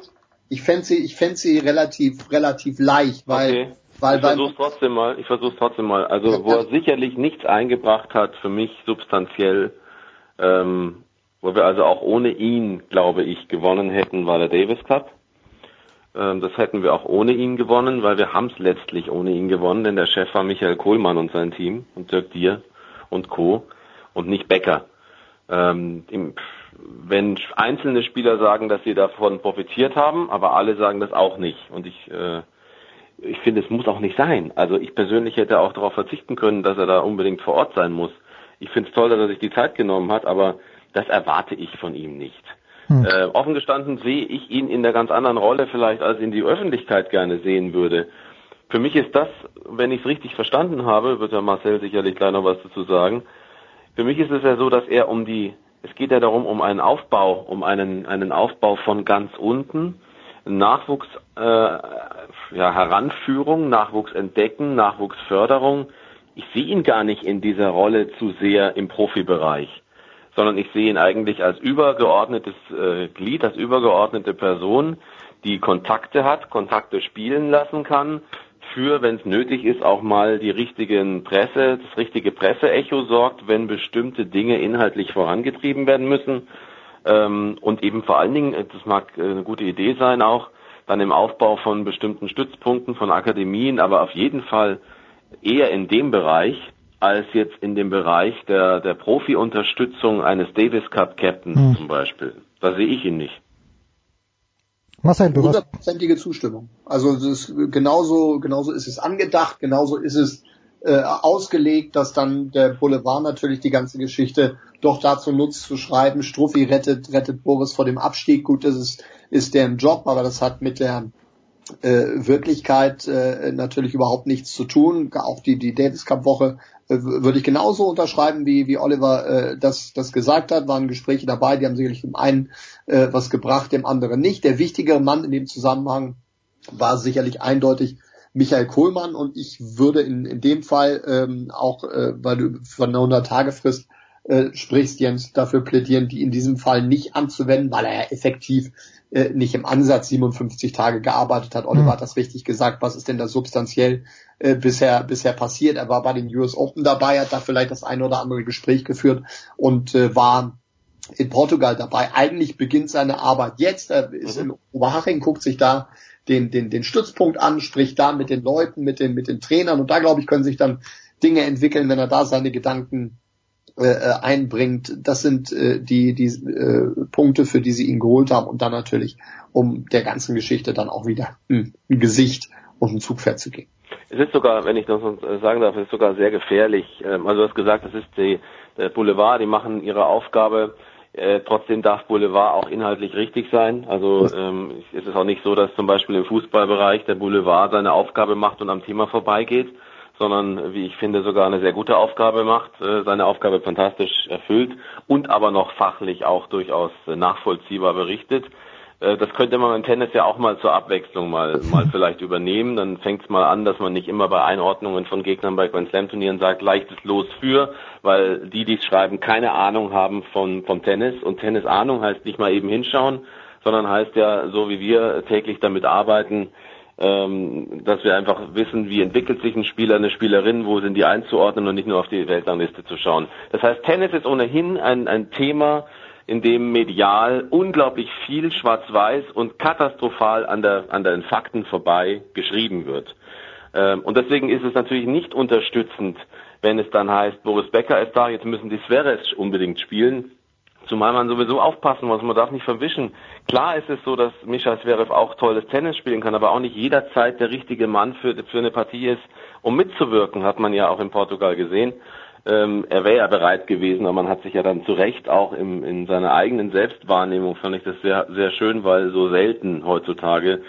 Ich fände sie, ich fände sie relativ, relativ leicht, weil okay. Weil ich versuch's trotzdem mal, ich versuch's trotzdem mal. Also wo er sicherlich nichts eingebracht hat für mich substanziell, ähm, wo wir also auch ohne ihn, glaube ich, gewonnen hätten, war der Davis Cup. Ähm, das hätten wir auch ohne ihn gewonnen, weil wir haben es letztlich ohne ihn gewonnen, denn der Chef war Michael Kohlmann und sein Team und Dirk Dier und Co. und nicht Becker. Ähm, wenn einzelne Spieler sagen, dass sie davon profitiert haben, aber alle sagen das auch nicht. Und ich äh, ich finde, es muss auch nicht sein. Also ich persönlich hätte auch darauf verzichten können, dass er da unbedingt vor Ort sein muss. Ich finde es toll, dass er sich die Zeit genommen hat, aber das erwarte ich von ihm nicht. Hm. Äh, offen gestanden sehe ich ihn in der ganz anderen Rolle vielleicht, als ihn die Öffentlichkeit gerne sehen würde. Für mich ist das, wenn ich es richtig verstanden habe, wird der Marcel sicherlich gleich noch was dazu sagen. Für mich ist es ja so, dass er um die, es geht ja darum, um einen Aufbau, um einen, einen Aufbau von ganz unten, Nachwuchs äh, ja, Heranführung, Nachwuchs entdecken, Nachwuchsförderung. Ich sehe ihn gar nicht in dieser Rolle zu sehr im Profibereich, sondern ich sehe ihn eigentlich als übergeordnetes äh, Glied, als übergeordnete Person, die Kontakte hat, Kontakte spielen lassen kann, für, wenn es nötig ist, auch mal die richtigen Presse, das richtige Presseecho sorgt, wenn bestimmte Dinge inhaltlich vorangetrieben werden müssen. Ähm, und eben vor allen Dingen, das mag äh, eine gute Idee sein auch, dann im Aufbau von bestimmten Stützpunkten, von Akademien, aber auf jeden Fall eher in dem Bereich, als jetzt in dem Bereich der, der Profi-Unterstützung eines Davis Cup Captains hm. zum Beispiel. Da sehe ich ihn nicht. Marcel, du Hundertprozentige Zustimmung. Also das ist, genauso, genauso ist es angedacht, genauso ist es äh, ausgelegt, dass dann der Boulevard natürlich die ganze Geschichte doch dazu nutzt zu schreiben, Struffi rettet, rettet Boris vor dem Abstieg. Gut, das ist ist deren Job, aber das hat mit der äh, Wirklichkeit äh, natürlich überhaupt nichts zu tun. Auch die, die Davis Cup Woche äh, würde ich genauso unterschreiben, wie, wie Oliver äh, das, das gesagt hat. Waren Gespräche dabei, die haben sicherlich dem einen äh, was gebracht, dem anderen nicht. Der wichtigere Mann in dem Zusammenhang war sicherlich eindeutig Michael Kohlmann und ich würde in, in dem Fall ähm, auch, äh, weil du von einer 100-Tage-Frist äh, sprichst, Jens, dafür plädieren, die in diesem Fall nicht anzuwenden, weil er ja effektiv äh, nicht im Ansatz 57 Tage gearbeitet hat. Oliver mhm. hat das richtig gesagt. Was ist denn da substanziell äh, bisher bisher passiert? Er war bei den US Open dabei, hat da vielleicht das eine oder andere Gespräch geführt und äh, war in Portugal dabei. Eigentlich beginnt seine Arbeit jetzt. Er ist mhm. in Oberhaching, guckt sich da den, den, den Stützpunkt an, spricht da mit den Leuten, mit den, mit den Trainern und da glaube ich, können sich dann Dinge entwickeln, wenn er da seine Gedanken äh, einbringt. Das sind äh, die, die äh, Punkte, für die sie ihn geholt haben und dann natürlich, um der ganzen Geschichte dann auch wieder ein, Gesicht und ein Zugpferd zu geben. Es ist sogar, wenn ich das sagen darf, es ist sogar sehr gefährlich. Ähm, also du hast gesagt, das ist die, der Boulevard, die machen ihre Aufgabe äh, trotzdem darf Boulevard auch inhaltlich richtig sein. Also ähm, es ist auch nicht so, dass zum Beispiel im Fußballbereich der Boulevard seine Aufgabe macht und am Thema vorbeigeht, sondern wie ich finde sogar eine sehr gute Aufgabe macht, äh, seine Aufgabe fantastisch erfüllt und aber noch fachlich auch durchaus nachvollziehbar berichtet. Äh, das könnte man im Tennis ja auch mal zur Abwechslung mal, mal vielleicht übernehmen. Dann fängt es mal an, dass man nicht immer bei Einordnungen von Gegnern bei Grand Slam Turnieren sagt, leichtes Los für, weil die, die es schreiben, keine Ahnung haben von, vom Tennis. Und Tennis Ahnung heißt nicht mal eben hinschauen, sondern heißt ja, so wie wir täglich damit arbeiten, ähm, dass wir einfach wissen, wie entwickelt sich ein Spieler, eine Spielerin, wo sind die einzuordnen und nicht nur auf die Weltrangliste zu schauen. Das heißt, Tennis ist ohnehin ein, ein Thema, in dem medial unglaublich viel schwarz-weiß und katastrophal an, der, an den Fakten vorbei geschrieben wird. Ähm, und deswegen ist es natürlich nicht unterstützend, wenn es dann heißt, Boris Becker ist da, jetzt müssen die Sveres unbedingt spielen. Zumal man sowieso aufpassen muss, man darf nicht verwischen. Klar ist es so, dass Mischa Zverev auch tolles Tennis spielen kann, aber auch nicht jederzeit der richtige Mann für, für eine Partie ist, um mitzuwirken, hat man ja auch in Portugal gesehen. Ähm, er wäre ja bereit gewesen, aber man hat sich ja dann zu Recht auch im, in seiner eigenen Selbstwahrnehmung, fand ich das sehr, sehr schön, weil so selten heutzutage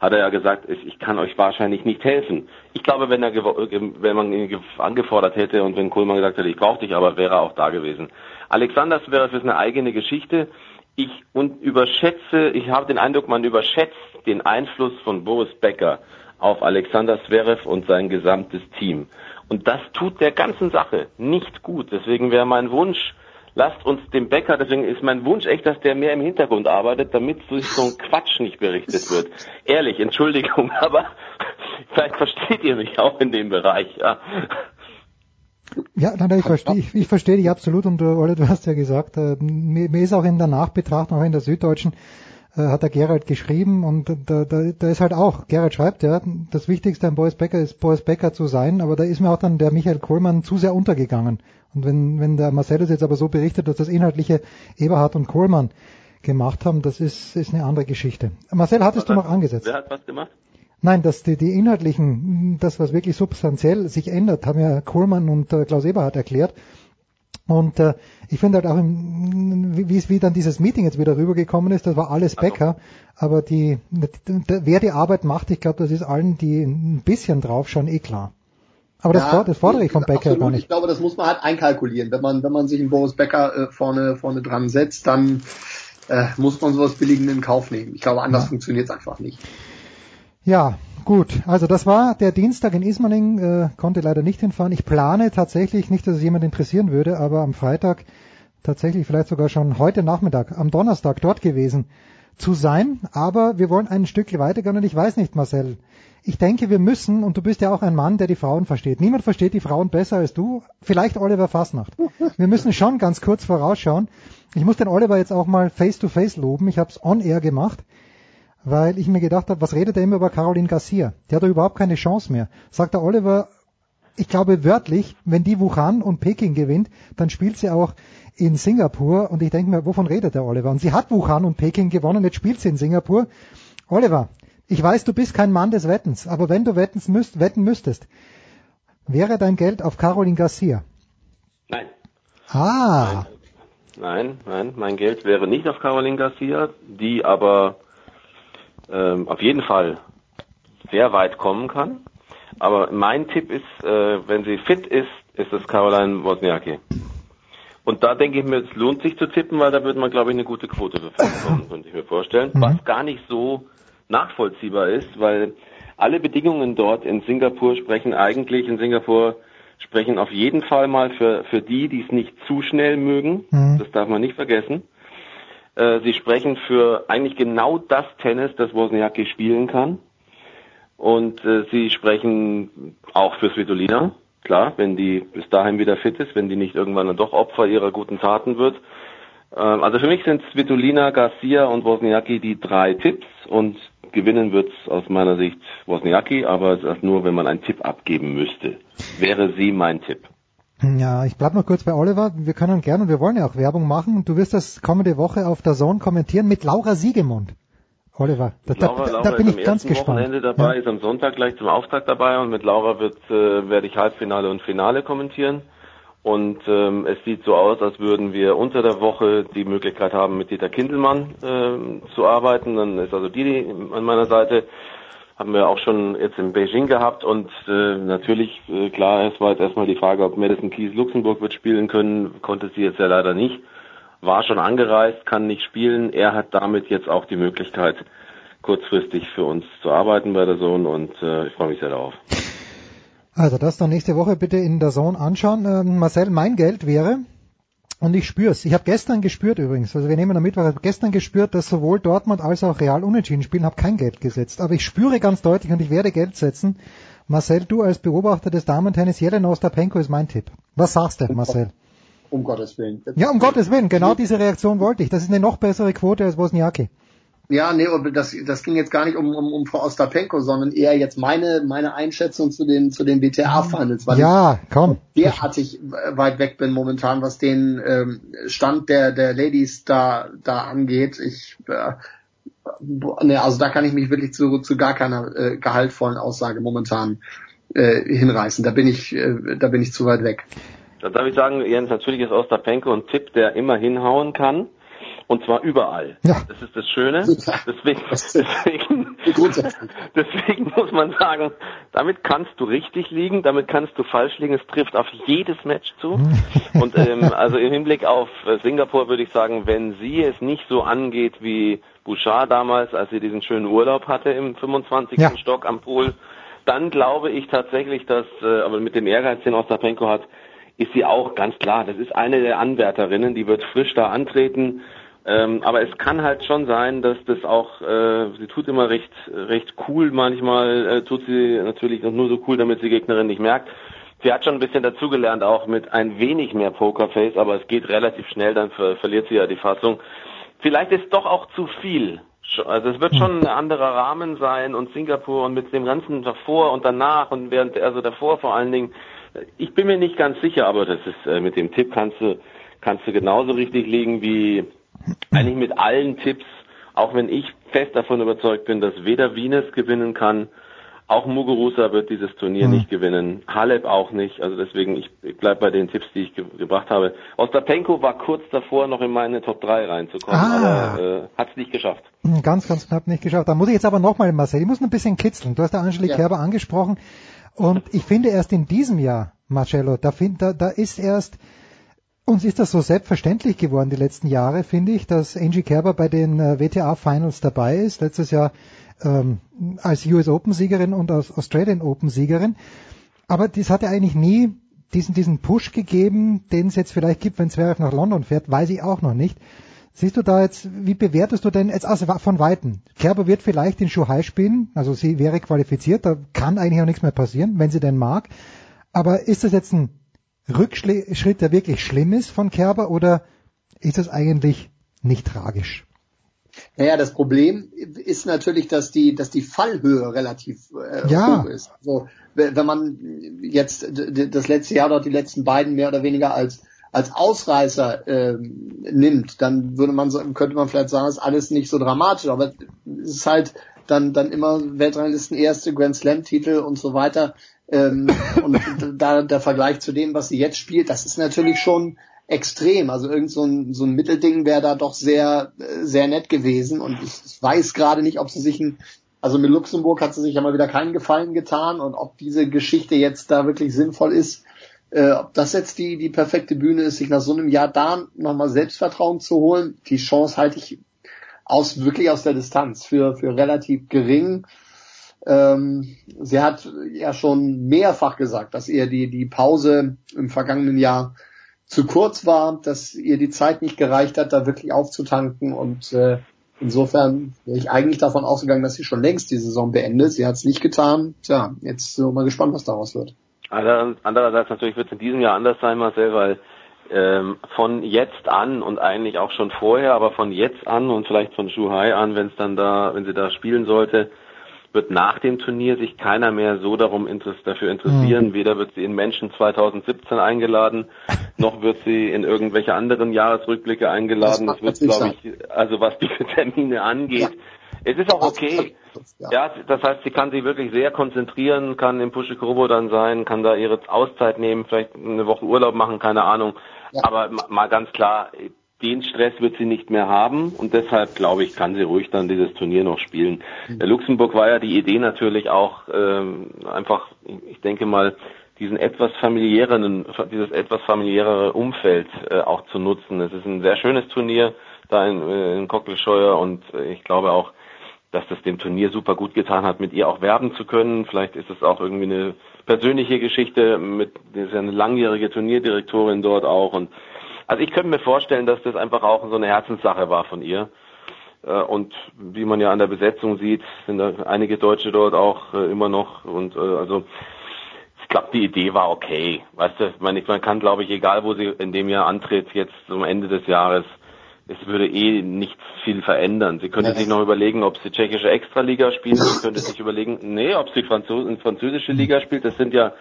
hat er ja gesagt, ich kann euch wahrscheinlich nicht helfen. Ich glaube, wenn er wenn man ihn angefordert hätte und wenn Kohlmann gesagt hätte, ich brauche dich, aber wäre er auch da gewesen. Alexander Zverev ist eine eigene Geschichte. Ich und überschätze, ich habe den Eindruck, man überschätzt den Einfluss von Boris Becker auf Alexander Zverev und sein gesamtes Team. Und das tut der ganzen Sache nicht gut. Deswegen wäre mein Wunsch, lasst uns den Bäcker, deswegen ist mein Wunsch echt, dass der mehr im Hintergrund arbeitet, damit so ein Quatsch nicht berichtet wird. Ehrlich, Entschuldigung, aber vielleicht versteht ihr mich auch in dem Bereich. Ja. Ja, nein, ich verstehe, ich, ich verstehe dich absolut und du, Olle, du hast ja gesagt, äh, mir, mir ist auch in der Nachbetrachtung, auch in der Süddeutschen, äh, hat der Gerald geschrieben und da, da, da ist halt auch, Gerald schreibt ja, das Wichtigste an Boris Becker ist Boris Becker zu sein, aber da ist mir auch dann der Michael Kohlmann zu sehr untergegangen. Und wenn, wenn der Marcellus jetzt aber so berichtet, dass das inhaltliche Eberhard und Kohlmann gemacht haben, das ist, ist eine andere Geschichte. Marcel, hattest was du noch angesetzt? Wer hat was gemacht? Nein, dass die, die inhaltlichen, das was wirklich substanziell sich ändert, haben ja Kohlmann und äh, Klaus Eberhard erklärt. Und äh, ich finde halt auch, im, wie, wie dann dieses Meeting jetzt wieder rübergekommen ist, das war alles Bäcker, also. aber die, wer die Arbeit macht, ich glaube, das ist allen, die ein bisschen draufschauen, eh klar. Aber das, ja, das fordere ich vom Bäcker gar nicht. Ich glaube, das muss man halt einkalkulieren. Wenn man, wenn man sich einen Boris Becker äh, vorne, vorne dran setzt, dann äh, muss man sowas billigend in Kauf nehmen. Ich glaube, anders ja. funktioniert es einfach nicht. Ja, gut. Also das war der Dienstag in Ismaning, äh, konnte leider nicht hinfahren. Ich plane tatsächlich, nicht, dass es jemand interessieren würde, aber am Freitag tatsächlich vielleicht sogar schon heute Nachmittag, am Donnerstag dort gewesen zu sein. Aber wir wollen ein Stück weitergehen und ich weiß nicht, Marcel. Ich denke, wir müssen, und du bist ja auch ein Mann, der die Frauen versteht. Niemand versteht die Frauen besser als du. Vielleicht Oliver Fassnacht. Wir müssen schon ganz kurz vorausschauen. Ich muss den Oliver jetzt auch mal face to face loben. Ich habe es on air gemacht weil ich mir gedacht habe, was redet er immer über Caroline Garcia? Die hat doch überhaupt keine Chance mehr. Sagt der Oliver, ich glaube wörtlich, wenn die Wuhan und Peking gewinnt, dann spielt sie auch in Singapur und ich denke mir, wovon redet der Oliver? Und sie hat Wuhan und Peking gewonnen, jetzt spielt sie in Singapur. Oliver, ich weiß, du bist kein Mann des Wettens, aber wenn du wetten, müsst, wetten müsstest, wäre dein Geld auf Caroline Garcia? Nein. Ah. Nein, nein, nein, mein Geld wäre nicht auf Caroline Garcia, die aber ähm, auf jeden Fall sehr weit kommen kann. Aber mein Tipp ist, äh, wenn sie fit ist, ist es Caroline Wozniacki. Und da denke ich mir, es lohnt sich zu tippen, weil da würde man, glaube ich, eine gute Quote für bekommen, könnte ich mir vorstellen. Mhm. Was gar nicht so nachvollziehbar ist, weil alle Bedingungen dort in Singapur sprechen eigentlich in Singapur sprechen auf jeden Fall mal für, für die, die es nicht zu schnell mögen. Mhm. Das darf man nicht vergessen. Äh, sie sprechen für eigentlich genau das Tennis, das Wozniacki spielen kann. Und äh, sie sprechen auch für Svitolina. Klar, wenn die bis dahin wieder fit ist, wenn die nicht irgendwann dann doch Opfer ihrer guten Taten wird. Ähm, also für mich sind Svitolina, Garcia und Wozniacki die drei Tipps und gewinnen wird's aus meiner Sicht Wozniacki, aber nur, wenn man einen Tipp abgeben müsste. Wäre sie mein Tipp. Ja, ich bleib noch kurz bei Oliver. Wir können gerne und wir wollen ja auch Werbung machen. Du wirst das kommende Woche auf der Zone kommentieren mit Laura Siegemund. Oliver, da, Laura, da, Laura da bin ist ich ganz am gespannt. Wochenende dabei, Ja. ist am Sonntag gleich zum Auftakt dabei und mit Laura wird, äh, werde ich Halbfinale und Finale kommentieren. Und ähm, es sieht so aus, als würden wir unter der Woche die Möglichkeit haben, mit Dieter Kindelmann ähm, zu arbeiten. Dann ist also die an meiner Seite. Haben wir auch schon jetzt in Beijing gehabt und äh, natürlich, äh, klar, es war jetzt erstmal die Frage, ob Madison Keys Luxemburg wird spielen können, konnte sie jetzt ja leider nicht. War schon angereist, kann nicht spielen. Er hat damit jetzt auch die Möglichkeit, kurzfristig für uns zu arbeiten bei der Zone und äh, ich freue mich sehr darauf. Also das dann nächste Woche bitte in der Zone anschauen. Ähm, Marcel, mein Geld wäre, und ich spür's. Ich habe gestern gespürt übrigens, also wir nehmen am Mittwoch, ich hab gestern gespürt, dass sowohl Dortmund als auch Real unentschieden spielen, habe kein Geld gesetzt. Aber ich spüre ganz deutlich und ich werde Geld setzen. Marcel, du als Beobachter des Damentennis, Jelena Ostapenko ist mein Tipp. Was sagst du, Marcel? Um Gottes Willen. Ja, um Gottes Willen, genau diese Reaktion wollte ich. Das ist eine noch bessere Quote als Wozniacki. Ja, nee, aber das, das ging jetzt gar nicht um, um, um Frau Ostapenko, sondern eher jetzt meine, meine Einschätzung zu den, zu den WTA-Finals, weil Ja, komm. ich derartig weit weg bin momentan, was den ähm, Stand der, der Ladies da, da angeht. Ich, äh, nee, also da kann ich mich wirklich zu, zu gar keiner äh, gehaltvollen Aussage momentan äh, hinreißen. Da bin ich, äh, da bin ich zu weit weg. Dann darf ich sagen, Jens, natürlich ist Ostapenko ein Tipp, der immer hinhauen kann. Und zwar überall. Ja. Das ist das Schöne. Deswegen, deswegen, deswegen muss man sagen, damit kannst du richtig liegen, damit kannst du falsch liegen. Es trifft auf jedes Match zu. Und ähm, also im Hinblick auf äh, Singapur würde ich sagen, wenn sie es nicht so angeht wie Bouchard damals, als sie diesen schönen Urlaub hatte im 25. Ja. Stock am Pool, dann glaube ich tatsächlich, dass, äh, aber mit dem Ehrgeiz, den Ostapenko hat, ist sie auch ganz klar. Das ist eine der Anwärterinnen, die wird frisch da antreten. Ähm, aber es kann halt schon sein, dass das auch, äh, sie tut immer recht, recht cool manchmal, äh, tut sie natürlich nur so cool, damit die Gegnerin nicht merkt. Sie hat schon ein bisschen dazugelernt, auch mit ein wenig mehr Pokerface, aber es geht relativ schnell, dann ver verliert sie ja die Fassung. Vielleicht ist doch auch zu viel. Also es wird schon ein anderer Rahmen sein und Singapur und mit dem ganzen davor und danach und während, also davor vor allen Dingen. Ich bin mir nicht ganz sicher, aber das ist äh, mit dem Tipp kannst du kannst du genauso richtig liegen wie eigentlich mit allen Tipps, auch wenn ich fest davon überzeugt bin, dass weder Venus gewinnen kann, auch Muguruza wird dieses Turnier Mhm. nicht gewinnen, Halep auch nicht, also deswegen, ich, ich bleibe bei den Tipps, die ich ge gebracht habe. Ostapenko war kurz davor, noch in meine Top 3 reinzukommen, Ah. aber äh, hat es nicht geschafft. Hm, Ganz, ganz knapp nicht geschafft. Da muss ich jetzt aber nochmal, Marcel, ich muss ein bisschen kitzeln. Du hast der Angelique Ja. Kerber angesprochen. Und ich finde erst in diesem Jahr, Marcello, da, find, da, da ist erst, uns ist das so selbstverständlich geworden die letzten Jahre, finde ich, dass Angie Kerber bei den äh, WTA Finals dabei ist. Letztes Jahr ähm, als US Open Siegerin und als Australian Open Siegerin. Aber das hat ja eigentlich nie diesen, diesen Push gegeben, den es jetzt vielleicht gibt, wenn Zverev nach London fährt, weiß ich auch noch nicht. Siehst du da jetzt, wie bewertest du denn jetzt also von Weitem? Kerber wird vielleicht in Shanghai spielen, also sie wäre qualifiziert, da kann eigentlich auch nichts mehr passieren, wenn sie denn mag. Aber ist das jetzt ein Rückschritt, der wirklich schlimm ist von Kerber oder ist das eigentlich nicht tragisch? Naja, das Problem ist natürlich, dass die, dass die Fallhöhe relativ äh, Ja. hoch ist. Also, wenn man jetzt das letzte Jahr oder die letzten beiden mehr oder weniger als als Ausreißer ähm, nimmt, dann würde man könnte man vielleicht sagen, ist alles nicht so dramatisch, aber es ist halt dann dann immer Weltranglisten erste Grand Slam Titel und so weiter ähm, und da der Vergleich zu dem, was sie jetzt spielt, das ist natürlich schon extrem. Also irgend so ein, so ein Mittelding wäre da doch sehr, äh, sehr nett gewesen. Und ich, ich weiß gerade nicht, ob sie sich ein, also mit Luxemburg hat sie sich ja mal wieder keinen Gefallen getan und ob diese Geschichte jetzt da wirklich sinnvoll ist. Äh, ob das jetzt die, die perfekte Bühne ist, sich nach so einem Jahr da nochmal Selbstvertrauen zu holen, die Chance halte ich aus, wirklich aus der Distanz für, für relativ gering. Ähm, sie hat ja schon mehrfach gesagt, dass ihr die, die Pause im vergangenen Jahr zu kurz war, dass ihr die Zeit nicht gereicht hat, da wirklich aufzutanken und äh, insofern wäre ich eigentlich davon ausgegangen, dass sie schon längst die Saison beendet. Sie hat es nicht getan. Tja, jetzt sind wir mal gespannt, was daraus wird. Andererseits natürlich wird es in diesem Jahr anders sein, Marcel, weil ähm, von jetzt an und eigentlich auch schon vorher, aber von jetzt an und vielleicht von Shuhai an, wenn es dann da, wenn sie da spielen sollte, wird nach dem Turnier sich keiner mehr so darum interess dafür interessieren. Mhm. Weder wird sie in Menschen 2017 eingeladen, noch wird sie in irgendwelche anderen Jahresrückblicke eingeladen. Das, das wird, glaube ich, also was diese Termine angeht. Ja. Es ist auch okay. Ja. ja. das heißt, sie kann sich wirklich sehr konzentrieren, kann im Pushikorobo dann sein, kann da ihre Auszeit nehmen, vielleicht eine Woche Urlaub machen, keine Ahnung. Ja. Aber mal ganz klar, den Stress wird sie nicht mehr haben und deshalb glaube ich, kann sie ruhig dann dieses Turnier noch spielen. Mhm. Luxemburg war ja die Idee natürlich auch ähm, einfach, ich denke mal, diesen etwas familiäreren, dieses etwas familiärere Umfeld äh, auch zu nutzen. Es ist ein sehr schönes Turnier da in, äh, in Cockelscheuer und äh, ich glaube auch, dass das dem Turnier super gut getan hat, mit ihr auch werben zu können. Vielleicht ist es auch irgendwie eine persönliche Geschichte mit, ist ja eine langjährige Turnierdirektorin dort auch und also ich könnte mir vorstellen, dass das einfach auch so eine Herzenssache war von ihr. Äh, und wie man ja an der Besetzung sieht, sind da einige Deutsche dort auch äh, immer noch. Und äh, also ich glaube, die Idee war okay. Weißt du, man, man kann, glaube ich, egal wo sie in dem Jahr antritt, jetzt zum Ende des Jahres, es würde eh nichts viel verändern. Sie könnte ja. sich noch überlegen, ob sie tschechische Extraliga spielt. Sie könnte sich überlegen, nee, ob sie Franzos französische Liga spielt. Das sind ja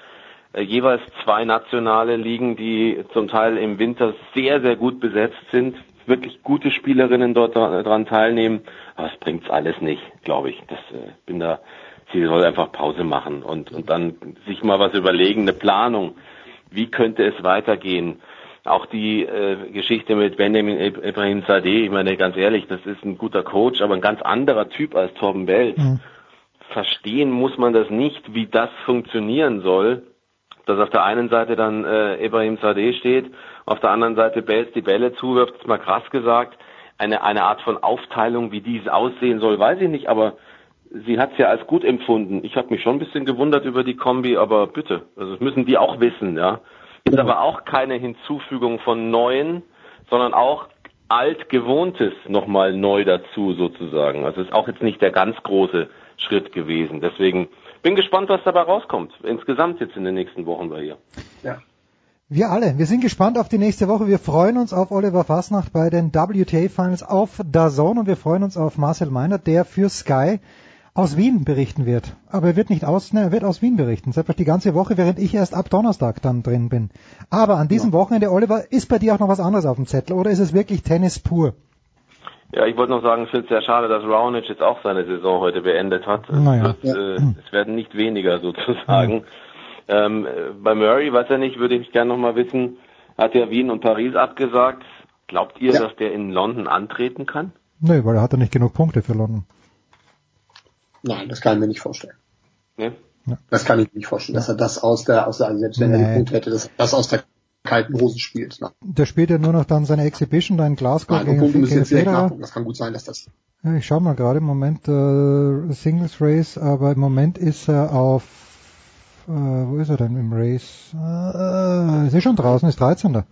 jeweils zwei nationale Ligen, die zum Teil im Winter sehr, sehr gut besetzt sind, wirklich gute Spielerinnen dort dran teilnehmen. Aber es bringt's alles nicht, glaube ich. Das äh, bin da. Sie soll einfach Pause machen und, und dann sich mal was überlegen, eine Planung. Wie könnte es weitergehen? Auch die äh, Geschichte mit Benjamin Ibrahim Sadeh, ich meine ganz ehrlich, das ist ein guter Coach, aber ein ganz anderer Typ als Torben Welt. Mhm. Verstehen muss man das nicht, wie das funktionieren soll dass auf der einen Seite dann äh, Ibrahim Sadeh steht, auf der anderen Seite Belz die Bälle zuwirft, ist mal krass gesagt. Eine, eine Art von Aufteilung, wie dies aussehen soll, weiß ich nicht, aber sie hat es ja als gut empfunden. Ich habe mich schon ein bisschen gewundert über die Kombi, aber bitte, also das müssen die auch wissen, ja. Ist aber auch keine Hinzufügung von Neuen, sondern auch altgewohntes nochmal neu dazu sozusagen. Also ist auch jetzt nicht der ganz große Schritt gewesen. Deswegen bin gespannt, was dabei rauskommt. Insgesamt jetzt in den nächsten Wochen bei ihr. Ja. Wir alle, wir sind gespannt auf die nächste Woche. Wir freuen uns auf Oliver Fasnacht bei den WTA Finals auf DAZN und wir freuen uns auf Marcel Meiner, der für Sky aus Wien berichten wird. Aber er wird nicht aus, ne, er wird aus Wien berichten. Einfach die ganze Woche, während ich erst ab Donnerstag dann drin bin. Aber an diesem ja. Wochenende, Oliver, ist bei dir auch noch was anderes auf dem Zettel oder ist es wirklich Tennis pur? Ja, ich wollte noch sagen, ich finde es sehr schade, dass Raonic jetzt auch seine Saison heute beendet hat. Naja. Es, wird, äh, es werden nicht weniger sozusagen. Ähm, bei Murray, weiß er nicht, würde ich gerne noch mal wissen, hat ja Wien und Paris abgesagt. Glaubt ihr, ja. dass der in London antreten kann? Nee, weil er hat ja nicht genug Punkte für London. Nein, das kann ich mir nicht vorstellen. Nee? Ja. Das kann ich mir nicht vorstellen, dass er das aus der, aus der, also selbst wenn nee. er die Punkte hätte, dass er das aus der kalten Hosen spielt. Ne? Der spielt ja nur noch dann seine Exhibition da in Glasgow Nein, gegen, gegen Federer. Das kann gut sein, dass das. Ja, ich schau mal gerade im Moment äh, Singles Race, aber im Moment ist er auf äh, wo ist er denn im Race? Äh, ist er schon draußen, ist 13.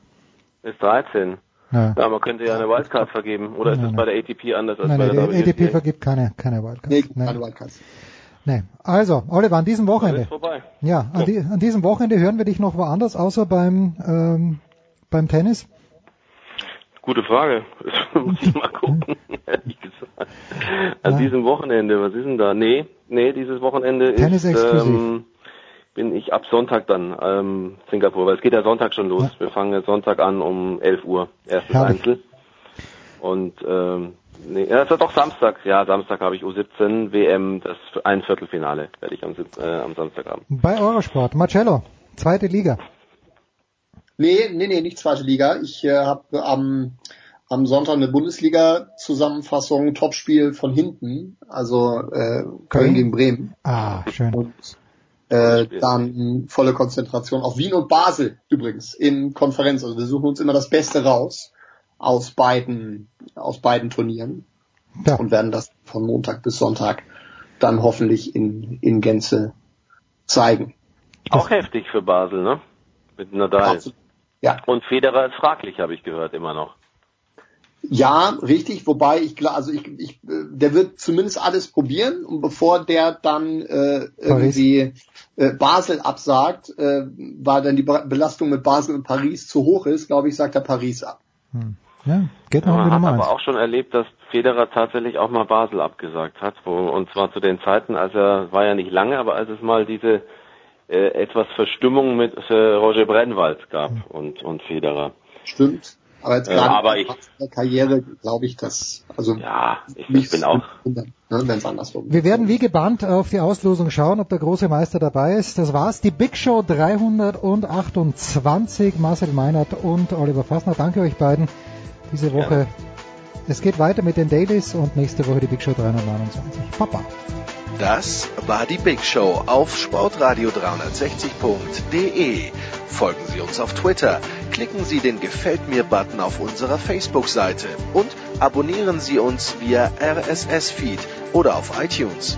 Ist 13. Ja. ja, man könnte ja eine Wildcard vergeben. Oder ist es bei der ATP anders als nein, bei der ATP ATP vergibt keine, keine Wildcards. Nee, keine Wildcards. Nee. Also, Oliver, an diesem Wochenende. Ja, an, die, an, diesem Wochenende hören wir dich noch woanders, außer beim, ähm, beim Tennis? Gute Frage. Muss ich mal gucken, ehrlich gesagt. An ja. diesem Wochenende, was ist denn da? Nee, nee, dieses Wochenende Tennis ist, ähm, bin ich ab Sonntag dann, ähm, Singapur, weil es geht ja Sonntag schon los. Ja. Wir fangen jetzt Sonntag an um 11 Uhr, erstes Herrlich. Einzel. Und, ähm, Nee, ja, das war doch Samstag. Ja, Samstag habe ich U17 WM, das ein Viertelfinale werde ich am, äh, am Samstag haben. Bei Eurosport, Marcello, zweite Liga. Nee, nee, nee, nicht zweite Liga. Ich äh, habe am, am Sonntag eine Bundesliga-Zusammenfassung, Topspiel von hinten, also äh, Köln gegen Bremen. Ah, schön. Und äh, dann volle Konzentration auf Wien und Basel übrigens in Konferenz. Also wir suchen uns immer das Beste raus aus beiden, aus beiden Turnieren. Ja. Und werden das von Montag bis Sonntag dann hoffentlich in, in Gänze zeigen. Auch heftig für Basel, ne? Mit Nadal. Ja. Und Federer ist fraglich, habe ich gehört, immer noch. Ja, richtig, wobei ich klar, also ich, ich, der wird zumindest alles probieren und bevor der dann äh, irgendwie äh, Basel absagt, äh, weil dann die Belastung mit Basel und Paris zu hoch ist, glaube ich, sagt er Paris ab. Hm. Ja, geht noch Man ja, hat aber auch schon erlebt, dass Federer tatsächlich auch mal Basel abgesagt hat, wo, und zwar zu den Zeiten, als er, war ja nicht lange, aber als es mal diese äh, etwas Verstimmung mit äh, Roger Brennwald gab hm. und, und Federer. Stimmt. Aber jetzt Äh, gerade aber in ich- der Karriere glaube ich, dass also ja, ich, ich bin auch wenn es andersrum Wir werden wie gebannt auf die Auslosung schauen, ob der große Meister dabei ist. Das war's, die Big Show 328. Marcel Meinert und Oliver Fassner. Danke euch beiden diese Woche. Es geht weiter mit den Dailies und nächste Woche die Big Show 329. Papa. Das war die Big Show auf sportradio360.de. Folgen Sie uns auf Twitter, klicken Sie den Gefällt mir-Button auf unserer Facebook-Seite und abonnieren Sie uns via RSS-Feed oder auf iTunes.